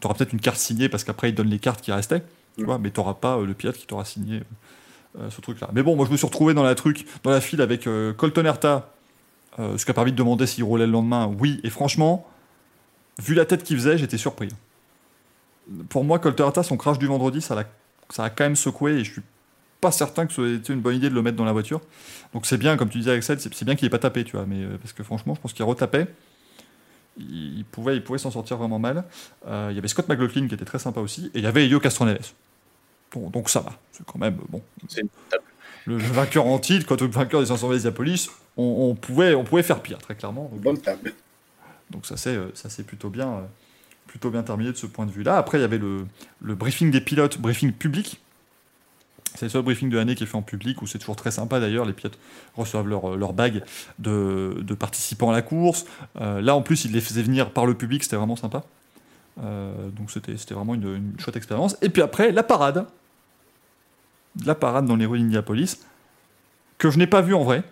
Speaker 2: tu auras peut-être une carte signée parce qu'après ils donnent les cartes qui restaient, tu vois, mais tu n'auras pas euh, le pilote qui t'aura signé euh, euh, ce truc-là. Mais bon, moi je me suis retrouvé dans la truc, dans la file avec euh, Colton Herta, euh, ce qui a permis de demander s'il roulait le lendemain. Oui, et franchement, vu la tête qu'il faisait, j'étais surpris. Pour moi, Colton Herta, son crash du vendredi, ça l'a, ça a quand même secoué et je suis pas certain que ce soit une bonne idée de le mettre dans la voiture. Donc c'est bien, comme tu disais Axel, c'est, bien qu'il ait pas tapé, tu vois, mais euh, parce que franchement, je pense qu'il retapait. Il, il pouvait, il pouvait s'en sortir vraiment mal. Euh, il y avait Scott McLaughlin qui était très sympa aussi, et il y avait Elio Castroneves. Bon, donc ça va, c'est quand même bon.
Speaker 3: C'est une table.
Speaker 2: Le vainqueur en titre, quand le vainqueur des 500 Indianapolis, on, on pouvait, on pouvait faire pire, très clairement. Donc,
Speaker 4: Bonne table.
Speaker 2: donc ça c'est, euh, ça c'est plutôt bien, plutôt bien terminé de ce point de vue-là. Après, il y avait le, le briefing des pilotes, briefing public. C'est le seul briefing de l'année qui est fait en public, où c'est toujours très sympa d'ailleurs. Les pilotes reçoivent leur, leur bague de, participants à la course. Euh, là, en plus, ils les faisaient venir par le public, c'était vraiment sympa. Euh, donc c'était vraiment une, chouette expérience. Et puis après, la parade. La parade dans les rues d'Indianapolis, que je n'ai pas vue en vrai.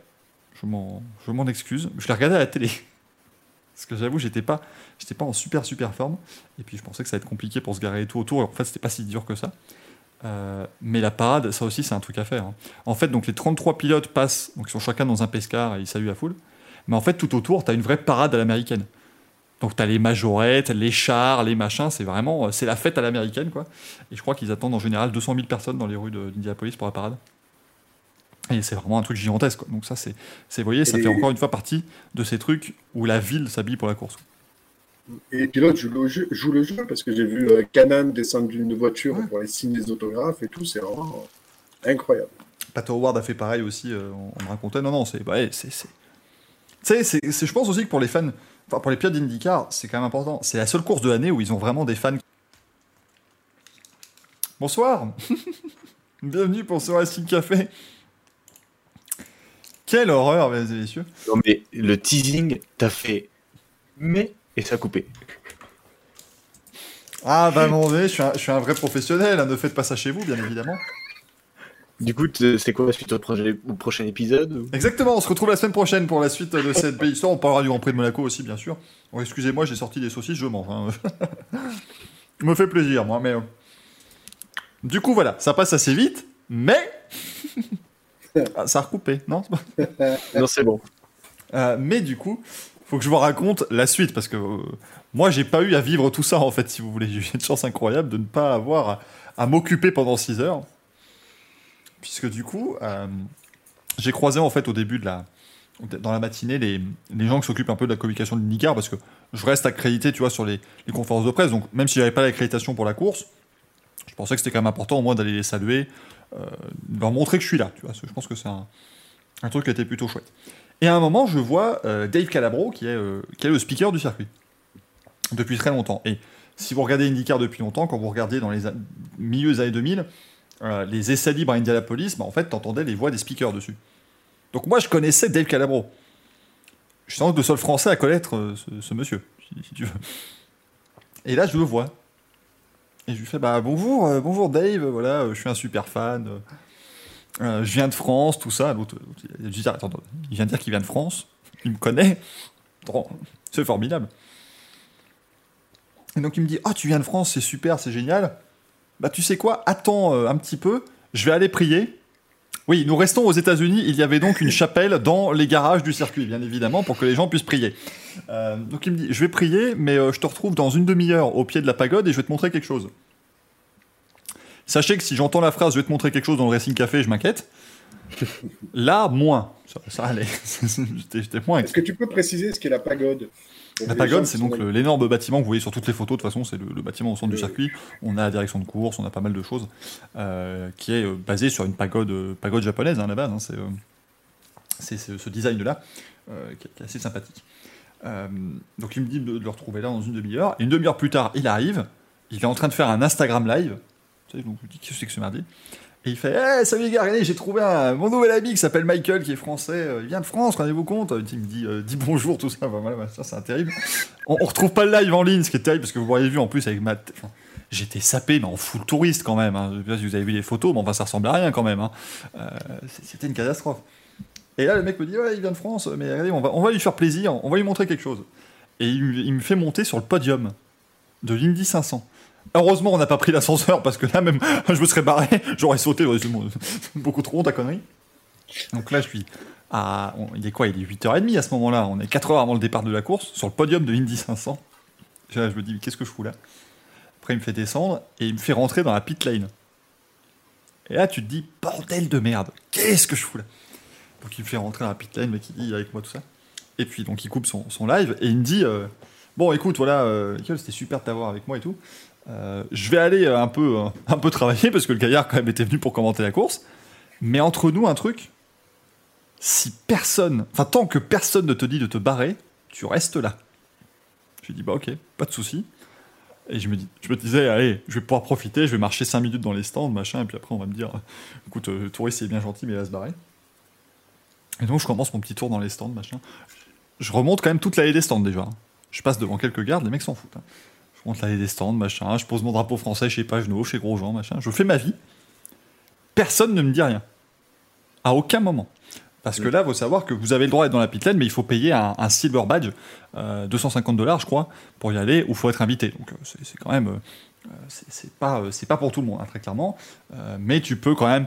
Speaker 2: Je m'en excuse. Je l'ai regardée à la télé. [LAUGHS] Parce que j'avoue, j'étais pas, pas en super super forme. Et puis je pensais que ça allait être compliqué pour se garer et tout autour. En fait, c'était pas si dur que ça. Euh, mais la parade, ça aussi, c'est un truc à faire. hein. En fait, donc les 33 pilotes passent, donc ils sont chacun dans un pescar et ils saluent la foule. Mais en fait, tout autour, tu as une vraie parade à l'américaine. Donc tu as les majorettes, les chars, les machins, c'est vraiment, euh, c'est la fête à l'américaine, quoi. Et je crois qu'ils attendent en général 200 000 personnes dans les rues de- d'Indianapolis pour la parade. Et c'est vraiment un truc gigantesque, quoi. Donc ça, c'est, c'est, vous voyez, ça
Speaker 4: Et-
Speaker 2: fait encore une fois partie de ces trucs où la ville s'habille pour la course.
Speaker 4: Et les pilotes jouent le jeu, jouent le jeu parce que j'ai vu euh, Canan descendre d'une voiture
Speaker 2: Ouais.
Speaker 4: pour aller signer des autographes et tout, c'est vraiment euh, incroyable.
Speaker 2: Pat Howard a fait pareil aussi, euh, on, me racontait. Non, non, c'est. Ouais, c'est, c'est... Tu sais, c'est, c'est- je pense aussi que pour les fans, enfin pour les pilotes d'IndyCar, c'est quand même important. C'est la seule course de l'année où ils ont vraiment des fans. Bonsoir [LAUGHS] Bienvenue pour ce Racing Café Quelle horreur, mesdames et messieurs
Speaker 3: Non, mais le teasing, t'as fait mais et ça a coupé.
Speaker 2: Ah, bah, mon nez, je suis un, je suis un vrai professionnel, hein, ne faites pas ça chez vous, bien évidemment.
Speaker 3: Du coup, c'est quoi la suite au prochain, au prochain épisode ou-
Speaker 2: Exactement, on se retrouve la semaine prochaine pour la suite de cette [LAUGHS] belle histoire. On parlera du Grand Prix de Monaco aussi, bien sûr. Bon, excusez-moi, j'ai sorti des saucisses, je mange. hein. [LAUGHS] me fait plaisir, moi, mais. euh, Du coup, voilà, ça passe assez vite, mais. [LAUGHS] Ah, ça a recoupé, non?
Speaker 3: Non, c'est bon.
Speaker 2: Euh, Mais du coup, faut que je vous raconte la suite, parce que euh, moi, j'ai pas eu à vivre tout ça, en fait, si vous voulez. [LAUGHS] J'ai eu une chance incroyable de ne pas avoir à, m'occuper pendant 6 heures. Puisque du coup, euh, j'ai croisé, en fait, au début de la. Dans la matinée, les, les gens qui s'occupent un peu de la communication de l'IndyCar, parce que je reste accrédité, tu vois, sur les, les conférences de presse. Donc, même si j'avais pas l'accréditation pour la course, je pensais que c'était quand même important, au moins, d'aller les saluer, euh, de leur montrer que je suis là, tu vois. Je pense que c'est un, un truc qui était plutôt chouette. Et à un moment, je vois euh, Dave Calabro, qui est, euh, qui est le speaker du circuit, depuis très longtemps. Et si vous regardez IndyCar depuis longtemps, quand vous regardez dans les milieux des années 2000, euh, les essais libres à Indianapolis, bah, en fait, t'entendais les voix des speakers dessus. Donc moi, je connaissais Dave Calabro. Je suis le seul français à connaître ce, monsieur, si, tu veux. Et là, je le vois. Et je lui fais bah bonjour, bonjour Dave, voilà, je suis un super fan, euh, je viens de France, tout ça. L'autre, il vient de dire qu'il vient de France, il me connaît, c'est formidable. Et donc il me dit ah tu viens de France, c'est super, c'est génial. Bah tu sais quoi, attends euh, un petit peu, je vais aller prier. Oui, nous restons aux États-Unis. Il y avait donc une chapelle dans les garages du circuit, bien évidemment, pour que les gens puissent prier. Euh, donc il me dit Je vais prier, mais je te retrouve dans une demi-heure au pied de la pagode et je vais te montrer quelque chose. Sachez que si j'entends la phrase Je vais te montrer quelque chose dans le Racing Café, je m'inquiète. Là, moins. Ça, ça allait. [LAUGHS] J'étais moins
Speaker 4: Est-ce que tu peux préciser ce qu'est la pagode
Speaker 2: la pagode, c'est donc l'énorme bâtiment que vous voyez sur toutes les photos. De toute façon, c'est le, le bâtiment au centre du circuit. On a la direction de course, on a pas mal de choses, euh, qui est euh, basé sur une pagode, euh, pagode japonaise hein, à la base. hein, c'est euh, ce, design-là euh, qui, est- qui est assez sympathique. Donc il me dit de, de le retrouver là dans une demi-heure. Et une demi-heure plus tard, il arrive. Il est en train de faire un Instagram live. Donc je me dis qu'est-ce que ce mardi et il fait hey, Salut les gars, regardez, j'ai trouvé un, mon nouvel ami qui s'appelle Michael, qui est français. euh, Il vient de France, rendez-vous compte? Il me dit euh, Dis bonjour, tout ça. Ça, c'est terrible. On, on retrouve pas le live en ligne, ce qui est terrible, parce que vous l'auriez vu en plus avec ma. enfin, J'étais sapé, mais en full touriste quand même. Hein. Je sais pas si vous avez vu les photos, mais enfin, ça ressemblait à rien quand même. hein. Euh, C'était une catastrophe. Et là, le mec me dit Ouais, il vient de France, mais regardez, on va, on va lui faire plaisir, on va lui montrer quelque chose. Et il, me- il me fait monter sur le podium de l'Indy 500. Heureusement, on n'a pas pris l'ascenseur parce que là, même, [LAUGHS] je me serais barré, j'aurais sauté, j'aurais [LAUGHS] beaucoup trop, ta connerie. Donc là, je suis à. il est quoi Il est 8h30 à ce moment-là. On est 4 heures avant le départ de la course, sur le podium de l'Indy 500. Là, je me dis, qu'est-ce que je fous là? Après, il me fait descendre et il me fait rentrer dans la pit lane. Et là, tu te dis, bordel de merde, qu'est-ce que je fous là? Donc, il me fait rentrer dans la pit lane, mais qui dit avec moi tout ça. Et puis, donc, il coupe son, son live et il me dit, euh, bon, écoute, voilà, euh, c'était super de t'avoir avec moi et tout. Euh, je vais aller euh, un peu, euh, [LAUGHS] un peu travailler parce que le gaillard quand même était venu pour commenter la course. Mais entre nous, un truc, si personne, enfin tant que personne ne te dit de te barrer, tu restes là. Je dis bah ok, pas de souci. Et je me, dis, je me disais, allez, je vais pouvoir profiter, je vais marcher 5 minutes dans les stands, machin, et puis après on va me dire, écoute, le touriste est bien gentil, mais il va se barrer. Et donc je commence mon petit tour dans les stands, machin. Je remonte quand même toute l'allée des stands déjà. Je passe devant quelques gardes, les mecs s'en foutent. hein. Je monte l'allée des stands, machin, je pose mon drapeau français chez Pagenot, chez Grosjean, machin. Je fais ma vie. Personne ne me dit rien. À aucun moment. Parce que là, il faut savoir que vous avez le droit d'être dans la pit lane, mais il faut payer un, un silver badge, euh, 250 dollars, je crois, pour y aller, ou il faut être invité. Donc euh, c'est quand même, euh, euh, c'est pas, euh, c'est pas pour tout le monde, hein, très clairement. Euh, mais tu peux quand même,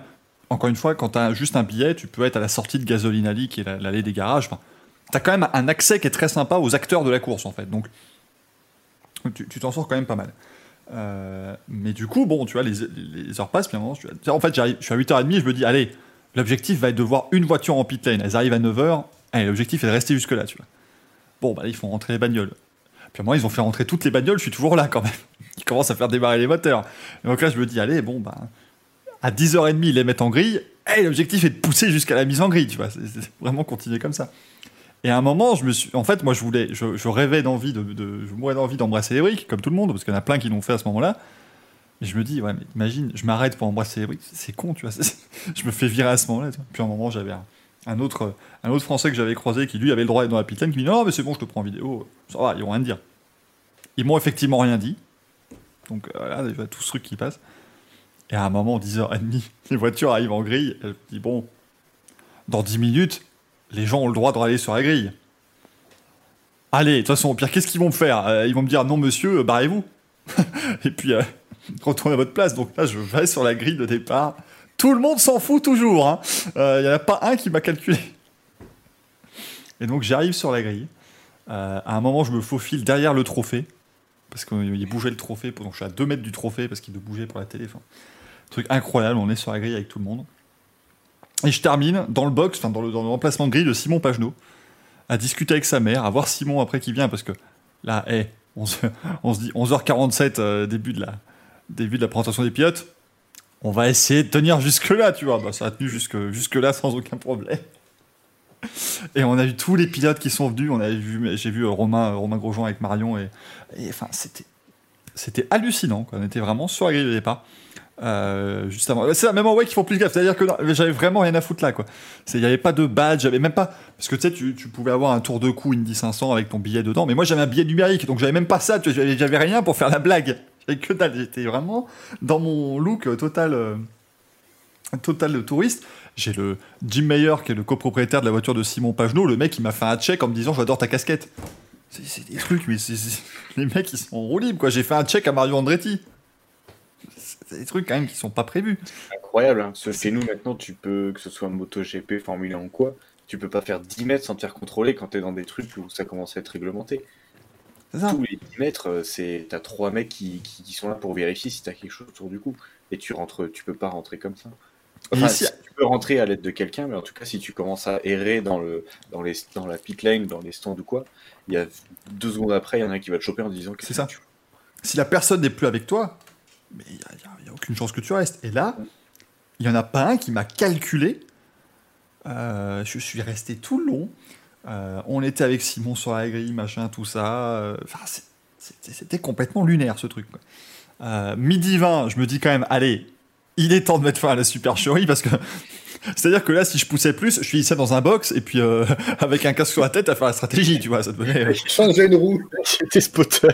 Speaker 2: encore une fois, quand tu as juste un billet, tu peux être à la sortie de Gasoline Alley, qui est la- l'allée des garages. Enfin, tu as quand même un accès qui est très sympa aux acteurs de la course, en fait. Donc tu t'en sors quand même pas mal. Euh, mais du coup, bon, tu vois, les, les- heures passent, puis en fait, je suis à 8h30, je me dis, allez, l'objectif va être de voir une voiture en pit lane. Elles arrivent à 9h, allez, l'objectif est de rester jusque-là, tu vois. Bon, bah, ils font rentrer les bagnoles. Puis moi, ils ont fait rentrer toutes les bagnoles, je suis toujours là quand même. [LAUGHS] Ils commencent à faire démarrer les moteurs. Et donc là, je me dis, allez, bon, bah, à 10h30, ils les mettent en grille. Et l'objectif est de pousser jusqu'à la mise en grille, tu vois. C'est vraiment continuer comme ça. Et à un moment, je me suis. En fait, moi, je voulais. Je, rêvais d'envie de. Je mourais d'envie d'embrasser briques, comme tout le monde, parce qu'il y en a plein qui l'ont fait à ce moment-là. Et je me dis, ouais, mais imagine, je m'arrête pour embrasser briques. C'est con, tu vois. [LAUGHS] Je me fais virer à ce moment-là. Puis à un moment, j'avais un, autre, un autre Français que j'avais croisé qui, lui, avait le droit d'être dans la pit lane, qui me dit, non, mais c'est bon, je te prends en vidéo. Ça va, ils vont rien te dire. Ils m'ont effectivement rien dit. Donc euh, là, déjà, tout ce truc qui passe. Et à un moment, 10h30, les voitures arrivent en grille. Et je me dis, bon, dans 10 minutes, les gens ont le droit de aller sur la grille. Allez, de toute façon, au pire, qu'est-ce qu'ils vont me faire? Euh, Ils vont me dire non, monsieur, euh, barrez-vous. [LAUGHS] Et puis, euh, [LAUGHS] retournez à votre place. Donc là, je vais sur la grille de départ. Tout le monde s'en fout toujours. hein. Il n'y en a pas un qui m'a calculé. Et donc, j'arrive sur la grille. À un moment, je me faufile derrière le trophée. Parce qu'il bougeait le trophée. Donc, je suis à 2 mètres du trophée parce qu'il bouger pour la télé. Truc incroyable. On est sur la grille avec tout le monde. Et je termine dans le box, enfin dans le, remplacement de grille de Simon Pagenaud, à discuter avec sa mère, à voir Simon après qui vient, parce que là, hé, on, se, dit 11h47, euh, début, de la, début de la présentation des pilotes. On va essayer de tenir jusque-là, tu vois. Bah, ça a tenu jusque, jusque-là sans aucun problème. Et on a vu tous les pilotes qui sont venus. On a vu, j'ai vu euh, Romain, Romain Grosjean avec Marion. Et, enfin, c'était, c'était hallucinant. On était vraiment sur la grille de départ. Euh, juste avant. C'est même en way qu'ils font plus gaffe. C'est-à-dire que j'avais vraiment rien à foutre là, quoi. Il n'y avait pas de badge, j'avais même pas. Parce que tu sais, tu, pouvais avoir un tour de cou Indy 500 avec ton billet dedans, mais moi j'avais un billet numérique, donc j'avais même pas ça, j'avais rien pour faire la blague. J'avais que dalle. J'étais vraiment dans mon look euh, total, euh, total de touriste. J'ai le Jim Mayer, qui est le copropriétaire de la voiture de Simon Pagenaud. Le mec, il m'a fait un check en me disant J'adore ta casquette. C'est- des trucs, mais c'est- les mecs, ils sont en roue libre, quoi. J'ai fait un check à Mario Andretti. C'est des trucs, quand même, qui sont pas prévus.
Speaker 3: Incroyable, hein. Chez nous maintenant, tu peux, que ce soit MotoGP, Formule 1 ou quoi, tu peux pas faire 10 mètres sans te faire contrôler quand t'es dans des trucs où ça commence à être réglementé.
Speaker 2: Ça.
Speaker 3: Tous les 10 mètres, euh, c'est t'as trois mecs qui, qui, qui sont là pour vérifier si t'as quelque chose autour du cou. Et tu rentres, tu peux pas rentrer comme ça. Enfin, si- tu peux rentrer à l'aide de quelqu'un, mais en tout cas, si tu commences à errer dans le dans les dans la pit lane, dans les stands ou quoi, il y a deux secondes après, il y en a un qui va te choper en disant que
Speaker 2: C'est ça. Si la personne n'est plus avec toi, mais il n'y a, aucune chance que tu restes. Et là, il n'y en a pas un qui m'a calculé. Euh, je suis resté tout le long. Euh, on était avec Simon sur machin, tout ça. Euh, c'était complètement lunaire ce truc. midi 20, je me dis quand même, allez, il est temps de mettre fin à la supercherie parce que. C'est-à-dire que là, si je poussais plus, je finissais dans un box et puis euh, [LAUGHS] avec un casque sur la tête à faire la stratégie, tu vois, ça devenait. euh,
Speaker 4: Changer une roue.
Speaker 3: J'étais spotter.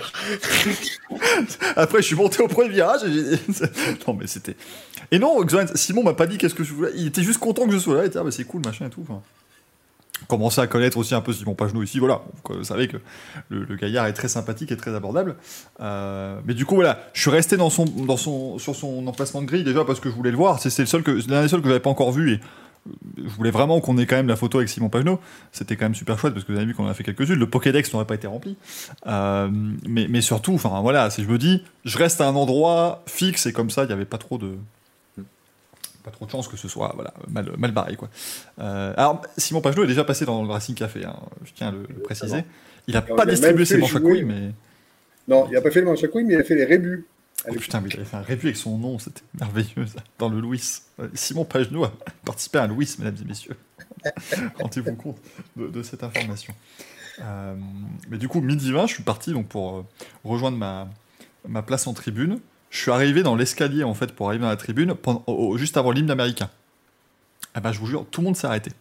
Speaker 2: Après, je suis monté au premier virage. Et j'ai- [LAUGHS] non, mais c'était. Et non, Simon m'a pas dit qu'est-ce que je voulais. Il était juste content que je sois là. Il était, ah, bah, c'est cool, machin et tout. Enfin, commençait à connaître aussi un peu Simon Pagenaud ici. Voilà, Donc, vous savez que le, gaillard est très sympathique et très abordable. Euh, mais du coup, voilà, je suis resté dans son, dans son, sur son emplacement de grille déjà parce que je voulais le voir. C'est le seul que, l'un des seuls que j'avais pas encore vu et euh, je voulais vraiment qu'on ait quand même la photo avec Simon Pagenaud. C'était quand même super chouette parce que vous avez vu qu'on en a fait quelques-unes. Le Pokédex n'aurait pas été rempli. Euh, mais, mais surtout, enfin voilà, si je me dis, je reste à un endroit fixe et comme ça, il n'y avait pas trop de pas trop de chance que ce soit voilà, mal, mal barré. Quoi. Euh, alors, Simon Pagenaud est déjà passé dans le Racing Café, hein, je tiens à le, le préciser. Il n'a pas
Speaker 4: il a
Speaker 2: distribué ses manches à couilles, mais.
Speaker 4: Non, il n'a pas fait le manche à couilles, mais il a fait les rébus.
Speaker 2: Oh, putain, mais il avait fait un revue avec son nom, c'était merveilleux ça, dans le Louis. Euh, Simon Pagenaud a [LAUGHS] participé à un Louis, mesdames et messieurs. [LAUGHS] Rendez-vous compte de, de cette information. Euh, mais du coup, midi 20, je suis parti donc, pour rejoindre ma, ma place en tribune. Je suis arrivé dans l'escalier en fait pour arriver dans la tribune pendant- juste avant l'hymne américain. Ah bah, je vous jure, tout le monde s'est arrêté.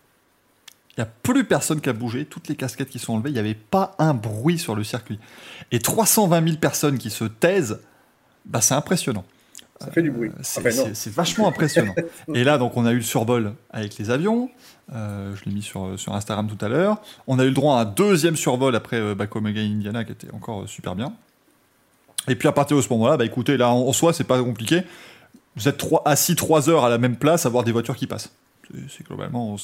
Speaker 2: Il n'y a plus personne qui a bougé, toutes les casquettes qui sont enlevées, il n'y avait pas un bruit sur le circuit. Et 320 000 personnes qui se taisent, bah, c'est impressionnant.
Speaker 4: Ça fait du bruit.
Speaker 2: Euh, C'est
Speaker 4: Enfin, non.
Speaker 2: c'est- vachement impressionnant. Et là, donc, on a eu le survol avec les avions. Euh, je l'ai mis sur, sur Instagram tout à l'heure. On a eu le droit à un deuxième survol après euh, Again Indiana, qui était encore euh, super bien. Et puis à partir de ce moment-là, bah écoutez, là en, soi, c'est pas compliqué. Vous êtes trois, assis trois heures à la même place à voir des voitures qui passent. C'est- globalement,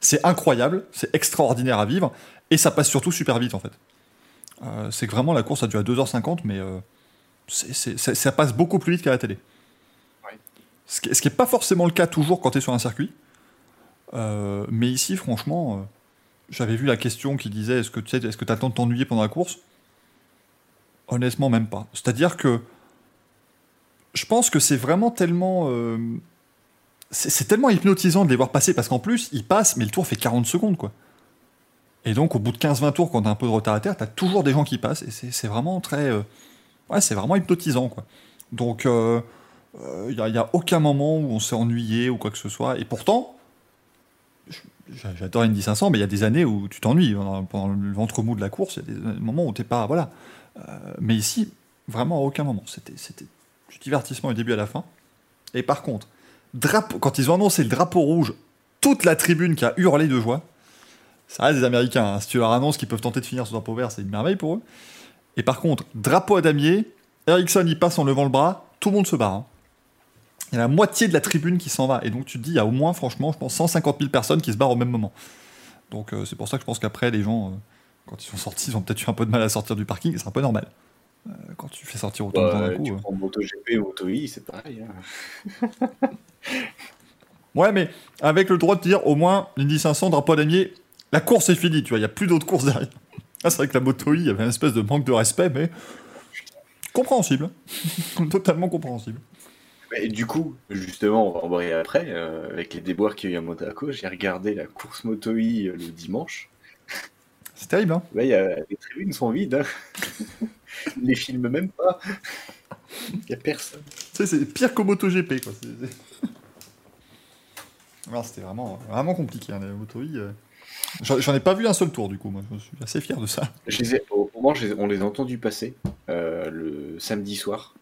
Speaker 2: c'est- incroyable, c'est extraordinaire à vivre, et ça passe surtout super vite en fait. Euh, c'est que vraiment la course a duré 2h50, mais euh, ça- ça passe beaucoup plus vite qu'à la télé.
Speaker 3: Ouais.
Speaker 2: Ce qui n'est pas forcément le cas toujours quand tu es sur un circuit. Euh, mais ici, franchement, j'avais vu la question qui disait est-ce que tu sais, est-ce que attends de t'ennuyer pendant la course? Honnêtement, même pas. C'est-à-dire que je pense que c'est vraiment tellement. euh, c'est tellement hypnotisant de les voir passer parce qu'en plus, ils passent, mais le tour fait 40 secondes, quoi. Et donc, au bout de 15-20 tours, quand t'as un peu de retard à terre, t'as toujours des gens qui passent et c'est vraiment très. euh, ouais, c'est vraiment hypnotisant, quoi. Donc, il euh, n'y a, y a aucun moment où on s'est ennuyé ou quoi que ce soit. Et pourtant, j'adore Indy 500, mais il y a des années où tu t'ennuies. Pendant, pendant le ventre mou de la course, il y a des moments où t'es pas. Voilà. Euh, mais ici, vraiment à aucun moment. C'était du divertissement du début à la fin. Et par contre, drapeau, quand ils ont annoncé le drapeau rouge, toute la tribune qui a hurlé de joie. Ça reste des Américains. hein. Si tu leur annonces qu'ils peuvent tenter de finir sous drapeau vert, c'est une merveille pour eux. Et par contre, drapeau à damier, Ericsson il passe en levant le bras, tout le monde se barre. hein. Il y a la moitié de la tribune qui s'en va. Et donc tu te dis, il y a au moins, franchement, je pense 150 000 personnes qui se barrent au même moment. Donc euh, c'est pour ça que je pense qu'après, les gens, euh, quand ils sont sortis, ils ont peut-être eu un peu de mal à sortir du parking. et C'est un peu normal. Euh, quand tu fais sortir autant de gens d'un coup.
Speaker 3: tu
Speaker 2: euh.
Speaker 3: prends MotoGP ou MotoI, c'est pareil. hein. [LAUGHS]
Speaker 2: Ouais, mais avec le droit de dire au moins l'Indy 500, drapeau damier, la course est finie, tu vois, il n'y a plus d'autres courses derrière. Ah, c'est vrai que la moto il y avait une espèce de manque de respect, mais compréhensible. [LAUGHS] Totalement compréhensible.
Speaker 3: Mais du coup, justement, on va en parler après, euh, avec les déboires qu'il y a eu à Monaco, j'ai regardé la course MotoI le dimanche.
Speaker 2: C'est terrible, hein
Speaker 3: Là, y a, les tribunes sont vides. Hein. [LAUGHS] Les filment même pas. Il n'y a personne.
Speaker 2: Tu sais, c'est pire qu'au MotoGP, quoi. [LAUGHS] C'était vraiment, vraiment compliqué, hein, les moto J'en j'en ai pas vu un seul tour, du coup, moi. Je suis assez fier de ça.
Speaker 3: Je les ai- au moment, je les- on les a entendus passer. Euh, le le samedi soir.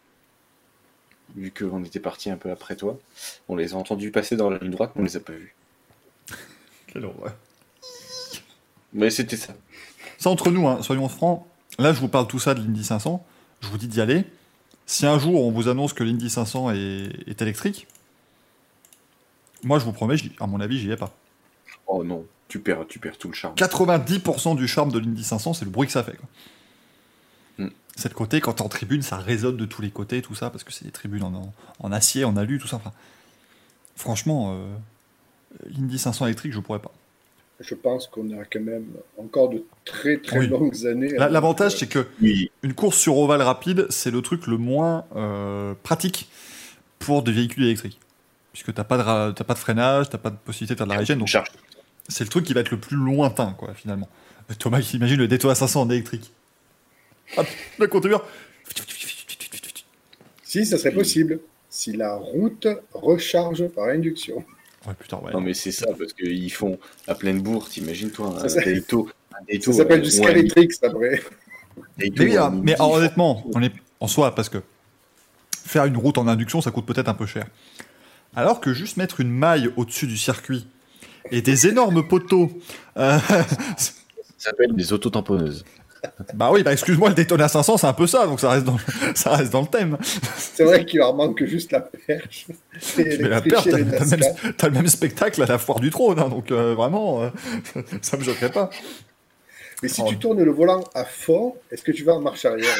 Speaker 3: Vu qu'on était parti un peu après toi. On les a entendus passer dans la ligne droite, mais on les a pas vus. [LAUGHS]
Speaker 2: Quelle horreur.
Speaker 3: Mais c'était ça.
Speaker 2: Ça, entre nous, hein, soyons francs, là, je vous parle tout ça de l'Indy 500. Je vous dis d'y aller. Si un jour, on vous annonce que l'Indy 500 est, est électrique, moi, je vous promets, à mon avis, j'y vais pas.
Speaker 3: Oh non, tu perds, tu perds tout le charme.
Speaker 2: 90% du charme de l'Indy 500, c'est le bruit que ça fait. Quoi.
Speaker 3: Mm.
Speaker 2: C'est le côté, quand t'es en tribune, ça résonne de tous les côtés, tout ça, parce que c'est des tribunes en, en- en acier, en alu, tout ça. Enfin, franchement, euh, l'Indy 500 électrique, je pourrais pas.
Speaker 4: Je pense qu'on a quand même encore de très très
Speaker 2: Oui.
Speaker 4: longues années.
Speaker 2: La- L'avantage, c'est que
Speaker 3: Oui,
Speaker 2: une course sur ovale rapide, c'est le truc le moins euh, pratique pour des véhicules électriques. Puisque t'as pas, de pas de freinage, t'as pas de possibilité de faire de la régène, donc
Speaker 3: charge.
Speaker 2: c'est le truc qui va être le plus lointain, quoi, finalement. Euh, Thomas, [LAUGHS] imagine le Daytona 500 en électrique. Hop, le conteneur.
Speaker 4: Si, ça serait possible. Si la route recharge par induction.
Speaker 2: Ouais, putain, ouais.
Speaker 3: Non mais c'est ça, parce qu'ils font à pleine bourre, t'imagines toi, un
Speaker 4: Ça, s'appelle
Speaker 3: euh,
Speaker 4: du Skytrix après.
Speaker 2: Mais, hein, mais alors, honnêtement, on est en soi, parce que faire une route en induction, ça coûte peut-être un peu cher. Alors que juste mettre une maille au-dessus du circuit et des énormes poteaux. euh,
Speaker 3: Ça s'appelle des autotamponneuses.
Speaker 2: Bah oui, bah excuse-moi, le Daytona 500, c'est un peu ça, donc ça reste dans, le- [LAUGHS] ça reste dans le thème.
Speaker 4: C'est vrai qu'il leur manque juste la perche. [LAUGHS]
Speaker 2: Mais la perche, t'as le, même- t'as le même spectacle à la foire du trône, hein, donc euh, vraiment, euh, [LAUGHS] ça me choquerait pas.
Speaker 4: Mais si
Speaker 2: Oh.
Speaker 4: tu tournes le volant à fond, est-ce que tu vas en marche arrière?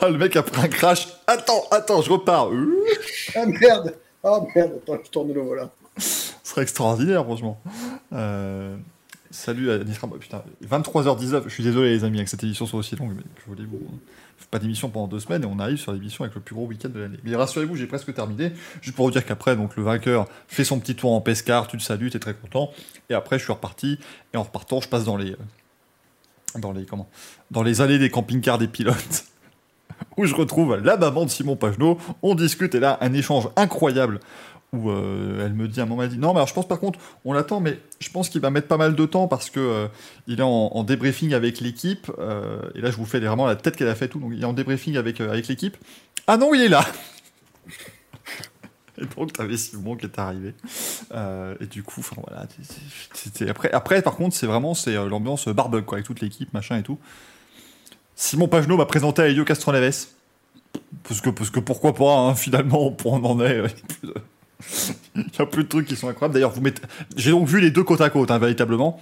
Speaker 2: Ah, le mec après un crash, attends, attends, je repars.
Speaker 4: Ah merde Ah merde, attends, je tourne le volant.
Speaker 2: Ce serait extraordinaire, franchement. Euh, salut à Nisram. Oh, putain, 23h19. Je suis désolé, les amis, avec cette émission soit aussi longue, mais que voulez-vous hein. Pas d'émission pendant deux semaines et on arrive sur l'émission avec le plus gros week-end de l'année. Mais rassurez-vous, j'ai presque terminé. Juste pour vous dire qu'après, donc le vainqueur fait son petit tour en pescar, tu le salues, t'es très content. Et après, je suis reparti. Et en repartant, je passe dans les, euh, dans les comment, dans les allées des camping-cars des pilotes. [LAUGHS] Où je retrouve la maman de Simon Pagenaud, on discute et là un échange incroyable euh, elle me dit à un moment, elle dit non, mais alors je pense par contre, on l'attend, mais je pense qu'il va mettre pas mal de temps parce que euh, il est en, débriefing avec l'équipe. euh, et là, je vous fais vraiment la tête qu'elle a fait tout. Donc, il est en débriefing avec, l'équipe. Ah non, il est là [LAUGHS] Et donc, t'avais Simon qui est arrivé. Et du coup, voilà. c'était- Après, par contre, c'est vraiment c'est l'ambiance barbecue, quoi, avec toute l'équipe, machin et tout. Simon Pagenaud m'a présenté à Elio Castroneves. Parce que, parce que pourquoi pas, hein, finalement, on en est. [LAUGHS] Il y a plus de trucs qui sont incroyables. D'ailleurs, vous mettez... j'ai donc vu les deux côte à côte, hein, véritablement.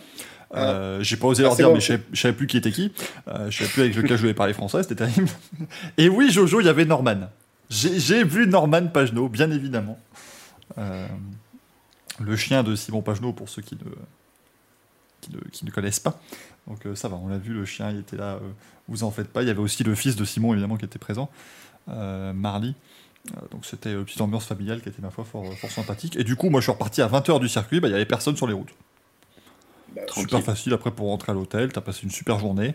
Speaker 2: Euh, j'ai pas osé
Speaker 4: Ah,
Speaker 2: leur dire,
Speaker 4: bon.
Speaker 2: mais je savais, je savais plus qui était qui. Euh, je savais plus avec lequel je devais parler français, c'était terrible. [LAUGHS] Et oui, Jojo, il y avait Norman. J'ai vu Norman Pagenaud, bien évidemment. Euh, le chien de Simon Pagenaud, pour ceux qui ne, qui ne, qui ne connaissent pas. Donc euh, ça va, on l'a vu, le chien, il était là, euh, vous en faites pas. Il y avait aussi le fils de Simon, évidemment, qui était présent, Marley. Donc c'était une petite ambiance familiale qui était, ma foi, fort, fort sympathique. Et du coup, moi, je suis reparti à 20h du circuit, bah, il y avait personne sur les routes.
Speaker 4: Bah,
Speaker 2: Super facile après pour rentrer à l'hôtel, t'as passé une super journée.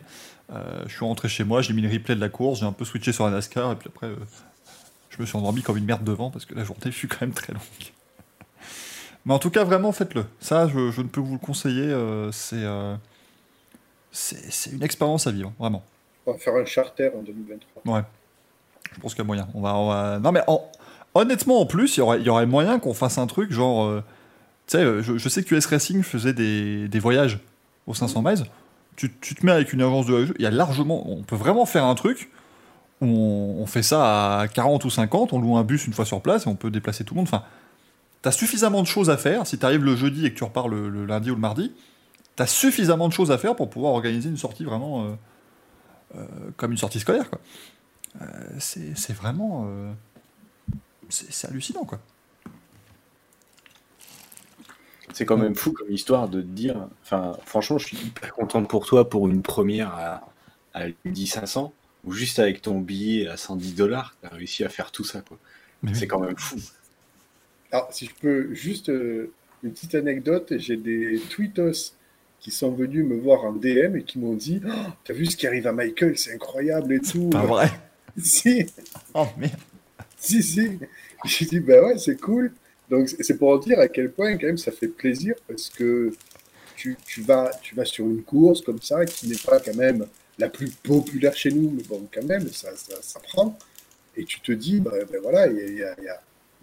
Speaker 2: Euh, je suis rentré chez moi, j'ai mis le replay de la course, j'ai un peu switché sur la NASCAR, et puis après, euh, je me suis endormi comme une merde devant, parce que la journée fut quand même très longue. Mais en tout cas, vraiment, faites-le. Ça, je, je ne peux vous le conseiller, c'est euh, c'est c'est une expérience à vivre, vraiment.
Speaker 4: On va faire un charter en 2023.
Speaker 2: Ouais. Je pense qu'il y a moyen. Non, mais en- honnêtement, en plus, il y aurait, moyen qu'on fasse un truc genre. euh, Tu sais, je, sais que US Racing faisait des, voyages aux 500 miles. Tu, tu te mets avec une agence de voyage, il y a largement. On peut vraiment faire un truc où on, fait ça à 40 ou 50, on loue un bus une fois sur place et on peut déplacer tout le monde. Enfin, t'as suffisamment de choses à faire. Si t'arrives le jeudi et que tu repars le, le lundi ou le mardi, t'as suffisamment de choses à faire pour pouvoir organiser une sortie vraiment. euh, euh, comme une sortie scolaire, quoi c'est c'est vraiment. euh, c'est hallucinant, quoi.
Speaker 3: C'est quand même fou comme histoire de te dire. Enfin, franchement, je suis hyper contente pour toi pour une première à, à 10 500 ou juste avec ton billet à 110 dollars, t'as réussi à faire tout ça, quoi.
Speaker 2: Oui.
Speaker 3: C'est quand même fou.
Speaker 4: Alors, si je peux juste euh, une petite anecdote, j'ai des tweetos qui sont venus me voir en DM et qui m'ont dit Oh, T'as vu ce qui arrive à Michael, c'est incroyable et tout.
Speaker 2: Pas vrai. [LAUGHS]
Speaker 4: si,
Speaker 2: Oh merde.
Speaker 4: si, si. J'ai dit Bah ouais, c'est cool. Donc, c'est pour dire à quel point, quand même, ça fait plaisir parce que tu, tu vas, tu vas sur une course comme ça qui n'est pas quand même la plus populaire chez nous, mais bon, quand même, ça, ça, ça prend. Et tu te dis, ben, ben voilà, il y a, y y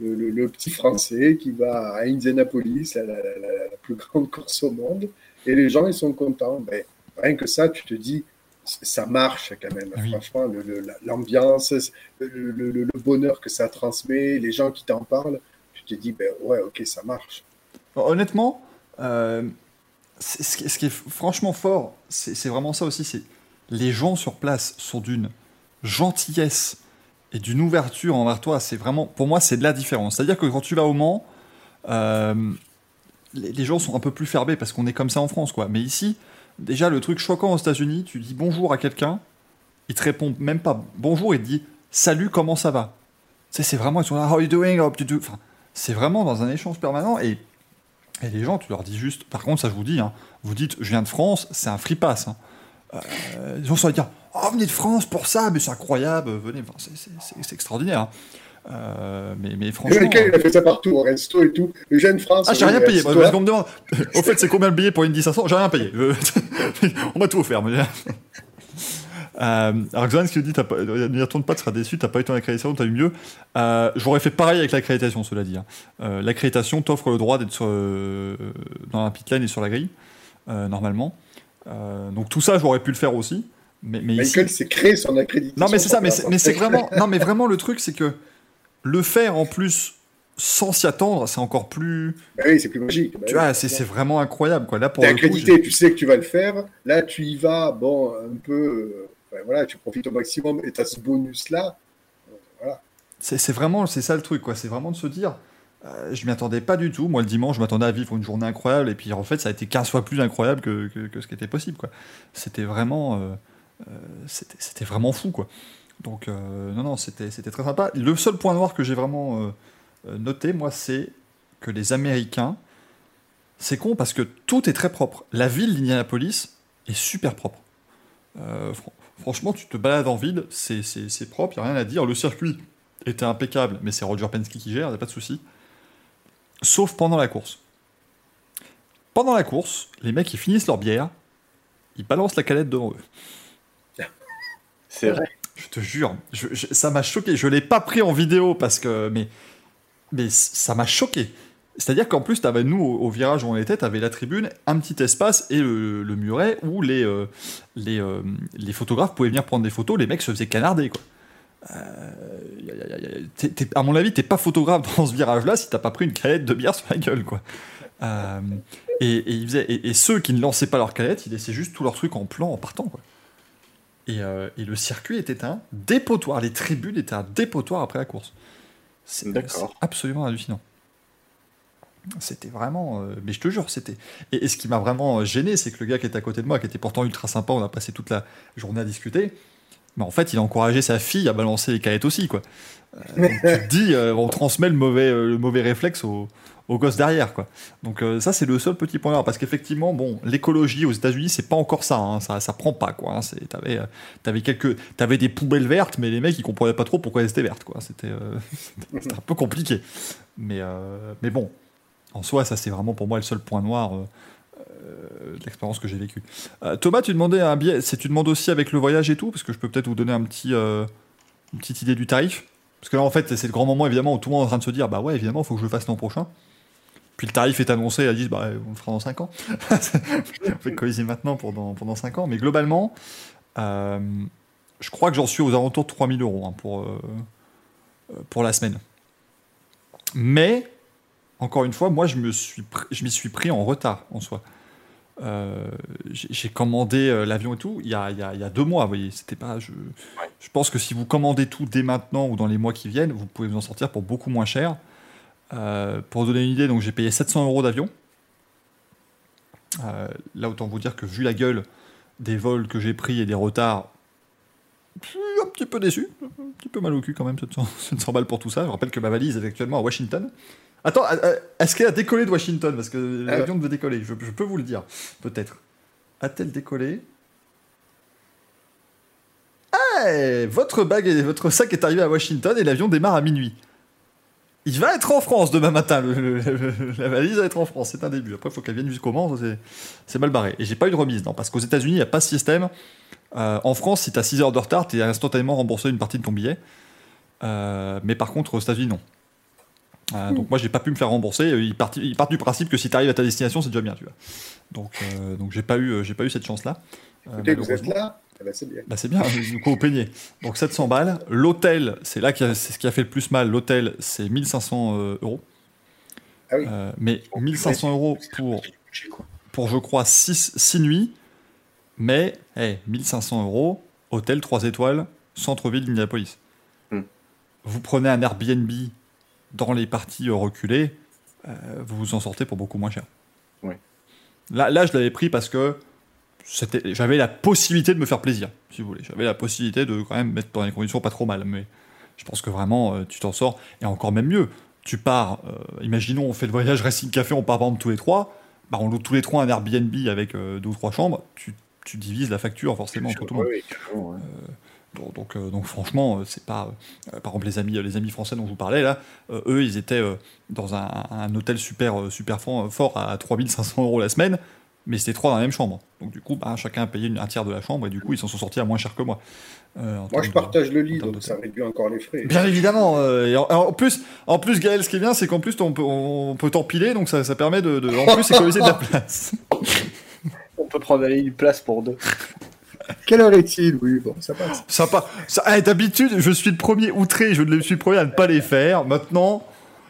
Speaker 4: le, le- le petit Français qui va à Indianapolis, la, la- la- la plus grande course au monde, et les gens, ils sont contents. Ben, rien que ça, tu te dis, ça marche quand même.
Speaker 2: Oui.
Speaker 4: Franchement, l'ambiance, le, le- le- le bonheur que ça transmet, les gens qui t'en parlent, tu te dis, ben ouais, ok, ça marche.
Speaker 2: Honnêtement, euh, ce, qui, est franchement fort, c'est c'est vraiment ça aussi. C'est les gens sur place sont d'une gentillesse et d'une ouverture envers toi. C'est vraiment, pour moi, c'est de la différence. C'est-à-dire que quand tu vas au Mans, euh, les, les gens sont un peu plus fermés parce qu'on est comme ça en France, quoi. Mais ici, déjà, le truc choquant aux États-Unis, tu dis bonjour à quelqu'un, il te répond même pas bonjour, il te dit salut, comment ça va? C'est vraiment, ils sont là, how you doing, c'est vraiment dans un échange permanent et les gens, tu leur dis juste. Par contre, ça, je vous dis, hein, vous dites, je viens de France, c'est un free pass. hein. Euh, les gens sont à dire, oh, venez de France pour ça, mais c'est incroyable, venez, c'est extraordinaire. hein. Euh, mais, mais franchement.
Speaker 4: lequel, il a fait ça partout, au resto et tout. Le jeune France.
Speaker 2: Ah, j'ai rien payé. Parce qu'on me demande, au fait, c'est combien le billet pour une 500 J'ai rien payé. Je- [LAUGHS] On m'a tout offert. mais- Euh, alors, Xoan, ce qu'il dit, euh, n'y retourne pas, tu seras déçu, t'as pas eu ton accréditation, t'as eu mieux. Euh, J'aurais fait pareil avec l'accréditation, cela dit. hein. Euh, l'accréditation t'offre le droit d'être euh, dans la pit lane et sur la grille, euh, normalement. Euh, donc tout ça, j'aurais pu le faire aussi. Mais, mais
Speaker 4: Michael s'est créé son accréditation.
Speaker 2: non, mais c'est ça, mais c'est, vraiment, non, mais vraiment le truc, c'est que le faire en plus sans s'y attendre, c'est encore plus,
Speaker 4: Bah oui, c'est plus magique. Bah
Speaker 2: tu vois, c'est, vraiment incroyable, quoi. Là, pour
Speaker 4: T'es
Speaker 2: le coup,
Speaker 4: accrédité, tu sais que tu vas le faire. Là, tu y vas, bon, un peu. euh, voilà, tu profites au maximum et tu as ce bonus-là. Euh, Voilà.
Speaker 2: c'est, vraiment, c'est ça le truc, quoi. C'est vraiment de se dire, euh, je m'y attendais pas du tout. Moi, le dimanche, je m'attendais à vivre une journée incroyable, et puis en fait, ça a été 15 fois plus incroyable que, que, que ce qui était possible. C'était vraiment, euh, euh, c'était vraiment fou, quoi. Donc, euh, non, non, c'était, très sympa. Le seul point noir que j'ai vraiment euh, euh, noté, moi, c'est que les Américains, c'est con parce que tout est très propre. La ville d'Indianapolis est super propre. Fran- franchement, tu te balades en ville, c'est, propre, il n'y a rien à dire. Le circuit était impeccable, mais c'est Roger Penske qui gère, il pas de souci. Sauf pendant la course. Pendant la course, les mecs, ils finissent leur bière, ils balancent la canette devant eux.
Speaker 3: C'est vrai.
Speaker 2: Je te jure, ça m'a choqué. Je l'ai pas pris en vidéo parce que, mais, mais ça m'a choqué. C'est-à-dire qu'en plus, t'avais, nous, au, virage où on était, tu avais la tribune, un petit espace et le, muret où les, euh, les, euh, les photographes pouvaient venir prendre des photos. Les mecs se faisaient canarder, quoi. À mon avis, t'es pas photographe dans ce virage-là si t'as pas pris une canette de bière sur la gueule, quoi. Euh, et, ils faisaient- et- ceux qui ne lançaient pas leur canette, ils laissaient juste tout leur truc en plan en partant, quoi. Et, euh, et le circuit était un dépotoir. Les tribunes étaient un dépotoir après la course. C'est c'est absolument hallucinant. C'était vraiment. euh, mais je te jure, c'était. Et, et ce qui m'a vraiment euh, gêné, c'est que le gars qui était à côté de moi, qui était pourtant ultra sympa, on a passé toute la journée à discuter. Mais en fait, il a encouragé sa fille à balancer les canettes aussi, quoi. Euh, [LAUGHS] donc tu te dis, euh, on transmet le mauvais, euh, le mauvais réflexe au, au gosse derrière, quoi. Donc euh, ça, c'est le seul petit point là, parce qu'effectivement, bon, l'écologie aux États-Unis, c'est pas encore ça, hein, ça, ça prend pas, quoi. hein, T'avais, euh, t'avais quelques, t'avais des poubelles vertes, mais les mecs, ils comprenaient pas trop pourquoi elles étaient vertes, quoi. C'était, euh, [LAUGHS] un peu compliqué. Mais, euh, mais bon, en soi, ça, c'est vraiment pour moi le seul point noir. de l'expérience que j'ai vécue. Thomas, tu demandais c'est tu demandes aussi avec le voyage et tout, parce que je peux peut-être vous donner un petit, une petite idée du tarif. Parce que là, en fait, c'est le grand moment, évidemment, où tout le monde est en train de se dire, bah ouais, évidemment, il faut que je le fasse l'an prochain. Puis le tarif est annoncé, ils disent, bah, on le fera dans 5 ans. [LAUGHS] on fait coiser maintenant pendant, pendant 5 ans. Mais globalement, euh, je crois que j'en suis aux alentours de 3000 euros hein, pour, euh, pour la semaine. Mais, encore une fois, moi, je suis m'y suis pris en retard, en soi. Euh, j'ai commandé l'avion et tout il y, a, il, y a, il y a deux mois, vous voyez. C'était pas. Je, je pense que si vous commandez tout dès maintenant ou dans les mois qui viennent, vous pouvez vous en sortir pour beaucoup moins cher. Euh, pour vous donner une idée, donc j'ai payé 700 euros d'avion. Euh, là, autant vous dire que vu la gueule des vols que j'ai pris et des retards, je un petit peu déçu, un petit peu mal au cul quand même, 700, 700 [LAUGHS] balles pour tout ça. Je rappelle que ma valise est actuellement à Washington. Attends, euh, est-ce qu'elle a décollé de Washington? Parce que l'avion devait décoller, je, je peux vous le dire, peut-être. A-t-elle décollé? Ah, votre bague et votre sac est arrivé à Washington et l'avion démarre à minuit. Il va être en France demain matin. le- le- le- la valise va être en France. C'est un début. Après, il faut qu'elle vienne jusqu'au Mans. C'est mal barré. Et j'ai pas eu de remise. Non, parce qu'aux États-Unis, il n'y a pas ce système. Euh, en France, si tu as 6 heures de retard, tu es instantanément remboursé une partie de ton billet. Euh, mais par contre, aux États-Unis, non. Euh, Donc moi, j'ai pas pu me faire rembourser. Ils partent, du principe que si tu arrives à ta destination, c'est déjà bien, tu vois. Donc, donc j'ai pas eu, j'ai pas eu cette chance-là. Euh,
Speaker 4: Écoutez, vous êtes là Ah bah, C'est bien.
Speaker 2: Bah c'est bien, du coup au peigné. Donc 700 balles. L'hôtel, c'est là qui c'est ce qui a fait le plus mal. L'hôtel, c'est 1500 euh, euros.
Speaker 4: Ah oui.
Speaker 2: Euh, mais 1500 euros pour, pour je crois 6, nuits. Mais hey, 1500 euros, hôtel 3 étoiles, centre-ville d'Indianapolis.
Speaker 3: Hmm.
Speaker 2: Vous prenez un Airbnb dans les parties euh, reculées, euh, vous vous en sortez pour beaucoup moins cher.
Speaker 3: Ouais.
Speaker 2: Là, là, je l'avais pris parce que j'avais la possibilité de me faire plaisir, si vous voulez. J'avais la possibilité de quand même mettre dans des conditions pas trop mal. Mais je pense que vraiment, euh, tu t'en sors. Et encore même mieux, tu pars, euh, imaginons, on fait le voyage Racing Café, on part par exemple tous les trois. Bah, on loue tous les trois un Airbnb avec euh, deux ou trois chambres. Tu, tu divises la facture forcément entre tout le monde. Donc, donc, franchement, c'est pas. par exemple, les amis, les amis français dont je vous parlais là, eux, ils étaient dans un, un hôtel super, super fort, fort à 3500 euros la semaine, mais c'était trois dans la même chambre. Donc du coup, bah, chacun a payé un tiers de la chambre et du coup, ils s'en sont sortis à moins cher que moi. Euh,
Speaker 4: Moi, je
Speaker 2: de-
Speaker 4: partage le lit, donc ça réduit encore les frais.
Speaker 2: Bien évidemment. euh, et en, en plus, en plus, Gaël, ce qui est bien, c'est qu'en plus, on peut, on peut t'empiler, donc ça, ça permet de, de- en plus économiser de la place. [LAUGHS]
Speaker 3: On peut prendre une place pour deux.
Speaker 4: Quelle heure est-il? Oui, bon, ça passe.
Speaker 2: Ça, eh, D'habitude, je suis le premier outré, je ne suis le premier à ne pas les faire. Maintenant,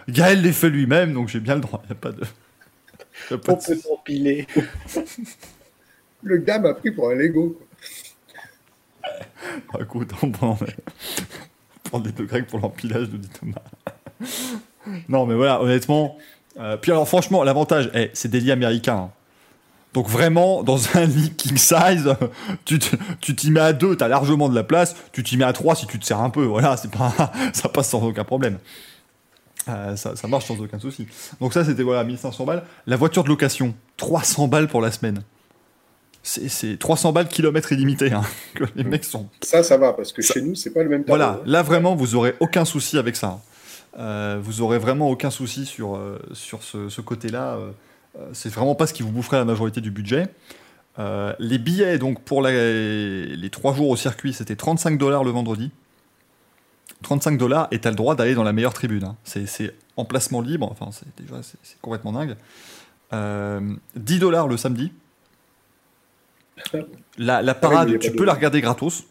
Speaker 2: Gaël les fait lui-même, donc j'ai bien le droit. Il n'y a pas de.
Speaker 3: On peut s'empiler. [LAUGHS]
Speaker 4: Le gars m'a pris pour un Lego. quoi.
Speaker 2: Ah, Écoute, on prend, on prend des deux grecs pour l'empilage, nous dit Thomas. [LAUGHS] non, mais voilà, honnêtement. euh, puis alors, franchement, l'avantage, eh, c'est des lits américains. hein. Donc vraiment, dans [LAUGHS] un lit king size, tu t'y mets à deux, t'as largement de la place. Tu t'y mets à trois si tu te sers un peu. Voilà, c'est pas, ça passe sans aucun problème. Euh, ça, ça marche sans aucun souci. Donc ça, c'était voilà 1500 balles. La voiture de location, 300 balles pour la semaine. C'est c'est 300 balles kilomètre illimité. hein, que les mecs sont
Speaker 4: Ça, ça va, parce que chez nous, c'est pas le même tarif.
Speaker 2: voilà,
Speaker 4: hein.
Speaker 2: là vraiment, vous aurez aucun souci avec ça. Euh, vous aurez vraiment aucun souci sur, euh, sur ce, ce côté-là. c'est vraiment pas ce qui vous boufferait la majorité du budget. Les billets, donc pour les, les trois jours au circuit, c'était 35 dollars le vendredi. 35 dollars et t'as le droit d'aller dans la meilleure tribune. hein. C'est, emplacement libre, enfin c'est déjà c'est, c'est complètement dingue. Euh, 10 dollars le samedi. La, la parade, tu
Speaker 4: de-
Speaker 2: peux la regarder gratos.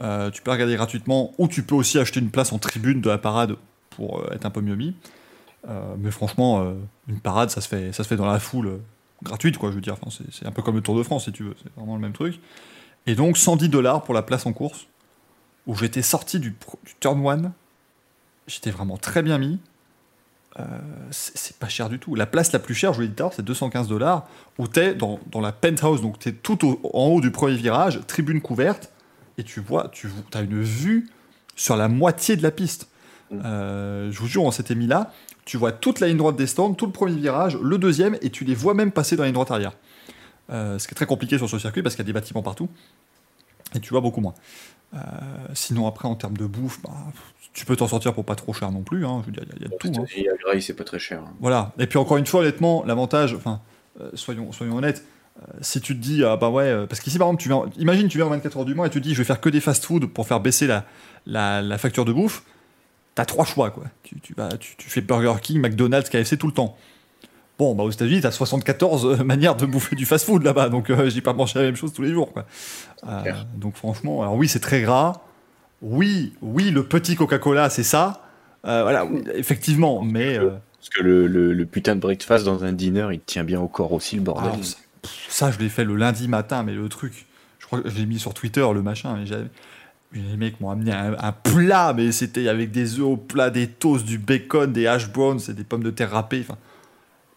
Speaker 2: Euh, tu peux la regarder gratuitement, ou tu peux aussi acheter une place en tribune de la parade pour euh, être un peu mieux mis. Euh, mais franchement, euh, une parade, ça se fait, ça se fait dans la foule euh, gratuite, quoi. Je veux dire, Enfin, c'est, c'est un peu comme le Tour de France, si tu veux. C'est vraiment le même truc. Et donc 110 dollars pour la place en course, où j'étais sorti du, turn one. J'étais vraiment très bien mis. Euh, c'est, pas cher du tout. La place la plus chère, je vous l'ai dit tout c'est 215 dollars, où t'es dans, dans la penthouse, donc t'es tout au- en haut du premier virage, tribune couverte, et tu vois, tu as une vue sur la moitié de la piste.
Speaker 3: Mm.
Speaker 2: Euh, je vous jure, on s'était mis là, tu vois toute la ligne droite des stands, tout le premier virage, le deuxième, et tu les vois même passer dans la ligne droite arrière. Euh, ce qui est très compliqué sur ce circuit parce qu'il y a des bâtiments partout, et tu vois beaucoup moins. Euh, sinon, après, en termes de bouffe, bah, tu peux t'en sortir pour pas trop cher non plus. hein. Je veux dire, il y a- il y, a de tout. hein.
Speaker 3: Et à Graille, c'est pas très cher. hein.
Speaker 2: Voilà. Et puis encore une fois, honnêtement, l'avantage, enfin, euh, soyons, soyons honnêtes, euh, si tu te dis, ah bah ouais, parce qu'ici par exemple, tu viens, imagine tu viens en 24 heures du mois et tu te dis, je vais faire que des fast-food pour faire baisser la, la, la facture de bouffe, t'as trois choix quoi. Tu, tu, tu fais Burger King, McDonald's, KFC tout le temps. Bon, bah aux États-Unis, t'as 74 euh, [LAUGHS] manières de bouffer du fast-food là-bas, donc euh, j'ai pas mangé la même chose tous les jours quoi. Euh, donc franchement, alors oui, c'est très gras. Oui, oui, le petit Coca-Cola, c'est ça. Euh, voilà, effectivement, mais.
Speaker 3: Parce que le, le- le putain de breakfast dans un dîner, il tient bien au corps aussi, le bordel.
Speaker 2: Alors, ça, je l'ai fait le lundi matin, mais le truc, je crois que je l'ai mis sur Twitter, le machin, mais j'avais- les mecs m'ont amené un, un plat, mais c'était avec des œufs au plat, des toasts, du bacon, des hash browns et des pommes de terre râpées. Enfin,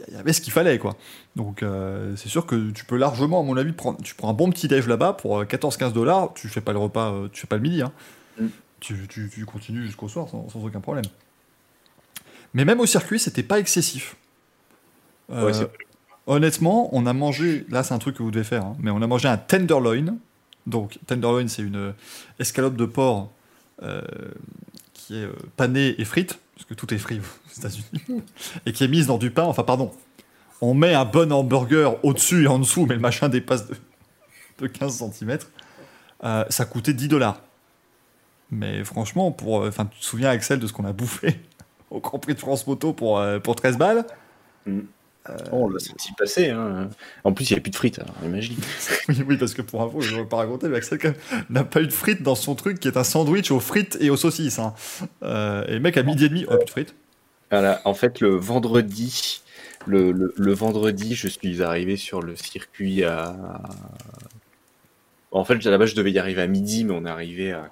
Speaker 2: il y avait ce qu'il fallait, quoi. Donc, euh, c'est sûr que tu peux largement, à mon avis, prendre, tu prends un bon petit déj là-bas pour euh, 14-15 dollars, tu fais pas le repas, euh, tu fais pas le midi, hein.
Speaker 3: Mm.
Speaker 2: tu, tu- tu continues jusqu'au soir sans, sans aucun problème. Mais même au circuit, c'était pas excessif. Euh, Honnêtement, on a mangé, là c'est un truc que vous devez faire, hein, mais on a mangé un tenderloin. Donc, tenderloin, c'est une euh, escalope de porc euh, qui est euh, panée et frite, parce que tout est frit aux États-Unis, et qui est mise dans du pain. Enfin, pardon, on met un bon hamburger au-dessus et en dessous, mais le machin dépasse de, de 15 cm. euh, ça coûtait 10 dollars. Mais franchement, pour, euh, enfin, tu te souviens, Axel, de ce qu'on a bouffé [LAUGHS] au Grand Prix de France Moto pour, euh, pour 13 balles?
Speaker 3: Oh, on l'a senti passer. Hein. En plus, il n'y a plus de frites, alors, imagine.
Speaker 2: oui, [LAUGHS] oui, parce que pour info, je ne vais pas raconter, mais Axel n'a pas eu de frites dans son truc qui est un sandwich aux frites et aux saucisses. hein. Euh, et le mec, à midi et demi, oh, plus de frites.
Speaker 3: Voilà, en fait, le vendredi, le, le- le vendredi, je suis arrivé sur le circuit à. En fait, à la base, je devais y arriver à midi, mais on est arrivé à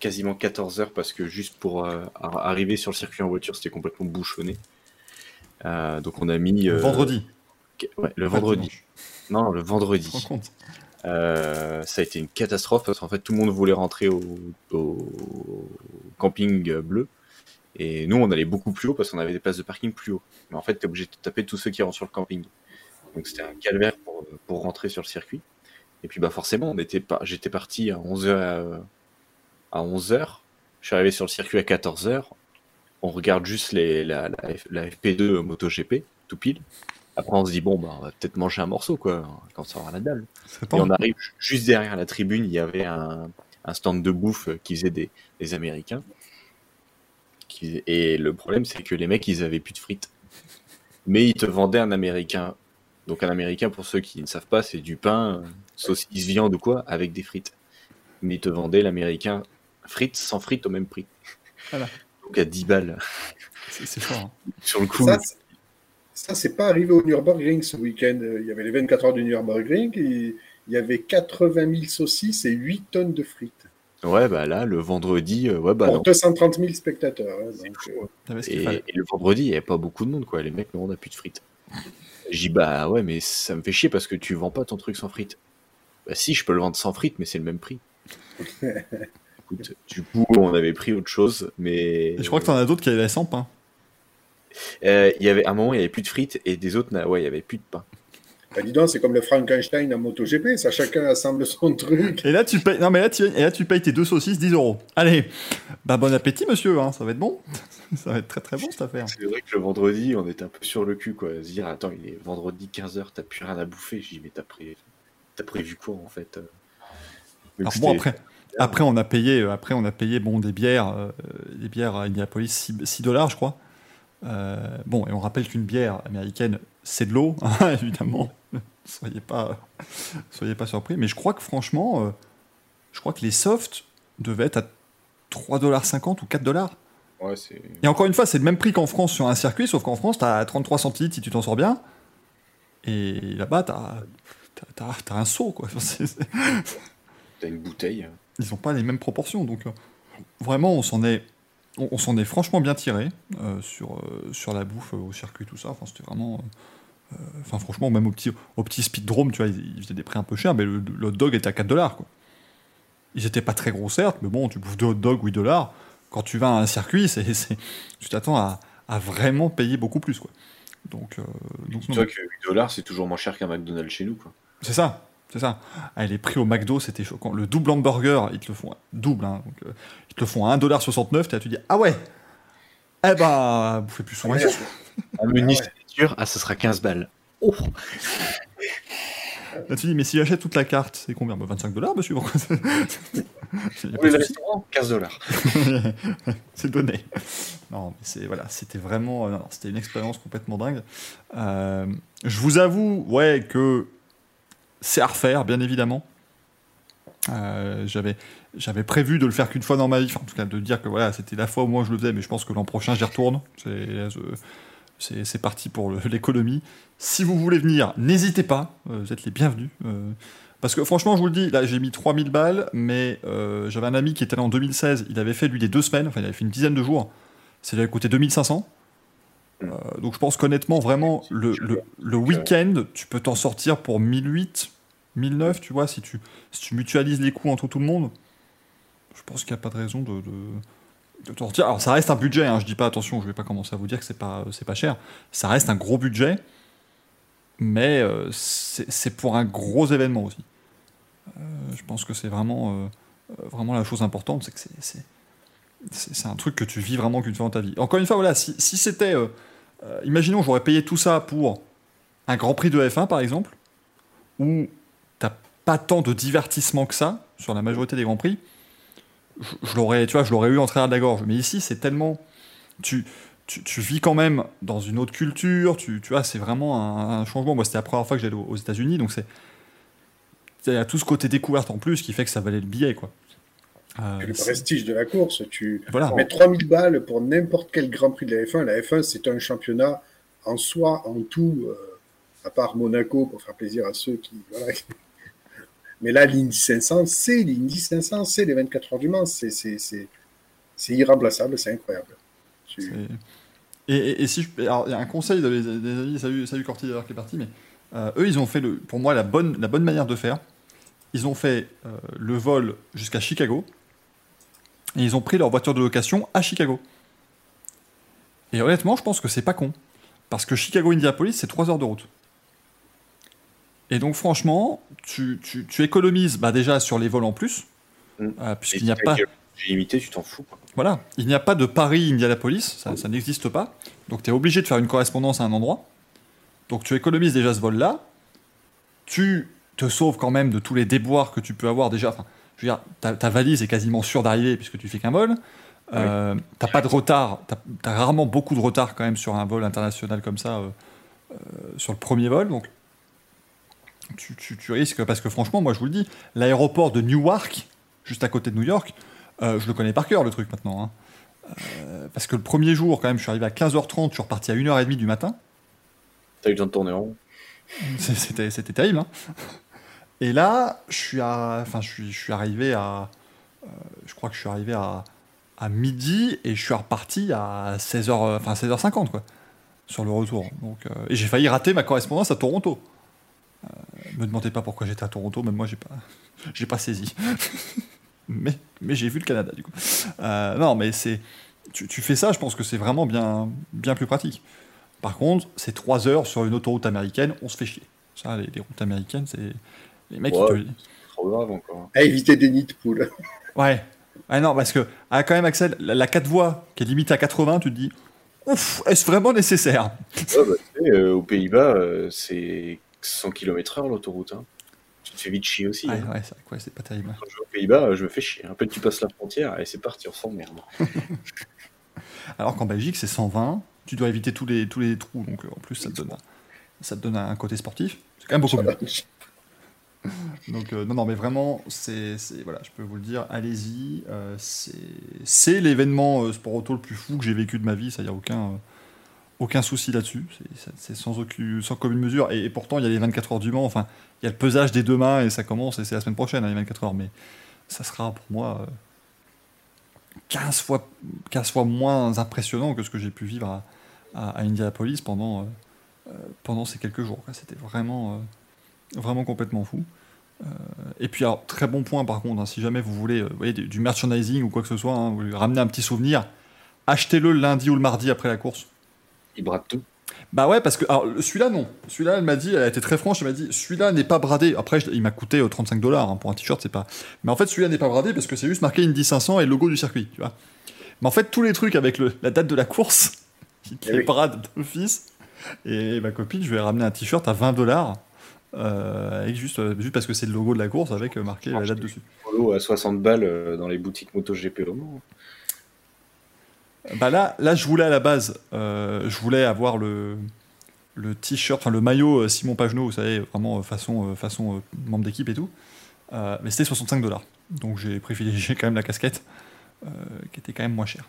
Speaker 3: quasiment 14 heures parce que juste pour euh, ar- arriver sur le circuit en voiture, c'était complètement bouchonné. Euh, donc, on a mis.
Speaker 2: Le
Speaker 3: euh,
Speaker 2: vendredi.
Speaker 3: Ouais, le
Speaker 2: pas
Speaker 3: vendredi.
Speaker 2: dimanche.
Speaker 3: Non, le vendredi.
Speaker 2: Tu
Speaker 3: Euh, ça a été une catastrophe parce qu'en fait tout le monde voulait rentrer au, au camping bleu et nous on allait beaucoup plus haut parce qu'on avait des places de parking plus haut. Mais en fait t'es obligé de taper tous ceux qui rentrent sur le camping. Donc c'était un calvaire pour, pour rentrer sur le circuit. Et puis bah forcément on était pas, j'étais parti à 11h à, 11h. Je suis arrivé sur le circuit à 14h. On regarde juste les, la, la, F- la FP2 MotoGP tout pile. Après on se dit bon bah on va peut-être manger un morceau quoi quand ça aura la dalle. Et on arrive ju- juste derrière la tribune, il y avait un, un stand de bouffe euh, qui faisait des, des Américains. Qui- et le problème, c'est que les mecs, ils avaient plus de frites. Mais ils te vendaient un Américain. Donc un Américain, pour ceux qui ne savent pas, c'est du pain, euh, saucisse, viande ou quoi, avec des frites. Mais ils te vendaient l'Américain frites sans frites au même prix.
Speaker 2: Voilà.
Speaker 3: Donc à 10 balles.
Speaker 2: C'est fort. hein.
Speaker 3: Sur le coup,
Speaker 4: Ça, c'est- ça, c'est pas arrivé au Nürburgring ce week-end. Il y avait les 24 heures du Nürburgring et il y avait 80 000 saucisses et 8 tonnes de frites.
Speaker 3: ouais, bah là, le vendredi, euh, ouais, bah non.
Speaker 4: Pour 230 000 spectateurs. hein, donc, euh,
Speaker 3: et le vendredi, il n'y avait pas beaucoup de monde, quoi. Les mecs, non, on n'a plus de frites. J'ai dit, bah ouais, mais ça me fait chier parce que tu vends pas ton truc sans frites. Bah si, je peux le vendre sans frites, mais c'est le même prix. [LAUGHS] Écoute, du coup, on avait pris autre chose, mais.
Speaker 2: Et je crois que t'en as d'autres qui avaient sans pain.
Speaker 3: Euh, il y avait, à un moment, il y avait plus de frites et des autres, ouais, il y avait plus de pain.
Speaker 4: bah, dis donc, c'est comme le Frankenstein en MotoGP. Ça, chacun assemble son truc.
Speaker 2: Et là, tu payes, non, mais là, tu, et là, tu payes tes deux saucisses 10 euros. Allez, bah bon appétit, monsieur, hein, ça va être bon. [LAUGHS] ça va être très très bon cette affaire.
Speaker 3: C'est vrai que le vendredi, on était un peu sur le cul, quoi. Se dire, attends, il est vendredi 15h, t'as plus rien à bouffer. J'ai dit, mais t'as pré... t'as prévu quoi, en fait euh? Mais
Speaker 2: Alors bon, après, après, on a payé, euh, après, on a payé bon, des bières, euh, des bières à Indianapolis, 6, dollars, je crois. Euh, bon, et on rappelle qu'une bière américaine, c'est de l'eau, [LAUGHS] hein, évidemment. soyez pas, soyez pas surpris. Mais je crois que franchement, euh, je crois que les softs devaient être à 3,50$ ou 4$. dollars.
Speaker 3: Ouais.
Speaker 2: Et encore une fois, c'est le même prix qu'en France sur un circuit, sauf qu'en France, t'as 33 centilitres si tu t'en sors bien. Et là-bas, t'as, t'as- t'as un seau, quoi. [LAUGHS]
Speaker 3: T'as une bouteille.
Speaker 2: Ils n'ont pas les mêmes proportions. Donc, vraiment, on s'en est, on, on s'en est franchement bien tiré euh, sur, euh, sur la bouffe, euh, au circuit, tout ça. Enfin, c'était vraiment. Enfin, franchement, même au petit, au petit speedrome, tu vois, ils, ils faisaient des prix un peu chers, mais le, le hot dog était à 4 dollars, quoi. Ils étaient pas très gros, certes, mais bon, tu bouffes deux hot dogs, 8 dollars. Quand tu vas à un circuit, c'est, tu t'attends à, à vraiment payer beaucoup plus, quoi. Donc, euh, donc non.
Speaker 3: Que 8 dollars, c'est toujours moins cher qu'un McDonald's chez nous, quoi.
Speaker 2: C'est ça, c'est ça. Ah, les prix au McDo, c'était choquant. Le double hamburger, ils te le font double, hein, donc, euh, ils te le font à 1,69$, et là tu dis ah ouais, eh ben, vous faites plus souvent. [LAUGHS]
Speaker 3: Un menu signature, ah, ça sera 15 balles. Oh
Speaker 2: Là tu dis mais si j'achète toute la carte, c'est combien? Bah, 25 dollars, monsieur. pourquoi [LAUGHS] de souci.
Speaker 3: restaurants, 15 dollars. [LAUGHS]
Speaker 2: c'est donné. Non, mais c'est voilà, c'était vraiment, euh, c'était une expérience complètement dingue. Euh, je vous avoue, ouais, que c'est à refaire, bien évidemment. Euh, j'avais, j'avais prévu de le faire qu'une fois dans ma vie, enfin, en tout cas de dire que voilà, c'était la fois où moi je le faisais, mais je pense que l'an prochain j'y retourne. C'est, euh, parti pour l'économie. Si vous voulez venir, n'hésitez pas, euh, vous êtes les bienvenus. euh, parce que franchement, je vous le dis, là j'ai mis 3000 balles, mais j'avais un ami qui était là en 2016, il avait fait lui des deux semaines, enfin il avait fait une dizaine de jours, ça lui avait coûté 2500. Euh, donc je pense qu'honnêtement, vraiment, le, le, le week-end, tu peux t'en sortir pour 1008, 1009, tu vois, si tu, si tu mutualises les coûts entre tout le monde. Je pense qu'il n'y a pas de raison de, de, de sortir. Alors ça reste un budget, hein, je dis pas, attention, je vais pas commencer à vous dire que c'est pas, c'est pas cher. Ça reste un gros budget, mais euh, c'est pour un gros événement aussi. Euh, je pense que c'est vraiment, euh, euh, vraiment la chose importante, c'est que c'est- un truc que tu vis vraiment qu'une fois dans ta vie. Encore une fois, voilà, si, si c'était. euh, euh, imaginons, j'aurais payé tout ça pour un Grand Prix de F1, par exemple, t'as pas tant de divertissement que ça, sur la majorité des grands prix, je, je l'aurais, tu vois, je l'aurais eu en travers de la gorge. Mais ici, c'est tellement, tu, tu, tu vis quand même dans une autre culture. Tu, tu vois, c'est vraiment un, un changement. Moi, c'était la première fois que j'allais aux, aux États-Unis, donc c'est, il y a tout ce côté découverte en plus qui fait que ça valait le billet, quoi. Euh,
Speaker 4: le prestige de la course, tu
Speaker 2: voilà.
Speaker 4: mets 3000 balles pour n'importe quel Grand Prix de la F1. La F1, c'est un championnat en soi, en tout, euh, à part Monaco, pour faire plaisir à ceux qui. Voilà. Mais là, l'Indy 500, c'est l'Indy 500, c'est les 24 heures du Mans. C'est- irremplaçable, c'est incroyable.
Speaker 2: Et, un conseil des, amis, salut, salut Corti d'ailleurs qui est parti, mais euh, eux ils ont fait pour moi la bonne, la bonne manière de faire. Ils ont fait euh, le vol jusqu'à Chicago et ils ont pris leur voiture de location à Chicago. Et honnêtement, je pense que c'est pas con parce que Chicago-Indianapolis c'est 3 heures de route. Et donc franchement, tu, tu- tu économises bah, déjà sur les vols en plus,
Speaker 3: Mm.
Speaker 2: euh, puisqu'il n'y a pas.
Speaker 3: J'ai limité, tu t'en fous.
Speaker 2: Voilà, il n'y a pas de Paris-Indianapolis, ça, ça n'existe pas. Donc tu es obligé de faire une correspondance à un endroit. Donc tu économises déjà ce vol-là. Tu te sauves quand même de tous les déboires que tu peux avoir déjà. Enfin, je veux dire, ta, ta valise est quasiment sûre d'arriver puisque tu fais qu'un vol. Euh, T'as pas de retard, t'as as rarement beaucoup de retard quand même sur un vol international comme ça, euh, euh, sur le premier vol. Donc tu, tu- tu risques, parce que franchement, moi je vous le dis, l'aéroport de Newark, juste à côté de New York, euh, je le connais par cœur le truc maintenant. hein. Euh, parce que le premier jour, quand même, je suis arrivé à 15h30, je suis reparti à 1h30 du matin.
Speaker 3: T'as eu le temps de tourner en rond. [LAUGHS]
Speaker 2: C'était c'était terrible. hein. Et là, je suis, à, enfin, je suis, je suis arrivé à. euh, je crois que je suis arrivé à, à midi et je suis reparti à 16h, euh, enfin 16h50 quoi, sur le retour. Donc, et j'ai failli rater ma correspondance à Toronto. Euh, me demandez pas pourquoi j'étais à Toronto, même moi j'ai pas, [LAUGHS] j'ai pas saisi. [LAUGHS] mais mais j'ai vu le Canada du coup. Euh, non, mais c'est, tu, tu fais ça, je pense que c'est vraiment bien, bien plus pratique. Par contre, c'est 3 heures sur une autoroute américaine, on se fait chier. Ça, les, les routes américaines, c'est. Les mecs,
Speaker 3: Ouais.
Speaker 2: ils te-
Speaker 3: Trop grave encore.
Speaker 4: À éviter des nids de poules. [LAUGHS]
Speaker 2: Ouais. Ah non, parce que, ah, quand même, Axel, la, la 4 voies qui est limitée à 80, tu te dis, ouf, est-ce vraiment nécessaire?
Speaker 3: Ouais, bah, tu sais, euh, aux Pays-Bas, euh, c'est 100 km/h l'autoroute. hein. Tu te fais vite chier aussi.
Speaker 2: Ouais,
Speaker 3: hein.
Speaker 2: ouais, c'est ouais, pas terrible.
Speaker 3: Quand je vais aux Pays-Bas, euh, je me fais chier. Un peu, tu passes la frontière et c'est parti, on s'emmerde. [LAUGHS]
Speaker 2: Alors qu'en Belgique, c'est 120, tu dois éviter tous les, tous les trous, donc euh, en plus, ça te donne, un- ça te donne un côté sportif. C'est quand même beaucoup mieux. [LAUGHS] Donc, euh, non, non, mais vraiment, c'est, voilà, je peux vous le dire, allez-y. euh, c'est, c'est l'événement euh, sport auto le plus fou que j'ai vécu de ma vie, ça y a aucun, aucun souci là-dessus. C'est, sans, aucune, sans commune mesure. Et, pourtant, il y a les 24 heures du Mans, enfin, il y a le pesage des deux mains et ça commence, et c'est la semaine prochaine, hein, les 24 heures. Mais ça sera pour moi euh, 15, fois, 15 fois moins impressionnant que ce que j'ai pu vivre à, à, Indianapolis pendant, euh, euh, pendant ces quelques jours. C'était vraiment. euh, vraiment complètement fou. Euh, et puis, alors, très bon point par contre, hein, si jamais vous voulez euh, vous voyez, du, merchandising ou quoi que ce soit, hein, vous ramener un petit souvenir, achetez-le le lundi ou le mardi après la course.
Speaker 3: Ils bradent tout.
Speaker 2: Bah ouais, parce que celui-là, non. Celui-là, elle m'a dit, elle a été très franche, elle m'a dit, celui-là n'est pas bradé. Après, je- il m'a coûté euh, 35 dollars hein, pour un t-shirt, c'est pas. Mais en fait, celui-là n'est pas bradé parce que c'est juste marqué Indy 500 et le logo du circuit, tu vois. Mais en fait, tous les trucs avec le- la date de la course, [LAUGHS] qui
Speaker 4: Eh
Speaker 2: les
Speaker 4: oui.
Speaker 2: brade d'office. Et ma copine, je lui ai ramené un t-shirt à 20 dollars. avec juste, euh, juste parce que c'est le logo de la course avec euh, marqué la date dessus.
Speaker 3: Polo à 60 balles euh, dans les boutiques MotoGP au Mans.
Speaker 2: Bah là, là, je voulais à la base, euh, je voulais avoir le, le t-shirt, enfin le maillot euh, Simon Pagenaud, vous savez, vraiment euh, façon, façon membre d'équipe et tout. Mais c'était 65 dollars. Donc j'ai privilégié quand même la casquette, qui était quand même moins chère.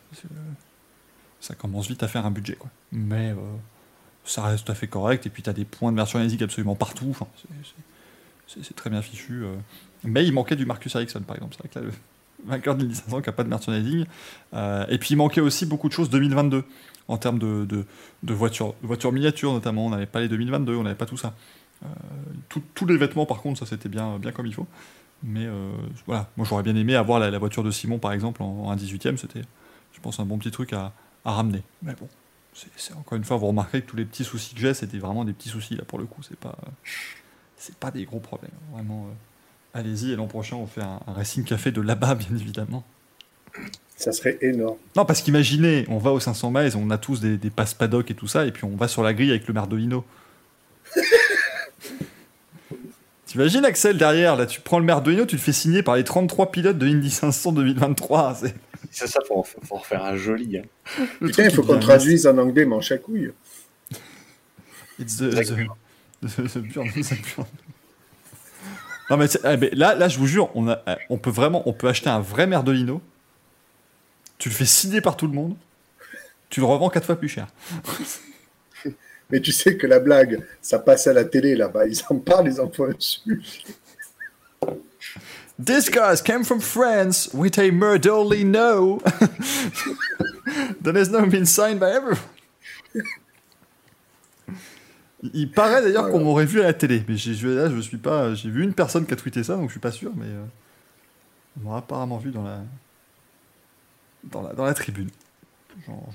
Speaker 2: Ça commence vite à faire un budget, quoi. Mais ça reste tout à fait correct. Et puis tu as des points de merchandising absolument partout. C'est- très bien fichu. Mais il manquait du Marcus Ericsson, par exemple. Là, vainqueur l'Indy 500 qui n'a pas de merchandising. Euh, et puis il manquait aussi beaucoup de choses 2022 en termes de, de, voitures, voitures miniatures notamment. On n'avait pas les 2022, on n'avait pas tout ça. Euh, tous les vêtements par contre, ça c'était bien, bien comme il faut. Mais euh, voilà, moi j'aurais bien aimé avoir la, voiture de Simon par exemple en, en 18ème, c'était je pense un bon petit truc à, à ramener. Mais bon, c'est- encore une fois, vous remarquerez que tous les petits soucis que j'ai, c'était vraiment des petits soucis là pour le coup, c'est pas, c'est pas des gros problèmes. Vraiment, euh, allez-y et l'an prochain on fait un, un Racing Café de là-bas [LAUGHS] bien évidemment.
Speaker 4: Ça serait énorme.
Speaker 2: Non, parce qu'imaginez, on va aux 500 miles, on a tous des, des passes paddock et tout ça, et puis on va sur la grille avec le Merdolino. [LAUGHS] T'imagines Axel derrière, là tu prends le Merdolino, tu le fais signer par les 33 pilotes de Indy 500 2023. C'est
Speaker 3: C'est ça, faut en, faut en refaire un joli. hein.
Speaker 2: le
Speaker 4: Putain,
Speaker 2: truc
Speaker 4: il faut qu'on traduise en anglais manche à couilles.
Speaker 2: It's the, the-
Speaker 3: Burn.
Speaker 2: the- the Burn, Burn. Non mais, eh, mais là, là, je vous jure, on, a, eh, on peut vraiment, on peut acheter un vrai Merdolino. Tu le fais signer par tout le monde. Tu le revends quatre fois plus cher. [LAUGHS]
Speaker 4: Mais tu sais que la blague, ça passe à la télé là-bas. Ils en parlent, ils en font un sujet.
Speaker 2: This guy came from France with a Merdolino [LAUGHS] that has now been signed by everyone. Il- paraît d'ailleurs
Speaker 4: Voilà.
Speaker 2: qu'on m'aurait vu à la télé, mais j'ai, là je suis pas. J'ai vu une personne qui a tweeté ça, donc je suis pas sûr, mais euh, on m'aurait apparemment vu dans la dans la, dans la tribune.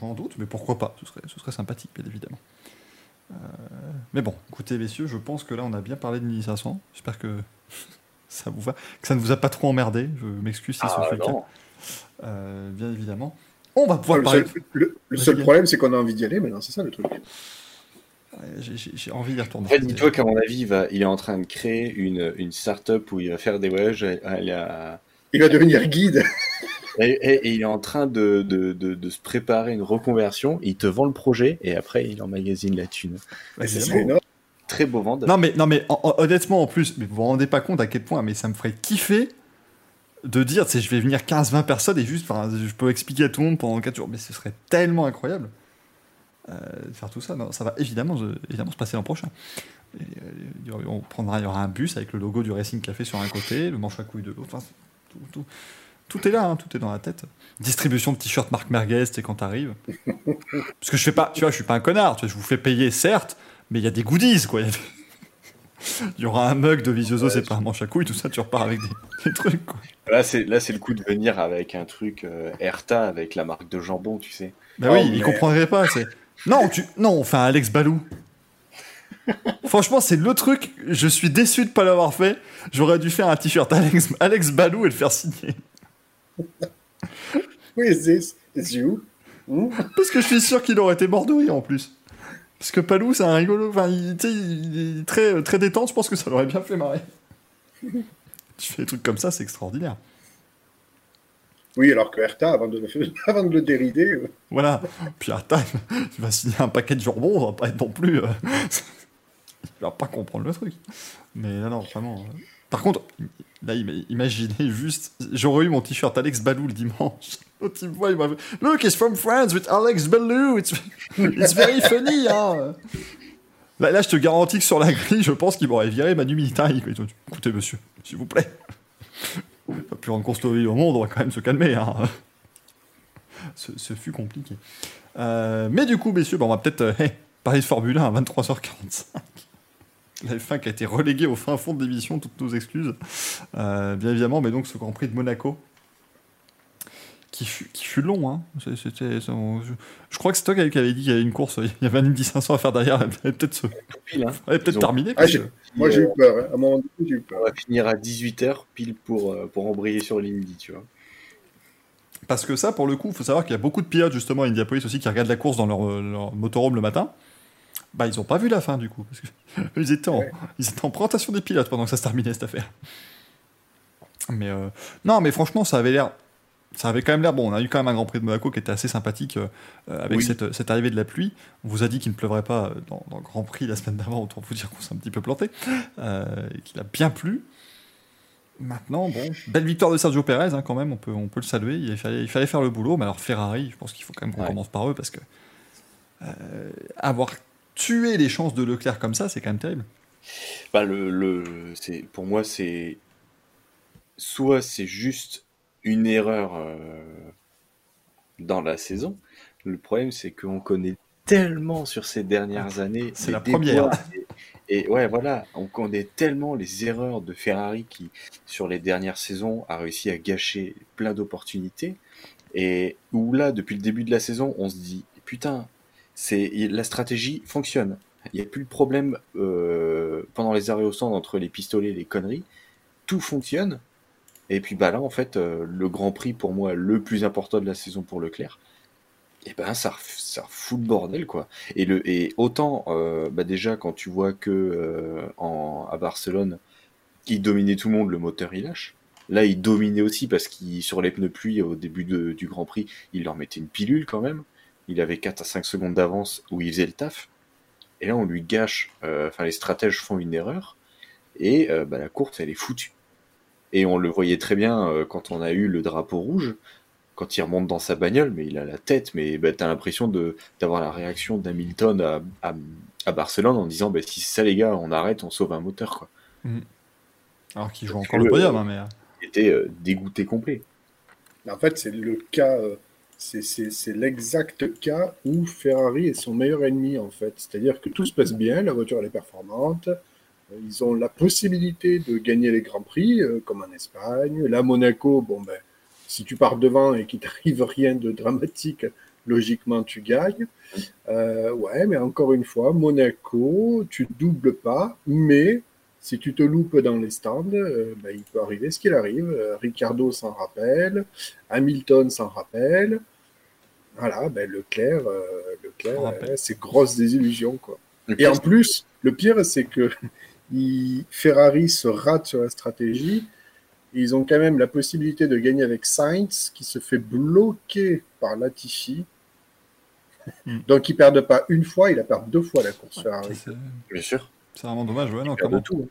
Speaker 2: J'en, doute, mais pourquoi pas Ce serait, ce serait sympathique, bien évidemment. Euh, mais bon, écoutez messieurs, je pense que là on a bien parlé de 1500. J'espère que [LAUGHS] ça vous va, que ça ne vous a pas trop emmerdé. Je m'excuse si ce
Speaker 3: Ah,
Speaker 2: fut le cas.
Speaker 3: non.
Speaker 2: Euh, bien évidemment. On va pouvoir
Speaker 4: le
Speaker 2: parler.
Speaker 4: seul, le- le seul problème, c'est qu'on a envie d'y aller maintenant, c'est ça le truc.
Speaker 2: J'ai, envie d'y retourner.
Speaker 3: En fait, dis-toi qu'à mon avis, il, va, il est en train de créer une, une start-up où il va faire des voyages à, à la-
Speaker 4: Il va devenir guide.
Speaker 3: Et, et- et il est en train de, de, de, de se préparer une reconversion. Il te vend le projet et après il emmagasine la thune.
Speaker 2: Évidemment.
Speaker 4: serait énorme.
Speaker 3: Très beau vendeur.
Speaker 2: Non mais, non mais en- en- honnêtement en plus, mais vous vous rendez pas compte à quel point, mais ça me ferait kiffer de dire, tu sais, je vais venir 15-20 personnes et juste, je peux expliquer à tout le monde pendant 4 jours, mais ce serait tellement incroyable faire tout ça. Non, ça va évidemment, se- évidemment se passer l'an prochain. Et, euh, il y aura- on prendra, il y aura un bus avec le logo du Racing Café sur un côté, le manche à couilles de l'autre. Enfin, tout, tout- tout est là, hein, tout est dans la tête. Distribution de t-shirts Marc Merguez, sais, quand t'arrives. Parce que je fais pas, tu vois, je suis pas un connard. Tu vois, je vous fais payer, certes, mais il y a des goodies, quoi. Il y [LAUGHS] aura un mug de Visioso,
Speaker 3: Ouais,
Speaker 2: c'est pas un manche à couilles, tout ça, tu repars avec des, [LAUGHS] des trucs, quoi.
Speaker 3: Là, c'est là, c'est le coup de venir avec un truc euh, Erta avec la marque de jambon, tu sais.
Speaker 2: Bah
Speaker 4: Oh,
Speaker 2: oui, il comprendrait pas. Non, tu non, on fait un Alex Balou. Franchement, c'est le truc. Je suis déçu de pas l'avoir fait. J'aurais dû faire un t-shirt Alex, Alex Balou et le faire signer.
Speaker 4: Who is this? It's you? Hmm?
Speaker 2: Parce que je suis sûr qu'il aurait été mort de rire en plus. Parce que Palou, c'est un rigolo. Enfin, il, tu sais, il est très, très détente. Je pense que ça l'aurait bien fait marrer. tu fais des trucs comme ça, c'est extraordinaire.
Speaker 4: Oui, alors que Hertha, [LAUGHS] avant de, le dérider, euh,
Speaker 2: Voilà. Puis Arta, [LAUGHS] il va signer un paquet de jambon, on va pas être non plus. euh, [LAUGHS] il va pas comprendre le truc. Mais non, non, vraiment. euh. Par contre, là, im- imaginez juste, j'aurais eu mon t-shirt Alex Balou le dimanche. L'autre, il voit, il m'a Look, it's from France with Alex Balou. It's, it's very funny, hein. Là, là, je te garantis que sur la grille, je pense qu'il m'aurait viré Manu Militari. Écoutez, monsieur, s'il vous plaît. Pas plus rendre constater au monde, on va quand même se calmer. Hein. Ce, fut compliqué. Euh, mais du coup, messieurs, on va peut-être euh, [LAUGHS] hey, parler de Formule 1 à 23h45. La F1 qui a été reléguée au fin fond de l'émission, toutes nos excuses. Euh, bien évidemment, mais donc ce Grand Prix de Monaco, qui fut, qui fut long. Hein. C'était, je, crois que c'est toi qui avait dit qu'il y avait une course, il y avait un Indy 500 à faire derrière, elle avait peut-être, se-
Speaker 3: hein. ont-
Speaker 2: terminé.
Speaker 4: Ah,
Speaker 2: parce
Speaker 4: j'ai-
Speaker 2: que-
Speaker 4: moi j'ai eu peur. hein. À un moment donné, j'ai eu peur.
Speaker 3: On va finir à 18h pile pour, euh, pour embrayer sur l'Indy, tu vois.
Speaker 2: Parce que ça, pour le coup, il faut savoir qu'il y a beaucoup de pilotes justement à Indianapolis aussi qui regardent la course dans leur, euh, leur motorhome le matin. Bah, ils ont pas vu la fin du coup. Parce que [LAUGHS] ils, étaient en,
Speaker 4: Ouais.
Speaker 2: ils étaient en présentation des pilotes pendant que ça se terminait cette affaire. Mais euh, non, mais franchement, ça avait l'air. Ça avait quand même l'air bon. On a eu quand même un Grand Prix de Monaco qui était assez sympathique euh, euh, avec
Speaker 3: Oui.
Speaker 2: cette, cette arrivée de la pluie. On vous a dit qu'il ne pleuvrait pas euh, dans, dans le Grand Prix la semaine d'avant, autant vous dire qu'on s'est un petit peu planté. Euh, et qu'il a bien plu. Maintenant, bon, belle victoire de Sergio Perez hein, quand même, on peut, on peut le saluer. Il fallait, il fallait faire le boulot, mais alors Ferrari, je pense qu'il faut quand même qu'on
Speaker 3: Ouais.
Speaker 2: commence par eux parce que euh, avoir tué les chances de Leclerc comme ça, c'est quand même terrible.
Speaker 3: Bah, le, le, pour moi, c'est soit c'est juste une erreur euh, dans la saison. Le problème, c'est qu'on connaît tellement sur ces dernières années.
Speaker 2: C'est la première.
Speaker 3: Et, et ouais, voilà, on connaît tellement les erreurs de Ferrari qui, sur les dernières saisons, a réussi à gâcher plein d'opportunités. Et où là, depuis le début de la saison, on se dit, putain, c'est la stratégie fonctionne. Il n'y a plus de problème euh, pendant les arrêts au stand entre les pistolets et les conneries. Tout fonctionne. Et puis bah là, en fait, euh, le Grand Prix, pour moi, le plus important de la saison pour Leclerc, et ben ça, ça fout le bordel, quoi. Et, le, et autant, euh, bah déjà, quand tu vois que euh, en, à Barcelone, il dominait tout le monde, le moteur il lâche. Là, il dominait aussi parce qu'il sur les pneus pluie au début du Grand Prix, il leur mettait une pilule quand même. Il avait 4 à 5 secondes d'avance où il faisait le taf. Et là, on lui gâche. Enfin, les stratèges font une erreur et bah, la course, elle est foutue. Et on le voyait très bien euh, quand on a eu le drapeau rouge, quand il remonte dans sa bagnole, mais il a la tête, mais bah, t'as l'impression de d'avoir la réaction d'Hamilton à, à, à Barcelone en disant bah, si c'est ça les gars, on arrête, on sauve un moteur quoi.
Speaker 2: Alors qu'il joue
Speaker 3: Parce
Speaker 2: encore le
Speaker 3: le-
Speaker 2: podium, hein, mais. euh,
Speaker 3: Il était euh, dégoûté complet.
Speaker 4: En fait, c'est le cas, euh, c'est- l'exact cas où Ferrari est son meilleur ennemi, en fait. C'est-à-dire que tout se passe bien, la voiture elle est performante, euh, ils ont la possibilité de gagner les Grands Prix, euh, comme en Espagne. Là, Monaco, bon ben, si tu pars devant et qu'il t'arrive [LAUGHS] rien de dramatique, logiquement tu gagnes. Euh, ouais, mais encore une fois, Monaco, tu doubles pas, mais si tu te loupes dans les stands, euh, ben, il peut arriver ce qu'il arrive. Euh, Ricardo s'en rappelle, Hamilton s'en rappelle. Voilà, ben Leclerc, Leclerc, c'est grosse désillusion, quoi. Et en plus, le pire, c'est que il- Ferrari se rate sur la stratégie. Ils ont quand même la possibilité de gagner avec Sainz, qui se fait bloquer par Latifi.
Speaker 2: Mm.
Speaker 4: Donc, ils perdent pas une fois, ils la perdent deux fois la course Ferrari.
Speaker 2: c'est
Speaker 3: bien sûr.
Speaker 2: c'est vraiment dommage, ouais, non,
Speaker 3: tout.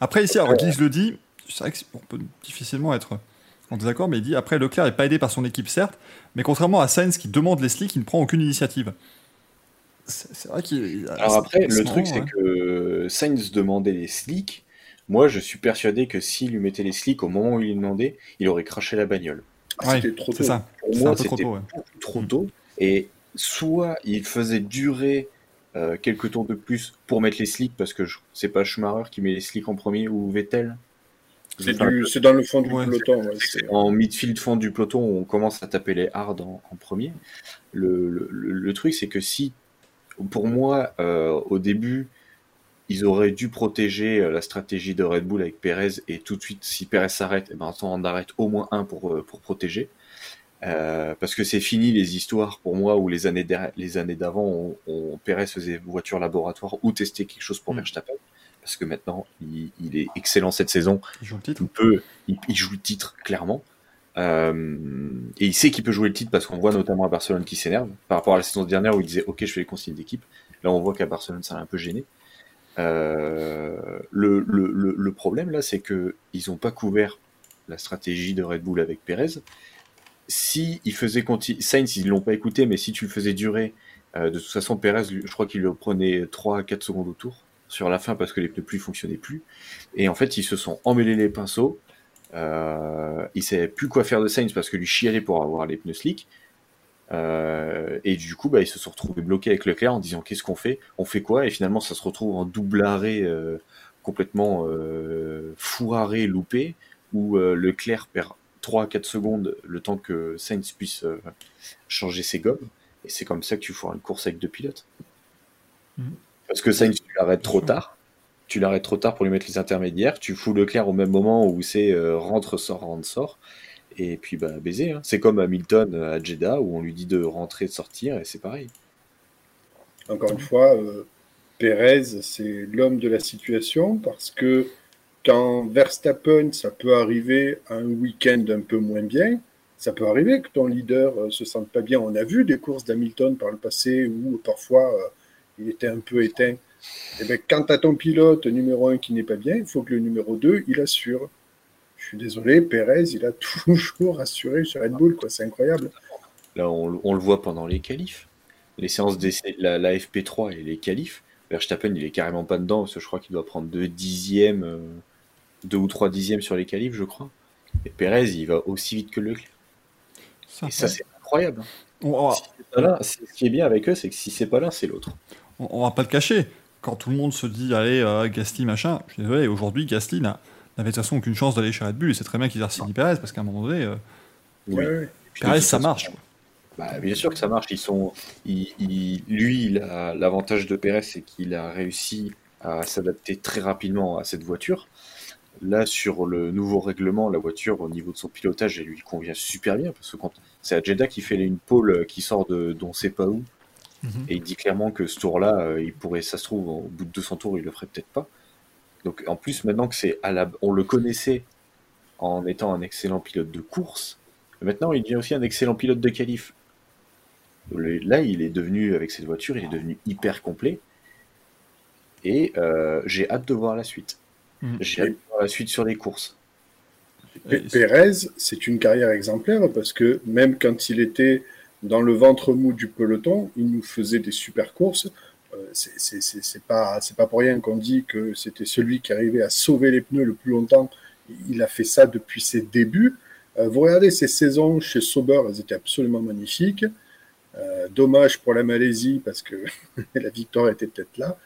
Speaker 2: Après, ici, alors Guise le dit, c'est vrai qu'on peut difficilement être en désaccord, mais il dit après, Leclerc n'est pas aidé par son équipe, certes, mais contrairement à Sainz qui demande les slicks, il ne prend aucune initiative. C'est vrai qu'il.
Speaker 3: Alors après, le truc, c'est que Sainz demandait les slicks. Moi, je suis persuadé que s'il lui mettait les slicks au moment où il les demandait, il aurait craché la bagnole.
Speaker 4: Ah,
Speaker 2: Ouais,
Speaker 4: C'était trop tôt.
Speaker 2: ça.
Speaker 3: Pour moi,
Speaker 2: peu trop
Speaker 3: c'était
Speaker 2: tôt, ouais.
Speaker 3: beaucoup trop tôt. Et soit il faisait durer euh, quelques tours de plus pour mettre les slicks, parce que c'est pas Schumacher qui met les slicks en premier ou Vettel.
Speaker 4: C'est
Speaker 3: Enfin,
Speaker 4: du- c'est dans le fond du
Speaker 2: Ouais.
Speaker 4: peloton. ouais, c'est-
Speaker 3: en midfield fond du peloton, on commence à taper les hard en, en premier. Le, le- le- le truc, c'est que si, pour moi, euh, au début, ils auraient dû protéger euh, la stratégie de Red Bull avec Perez et tout de suite, si Perez s'arrête, eh ben, on en arrête au moins un pour, euh, pour protéger. Euh, parce que c'est fini les histoires pour moi où les années les années d'avant, on, on- Perez faisait voiture laboratoire ou testait quelque chose pour
Speaker 2: Mm.
Speaker 3: Verstappen. Parce que maintenant, il, il est excellent cette saison
Speaker 2: Il joue le titre.
Speaker 3: il peut, il, il joue le titre clairement. Euh, et il sait qu'il peut jouer le titre parce qu'on voit notamment à Barcelone qui s'énerve par rapport à la saison dernière où il disait ok je fais les consignes d'équipe. Là on voit qu'à Barcelone ça l'a un peu gêné. Euh, le, problème là c'est que ils ont pas couvert la stratégie de Red Bull avec Perez. Si il faisait Sainz ils l'ont pas écouté mais si tu le faisais durer euh, de toute façon Perez je crois qu'il le prenait 3 à 4 secondes au tour sur la fin parce que les pneus plus fonctionnaient plus et en fait ils se sont emmêlés les pinceaux euh, il savait plus quoi faire de Sainz parce que lui chialait pour avoir les pneus slick. Euh, et du coup, bah, ils se sont retrouvés bloqués avec Leclerc en disant qu'est-ce qu'on fait? On fait quoi? Et finalement, ça se retrouve en double arrêt euh, complètement euh, foiré, loupé, où euh, Leclerc perd 3 à 4 secondes le temps que Sainz puisse changer ses gommes. Et c'est comme ça que tu feras une course avec deux pilotes.
Speaker 2: Mhm.
Speaker 3: Parce que Sainz, tu l'arrêtes trop tard. Tu l'arrêtes trop tard pour lui mettre les intermédiaires. Tu fous Leclerc au même moment où c'est euh, rentre, sort, rentre, sort. Et puis bah baiser. hein. C'est comme Hamilton euh, à Jeddah où on lui dit de rentrer, de sortir, et c'est pareil.
Speaker 4: Encore une fois, euh, Pérez, c'est l'homme de la situation parce que quand Verstappen, ça peut arriver un week-end un peu moins bien, ça peut arriver que ton leader euh, se sente pas bien. On a vu des courses d'Hamilton par le passé où parfois il était un peu éteint. Et ben, quand tu as ton pilote numéro un qui n'est pas bien, il faut que le numéro 2, il assure. Je suis désolé, Pérez, il a [LAUGHS] toujours assuré chez Red Bull, quoi. C'est incroyable.
Speaker 3: Là, on, on le voit pendant les qualifs. Les séances d'essai, la, la FP3 et les qualifs. Verstappen, il est carrément pas dedans, parce que je crois qu'il doit prendre deux dixièmes, euh, deux ou trois dixièmes sur les qualifs, je crois. Et Perez, il va aussi vite que Leclerc.
Speaker 2: Ça,
Speaker 3: Et ça, c'est incroyable. Si c'est pas ce qui est bien avec eux, c'est que si c'est pas l'un, c'est l'autre.
Speaker 2: on- on va pas le cacher. Quand tout le monde se dit, allez, euh, Gasly, machin, je suis désolé, aujourd'hui, Gasly n'a- n'avait de toute façon aucune chance d'aller chez Red Bull. Et c'est très bien qu'ils aient signé Perez, parce qu'à un moment donné, euh,
Speaker 3: Oui.
Speaker 2: Perez, ça marche. quoi.
Speaker 3: Bah, bien sûr que ça marche. Ils sont, lui, il a l'avantage de Perez, c'est qu'il a réussi à s'adapter très rapidement à cette voiture. Là, sur le nouveau règlement, la voiture, au niveau de son pilotage, elle lui convient super bien parce que quand c'est à Jeddah qui fait une pole qui sort de, d'on sait pas où,
Speaker 2: Mhm.
Speaker 3: et il dit clairement que ce tour-là, euh, il pourrait, ça se trouve, au bout de 200 tours, il le ferait peut-être pas. Donc en plus, maintenant que c'est à la... on le connaissait en étant un excellent pilote de course, maintenant il devient aussi un excellent pilote de qualif. Le- Là, il est devenu, avec cette voiture, il est devenu hyper complet. Et euh, j'ai hâte de voir la suite.
Speaker 2: Mhm.
Speaker 3: J'ai hâte de voir la suite sur les courses.
Speaker 4: P- Pérez, c'est une carrière exemplaire parce que même quand il était dans le ventre mou du peloton, il nous faisait des super courses. Euh, c'est- pas pas pour rien qu'on dit que c'était celui qui arrivait à sauver les pneus le plus longtemps. Il a fait ça depuis ses débuts. Euh, vous regardez ses saisons chez Sauber, elles étaient absolument magnifiques. Euh, dommage pour la Malaisie parce que [LAUGHS] la victoire était peut-être là.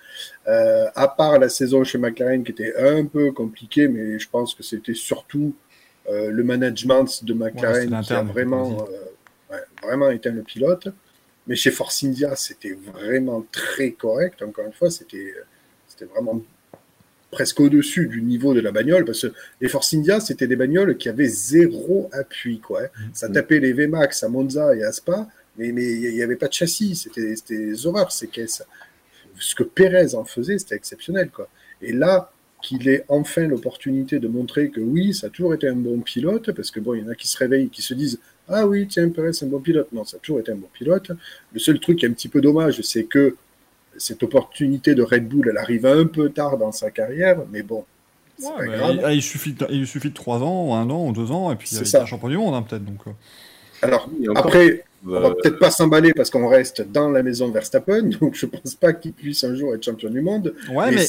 Speaker 4: Euh, à part la saison chez McLaren qui était un peu compliquée, mais je pense que c'était surtout euh, le management de McLaren qui a vraiment, vraiment éteint le pilote. Mais chez Force India, c'était vraiment très correct. Encore une fois, c'était vraiment presque au-dessus du niveau de la bagnole parce que les Force India, c'était des bagnoles qui avaient zéro appui. Quoi, hein. Ça tapait les VMAX à Monza et à Spa, mais mais il n'y avait pas de châssis. C'était c'était des horreurs ces caisses. Ce que Pérez en faisait, c'était exceptionnel. Quoi. Et là, qu'il ait enfin l'opportunité de montrer que oui, ça a toujours été un bon pilote, parce que bon, il y en a qui se réveillent, qui se disent Ah oui, tiens, Perez, c'est un bon pilote. Non, ça a toujours été un bon pilote. Le seul truc qui est un petit peu dommage, c'est que cette opportunité de Red Bull, elle arrive un peu tard dans sa carrière, mais bon,
Speaker 2: Ouais,
Speaker 4: pas
Speaker 2: mais
Speaker 4: grave.
Speaker 2: il, il suffit de, il suffit de 3 ans, ou 1 an, ou 2 ans, et puis
Speaker 4: C'est
Speaker 2: il est champion du monde, hein, peut-être. Donc, euh.
Speaker 4: Alors, après, on va
Speaker 3: euh,
Speaker 4: peut-être pas s'emballer parce qu'on reste dans la maison Verstappen, [LAUGHS] donc je pense pas qu'il puisse un jour être champion du monde.
Speaker 2: Ouais, mais,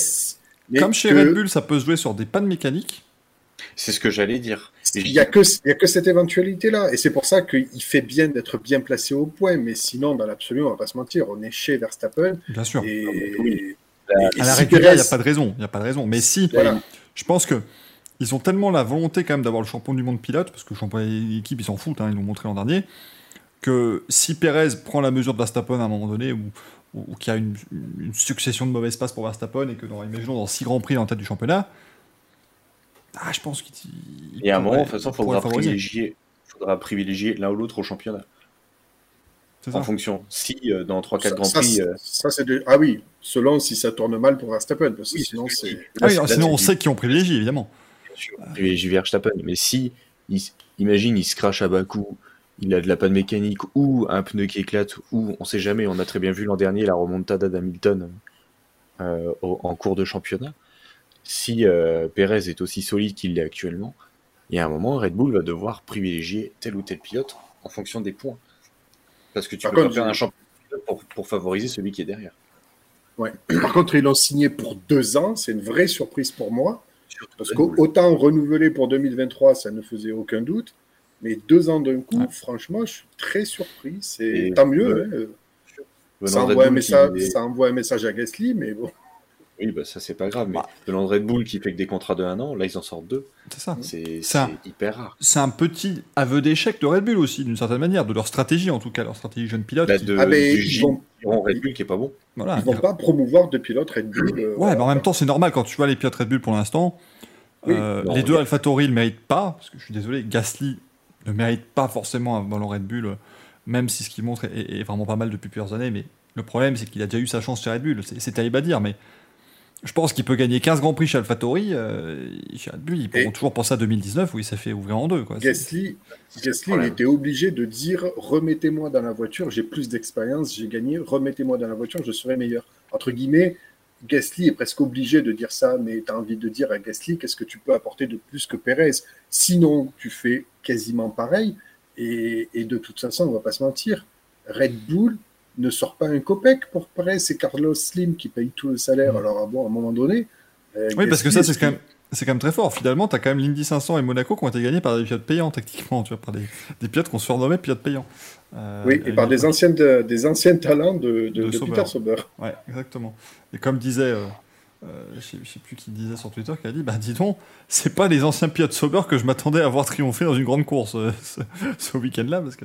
Speaker 4: mais
Speaker 2: comme chez
Speaker 4: que-
Speaker 2: Red Bull, ça peut se jouer sur des pannes mécaniques.
Speaker 3: c'est ce que j'allais dire.
Speaker 4: Il n'y a, que- il y a que cette éventualité-là. Et c'est pour ça qu'il fait bien d'être bien placé au point. Mais sinon, dans l'absolu, on va pas se mentir, on est chez Verstappen.
Speaker 2: Bien sûr.
Speaker 4: Et,
Speaker 3: Non, mais oui.
Speaker 4: et- et
Speaker 2: À la régulière, il n'y a pas de raison. Il y a pas de raison. Mais si,
Speaker 4: Voilà.
Speaker 2: je pense que ils ont tellement la volonté quand même d'avoir le champion du monde pilote, parce que le champion d'équipe, ils s'en foutent, hein, ils l'ont montré l'an dernier, que si Perez prend la mesure de Verstappen à un moment donné, ou, ou, ou qu'il y a une, une succession de mauvaises passes pour Verstappen, et que dans, imaginons, dans 6 grands prix la tête du championnat, ah, je pense qu'il. il
Speaker 3: Et à un moment, de toute façon, faudra privilégier, faudra privilégier l'un ou l'autre au championnat. En fonction. Si euh, dans 3-4
Speaker 4: ça,
Speaker 3: Grands
Speaker 4: ça,
Speaker 3: Prix. euh,
Speaker 4: ça, c'est de- Ah oui, selon si ça tourne mal pour Verstappen. Parce que
Speaker 3: Oui,
Speaker 4: sinon,
Speaker 3: c'est.
Speaker 2: Ah oui, sinon on sait qui on privilégie, évidemment.
Speaker 3: bien sûr, Verstappen. Mais si, il, imagine, il se crache à bas coup, il a de la panne mécanique ou un pneu qui éclate, ou on sait jamais, on a très bien vu l'an dernier la remontada d'Hamilton euh, en cours de championnat. Si euh, Perez est aussi solide qu'il l'est actuellement, il y a un moment, Red Bull va devoir privilégier tel ou tel pilote en fonction des points. Parce que tu
Speaker 4: Par
Speaker 3: peux
Speaker 4: contre,
Speaker 3: pas faire un champion pour, pour favoriser celui qui est derrière.
Speaker 4: Ouais. [CLEARS THROAT] Par contre, ils l'ont signé pour deux ans. C'est une vraie surprise pour moi. Parce qu'autant renouveler pour 2023, ça ne faisait aucun doute. Mais deux ans d'un coup,
Speaker 2: Ouais.
Speaker 4: franchement, je suis très surpris. C'est tant mieux.
Speaker 3: ouais.
Speaker 4: hein. Ça envoie, un message,
Speaker 3: est-
Speaker 4: ça envoie un message à Gasly, mais bon.
Speaker 3: Oui, bah ça c'est pas grave, mais
Speaker 2: Bah.
Speaker 3: de Red Bull qui fait que des contrats de un an, là ils en sortent deux.
Speaker 2: C'est ça.
Speaker 3: C'est hyper rare.
Speaker 2: C'est un petit aveu d'échec de Red Bull aussi, d'une certaine manière, de leur stratégie en tout cas, leur stratégie jeune pilote.
Speaker 3: Là,
Speaker 2: qui-
Speaker 3: de,
Speaker 4: Ah, mais
Speaker 3: du
Speaker 4: ils vont-
Speaker 3: Giron Red Bull qui est pas bon.
Speaker 2: voilà,
Speaker 4: Ils vont pas promouvoir de pilotes Red Bull. euh,
Speaker 2: Ouais,
Speaker 4: voilà.
Speaker 2: mais en même temps, c'est normal quand tu vois les pilotes Red Bull pour l'instant.
Speaker 4: Oui,
Speaker 2: euh, les deux AlphaTauri ne le méritent pas, parce que je suis désolé, Gasly ne mérite pas forcément un ballon Red Bull, euh, même si ce qu'il montre est, est vraiment pas mal depuis plusieurs années. Mais le problème, c'est qu'il a déjà eu sa chance chez Red Bull. C'est c'est terrible à dire, mais je pense qu'il peut gagner 15 grands prix chez AlphaTauri. Euh, Bull, ils pourront
Speaker 4: Et-
Speaker 2: toujours penser à 2019 où il s'est fait ouvrir en deux. Quoi.
Speaker 4: Gasly, Gasly il était obligé de dire remettez-moi dans la voiture, j'ai plus d'expérience, j'ai gagné, remettez-moi dans la voiture, je serai meilleur. Entre guillemets, Gasly est presque obligé de dire ça, mais tu as envie de dire à Gasly qu'est-ce que tu peux apporter de plus que Perez. Sinon, tu fais quasiment pareil. Et, et de toute façon, on va pas se mentir, Red Bull ne sort pas un copec pour Perez, c'est Carlos Slim qui paye tout le salaire.
Speaker 2: Mm.
Speaker 4: Alors, bon, à un moment donné. euh,
Speaker 2: Oui, parce que ça, c'est quand même. C'est quand même très fort. Finalement, tu as quand même l'Indy 500 et Monaco qui ont été gagnés par des pilotes payants, techniquement, tu vois, par des, des pilotes qu'on surnommait pilotes payants. Euh,
Speaker 4: Oui, et par des anciens, des anciens talents de, de,
Speaker 2: Sauber.
Speaker 4: Peter Sauber.
Speaker 2: Ouais, exactement. Et comme disait, euh, je sais, sais plus qui disait sur Twitter, qui a dit, bah dis donc, c'est pas les anciens pilotes Sauber que je m'attendais à voir triompher dans une grande course euh, ce, ce week-end-là, parce que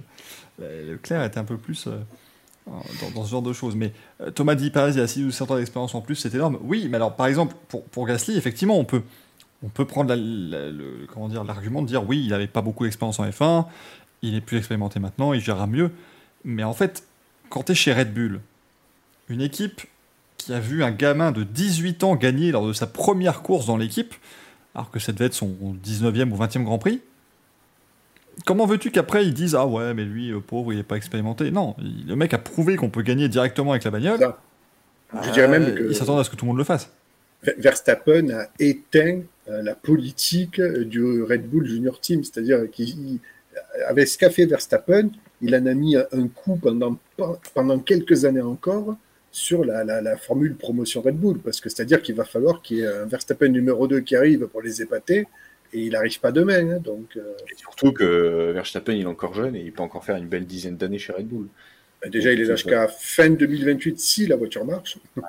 Speaker 2: euh, Leclerc était un peu plus dans, ce genre de choses. Mais euh, Thomas dit, Perez, il a 6 ou 7 ans d'expérience en plus, c'est énorme. Oui, mais alors par exemple, pour, pour Gasly, effectivement, on peut, on peut prendre comment dire, l'argument de dire, oui, il n'avait pas beaucoup d'expérience en F1, il est plus expérimenté maintenant, il gérera mieux. Mais en fait, quand tu es chez Red Bull, une équipe qui a vu un gamin de 18 ans gagner lors de sa première course dans l'équipe, alors que ça devait être son 19e ou 20e Grand Prix. Comment veux-tu qu'après ils disent Ah ouais, mais lui, euh, pauvre, il n'est pas expérimenté? Non, il- le mec a prouvé qu'on peut gagner directement avec la bagnole.
Speaker 4: Ça. Je dirais même
Speaker 2: Euh,
Speaker 4: que-
Speaker 2: Il s'attendent à ce que tout le monde le fasse.
Speaker 4: Ver- Verstappen a éteint euh, la politique euh, du Red Bull Junior Team, c'est-à-dire qu'il avec ce qu'a fait Verstappen, il en a mis un coup pendant, pendant quelques années encore sur la, la- la formule promotion Red Bull, parce que c'est-à-dire qu'il va falloir qu'il y ait un Verstappen numéro 2 qui arrive pour les épater, et il n'arrive pas demain. hein, donc, euh,
Speaker 3: Et surtout que Verstappen, il est encore jeune et il peut encore faire une belle dizaine d'années chez Red Bull.
Speaker 4: bah, déjà, il est là jusqu'à fin 2028 si la voiture marche. [LAUGHS]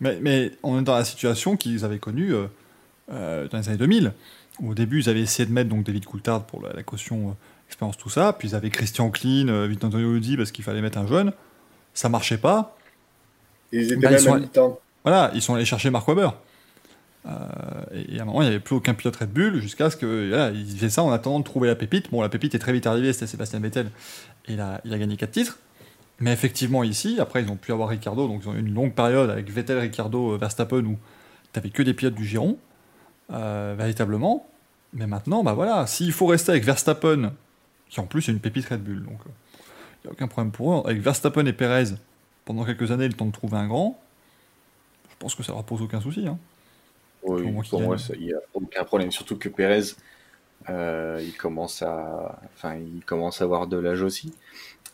Speaker 2: Mais, mais on est dans la situation qu'ils avaient connue euh, euh, dans les années 2000. où au début, ils avaient essayé de mettre donc David Coulthard pour la, la caution euh, expérience, tout ça. Puis ils avaient Christian Klein, euh, Vittorio Ludi parce qu'il fallait mettre un jeune. Ça marchait pas.
Speaker 4: Et ils étaient
Speaker 2: Bah, ils
Speaker 4: même
Speaker 2: sont
Speaker 4: à mi-temps.
Speaker 2: Voilà, ils sont allés chercher Mark Webber. Euh, et, à un moment, il n'y avait plus aucun pilote Red Bull jusqu'à ce que faisaient ça en attendant de trouver la pépite. Bon, la pépite est très vite arrivée, c'était Sébastien Vettel. Et il a, il a gagné 4 titres. Mais effectivement, ici, après, ils ont pu avoir Ricardo. Donc, ils ont eu une longue période avec Vettel, Ricardo, euh, Verstappen où tu n'avais que des pilotes du Giron, euh, véritablement. Mais maintenant, bah voilà, s'il faut rester avec Verstappen, qui en plus est une pépite Red Bull, donc il n'y a aucun problème pour eux. Avec Verstappen et Perez, pendant quelques années, le temps de trouver un grand, je pense que ça leur pose aucun souci. hein. Pour moi, qui
Speaker 3: pour moi,
Speaker 2: gagne.
Speaker 3: ça- il n'y a aucun problème. Surtout que Pérez, euh, il commence à, enfin, il commence à avoir de l'âge aussi,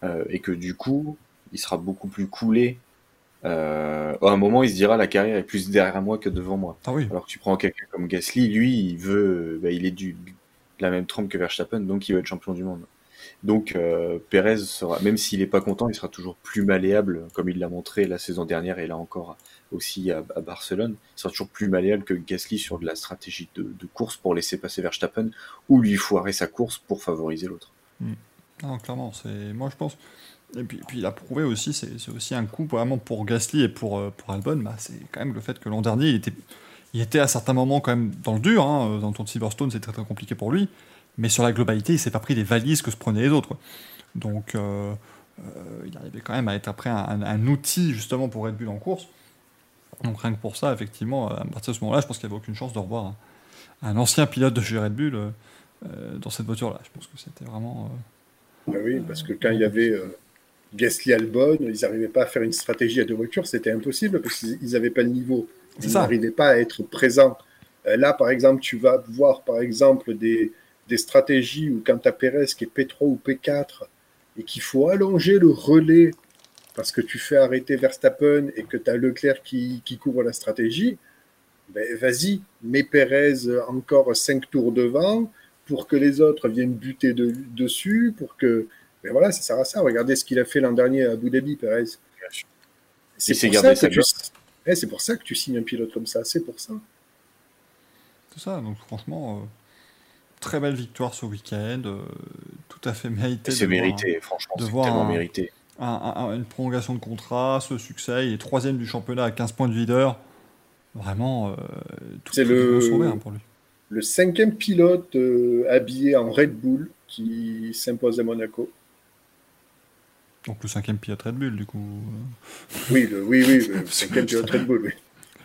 Speaker 3: euh, et que du coup, il sera beaucoup plus coulé. Euh, à un moment, il se dira la carrière est plus derrière moi que devant moi.
Speaker 2: Ah oui,
Speaker 3: Alors que tu prends quelqu'un comme Gasly, lui, il veut, bah, il est du, de la même trempe que Verstappen, donc il veut être champion du monde. Donc euh, Perez sera, même s'il n'est pas content, il sera toujours plus malléable, comme il l'a montré la saison dernière et là encore aussi à, Barcelone. Il sera toujours plus malléable que Gasly sur de la stratégie de, course pour laisser passer Verstappen ou lui foirer sa course pour favoriser l'autre.
Speaker 2: non, clairement, c'est moi je pense. Et puis, puis il a prouvé aussi, c'est aussi un coup vraiment pour Gasly et pour, euh, pour Albon, bah, c'est quand même le fait que l'an dernier, il était, il était à certains moments quand même dans le dur. Hein, dans le Tour de Silverstone, c'est très très compliqué pour lui. Mais sur la globalité, il s'est pas pris les valises que se prenaient les autres. Donc, euh, euh, il arrivait quand même à être après un outil justement pour Red Bull en course. Donc, rien que pour ça, effectivement, à partir de ce moment-là, je pense qu'il n'y avait aucune chance de revoir un, un ancien pilote de chez Red Bull euh, euh, dans cette voiture-là. Je pense que c'était vraiment. euh,
Speaker 4: Ah oui, parce que quand il y avait euh, Gasly Albon, ils n'arrivaient pas à faire une stratégie à deux voitures, c'était impossible parce qu'ils n'avaient pas le niveau. Ils n'arrivaient pas à être présents. Euh, là, par exemple, tu vas voir par exemple des, des stratégies où quand tu as Perez qui est P3 ou P4 et qu'il faut allonger le relais parce que tu fais arrêter Verstappen et que tu as Leclerc qui, qui couvre la stratégie, ben, vas-y, mets Perez encore 5 tours devant pour que les autres viennent buter de- dessus, pour que. Mais voilà, ça sert à ça. Regardez ce qu'il a fait l'an dernier à Abu Dhabi, Perez. C'est
Speaker 3: Il s'est
Speaker 4: pour,
Speaker 3: gardé
Speaker 4: ça
Speaker 3: sa
Speaker 4: que tu...
Speaker 3: gloire.
Speaker 4: Eh, c'est pour ça que tu signes un pilote comme ça, c'est pour ça.
Speaker 2: Tout ça, donc franchement, euh, très belle victoire ce week-end, euh, tout à fait mérité.
Speaker 3: C'est mérité, franchement,
Speaker 2: de
Speaker 3: c'est tellement
Speaker 2: un-
Speaker 3: mérité.
Speaker 2: Un- un- un- une prolongation de contrat, ce succès, il est troisième du championnat à 15 points de leader. Vraiment, euh, tout
Speaker 4: C'est le-
Speaker 2: pour lui.
Speaker 4: Le cinquième pilote euh, habillé en Red Bull qui s'impose à Monaco.
Speaker 2: Donc le cinquième pilote Red Bull, du coup.
Speaker 4: Oui, le, oui, oui, le [LAUGHS] cinquième pilote Red Bull, oui.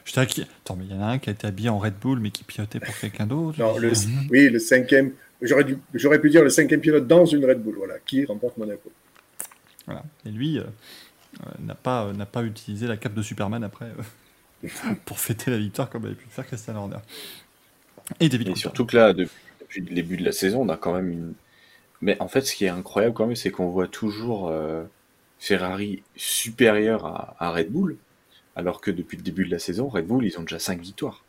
Speaker 2: Je dirais qu'il- Attends, mais il y en a un qui a été habillé en Red Bull, mais qui pilotait pour quelqu'un d'autre.
Speaker 4: Non, le, [LAUGHS] oui, le cinquième. J'aurais, dû, j'aurais pu dire le cinquième pilote dans une Red Bull, voilà, qui remporte Monaco.
Speaker 2: Voilà. Et lui euh, euh, n'a pas, euh, n'a pas utilisé la cape de Superman après [LAUGHS] pour fêter la victoire comme avait pu le faire Christian Horner. Et David
Speaker 3: Et
Speaker 2: Coulthard.
Speaker 3: surtout que là, depuis, depuis le début de la saison, on a quand même une. Mais en fait, ce qui est incroyable quand même, c'est qu'on voit toujours Ferrari supérieur à, à Red Bull, alors que depuis le début de la saison, Red Bull, ils ont déjà 5 victoires.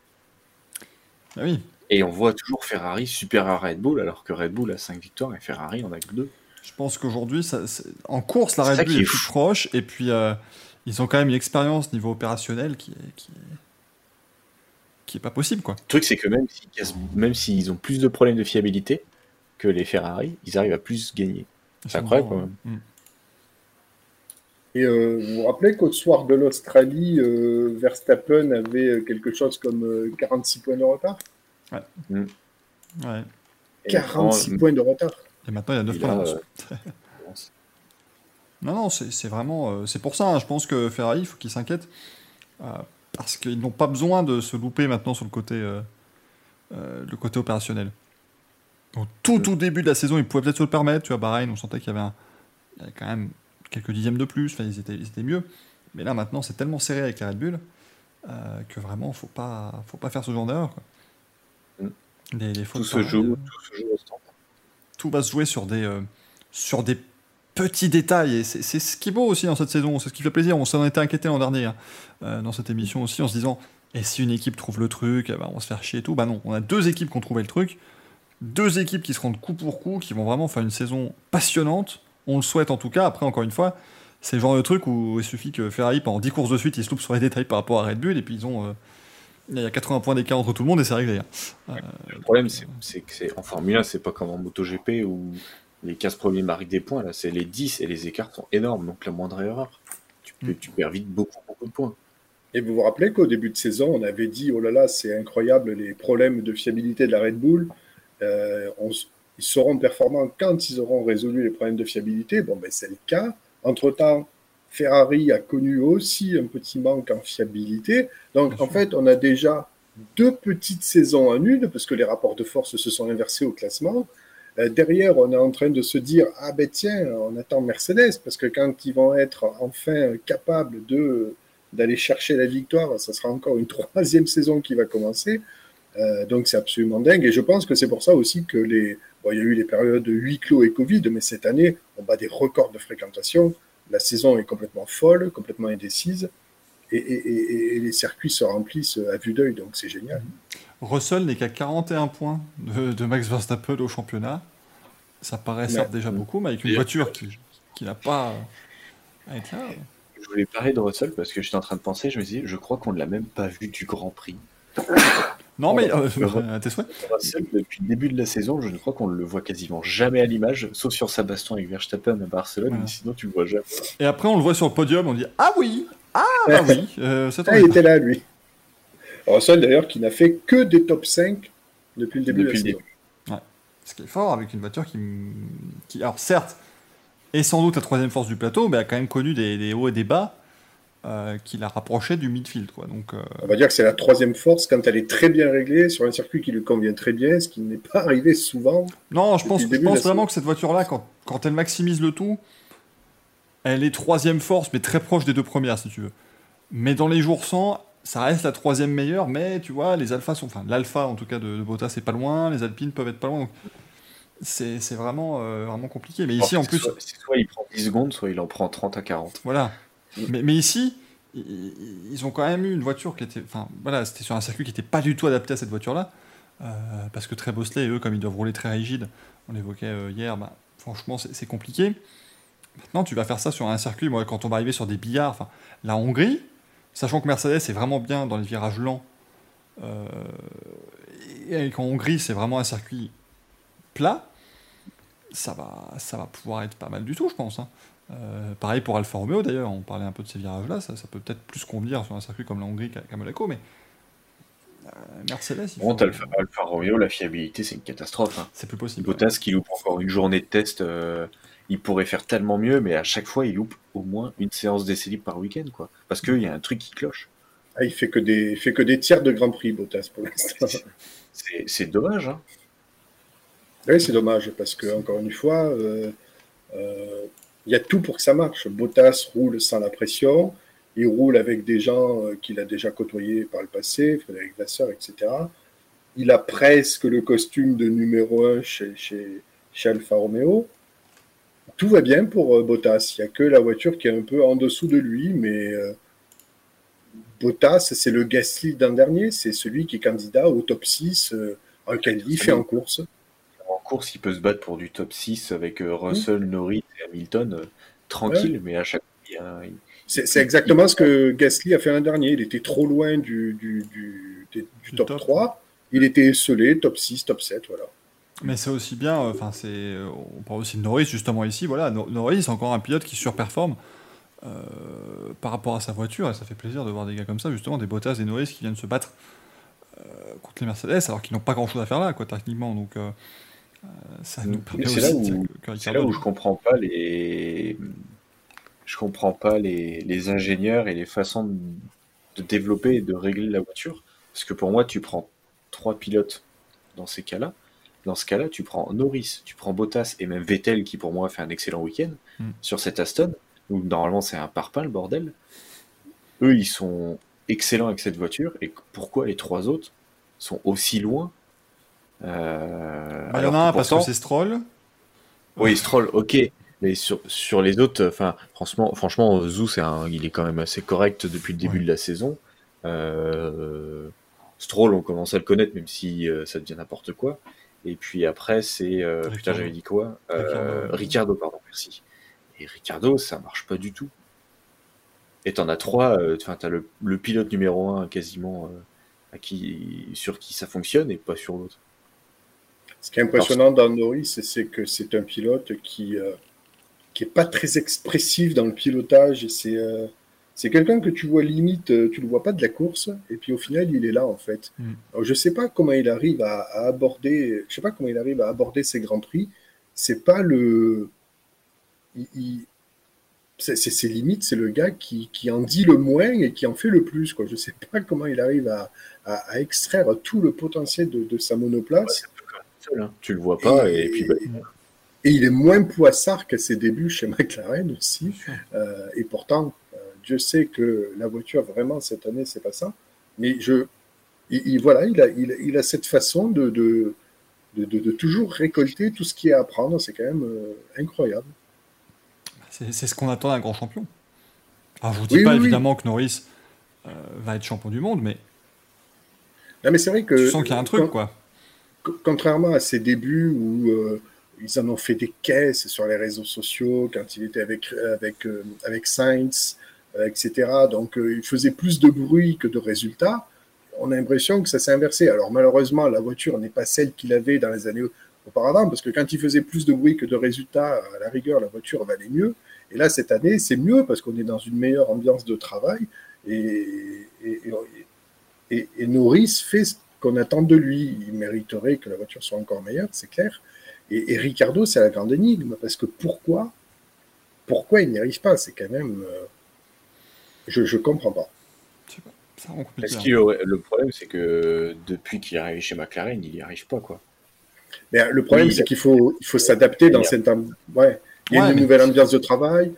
Speaker 2: Ah oui,
Speaker 3: Et on voit toujours Ferrari supérieur à Red Bull, alors que Red Bull a 5 victoires et Ferrari en a que 2.
Speaker 2: Je pense qu'aujourd'hui, en course, la Red Bull est,
Speaker 3: est
Speaker 2: plus
Speaker 3: fou.
Speaker 2: proche, et puis euh, ils ont quand même une expérience niveau opérationnel qui est, qui est, qui est pas possible, quoi.
Speaker 3: Le truc, c'est que même s'ils même s'ils ont plus de problèmes de fiabilité que les Ferrari, ils arrivent à plus gagner. C'est incroyable, quand même.
Speaker 2: Mm.
Speaker 4: Et euh, vous vous rappelez qu'au soir de l'Australie, euh, Verstappen avait quelque chose comme euh, 46 points de retard?
Speaker 2: Ouais.
Speaker 3: Et
Speaker 4: 46
Speaker 3: maintenant,
Speaker 4: points de retard.
Speaker 2: Et maintenant, il y a 9
Speaker 3: il
Speaker 2: points d'avance.
Speaker 3: euh,
Speaker 2: Non, non, c'est c'est vraiment. euh, c'est pour ça, hein, je pense que Ferrari, il faut qu'il s'inquiète. Euh, parce qu'ils n'ont pas besoin de se louper maintenant sur le côté, euh, euh, le côté opérationnel. Au tout, tout début de la saison, ils pouvaient peut-être se le permettre. Tu vois, Bahreïn, on sentait qu'il y avait, un- il y avait quand même quelques dixièmes de plus. Enfin, ils étaient, ils étaient mieux. Mais là, maintenant, c'est tellement serré avec la Red Bull euh, que vraiment, faut pas, faut pas faire ce genre d'erreur.
Speaker 3: Mm.
Speaker 2: Les, les fautes
Speaker 3: Tout se joue, tout se joue au standard.
Speaker 2: Tout va se jouer sur des, euh, sur des petits détails. Et c'est ce qui est beau aussi dans cette saison. C'est ce qui fait plaisir. On s'en était inquiété l'an dernier hein, euh, dans cette émission aussi en se disant et si une équipe trouve le truc, eh ben, on va se faire chier et tout. Bah non, on a deux équipes qui ont trouvé le truc. Deux équipes qui se rendent coup pour coup, qui vont vraiment faire une saison passionnante. On le souhaite en tout cas. Après, encore une fois, c'est le genre de truc où il suffit que Ferrari, pendant 10 courses de suite, ils se loupent sur les détails par rapport à Red Bull. Et puis ils ont. euh, il y a 80 points d'écart entre tout le monde et c'est réglé. hein. Euh,
Speaker 3: Le problème, c'est que c'est en Formule 1, c'est pas comme en MotoGP où les 15 premiers marquent des points. Là, c'est les 10 et les écarts sont énormes. Donc la moindre erreur, tu, peux, tu perds vite beaucoup, beaucoup de points.
Speaker 4: Et vous vous rappelez qu'au début de saison, on avait dit oh là là, c'est incroyable les problèmes de fiabilité de la Red Bull. Euh, on ils seront performants quand ils auront résolu les problèmes de fiabilité. Bon, ben c'est le cas. Entre-temps, Ferrari a connu aussi un petit manque en fiabilité. Donc, en fait, on a déjà deux petites saisons en une, parce que les rapports de force se sont inversés au classement. Euh, derrière, on est en train de se dire ah ben tiens, on attend Mercedes, parce que quand ils vont être enfin capables de d'aller chercher la victoire, ça sera encore une [LAUGHS] troisième saison qui va commencer. Euh, donc c'est absolument dingue. Et je pense que c'est pour ça aussi que les. Bon, il y a eu les périodes de huis clos et Covid, mais cette année, on bat des records de fréquentation. La saison est complètement folle, complètement indécise. Et, et- et- et les circuits se remplissent à vue d'œil, donc c'est génial.
Speaker 2: Russell n'est qu'à 41 points de, de Max Verstappen au championnat. Ça paraît certes déjà beaucoup, mais avec une voiture qui, qui n'a pas à être là.
Speaker 3: Je voulais parler de Russell parce que j'étais en train de penser, je me disais, je crois qu'on ne l'a même pas vu du Grand Prix.
Speaker 2: Non, mais euh, tes souhaits.
Speaker 3: Depuis le début de la saison, je ne crois qu'on ne le voit quasiment jamais à l'image, sauf sur sa baston avec Verstappen à Barcelone,
Speaker 2: Voilà.
Speaker 3: mais sinon tu le vois jamais.
Speaker 2: Et après, on le voit sur le podium, on dit Ah oui Ah bah [LAUGHS] oui euh,
Speaker 4: Ah, il était là, lui. Russell, d'ailleurs, qui n'a fait que des top 5 depuis le début
Speaker 3: Depuis
Speaker 4: de la saison.
Speaker 2: Ce qui est fort avec une voiture qui, qui alors certes, est sans doute la troisième force du plateau, mais a quand même connu des, des hauts et des bas euh, qui la rapprochaient du midfield. Quoi. Donc, euh,
Speaker 4: On va dire que c'est la troisième force quand elle est très bien réglée sur un circuit qui lui convient très bien, ce qui n'est pas arrivé souvent.
Speaker 2: non, je pense, je vraiment que cette voiture-là, quand, quand elle maximise le tout, elle est troisième force, mais très proche des deux premières, si tu veux. Mais dans les jours sans, ça reste la troisième meilleure, mais tu vois, les alphas sont. Enfin, l'alpha en tout cas de, de Bottas, c'est pas loin, les alpines peuvent être pas loin. donc c'est vraiment, euh, vraiment compliqué. Mais ici, en plus,
Speaker 3: Soit, soit il prend 10 secondes, soit il en prend 30 à 40.
Speaker 2: Voilà. Mais, ici, ils ont quand même eu une voiture qui était. Enfin, voilà, c'était sur un circuit qui n'était pas du tout adapté à cette voiture-là. Euh, parce que très Bosley, eux, comme ils doivent rouler très rigide, on l'évoquait euh, hier, bah, franchement, c'est c'est compliqué. Maintenant, tu vas faire ça sur un circuit, moi, quand on va arriver sur des billards, enfin, la Hongrie, sachant que Mercedes est vraiment bien dans les virages lents, euh, et qu'en Hongrie, c'est vraiment un circuit plat, ça va, ça va pouvoir être pas mal du tout, je pense. hein. Euh, pareil pour Alfa Romeo d'ailleurs, on parlait un peu de ces virages-là, ça, ça peut peut-être plus convenir sur un circuit comme la Hongrie qu'à Monaco, mais euh, Mercedes, il
Speaker 3: Bon,
Speaker 2: faut-
Speaker 3: Alfa, Alfa Romeo, la fiabilité, c'est une catastrophe. hein.
Speaker 2: c'est plus possible.
Speaker 3: Bottas qui loupe encore une journée de test, euh, il pourrait faire tellement mieux, mais à chaque fois, il loupe au moins une séance d'essai libre par week-end, quoi. Parce qu'il y a un truc qui cloche.
Speaker 4: Ah, il fait que des, il fait que des tiers de Grand Prix, Bottas, pour l'instant. [LAUGHS]
Speaker 3: C'est c'est dommage, hein.
Speaker 4: Oui, c'est dommage, parce que, encore une fois, euh, euh, il y a tout pour que ça marche. Bottas roule sans la pression, il roule avec des gens euh, qu'il a déjà côtoyés par le passé, Frédéric Vasseur, etc. Il a presque le costume de numéro un chez, chez, chez Alfa Romeo. Tout va bien pour euh, Bottas. Il n'y a que la voiture qui est un peu en dessous de lui, mais euh, Bottas, c'est le Gasly d'un dernier, c'est celui qui est candidat au top 6 euh, en qualif et en course.
Speaker 3: En course, il peut se battre pour du top 6 avec euh, Russell, Norris et Hamilton, euh, tranquille, mais à chaque fois, il-
Speaker 4: C'est c'est exactement ce que Gasly a fait l'an dernier. Il était trop loin du, du, du, du- du
Speaker 2: Du
Speaker 4: top,
Speaker 2: top.
Speaker 4: 3. Il était esselé, top 6, top 7, voilà.
Speaker 2: Mais c'est aussi bien, euh, enfin, c'est, euh, on parle aussi de Norris justement ici, voilà, No- Norris, c'est encore un pilote qui surperforme euh, par rapport à sa voiture, et ça fait plaisir de voir des gars comme ça, justement, des Bottas et Norris qui viennent se battre euh, contre les Mercedes, alors qu'ils n'ont pas grand chose à faire là, quoi, techniquement, donc ça nous permet
Speaker 3: c'est là où- là où je comprends pas les, je comprends pas les, les ingénieurs et les façons de, de développer et de régler la voiture. Parce que pour moi, tu prends trois pilotes dans ces cas-là. Dans ce cas-là, tu prends Norris, tu prends Bottas et même Vettel qui pour moi fait un excellent week-end
Speaker 2: Mm.
Speaker 3: sur cette Aston. Où normalement c'est un parpaing le bordel. Eux, ils sont excellents avec cette voiture. Et pourquoi les trois autres sont aussi loin Euh,
Speaker 2: Bah, Il y en a un parce
Speaker 3: pourtant-
Speaker 2: que c'est Stroll.
Speaker 3: oui, Stroll, ok. Mais sur, sur les autres, enfin, franchement, franchement, Zou, c'est un, il est quand même assez correct depuis le début
Speaker 2: Ouais.
Speaker 3: de la saison. Euh, Stroll, on commence à le connaître, même si euh, ça devient n'importe quoi. Et puis après, c'est. euh, putain, j'avais dit quoi. Ricardo, pardon, merci. Et Ricardo, ça marche pas du tout. Et t'en as trois, euh, enfin, t'as le, le pilote numéro un quasiment euh, à qui, sur qui ça fonctionne et pas sur l'autre.
Speaker 4: Ce qui est impressionnant dans Norris, c'est- que c'est un pilote qui euh, qui est pas très expressif dans le pilotage. C'est euh, c'est quelqu'un que tu vois limite, euh, tu le vois pas de la course, et puis au final, il est là en fait.
Speaker 2: Mm.
Speaker 4: Alors, je sais pas comment il arrive à, à aborder, je sais pas comment il arrive à aborder ses grands prix. C'est pas le, il- il- c'est c'est- c'est limite, c'est le gars qui, qui en dit le moins et qui en fait le plus. Quoi. Je sais pas comment il arrive à, à, à extraire tout le potentiel de, de sa monoplace.
Speaker 3: Seul, hein. Tu le vois pas, et, puis bah,
Speaker 4: Et il est moins poissard qu'à ses débuts chez [LAUGHS] McLaren aussi. Euh, et pourtant, euh, Dieu sait que la voiture, vraiment, cette année, c'est pas ça. Mais je, il, il- voilà, il a, il, a- il a cette façon de, de, de, de- de toujours récolter tout ce qui est à apprendre. C'est quand même euh, incroyable.
Speaker 2: C'est c'est ce qu'on attend d'un grand champion. Alors, je vous dis
Speaker 4: Oui,
Speaker 2: pas
Speaker 4: oui, oui.
Speaker 2: évidemment que Norris euh, va être champion du monde, mais
Speaker 4: Non, mais c'est vrai que.
Speaker 2: tu sens qu'il y a un truc,
Speaker 4: quand-
Speaker 2: quoi.
Speaker 4: Co- contrairement à ses débuts où euh, ils en ont fait des caisses sur les réseaux sociaux, quand il était avec, avec, euh, avec Sainz, euh, etc. Donc, il faisait plus de bruit que de résultats. On a l'impression que ça s'est inversé. Alors, malheureusement, la voiture n'est pas celle qu'il avait dans les années auparavant, parce que quand il faisait plus de bruit que de résultats, à la rigueur, la voiture valait mieux. Et là, cette année, c'est mieux parce qu'on est dans une meilleure ambiance de travail. Et, et, et- et- Norris fait qu'on attend de lui. Il mériterait que la voiture soit encore meilleure, c'est clair. Et, et Ricardo, c'est la grande énigme, parce que pourquoi, pourquoi il n'y arrive pas? C'est quand même. euh, je ne comprends pas.
Speaker 2: Hein.
Speaker 3: Le problème, c'est que depuis qu'il est arrivé chez McLaren, il n'y arrive pas, quoi.
Speaker 4: Mais le problème,
Speaker 3: Oui,
Speaker 4: c'est qu'il faut, il faut s'adapter dans cette. Ouais. Il y a
Speaker 2: Ouais,
Speaker 4: une nouvelle ambiance de travail.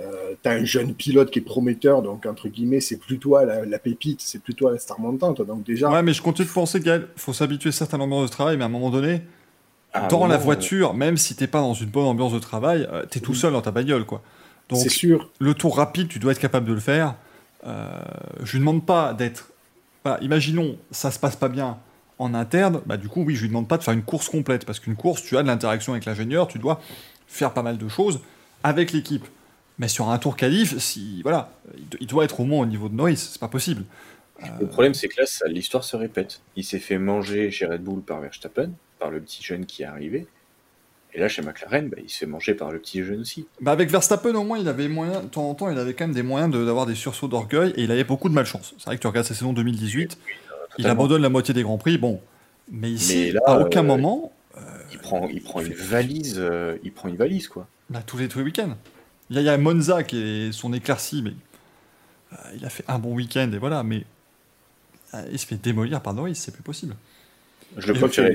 Speaker 4: Euh, tu as un jeune pilote qui est prometteur, donc entre guillemets, c'est plus toi la, la pépite, c'est plus toi la star montante. Donc déjà,
Speaker 2: Ouais, mais je continue de penser, Gaël, faut s'habituer certes à l'ambiance de travail, mais à un moment donné,
Speaker 3: À un
Speaker 2: dans la voiture, même si t'es pas dans une bonne ambiance de travail, euh, t'es tout seul dans ta bagnole, quoi. Donc,
Speaker 4: c'est sûr.
Speaker 2: le tour rapide, tu dois être capable de le faire. Euh, je lui demande pas d'être. Voilà, imaginons, ça se passe pas bien en interne, bah du coup, oui, je lui demande pas de faire une course complète, parce qu'une course, tu as de l'interaction avec l'ingénieur, tu dois faire pas mal de choses avec l'équipe. Mais sur un tour qualif, si voilà, il do- il doit être au moins au niveau de Norris, c'est pas possible.
Speaker 3: Le problème, c'est que là, l'histoire se répète. Il s'est fait manger chez Red Bull par Verstappen, par le petit jeune qui est arrivé. Et là, chez McLaren, bah, il se fait manger par le petit jeune aussi.
Speaker 2: Bah avec Verstappen, au moins, il avait moyen, de temps en temps, il avait quand même des moyens de- d'avoir des sursauts d'orgueil et il avait beaucoup de malchance. C'est vrai que tu regardes sa saison 2018, il abandonne la moitié des grands prix. Bon, mais ici,
Speaker 3: Mais là,
Speaker 2: à aucun
Speaker 3: euh,
Speaker 2: moment,
Speaker 3: Il prend, il prend une valise, euh, il prend une valise, quoi.
Speaker 2: bah, tous les tous les week-ends. Il y, a- Monza qui est son éclairci, mais euh, il a fait un bon week-end et voilà, mais euh, il se fait démolir par Norris, c'est plus possible.
Speaker 3: Je le préfère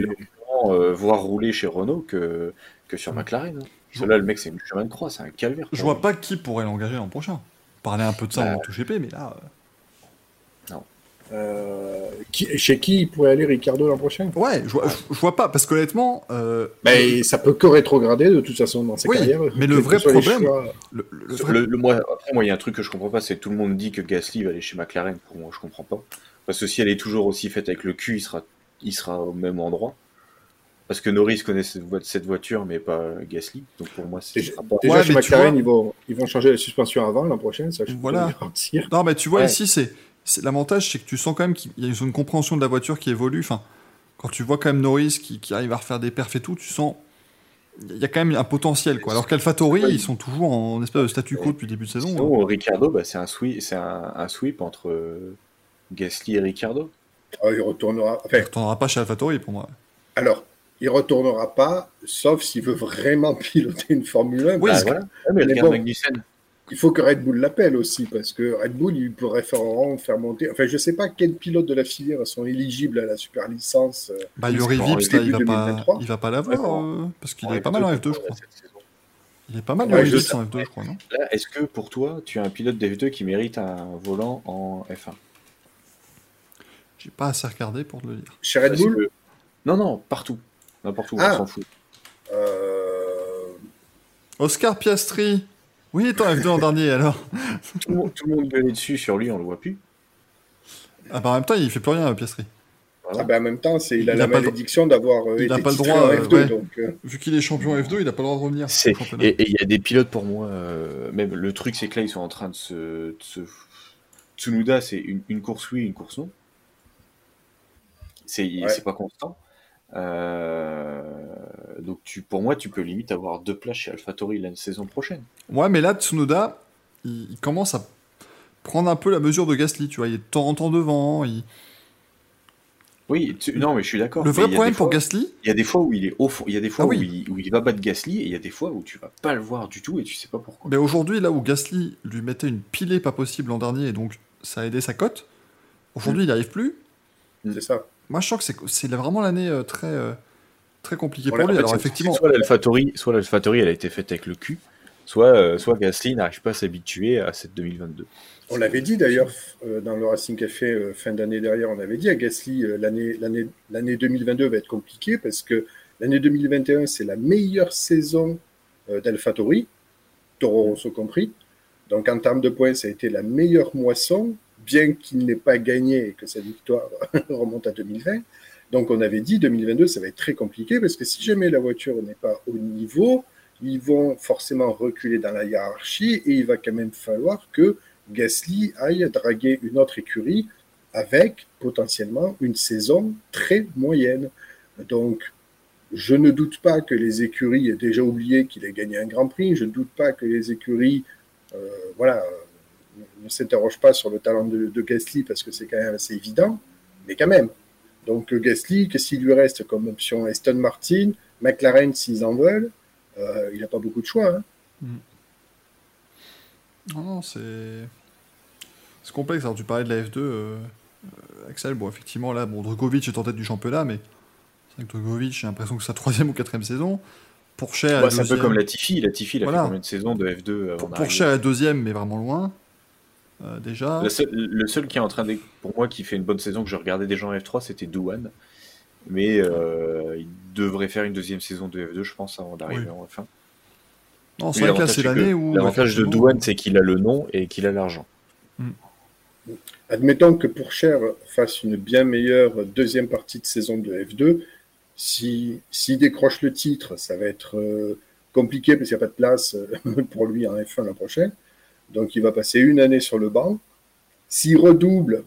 Speaker 3: euh, voir rouler chez Renault que, que sur McLaren. hein. Là, le mec, c'est une chemin de croix, c'est un calvaire.
Speaker 2: Je vois pas qui pourrait l'engager l'an prochain. Parler un peu de ça
Speaker 3: Bah.
Speaker 2: en tout GP, mais là,
Speaker 4: Euh, qui- chez qui il pourrait aller Ricardo l'an prochain?
Speaker 2: Ouais, je vois, je- je vois pas parce qu'honnêtement, euh,
Speaker 4: ça peut que rétrograder de toute façon dans sa
Speaker 2: Oui,
Speaker 4: carrière.
Speaker 2: mais le vrai problème-
Speaker 4: choix.
Speaker 2: le, le- le vrai
Speaker 3: Le, le- moi, après, moi, il y a un truc que je comprends pas, c'est que tout le monde dit que Gasly va aller chez McLaren. Pour moi, je comprends pas. Parce que si elle est toujours aussi faite avec le cul, il sera, il sera au même endroit. Parce que Norris connaît cette, vo- cette voiture, mais pas Gasly. Donc pour moi, c'est pas.
Speaker 4: déjà,
Speaker 2: Ouais,
Speaker 4: chez McLaren,
Speaker 2: vois-
Speaker 4: ils, vont, ils vont changer la suspension avant l'an prochain, ça je
Speaker 2: Voilà. Non, mais tu vois,
Speaker 3: Ouais.
Speaker 2: ici, c'est- l'avantage, c'est que tu sens quand même qu'il y a une compréhension de la voiture qui évolue. Enfin, quand tu vois quand même Norris qui, qui arrive à refaire des perfs et tout, tu sens. Il y a quand même un potentiel, quoi. Alors qu'AlphaTauri, ils sont toujours en espèce de statu quo depuis le début de saison. hein.
Speaker 3: Sinon, Ricardo, bah, c'est un sweep, c'est un, un sweep entre euh, Gasly et Ricardo.
Speaker 4: Ah, il retournera. Enfin,
Speaker 2: Il retournera pas chez AlphaTauri pour moi.
Speaker 4: alors, il retournera pas, sauf s'il veut vraiment [LAUGHS] piloter une Formule 1.
Speaker 2: Oui,
Speaker 4: parce
Speaker 2: c'est-
Speaker 4: que-
Speaker 3: voilà. Ouais, mais
Speaker 4: mais
Speaker 3: regarde
Speaker 4: bon.
Speaker 3: Magnussen.
Speaker 4: Il faut que Red Bull l'appelle aussi, parce que Red Bull, il pourrait faire, faire monter. Enfin, je sais pas quels pilotes de la filière sont éligibles à la super licence. euh,
Speaker 2: Bah, Yuri Vips, là, il va
Speaker 4: 2023.
Speaker 2: il va pas l'avoir, euh, parce qu'il
Speaker 3: Ouais,
Speaker 2: est pas mal en
Speaker 3: plutôt
Speaker 2: F2, je crois. Il est pas mal
Speaker 4: Ouais,
Speaker 2: Yuri Vips en F2, je crois, non?
Speaker 3: Là, est-ce que pour toi, tu as un pilote d'F2 qui mérite un volant en F1
Speaker 2: J'ai pas assez regardé pour te le dire.
Speaker 4: Chez Red Bull,
Speaker 3: que- Non, non, partout. N'importe où,
Speaker 4: Ah.
Speaker 3: on s'en fout.
Speaker 4: euh,
Speaker 2: Oscar Piastri Oui, il est en F2 en dernier, alors
Speaker 3: Tout le monde, tout le monde gueulait dessus sur lui, on le voit plus.
Speaker 2: Ah bah en même temps, il fait plus rien, Piastri.
Speaker 3: Voilà.
Speaker 4: ah ben, en même temps, c'est, il a
Speaker 2: Il
Speaker 4: la
Speaker 2: le-
Speaker 4: malédiction d'avoir euh,
Speaker 2: il
Speaker 4: été
Speaker 2: a pas le droit,
Speaker 4: en
Speaker 2: euh,
Speaker 4: F2.
Speaker 2: ouais.
Speaker 4: Donc, euh,
Speaker 2: Vu qu'il est champion F2, il a pas le droit de revenir.
Speaker 3: C'est-. Et et il y a des pilotes pour moi, euh, même le truc c'est que là ils sont en train de se. de se- Tsunoda c'est une, une course oui, une course non. C'est
Speaker 4: Ouais.
Speaker 3: c'est pas constant. Euh, donc tu, pour moi tu peux limite avoir deux places chez AlphaTauri la saison prochaine.
Speaker 2: Ouais, mais là, Tsunoda, il, commence à prendre un peu la mesure de Gasly, tu vois. Il est de temps en temps devant. il-
Speaker 3: Oui, tu- non mais je suis d'accord.
Speaker 2: Le vrai problème pour
Speaker 3: fois-
Speaker 2: Gasly,
Speaker 3: Il y a des fois où il est au fond, il y a des fois
Speaker 2: Ah oui.
Speaker 3: où, il, où il va battre Gasly et il y a des fois où tu vas pas le voir du tout et tu sais pas pourquoi.
Speaker 2: mais aujourd'hui, là où Gasly lui mettait une pilée pas possible l'an dernier, et donc ça a aidé sa cote, aujourd'hui, il n'y arrive plus.
Speaker 4: c'est ça.
Speaker 2: Moi, je sens que c'est- c'est vraiment l'année euh, très, euh, très compliquée
Speaker 4: Voilà,
Speaker 2: pour lui. Alors, effectivement,
Speaker 3: Soit l'AlphaTauri, soit elle a été faite avec le cul, soit, euh, soit Gasly n'arrive pas à s'habituer à cette 2022.
Speaker 4: On l'avait dit d'ailleurs euh, dans le Racing Café euh, fin d'année dernière, on avait dit à Gasly euh, l'année l'année l'année 2022 va être compliquée parce que l'année 2021 c'est la meilleure saison euh, d'AlphaTauri, Toro Rosso compris. Donc en termes de points, ça a été la meilleure moisson, bien qu'il n'ait pas gagné et que sa victoire [LAUGHS] remonte à 2020. Donc on avait dit 2022 ça va être très compliqué parce que si jamais la voiture n'est pas au niveau, ils vont forcément reculer dans la hiérarchie et il va quand même falloir que Gasly aille draguer une autre écurie avec potentiellement une saison très moyenne. Donc, je ne doute pas que les écuries aient déjà oublié qu'il ait gagné un Grand Prix. Je ne doute pas que les écuries, euh, voilà, ne s'interrogent pas sur le talent de, de Gasly parce que c'est quand même assez évident, mais quand même. Donc, euh, Gasly, qu'est-ce qu'il lui reste comme option? Aston Martin, McLaren s'ils en veulent, euh, il n'a pas beaucoup de choix. hein.
Speaker 2: non, non, c'est. C'est complexe. Alors, tu parlais de la F2, euh, euh, Axel. Bon, effectivement, là, bon, Drugovic est en tête du championnat, mais c'est vrai que Drugovic, j'ai l'impression que c'est sa troisième ou quatrième saison. La
Speaker 3: Ouais, c'est un peu comme Latifi. Latifi, il a
Speaker 2: Voilà.
Speaker 3: fait combien de saisons de F2 avant
Speaker 2: Pour- Pourcher à la deuxième, mais vraiment loin. Euh, déjà.
Speaker 3: Le seul, le seul qui est en train de, pour moi, qui fait une bonne saison que je regardais déjà en F3, c'était Douane. Mais euh, il devrait faire une deuxième saison de F2, je pense, avant d'arriver
Speaker 2: Oui.
Speaker 3: en F1.
Speaker 2: Non, c'est
Speaker 3: Oui,
Speaker 2: vrai que là,
Speaker 3: l'avantage,
Speaker 2: c'est l'année où.
Speaker 3: L'avantage de Douane, c'est qu'il a le nom et qu'il a l'argent.
Speaker 4: Admettons que Pourchère fasse une bien meilleure deuxième partie de saison de F2. Si, s'il décroche le titre, ça va être euh, compliqué parce qu'il n'y a pas de place [LAUGHS] pour lui en F1 la prochaine. Donc il va passer une année sur le banc. S'il redouble,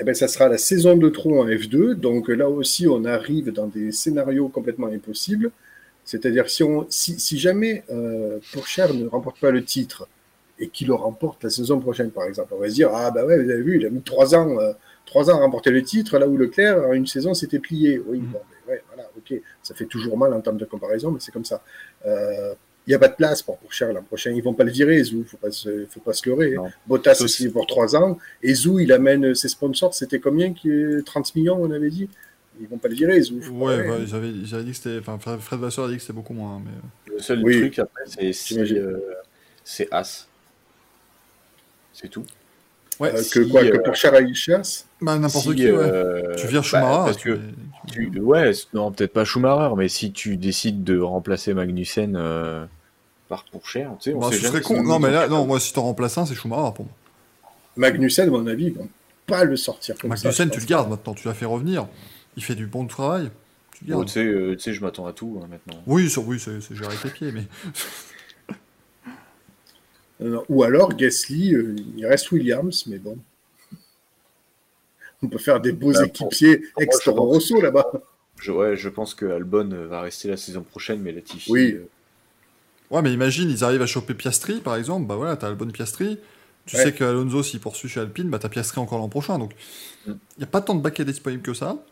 Speaker 4: eh ben, ça sera la saison de trop en F2. Donc là aussi, on arrive dans des scénarios complètement impossibles. C'est-à-dire si, on, si, si jamais euh, Pourchère ne remporte pas le titre et qu'il le remporte la saison prochaine, par exemple, on va se dire ah bah ouais, vous avez vu, il a mis trois ans, euh, trois ans à remporter le titre, là où Leclerc en une saison s'était plié. Oui,
Speaker 2: Mhm.
Speaker 4: bon, ben ouais, voilà, ok, ça fait toujours mal en termes de comparaison, mais c'est comme ça. Euh, Il n'y a pas de place pour Pourchère l'an prochain. Ils vont pas le virer, Zou. Faut pas se, faut pas se leurrer.
Speaker 3: Non.
Speaker 4: Bottas aussi
Speaker 3: si-
Speaker 4: pour trois ans. Et Zou, il amène ses sponsors. C'était combien qui 30 millions, on avait dit? Ils vont pas le virer, Zou.
Speaker 2: Ouais, ouais, j'avais j'avais dit que c'était. Enfin, Fred Vasseur a dit que c'était beaucoup moins. Mais... euh,
Speaker 3: Le seul
Speaker 4: Oui.
Speaker 3: truc après, c'est si, euh, c'est As. C'est tout.
Speaker 2: Ouais,
Speaker 4: Euh,
Speaker 3: si,
Speaker 4: que quoi, que
Speaker 3: euh,
Speaker 4: Pourchère aille chasse?
Speaker 2: bah, n'importe
Speaker 3: Si,
Speaker 2: qui, ouais.
Speaker 3: euh,
Speaker 2: Tu vires
Speaker 3: bah,
Speaker 2: Schumacher.
Speaker 3: parce
Speaker 2: tu
Speaker 3: que
Speaker 2: mets- tu-
Speaker 3: tu- ouais, non, peut-être pas Schumacher, mais si tu décides de remplacer Magnussen euh, par Pourchère, tu sais, on
Speaker 2: Bah,
Speaker 3: sait
Speaker 2: ce
Speaker 3: jamais
Speaker 2: serait
Speaker 3: si
Speaker 2: con.
Speaker 3: ils
Speaker 2: Non, mais là, non, moi, si t'en remplaces un, c'est Schumacher pour moi.
Speaker 4: Magnussen, à mon avis, ils vont pas le sortir comme ça.
Speaker 2: Magnussen, tu le gardes maintenant, tu l'as fait revenir. Il fait du bon travail. Tu le
Speaker 3: Bon,
Speaker 2: gardes.
Speaker 3: tu sais, euh, tu sais, je m'attends à tout hein, maintenant.
Speaker 2: Oui, sur, oui, c'est c'est géré avec les pieds, mais.
Speaker 4: Non. [LAUGHS] Ou alors, Gasly, euh, il reste Williams, mais bon. On peut faire des beaux
Speaker 3: Bah, pour-
Speaker 4: équipiers
Speaker 3: moi,
Speaker 4: ex
Speaker 3: je pense-
Speaker 4: Rosso là-bas.
Speaker 3: Je, ouais, je pense que Albon euh, va rester la saison prochaine, mais Latifi.
Speaker 4: Oui.
Speaker 2: Ouais, mais imagine, ils arrivent à choper Piastri, par exemple. Bah voilà, t'as le bon Piastri. Tu
Speaker 4: Ouais.
Speaker 2: sais qu'Alonso, s'il poursuit chez Alpine, bah t'as Piastri encore l'an prochain. Donc, il
Speaker 3: Mm.
Speaker 2: n'y a pas tant de baquets disponibles que ça.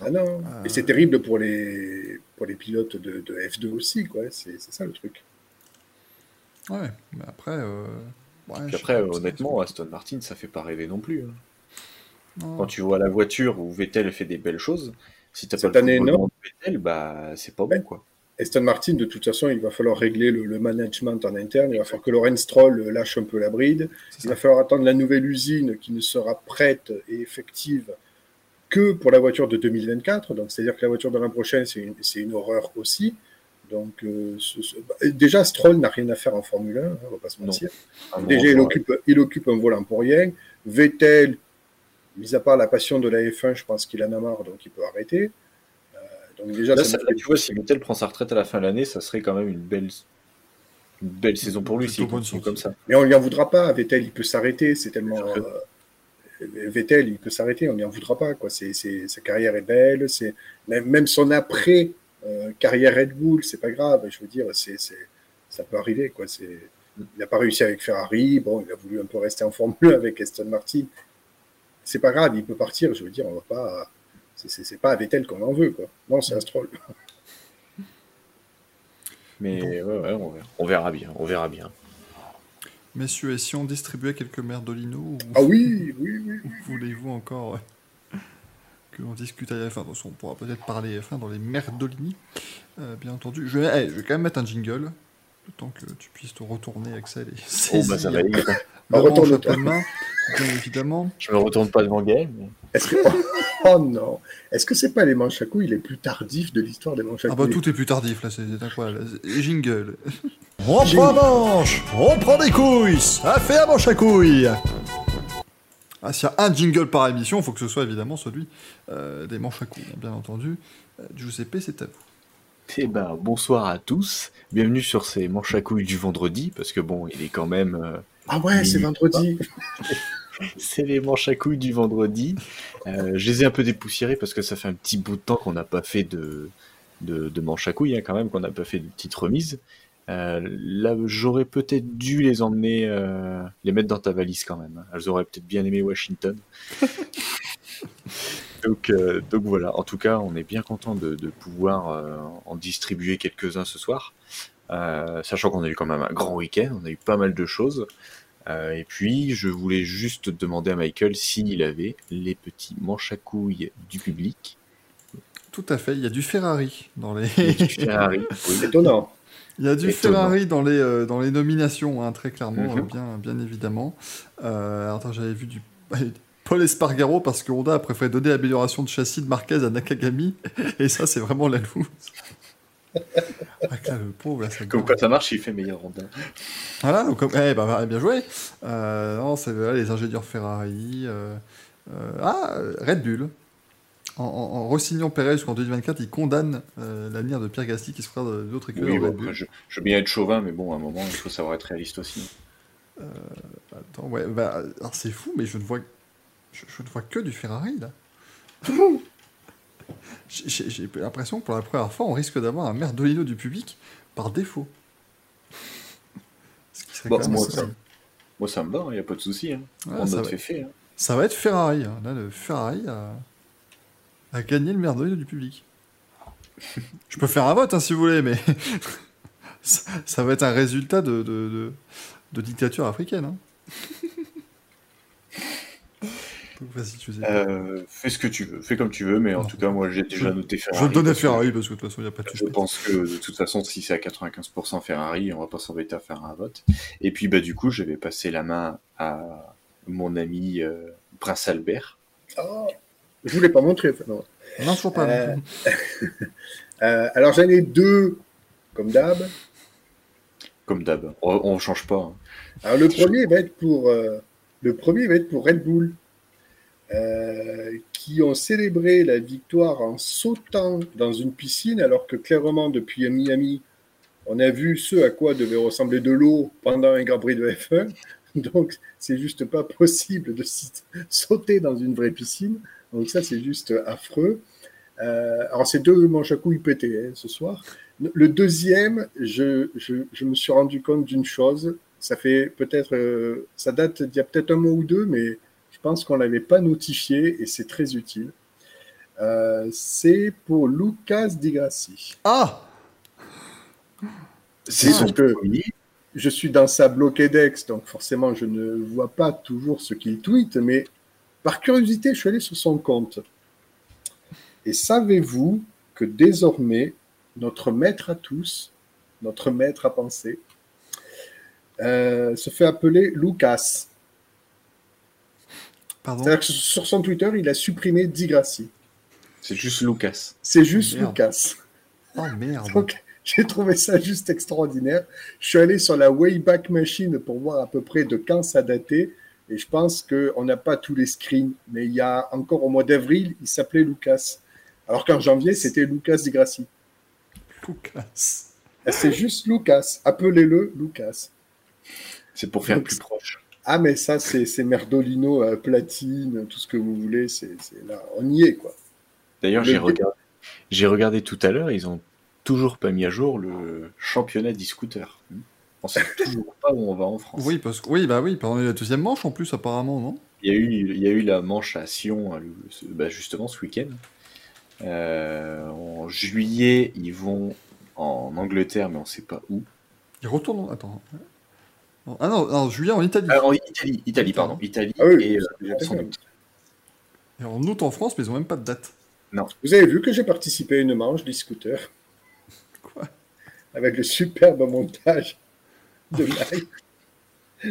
Speaker 4: Ah non.
Speaker 2: Euh.
Speaker 4: Et c'est terrible pour les, pour les pilotes de, de F2 aussi, quoi. C'est ça le truc.
Speaker 2: Ouais, mais après, euh, Ouais,
Speaker 3: Puis après, euh, honnêtement, Aston Martin, ça fait pas rêver non plus. hein.
Speaker 2: Non.
Speaker 3: Quand tu vois la voiture où Vettel fait des belles choses, si t'as pas
Speaker 4: Cette
Speaker 3: le
Speaker 4: année, non.
Speaker 3: de Vettel, bah c'est pas
Speaker 4: Ouais.
Speaker 3: bon quoi.
Speaker 4: Aston Martin, de toute façon, il va falloir régler le, le management en interne. Il va falloir que Lorenz Stroll lâche un peu la bride. Il va falloir attendre la nouvelle usine qui ne sera prête et effective que pour la voiture de 2024. Donc, c'est-à-dire que la voiture de l'an prochain, c'est une, horreur aussi. Donc, euh, ce- ce- bah, déjà, Stroll n'a rien à faire en Formule 1, hein, on va pas se mentir.
Speaker 3: Moment,
Speaker 4: Déjà, il occupe, il occupe un volant pour rien. Vettel, mis à part la passion de la F1, je pense qu'il en a marre, donc il peut arrêter. Donc déjà,
Speaker 3: Là,
Speaker 4: ça
Speaker 3: là, tu vois, si Vettel prend sa retraite à la fin de l'année, ça serait quand même une belle, une belle saison pour lui s'il continue comme ça.
Speaker 4: Mais on ne lui en voudra pas. Vettel, il peut s'arrêter. C'est tellement. Euh, Vettel, il peut s'arrêter. On ne lui en voudra pas. Quoi. C'est, c'est- sa carrière est belle. C'est, même, même son après euh, carrière Red Bull, c'est pas grave. Je veux dire, c'est, c'est- ça peut arriver. Quoi. C'est, il n'a pas réussi avec Ferrari. Bon, il a voulu un peu rester en Formule 1 avec Aston Martin. C'est pas grave. Il peut partir. Je veux dire, on va pas. C'est, pas à Vettel qu'on en veut. Quoi. Non, c'est un Stroll. [LAUGHS]
Speaker 3: Mais ouais, ouais, on, verra, on verra bien, on verra bien.
Speaker 2: Messieurs, et si on distribuait quelques merdolinos ou
Speaker 4: Ah oui, oui, oui.
Speaker 2: ou [LAUGHS] voulez-vous encore euh, que l'on discute à la F1 De toute façon, on pourra peut-être parler F1 dans les merdolini, euh, bien entendu. Je vais, eh, je vais quand même mettre un jingle, le temps que tu puisses te retourner, Axel, et
Speaker 3: Oh, bah, ça va aller. [LAUGHS]
Speaker 2: à pleine main, bien évidemment.
Speaker 3: Je me retourne pas devant Gaël. mais-
Speaker 4: Est-ce que... [LAUGHS] Oh non Est-ce que c'est pas les manches à couilles les plus tardifs de l'histoire des manches à
Speaker 2: Ah bah
Speaker 4: couilles
Speaker 2: tout est plus tardif là, c'est incroyable. Jingle.
Speaker 8: On prend un manche, on prend des couilles, ça fait un manche à couilles.
Speaker 2: Ah, s'il y a un jingle par émission, il faut que ce soit évidemment celui euh, des manches à couilles, bien entendu. Euh, Giuseppe, c'est à vous.
Speaker 3: Eh ben, bonsoir à tous. Bienvenue sur ces manches à couilles du vendredi, parce que bon, il est quand même. euh,
Speaker 4: Ah ouais, c'est vendredi. [LAUGHS]
Speaker 3: c'est les manches à couilles du vendredi. Euh, je les ai un peu dépoussiérés parce que ça fait un petit bout de temps qu'on n'a pas fait de, de, de manches à couilles, hein, quand même, qu'on n'a pas fait de petites remises. Euh, là, j'aurais peut-être dû les emmener, euh, les mettre dans ta valise quand même. hein. Elles auraient peut-être bien aimé Washington. [LAUGHS] donc, euh, donc voilà, en tout cas, on est bien content de, de pouvoir en distribuer quelques-uns ce soir. Sachant qu'on a eu quand même un grand week-end, on a eu pas mal de choses. Euh, et puis, je voulais juste demander à Michael s'il avait les petits manches à couilles du public.
Speaker 2: Tout à fait, il y a du Ferrari dans les.
Speaker 3: Ferrari. Oui. [LAUGHS]
Speaker 4: Étonnant.
Speaker 2: Il y a du
Speaker 3: Étonnant.
Speaker 2: Ferrari dans les, euh, dans les nominations, hein, très clairement,
Speaker 3: Mhm.
Speaker 2: euh, bien, bien évidemment. Euh, alors, attends, j'avais vu du [LAUGHS] Paul Espargaro parce que Honda a préféré donner l'amélioration de châssis de Marquez à Nakagami, et ça, c'est vraiment la loose. Ah, là, le pauvre, là, ça
Speaker 3: Comme quoi ça marche, il fait meilleur rondin.
Speaker 2: Voilà, donc, comme- eh, bah, bien joué. Euh, non, c'est voilà, les ingénieurs Ferrari. euh, euh, ah, Red Bull. En, en, en re-signant Perez jusqu'en 2024, il condamne l'avenir de Pierre Gasly qui se fera d'autres écuries
Speaker 3: Oui, bon, après, je, je veux bien être chauvin, mais bon, à un moment, il faut savoir être réaliste aussi.
Speaker 2: Attends, ouais, bah, alors c'est fou, mais je ne vois, je, je ne vois que du Ferrari là. [LAUGHS] J'ai- l'impression que pour la première fois, on risque d'avoir un merdolino du public par défaut. Ce qui
Speaker 3: Bon, moi, ça- Moi, ça me va, il n'y a pas de souci. Hein.
Speaker 2: Ouais,
Speaker 3: On
Speaker 2: ça
Speaker 3: a
Speaker 2: va.
Speaker 3: fait fait. hein.
Speaker 2: Ça va être Ferrari. hein. Là, le Ferrari a, a gagné le merdolino du public. Je peux faire un vote hein, si vous voulez, mais [LAUGHS] ça, ça va être un résultat de, de, de- de dictature africaine. Donc, vas-y, tu sais.
Speaker 3: Euh, fais ce que tu veux, fais comme tu veux, mais en
Speaker 2: Non.
Speaker 3: tout cas, moi, j'ai déjà noté
Speaker 2: Je
Speaker 3: Ferrari.
Speaker 2: vais le donner à
Speaker 3: parce que
Speaker 2: Ferrari parce que de toute façon, il n'y a pas de
Speaker 3: Je pense que de toute façon, si c'est à 95% Ferrari, on va pas s'embêter à faire un vote. Et puis, bah, du coup, je vais passer la main à mon ami euh, Prince Albert.
Speaker 4: Ah, je voulais pas montrer. non.
Speaker 2: Non, toujours pas.
Speaker 4: Euh, [LAUGHS] Euh, alors j'en ai deux, comme d'hab.
Speaker 3: Comme d'hab, on, on change pas. hein.
Speaker 4: Alors le premier va être pour euh, le premier va être pour Red Bull, euh, qui ont célébré la victoire en sautant dans une piscine, alors que clairement depuis Miami, on a vu ce à quoi devait ressembler de l'eau pendant un Grand Prix de F1. [LAUGHS] Donc c'est juste pas possible de sauter dans une vraie piscine. Donc ça c'est juste affreux. Euh, alors c'est deux manches à couilles pétées hein, ce soir. Le deuxième, je, je, je me suis rendu compte d'une chose. Ça fait peut-être, euh, ça date d'il y a peut-être un mois ou deux, mais pense qu'on l'avait pas notifié et c'est très utile. Euh, c'est pour Lucas Di Grassi.
Speaker 2: Ah
Speaker 3: C'est
Speaker 4: Ah,
Speaker 3: son
Speaker 4: je peux-
Speaker 3: premier.
Speaker 4: je suis dans sa Bloquedex, donc forcément, je ne vois pas toujours ce qu'il tweet, mais par curiosité, je suis allé sur son compte. Et savez-vous que désormais, notre maître à tous, notre maître à penser, euh, se fait appeler Lucas?
Speaker 2: Pardon
Speaker 4: C'est-à-dire que sur son Twitter, il a supprimé Digrassi.
Speaker 3: C'est juste Lucas.
Speaker 4: C'est juste
Speaker 2: Merde.
Speaker 4: Lucas.
Speaker 2: Oh merde. [LAUGHS]
Speaker 4: Donc, j'ai trouvé ça juste extraordinaire. Je suis allé sur la Wayback Machine pour voir à peu près de quand ça datait. Et je pense qu'on n'a pas tous les screens. Mais il y a encore au mois d'avril, il s'appelait Lucas. Alors qu'en janvier, c'était Lucas Digrassi.
Speaker 2: Lucas.
Speaker 4: C'est juste Lucas. Appelez-le Lucas.
Speaker 3: C'est pour faire
Speaker 4: Donc,
Speaker 3: plus proche.
Speaker 4: Ah, mais ça, c'est Merdolino, euh, platine, tout ce que vous voulez. C'est là. On y est, quoi.
Speaker 3: D'ailleurs,
Speaker 4: Le-
Speaker 3: j'ai regardé, tout à l'heure, ils ont toujours pas mis à jour le championnat d'e-scooter. On sait [LAUGHS] toujours pas où on va en France.
Speaker 2: Oui, parce que oui, bah oui, pendant la deuxième manche en plus apparemment, non?
Speaker 3: Il y a eu, il y a eu la manche à Sion, le- ce- bah, justement ce week-end. Euh, en juillet, ils vont en Angleterre, mais on sait pas où.
Speaker 2: Il retourne. Attends. Ah non, non, juillet en Italie.
Speaker 3: Ah, en Italie, Italie, pardon, Italie
Speaker 4: Ah oui,
Speaker 3: et euh, sans
Speaker 4: fait.
Speaker 3: doute.
Speaker 2: Et en août en France, mais ils ont même pas de date.
Speaker 4: Vous avez vu que j'ai participé à une manche d'e-scooter [LAUGHS]
Speaker 2: Quoi?
Speaker 4: avec le superbe montage de live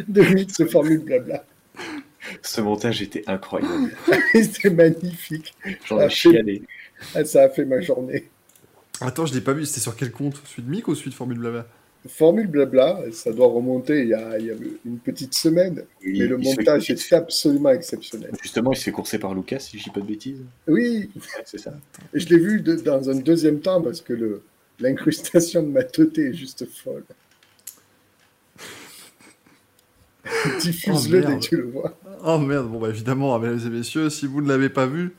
Speaker 4: de Mix Formule Blabla.
Speaker 3: Ce montage était incroyable. [LAUGHS]
Speaker 4: C'était magnifique.
Speaker 3: J'en
Speaker 4: Ah,
Speaker 3: ai chialé.
Speaker 4: Ah, ça a fait ma journée.
Speaker 2: Attends, je l'ai pas vu. C'était sur quel compte? Celui de Mick ou celui de Formule Blabla?
Speaker 4: Formule Blabla, ça doit remonter il y a, il y a une petite semaine, mais le
Speaker 3: fait-
Speaker 4: montage est absolument exceptionnel.
Speaker 3: Justement, il se fait courser par Lucas, si je dis pas de bêtises.
Speaker 4: Oui,
Speaker 3: c'est ça.
Speaker 4: et je l'ai vu de- dans un deuxième temps parce que l'incrustation de ma teuté est juste folle. [LAUGHS] Diffuse-le
Speaker 2: Oh,
Speaker 4: dès que tu le vois.
Speaker 2: Oh merde, bon bah évidemment, mesdames et messieurs, si vous ne l'avez pas vu,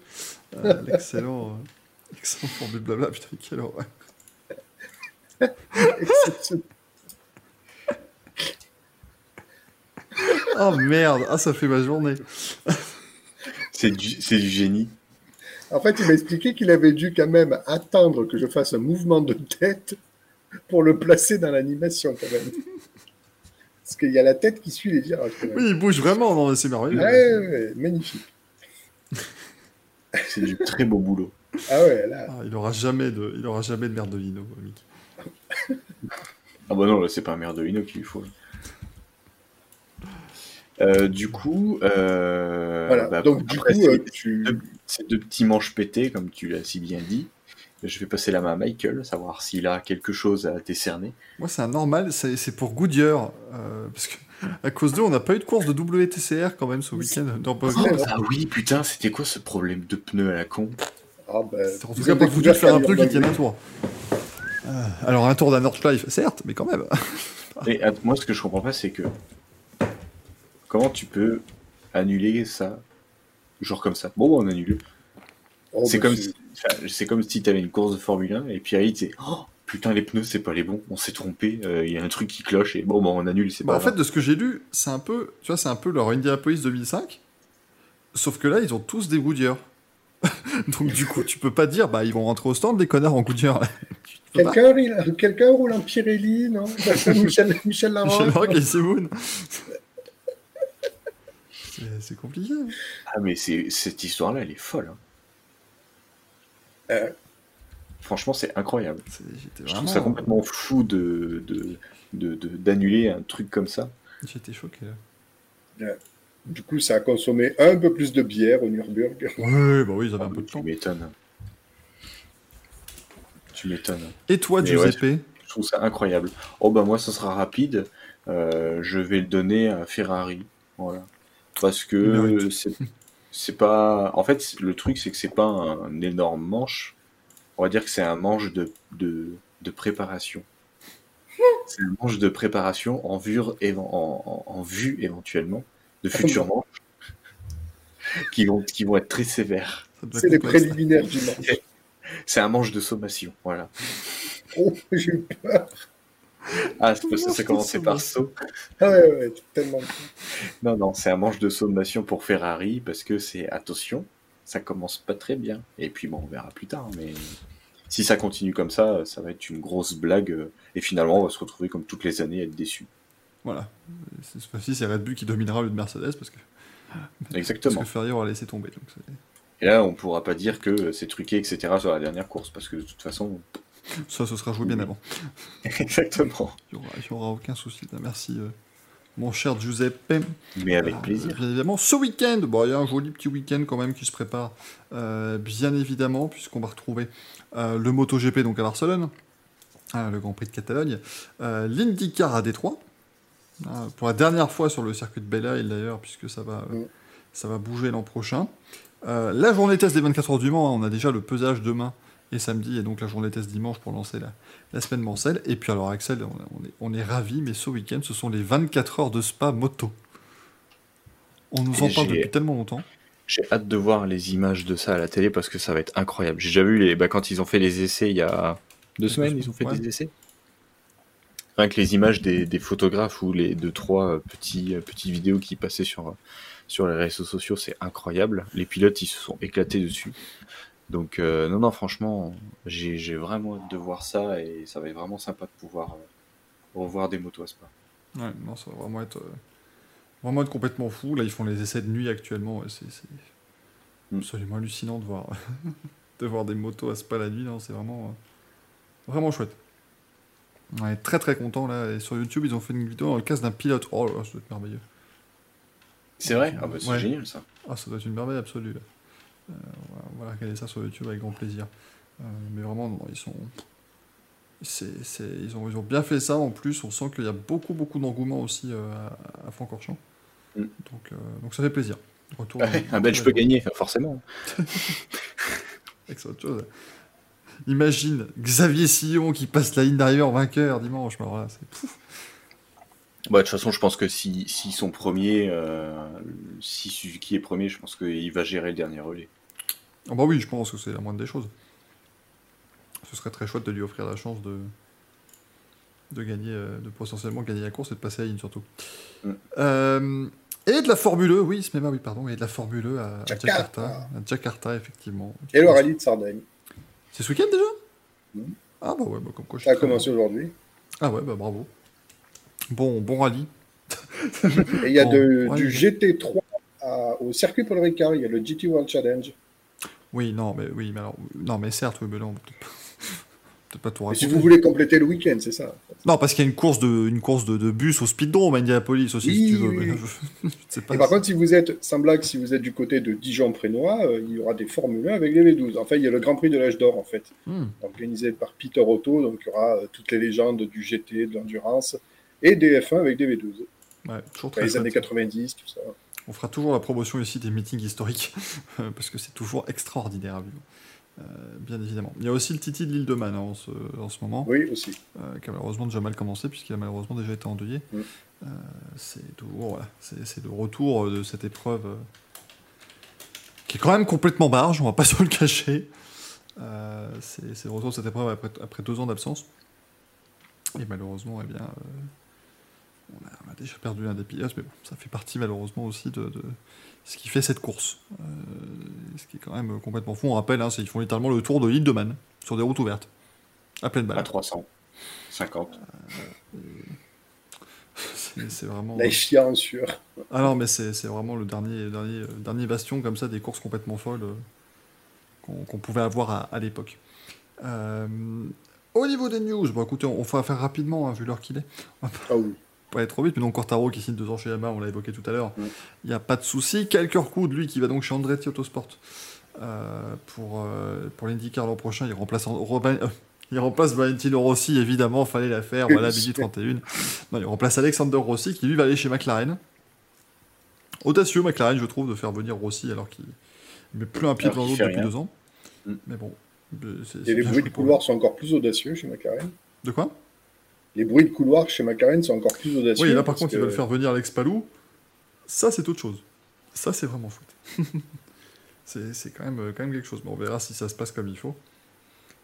Speaker 2: euh, [LAUGHS] l'excellent, euh, excellent Formule Blabla, putain, quelle horreur. [LAUGHS] Oh merde, ah ça fait ma journée.
Speaker 3: C'est du, c'est du génie.
Speaker 4: En fait, il m'a expliqué qu'il avait dû quand même attendre que je fasse un mouvement de tête pour le placer dans l'animation quand même. Parce qu'il y a la tête qui suit les virages. quand même.
Speaker 2: Oui, il bouge vraiment, c'est merveilleux.
Speaker 4: Ouais, ouais, ouais, magnifique.
Speaker 3: C'est du très beau boulot.
Speaker 4: Ah ouais, là.
Speaker 2: Ah, il aura jamais de, il aura jamais de merdolino, Mick. [LAUGHS]
Speaker 3: Ah bah non, là, c'est pas un Merdolino qu'il lui faut. Euh, du coup, euh,
Speaker 4: Voilà.
Speaker 3: bah,
Speaker 4: Donc, du
Speaker 3: après
Speaker 4: coup,
Speaker 3: ces-
Speaker 4: euh, tu.
Speaker 3: deux- ces deux petits manches pétés, comme tu l'as si bien dit, je vais passer la main à Michael, savoir s'il a quelque chose à décerner.
Speaker 2: Moi, c'est un normal, c'est c'est pour Goodyear. euh, parce que, à cause d'eux, on n'a pas eu de course de WTCR quand même ce week-end. dans.
Speaker 4: Oh,
Speaker 3: Ah oui, putain, c'était quoi ce problème de pneus à la con?
Speaker 4: Ah, ben,
Speaker 2: C'est en tout
Speaker 4: vous
Speaker 2: cas pas
Speaker 4: découvert
Speaker 2: faire un truc qui tienne un
Speaker 4: Nürburgring.
Speaker 2: Euh, alors, un tour d'un Nordschleife, certes, mais quand même. [LAUGHS]
Speaker 3: Et att- moi, ce que je comprends pas, c'est que comment tu peux annuler ça, genre comme ça? Bon, on annule.
Speaker 4: Oh,
Speaker 3: c'est
Speaker 4: ben,
Speaker 3: comme si, c'est comme si t'avais une course de Formule 1 et puis là, il disait oh, putain les pneus c'est pas les bons, on s'est trompé, euh, il y a un truc qui cloche et bon, bon on annule, c'est
Speaker 2: Bah,
Speaker 3: pas
Speaker 2: en fait, de ce que j'ai lu, c'est un peu, tu vois, c'est un peu leur Indianapolis 2005. Sauf que là, ils ont tous des Goodyear. [LAUGHS] Donc, du coup, tu peux pas dire, bah, ils vont rentrer au stand, les connards en [LAUGHS] peux pas.
Speaker 4: Quelqu'un il- quelqu'un roule en Pirelli, non? Michel, [LAUGHS] Michel Larocque
Speaker 2: Michel et Simoun. C'est- compliqué. hein.
Speaker 3: Ah mais c'est cette histoire là elle est folle. hein.
Speaker 4: Euh.
Speaker 3: Franchement c'est incroyable. Je trouve
Speaker 2: vraiment.
Speaker 3: ça complètement fou de de- de- de- d'annuler un truc comme ça.
Speaker 2: J'étais choqué. là.
Speaker 4: Du coup, ça a consommé un peu plus de bière au Nürburgring. [LAUGHS]
Speaker 2: Ouais, bah oui, ils avaient
Speaker 3: Ah,
Speaker 2: un peu de
Speaker 3: tu
Speaker 2: temps.
Speaker 3: m'étonnes. Tu m'étonnes.
Speaker 2: Et toi,
Speaker 3: Mais ouais,
Speaker 2: Giuseppe
Speaker 3: Je trouve ça incroyable. Oh bah moi ça sera rapide. Euh, je vais le donner à Ferrari. Voilà. Parce que c'est pas. En fait, le truc c'est que c'est pas un énorme manche. On va dire que c'est un manche de, de, de préparation. [LAUGHS] C'est un manche de préparation en vue, éven- en, en- en vue éventuellement de futurs manches [LAUGHS] qui vont, qui vont être très sévères.
Speaker 4: C'est les préliminaires du match. [LAUGHS]
Speaker 3: C'est un manche de sommation. Voilà.
Speaker 4: Oh, j'ai eu peur.
Speaker 3: Ah, c'est parce que ça commençait par saut.
Speaker 4: Ah ouais, ouais, tellement.
Speaker 3: Non, non, c'est un manche de sommation pour Ferrari parce que c'est attention, ça commence pas très bien. Et puis bon, on verra plus tard. Mais si ça continue comme ça, ça va être une grosse blague. euh, Et finalement, on va se retrouver comme toutes les années à être déçu.
Speaker 2: Voilà. Cette fois-ci, c'est Red Bull qui dominera le de Mercedes parce que, [LAUGHS] parce
Speaker 3: Exactement.
Speaker 2: que Ferrari aura laissé tomber. Donc
Speaker 3: Et là, on pourra pas dire que c'est truqué, etc. sur la dernière course, parce que de toute façon.
Speaker 2: ça, ce sera joué bien avant. [LAUGHS]
Speaker 3: Exactement.
Speaker 2: Il n'y aura, aucun souci. là. Merci, euh, mon cher Giuseppe.
Speaker 3: Mais avec
Speaker 2: Ah,
Speaker 3: plaisir.
Speaker 2: Bien évidemment. Ce week-end, bon, il y a un joli petit week-end quand même qui se prépare, euh, bien évidemment, puisqu'on va retrouver euh, le MotoGP donc à Barcelone, hein, le Grand Prix de Catalogne, euh, l'IndyCar à Détroit, hein, pour la dernière fois sur le circuit de Belle Isle d'ailleurs, puisque ça va,
Speaker 4: Mm.
Speaker 2: ça va bouger l'an prochain. Euh, la journée test des 24 heures du Mans, hein, on a déjà le pesage demain et samedi, et donc la journée test dimanche pour lancer la, la semaine Mancel. Et puis alors Axel, on, on est, on est ravis, mais ce week-end, ce sont les 24 heures de Spa moto. On nous en
Speaker 3: Et
Speaker 2: parle
Speaker 3: j'ai-
Speaker 2: depuis tellement longtemps.
Speaker 3: J'ai hâte de voir les images de ça à la télé parce que ça va être incroyable. J'ai déjà vu les, bah, quand ils ont fait les essais il y a deux semaines, ils ont fait
Speaker 2: Ouais.
Speaker 3: des essais. Que les images des, des photographes ou les deux trois euh, petits euh, petites vidéos qui passaient sur euh, sur les réseaux sociaux, c'est incroyable. Les pilotes, ils se sont éclatés dessus. Donc euh, non non, franchement, j'ai vraiment hâte de voir ça et ça va être vraiment sympa de pouvoir euh, revoir des motos à Spa.
Speaker 2: Ouais, non, ça va vraiment être, euh, vraiment être complètement fou. Là, ils font les essais de nuit actuellement. c'est
Speaker 3: Mm.
Speaker 2: absolument hallucinant de voir, [LAUGHS] de voir des motos à Spa la nuit. non, C'est vraiment, vraiment chouette. On est très très content là. Et sur YouTube, ils ont fait une vidéo dans le casque d'un pilote. Oh là là, ça doit être merveilleux.
Speaker 3: C'est vrai? Ah bah c'est
Speaker 2: Ouais.
Speaker 3: génial ça.
Speaker 2: Ah, ça doit être une merveille absolue. là. Euh, on, va, regarder ça sur YouTube avec grand plaisir. Euh, mais vraiment, non, ils sont. ils, ont, ils ont bien fait ça en plus. On sent qu'il y a beaucoup, beaucoup d'engouement aussi euh, à, à Francorchamps.
Speaker 3: Mm.
Speaker 2: Donc, euh, donc ça fait plaisir. Retour
Speaker 3: Ouais, un Belge peut gagner, forcément. [LAUGHS]
Speaker 2: Autre chose. Imagine Xavier Sillon qui passe la ligne d'arrivée en vainqueur dimanche. alors là.
Speaker 3: Bah, de toute façon, je pense que si, s'ils sont premiers, euh, si Suzuki est premier, je pense qu'il va gérer le dernier relais.
Speaker 2: Ah bah oui, je pense que c'est la moindre des choses. Ce serait très chouette de lui offrir la chance de, de gagner, euh, de potentiellement gagner la course et de passer à la ligne surtout.
Speaker 3: Mm.
Speaker 2: Euh, et de la Formule E, oui, ce même oui, pardon, et de la Formule E à, à
Speaker 4: Jakarta.
Speaker 2: Jakarta. À Jakarta, effectivement.
Speaker 4: Et le rallye de Sardaigne.
Speaker 2: C'est ce week-end déjà. Ah bah ouais, bah comme quoi je
Speaker 4: Ça a commencé aujourd'hui.
Speaker 2: Ah ouais, bah bravo. Bon, bon rallye.
Speaker 4: Et il y a
Speaker 2: Bon,
Speaker 4: de-
Speaker 2: ouais,
Speaker 4: du
Speaker 2: mais-
Speaker 4: GT3 à- au circuit Paul Ricard, il y a le GT World Challenge.
Speaker 2: Oui, non, mais oui, mais alors, non, mais certes, oui, mais là, on peut peut-être pas, tout
Speaker 4: si vous voulez compléter le week-end, c'est ça.
Speaker 2: Non, parce qu'il y a une course de, une course de, de bus au speedrome à Indianapolis aussi, si
Speaker 4: Oui,
Speaker 2: tu veux.
Speaker 4: oui, [LAUGHS]
Speaker 2: mais pas
Speaker 4: Et par
Speaker 2: si-
Speaker 4: contre, si vous êtes, sans blague, si vous êtes du côté de Dijon-Prénois, euh, il y aura des Formule 1 avec les V12. Enfin, il y a le Grand Prix de l'âge d'or, en fait,
Speaker 2: Hmm.
Speaker 4: organisé par Peter Otto. Donc, il y aura euh, toutes les légendes du GT, de l'endurance, et des F1 avec des V12.
Speaker 2: Ouais, toujours
Speaker 4: Enfin,
Speaker 2: très
Speaker 4: les années 90, tout ça.
Speaker 2: On fera toujours la promotion ici des meetings historiques, [LAUGHS] parce que c'est toujours extraordinaire à vivre. Euh, bien évidemment. Il y a aussi le Titi de l'île de Man hein, en, ce, en ce moment,
Speaker 4: Oui, aussi.
Speaker 2: euh, qui a malheureusement déjà mal commencé, puisqu'il a malheureusement déjà été endeuillé.
Speaker 4: Mm.
Speaker 2: Euh, c'est toujours, voilà, c'est c'est le retour de cette épreuve qui est quand même complètement barge, on va pas [LAUGHS] se le cacher. Euh, c'est c'est le retour de cette épreuve après, après deux ans d'absence. Et malheureusement, eh bien, euh, on, a, on a déjà perdu un des pilotes, mais bon, ça fait partie malheureusement aussi de, de ce qui fait cette course. Euh, ce qui est quand même complètement fou. On rappelle, hein, c'est- ils font littéralement le tour de l'île de Man, sur des routes ouvertes, à pleine balle.
Speaker 3: À 300. 50.
Speaker 2: C'est c'est vraiment.
Speaker 4: La chiant sur.
Speaker 2: Ah non, mais c'est vraiment le dernier, dernier, euh, dernier bastion comme ça des courses complètement folles euh, qu'on pouvait avoir à, à l'époque. Euh, au niveau des news, bon écoutez, on, on va faire rapidement hein, vu l'heure qu'il est.
Speaker 4: Ah oui.
Speaker 2: Pas aller trop vite, mais donc Cortaro qui signe deux ans chez Yamaha, on l'a évoqué tout à l'heure. Il n'y a pas de souci. Quelques coups de lui qui va donc chez Andretti Autosport euh, pour, euh, pour l'IndyCar l'an prochain. Il remplace, Robin- euh, il remplace Valentino Rossi, évidemment, fallait la faire. Voilà, [LAUGHS] Billy 31. Non, il remplace Alexander Rossi qui lui va aller chez McLaren. Audacieux McLaren, je trouve, de faire venir Rossi alors qu'il ne met plus un pied
Speaker 3: Alors
Speaker 2: dans
Speaker 3: qu'il
Speaker 2: l'autre depuis
Speaker 3: rien.
Speaker 2: deux ans.
Speaker 3: Mm.
Speaker 2: Mais bon.
Speaker 4: Et les bruits de couloir sont encore plus audacieux chez McLaren.
Speaker 2: De quoi?
Speaker 4: Les bruits de couloir chez McLaren sont encore plus audacieux.
Speaker 2: Oui, là par contre, ils veulent faire venir Alex Palou. Ça, c'est autre chose. Ça, c'est vraiment chouette. [LAUGHS] c'est c'est quand même, euh, quand même quelque chose. Mais on verra si ça se passe comme il faut.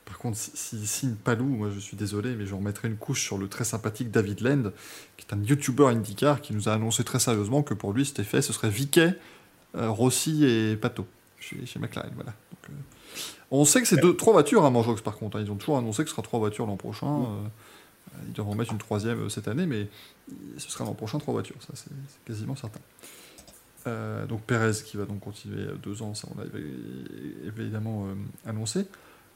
Speaker 2: Par contre, si- s'il signe Palou, moi je suis désolé, mais je remettrai une couche sur le très sympathique David Land, qui est un YouTuber IndyCar qui nous a annoncé très sérieusement que pour lui, c'était fait, ce serait Viquet, euh, Rossi et Pato chez, chez McLaren. Voilà. Donc, euh, on sait que c'est deux, trois voitures à Manjox par contre. hein. Ils ont toujours annoncé que ce sera trois voitures l'an prochain. euh, Ils doivent en mettre une troisième euh, cette année, mais ce sera l'an prochain trois voitures, ça c'est quasiment certain. Euh, donc Perez qui va donc continuer euh, deux ans, ça on l'avait évidemment euh, annoncé.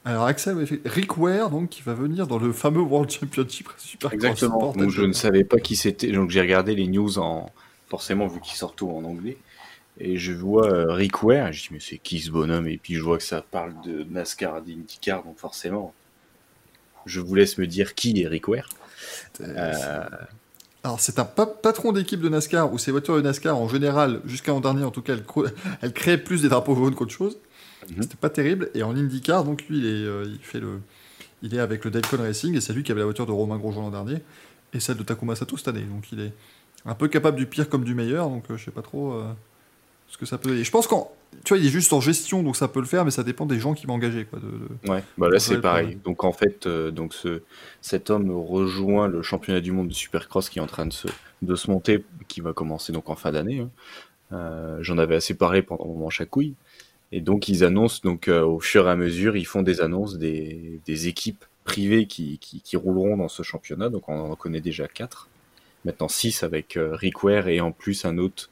Speaker 2: Alors Axel Rick Ware donc qui va venir dans le fameux World Championship Super
Speaker 3: Exactement. Donc je ne savais pas qui c'était. Donc j'ai regardé les news en forcément vu qu'ils sortent tout en anglais. Et je vois euh, Rick Ware, et je dis mais c'est qui ce bonhomme? Et puis je vois que ça parle de NASCAR, d'IndyCar, donc forcément, je vous laisse me dire qui est Rick Ware. Euh,
Speaker 2: Alors c'est un pa- patron d'équipe de NASCAR où ces voitures de NASCAR en général, jusqu'à l'an dernier en tout cas, elles, [LAUGHS] créaient plus des drapeaux jaunes qu'autre chose.
Speaker 3: Mhm.
Speaker 2: C'était pas terrible. Et en IndyCar, donc lui, il est, euh, il fait le, il est avec le Daytona Racing et c'est lui qui avait la voiture de Romain Grosjean l'an dernier et celle de Takuma Sato cette année. Donc il est un peu capable du pire comme du meilleur. Donc euh, je sais pas trop euh, ce que ça peut. Et je pense qu'en, tu vois, il est juste en gestion, donc ça peut le faire, mais ça dépend des gens qui vont engager quoi. De, de-
Speaker 3: Ouais, bah là c'est pareil. Donc en fait, euh, donc ce, cet homme rejoint le championnat du monde de Supercross qui est en train de se, de se monter, qui va commencer donc en fin d'année. hein. Euh, J'en avais assez parlé pendant mon couilles. Et donc ils annoncent donc euh, au fur et à mesure, ils font des annonces des, des équipes privées qui, qui, qui rouleront dans ce championnat. Donc on en connaît déjà quatre. Maintenant six avec Rick Ware et en plus un autre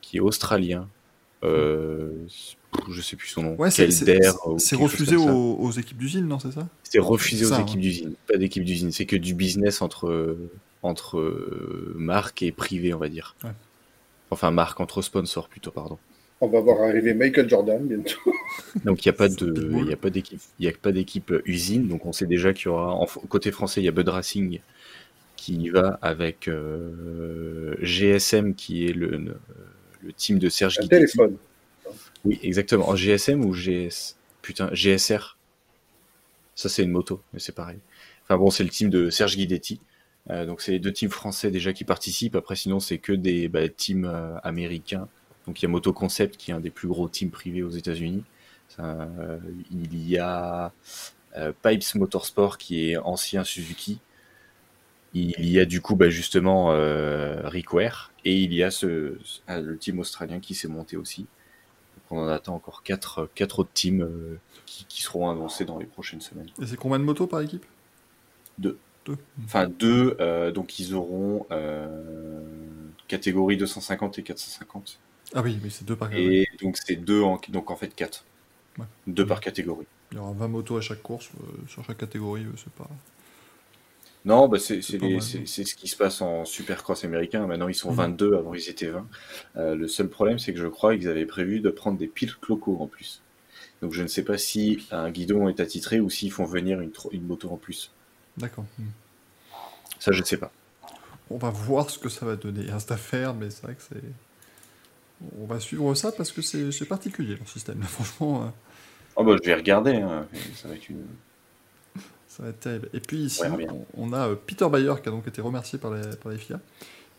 Speaker 3: qui est australien. Euh, je sais plus son nom.
Speaker 2: Ouais, c'est, refusé aux, aux équipes d'usine, non, c'est ça?
Speaker 3: C'est refusé aux équipes
Speaker 2: hein.
Speaker 3: d'usine. Pas d'équipe d'usine. C'est que du business entre, entre euh, marques et privé, on va dire.
Speaker 2: Ouais.
Speaker 3: Enfin, marque entre sponsors plutôt, pardon.
Speaker 4: On va voir arriver Michael Jordan bientôt. [LAUGHS]
Speaker 3: Donc il n'y a pas de, il a pas d'équipe, il a pas d'équipe euh, usine. Donc on sait déjà qu'il y aura, en, côté français, il y a Bud Racing qui y va avec euh, GSM qui est le, le, team de Serge
Speaker 4: Un
Speaker 3: Guidetti.
Speaker 4: téléphone.
Speaker 3: Oui, exactement. En GSM ou GS, putain, GSR. Ça c'est une moto, mais c'est pareil. Enfin bon, c'est le team de Serge Guidetti. Euh, donc c'est les deux teams français déjà qui participent. Après sinon c'est que des bah, teams euh, américains. Donc il y a Moto Concept qui est un des plus gros teams privés aux États-Unis. Euh, il y a Pipes Motorsport qui est ancien Suzuki. Il y a du coup bah, justement Rick Ware et il y a ce, ah, le team australien qui s'est monté aussi. Donc on en attend encore quatre, quatre autres teams euh, qui, qui seront annoncés dans les prochaines semaines.
Speaker 2: Et c'est combien de motos par équipe?
Speaker 3: Deux.
Speaker 2: Deux.
Speaker 3: Enfin deux, euh, donc ils auront euh, catégorie 250 et 450.
Speaker 2: Ah oui, mais c'est deux par catégorie.
Speaker 3: Et donc c'est deux, en, donc en fait quatre.
Speaker 2: Ouais.
Speaker 3: Deux par catégorie.
Speaker 2: Il y aura 20 motos à chaque course, euh, sur chaque catégorie, euh, c'est pas.
Speaker 3: Non, bah c'est ce qui se passe en supercross américain. Maintenant, ils sont
Speaker 2: Mhm.
Speaker 3: 22, avant ils étaient 20. Euh, le seul problème, c'est que je crois qu'ils avaient prévu de prendre des pilotes locaux en plus. Donc je ne sais pas si un guidon est attitré ou s'ils font venir une, une moto en plus.
Speaker 2: D'accord. Hmm.
Speaker 3: Ça, je ne sais pas.
Speaker 2: On va voir ce que ça va donner à cette affaire, mais c'est vrai que c'est. On va suivre ça parce que c'est c'est particulier leur système. [LAUGHS] Franchement, euh,
Speaker 3: Oh bah je vais regarder, hein. ça va être une...
Speaker 2: ça va être terrible. Et puis ici,
Speaker 3: Ouais,
Speaker 2: on, on a euh, Peter Bayer qui a donc été remercié par les, par FIA.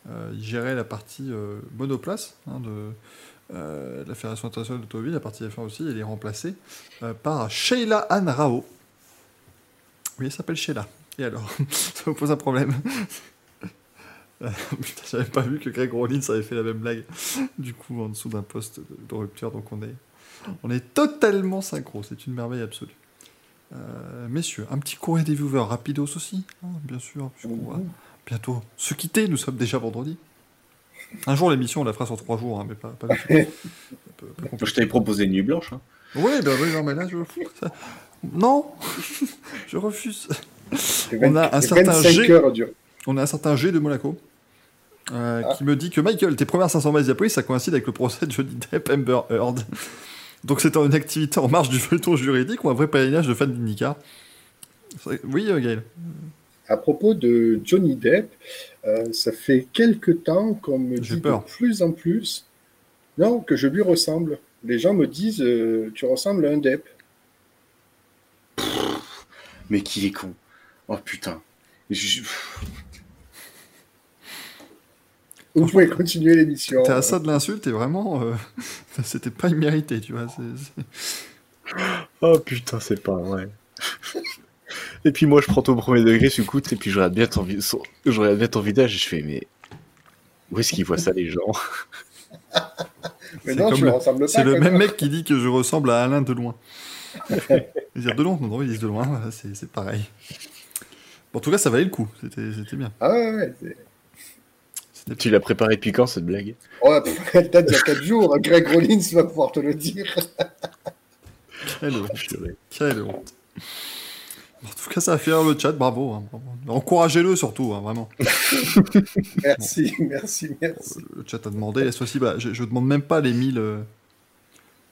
Speaker 2: Euh, il gérait la partie euh, monoplace hein, de euh, la Fédération internationale d'automobile, la partie F1 aussi. Il est remplacé par Sheila Anne Rao. Oui, elle s'appelle Sheila. Et alors, [LAUGHS] ça me pose un problème. [LAUGHS] Putain, j'avais pas vu que Greg Rollins avait fait la même blague. Du coup, en dessous d'un poste de, de rupture, donc on est, on est totalement synchro. C'est une merveille absolue. Euh, messieurs, un petit courrier des viewers rapidos aussi, hein, bien sûr, puisqu'on va bientôt se quitter. Nous sommes déjà vendredi. Un jour, l'émission, on la fera sur trois jours, hein, mais pas, pas [LAUGHS] peu-.
Speaker 3: Je t'avais proposé une nuit blanche. Hein.
Speaker 2: Oui, ben oui, non, mais là, je ça- Non [LAUGHS] Je refuse. On a un certain
Speaker 4: 25
Speaker 2: G. On a un certain G de Monaco euh,
Speaker 4: Ah.
Speaker 2: qui me dit que Michael, tes premières 500 miles Diapolis, ça coïncide avec le procès de Johnny Depp Amber Heard. Donc c'est une activité en marge du feuilleton juridique ou un vrai pèlerinage de fans d'IndyCar C'est- Oui, euh, Gaël.
Speaker 4: À propos de Johnny Depp, euh, ça fait quelque temps qu'on me dit
Speaker 2: peur.
Speaker 4: de plus en plus non, que je lui ressemble. Les gens me disent euh, Tu ressembles à un Depp.
Speaker 3: Mais qui est con. Oh putain. Je- [LAUGHS]
Speaker 4: Vous pouvez continuer l'émission.
Speaker 2: T'es à ça de l'insulte et vraiment, euh, [LAUGHS] c'était pas immérité, tu vois.
Speaker 3: Oh putain, c'est pas vrai. et puis moi, je prends au premier degré, je écoute, et puis je regarde bien ton, son- je regarde bien ton visage et je fais, mais où est-ce qu'ils voient ça, les gens?
Speaker 4: Mais
Speaker 2: c'est
Speaker 4: non, je
Speaker 2: le-
Speaker 4: ressemble pas.
Speaker 2: C'est le même mec qui dit que je ressemble à Alain Deloin. Ils disent Delon Non, non, ils disent Deloin, c'est c'est pareil. Bon, en tout cas, ça valait le coup. C'était c'était bien.
Speaker 4: Ah ouais, ouais. [LAUGHS]
Speaker 3: Tu l'as préparé depuis quand cette blague
Speaker 4: Oh, [LAUGHS] pff, elle date d'il y a 4 jours. Greg Rollins va pouvoir te le dire.
Speaker 2: Quelle honte. Quelle honte. En tout cas, ça a fait le chat. Bravo. hein, bravo. Encouragez-le surtout, hein, vraiment. [LAUGHS]
Speaker 4: Merci, merci, merci.
Speaker 2: Le chat a demandé. Et ceci, bah, je, je demande même pas les 1000. euh,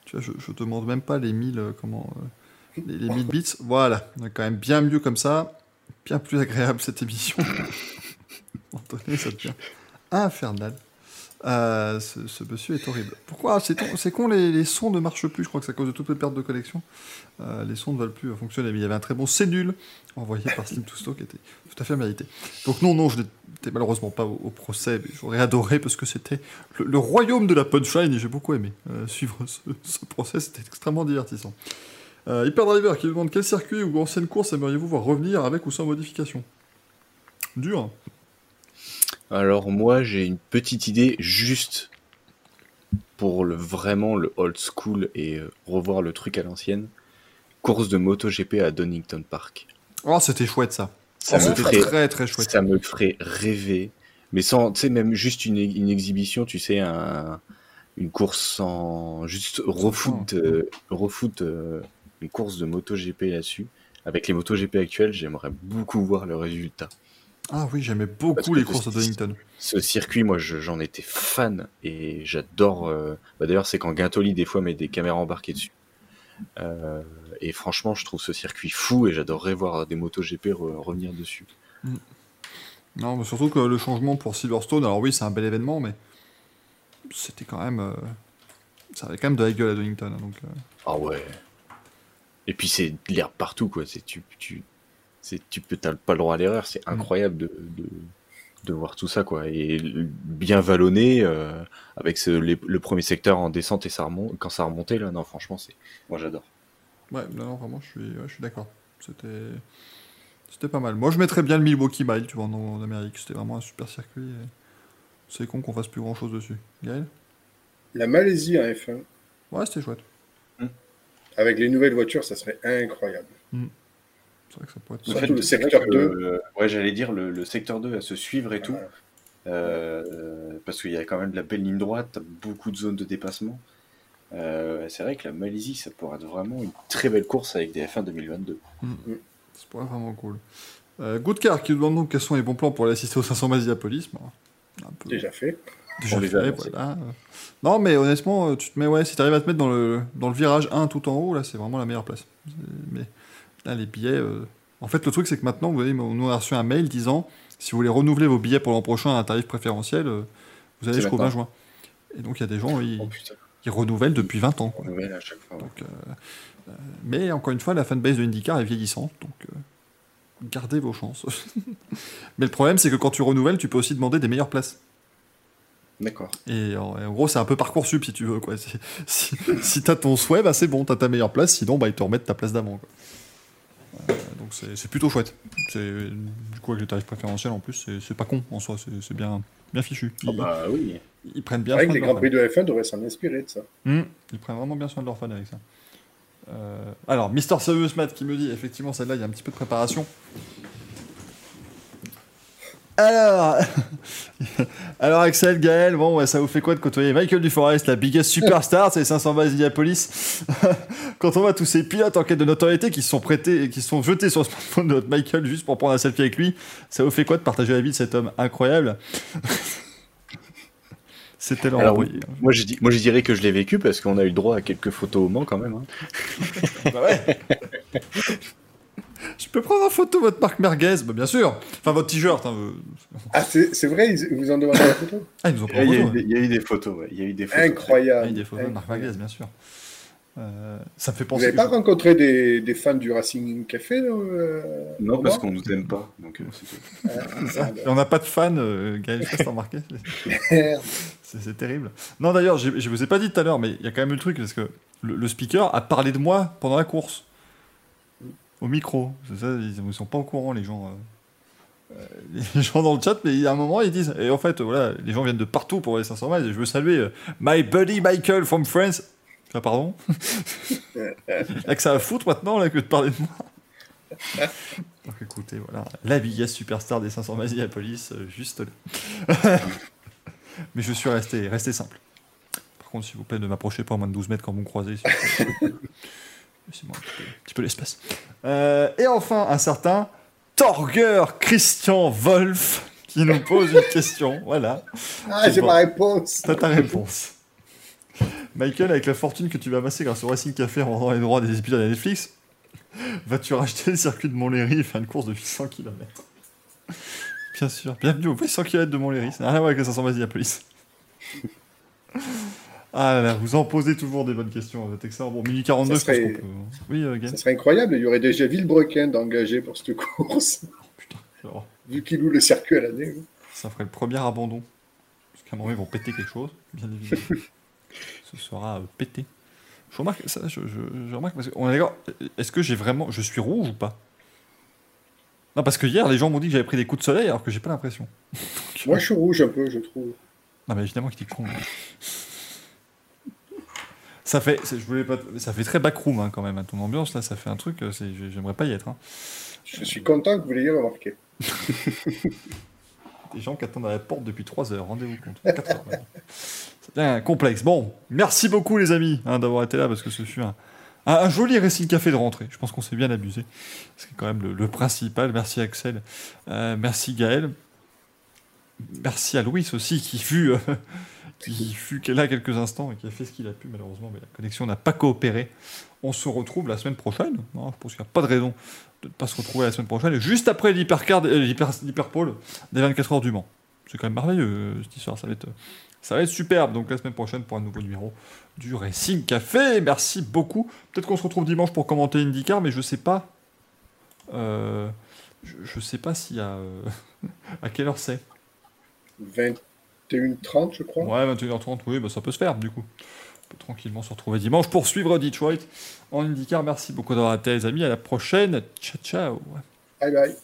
Speaker 2: Tu vois, je, je demande même pas les 1000. euh, comment euh, les, les 1000 bits. Voilà. On est quand même bien mieux comme ça. Bien plus agréable cette émission. Donné, ça devient infernal. Euh, ce, monsieur est horrible. Pourquoi C'est con, c'est con les, sons ne marchent plus. Je crois que c'est à cause de toutes les pertes de connexion. Euh, les sons ne veulent plus fonctionner. Mais il y avait un très bon nul envoyé par Slim to Stock qui était tout à fait mérité. Donc non, non, je n'étais malheureusement pas au, procès, mais j'aurais adoré parce que c'était le, royaume de la punchline et j'ai beaucoup aimé euh, suivre ce, procès, c'était extrêmement divertissant. Hyperdriver qui demande quel circuit ou ancienne course aimeriez-vous voir revenir avec ou sans modification? Dur.
Speaker 3: Alors moi j'ai une petite idée juste pour le vraiment le old school et euh, revoir le truc à l'ancienne. Course de MotoGP à Donington Park.
Speaker 2: Oh, c'était chouette ça.
Speaker 3: Ça
Speaker 2: Oh,
Speaker 3: me
Speaker 2: c'était
Speaker 3: ferait-
Speaker 2: très très chouette.
Speaker 3: Ça me ferait rêver. Mais sans, tu sais, même juste une, une exhibition, tu sais, un, une course sans. Juste refoot, euh, refoot euh, une course de MotoGP là-dessus. Avec les MotoGP actuels, j'aimerais beaucoup voir le résultat.
Speaker 2: Ah oui, j'aimais beaucoup les courses à Donington.
Speaker 3: Ce circuit, moi, je- j'en étais fan et j'adore. euh, bah, D'ailleurs, c'est quand Guintoli, des fois, met des caméras embarquées dessus. Euh, et franchement, je trouve ce circuit fou et j'adorerais voir des MotoGP re- revenir dessus.
Speaker 2: Non, mais surtout que le changement pour Silverstone, alors oui, c'est un bel événement, mais c'était quand même. euh, Ça avait quand même de la gueule à Donington. hein, donc,
Speaker 3: Ah ouais. Et puis c'est de l'herbe partout quoi. Tu tu c'est tu peux t'as pas le droit à l'erreur. C'est incroyable de, de de voir tout ça quoi. Et bien vallonné euh, avec ce, les- le premier secteur en descente et ça remonte quand ça remontait là. Non franchement c'est moi j'adore.
Speaker 2: Ouais, non, non, vraiment, je suis, ouais, je suis d'accord. C'était, c'était pas mal. Moi, je mettrais bien le Milwaukee Mile, tu vois, en, en Amérique. C'était vraiment un super circuit. et C'est con qu'on fasse plus grand chose dessus. Gaël?
Speaker 4: La Malaisie en F1,
Speaker 2: Ouais, c'était chouette.
Speaker 4: avec les nouvelles voitures, ça serait incroyable.
Speaker 2: C'est vrai que ça pourrait être.
Speaker 3: En fait,
Speaker 4: le
Speaker 3: c'est
Speaker 4: secteur
Speaker 3: vrai que
Speaker 4: 2.
Speaker 3: le- ouais, j'allais dire le, le secteur 2 à se suivre et tout. Euh, parce qu'il y a quand même de la belle ligne droite, beaucoup de zones de dépassement. Euh, c'est vrai que la Malaisie, ça pourrait être vraiment une très belle course avec des F1 2022.
Speaker 2: Ça pourrait être vraiment cool. Euh, Goodcar qui nous demande donc quels sont les bons plans pour aller assister aux 500 Masiapolis. Bon, un peu-
Speaker 4: Déjà fait.
Speaker 2: déjà voilà. Euh, Non, mais honnêtement, euh, tu te mets, ouais, si tu arrives à te mettre dans le, dans le virage 1 tout en haut, là, c'est vraiment la meilleure place. C'est- Mais là, les billets. euh, En fait, le truc, c'est que maintenant, vous voyez, on nous a reçu un mail disant si vous voulez renouveler vos billets pour l'an prochain à un tarif préférentiel, euh, vous allez jusqu'au 20
Speaker 3: maintenant.
Speaker 2: juin. Et donc, il y a des gens, ils,
Speaker 3: Oh
Speaker 2: ils renouvellent depuis 20 ans. Quoi.
Speaker 3: nouvelle à chaque fois. ouais.
Speaker 2: Donc, euh, mais encore une fois, la fanbase de IndyCar est vieillissante, donc gardez vos chances. [LAUGHS] mais le problème, c'est que quand tu renouvelles, tu peux aussi demander des meilleures places.
Speaker 3: D'accord.
Speaker 2: Et en, gros, c'est un peu parcoursup si tu veux. Quoi. [LAUGHS] Si, si, si t'as ton souhait, bah, c'est bon, t'as ta meilleure place, sinon bah, ils te remettent ta place d'avant. Euh, donc c'est plutôt chouette. C'est- Du coup, avec les tarifs préférentiels en plus, c'est- pas con en soi, c'est bien, bien fichu. Ils,
Speaker 3: Ah bah oui.
Speaker 2: ils prennent bien soin de
Speaker 4: les Grands. Prix de F1 devraient s'en inspirer de ça.
Speaker 2: Hmm, Ils prennent vraiment bien soin de leurs fans avec ça. Euh, alors, Mister Serious Matt qui me dit, effectivement, celle-là, il y a un petit peu de préparation. Alors, [LAUGHS] alors Axel, Gaël, bon, ouais, ça vous fait quoi de côtoyer Michael Duforest, la biggest superstar, c'est les 500 bases Indianapolis [LAUGHS] Quand on voit tous ces pilotes en quête de notoriété qui se sont prêtés, qui se sont jetés sur le smartphone de notre Michael juste pour prendre un selfie avec lui, ça vous fait quoi de partager la vie de cet homme incroyable [LAUGHS] C'était l'envoyé.
Speaker 3: Moi je, dis, moi je dirais que je l'ai vécu parce qu'on a eu le droit à quelques photos au Mans quand même. hein.
Speaker 2: Bah ouais. Je peux prendre en photo votre marque merguez Bah bien sûr. Enfin votre t-shirt. hein.
Speaker 4: Ah, c'est vrai, ils vous en demandent la photo
Speaker 2: Ah ils nous ont pris
Speaker 3: Il
Speaker 2: en
Speaker 3: y, a eu
Speaker 2: photo.
Speaker 3: des,
Speaker 2: ouais.
Speaker 3: il y a eu des photos, ouais. Il y a eu des photos.
Speaker 2: Ah,
Speaker 4: Incroyable.
Speaker 2: il y a des photos de marque merguez bien sûr. Euh, ça me fait
Speaker 4: Vous
Speaker 2: penser.
Speaker 4: n'avez
Speaker 2: que
Speaker 4: pas
Speaker 2: je-
Speaker 4: rencontré des, des fans du Racing Café non, euh,
Speaker 3: Non, parce qu'on nous aime pas. Donc, euh, tout.
Speaker 4: Ah, [LAUGHS]
Speaker 2: Et on n'a pas de fan, euh, Gaël, je sais pas remarqué. [LAUGHS] C'est terrible. Non, d'ailleurs, je vous ai pas dit tout à l'heure, mais il y a quand même eu le truc, parce que le, le speaker a parlé de moi pendant la course. Au micro. C'est ça, ils, ils sont pas au courant, les gens. euh, euh, [LAUGHS] les gens dans le chat, mais a un moment, ils disent. Et en fait, voilà, les gens viennent de partout pour les 500 miles, et je veux saluer euh, My buddy Michael from France. Ah, pardon? [LAUGHS] Là que ça va foutre maintenant, là, que de parler de moi. [LAUGHS] Donc écoutez, voilà, la biggest superstar des 500 Mazzy à police, juste là. Mais je suis resté, resté simple. Par contre, s'il vous plaît, ne m'approchez pas à moins de 12 mètres quand vous me croisez. Laissez-moi un petit peu, l'espace. Euh, et enfin, un certain Torger Christian Wolf qui nous pose une question. Voilà.
Speaker 4: Ah, j'ai
Speaker 2: bon.
Speaker 4: ma réponse.
Speaker 2: T'as ta réponse. Michael, avec la fortune que tu vas amasser grâce au Racing Café en vendant les droits des épisodes à Netflix, vas-tu racheter le circuit de Montlhéry et faire une course de 800 km Bien sûr. Bienvenue aux 800 km de Montlhéry. Ça n'a rien à voir avec les 500 Vas-y, la police. Ah là là, vous en posez toujours des bonnes questions. Êtes excellent. Bon, minuit 42,
Speaker 4: Ça
Speaker 2: je pense qu'on peut. Oui, euh,
Speaker 4: Ça serait incroyable, il y aurait déjà Villebrequin d'engager pour cette course,
Speaker 2: Putain, alors,
Speaker 4: vu qu'il loue le circuit à l'année.
Speaker 2: ça ferait le premier abandon. Parce qu'à un moment, ils vont péter quelque chose, bien évidemment. [LAUGHS] Ce sera euh, pété. Je remarque, ça, je, je- je remarque parce qu'on est d'accord. Est-ce que j'ai vraiment. Je suis rouge ou pas? Non, parce que hier, les gens m'ont dit que j'avais pris des coups de soleil alors que j'ai pas l'impression. [LAUGHS] Donc,
Speaker 4: Moi, je suis rouge un peu, je trouve.
Speaker 2: Non, mais évidemment qu'il est con. Ça fait, je voulais pas, ça fait très backroom hein, quand même, hein, ton ambiance là, ça fait un truc, euh, j'aimerais pas y être. hein.
Speaker 4: Je suis content que vous l'ayez remarqué. [LAUGHS]
Speaker 2: Des gens qui attendent à la porte depuis 3 heures, rendez-vous compte. 4 heures. C'est bien complexe. Bon, merci beaucoup les amis hein, d'avoir été là parce que ce fut un, un- un joli Racing Café de rentrée. Je pense qu'on s'est bien abusé. C'est quand même le, le principal. Merci Axel. Euh, merci Gaël. Merci à Louis aussi qui fut, euh, [LAUGHS] qui fut là quelques instants et qui a fait ce qu'il a pu malheureusement, mais la connexion n'a pas coopéré. On se retrouve la semaine prochaine. Non, je pense qu'il n'y a pas de raison de ne pas se retrouver la semaine prochaine, juste après l'hypercard, euh, l'hyper, l'hyperpole des 24 heures du Mans. C'est quand même merveilleux euh, cette histoire, ça va, être, ça va être superbe. Donc la semaine prochaine pour un nouveau numéro du Racing Café. Merci beaucoup. Peut-être qu'on se retrouve dimanche pour commenter IndyCar, mais je sais pas. euh, je, je sais pas y a. euh, [LAUGHS] à quelle heure c'est
Speaker 4: 21h30, je crois.
Speaker 2: Ouais, 21h30, oui, bah, ça peut se faire du coup. On peut tranquillement se retrouver dimanche pour suivre Detroit en IndyCar. Merci beaucoup d'avoir été les amis. À la prochaine. Ciao, ciao.
Speaker 4: Bye bye.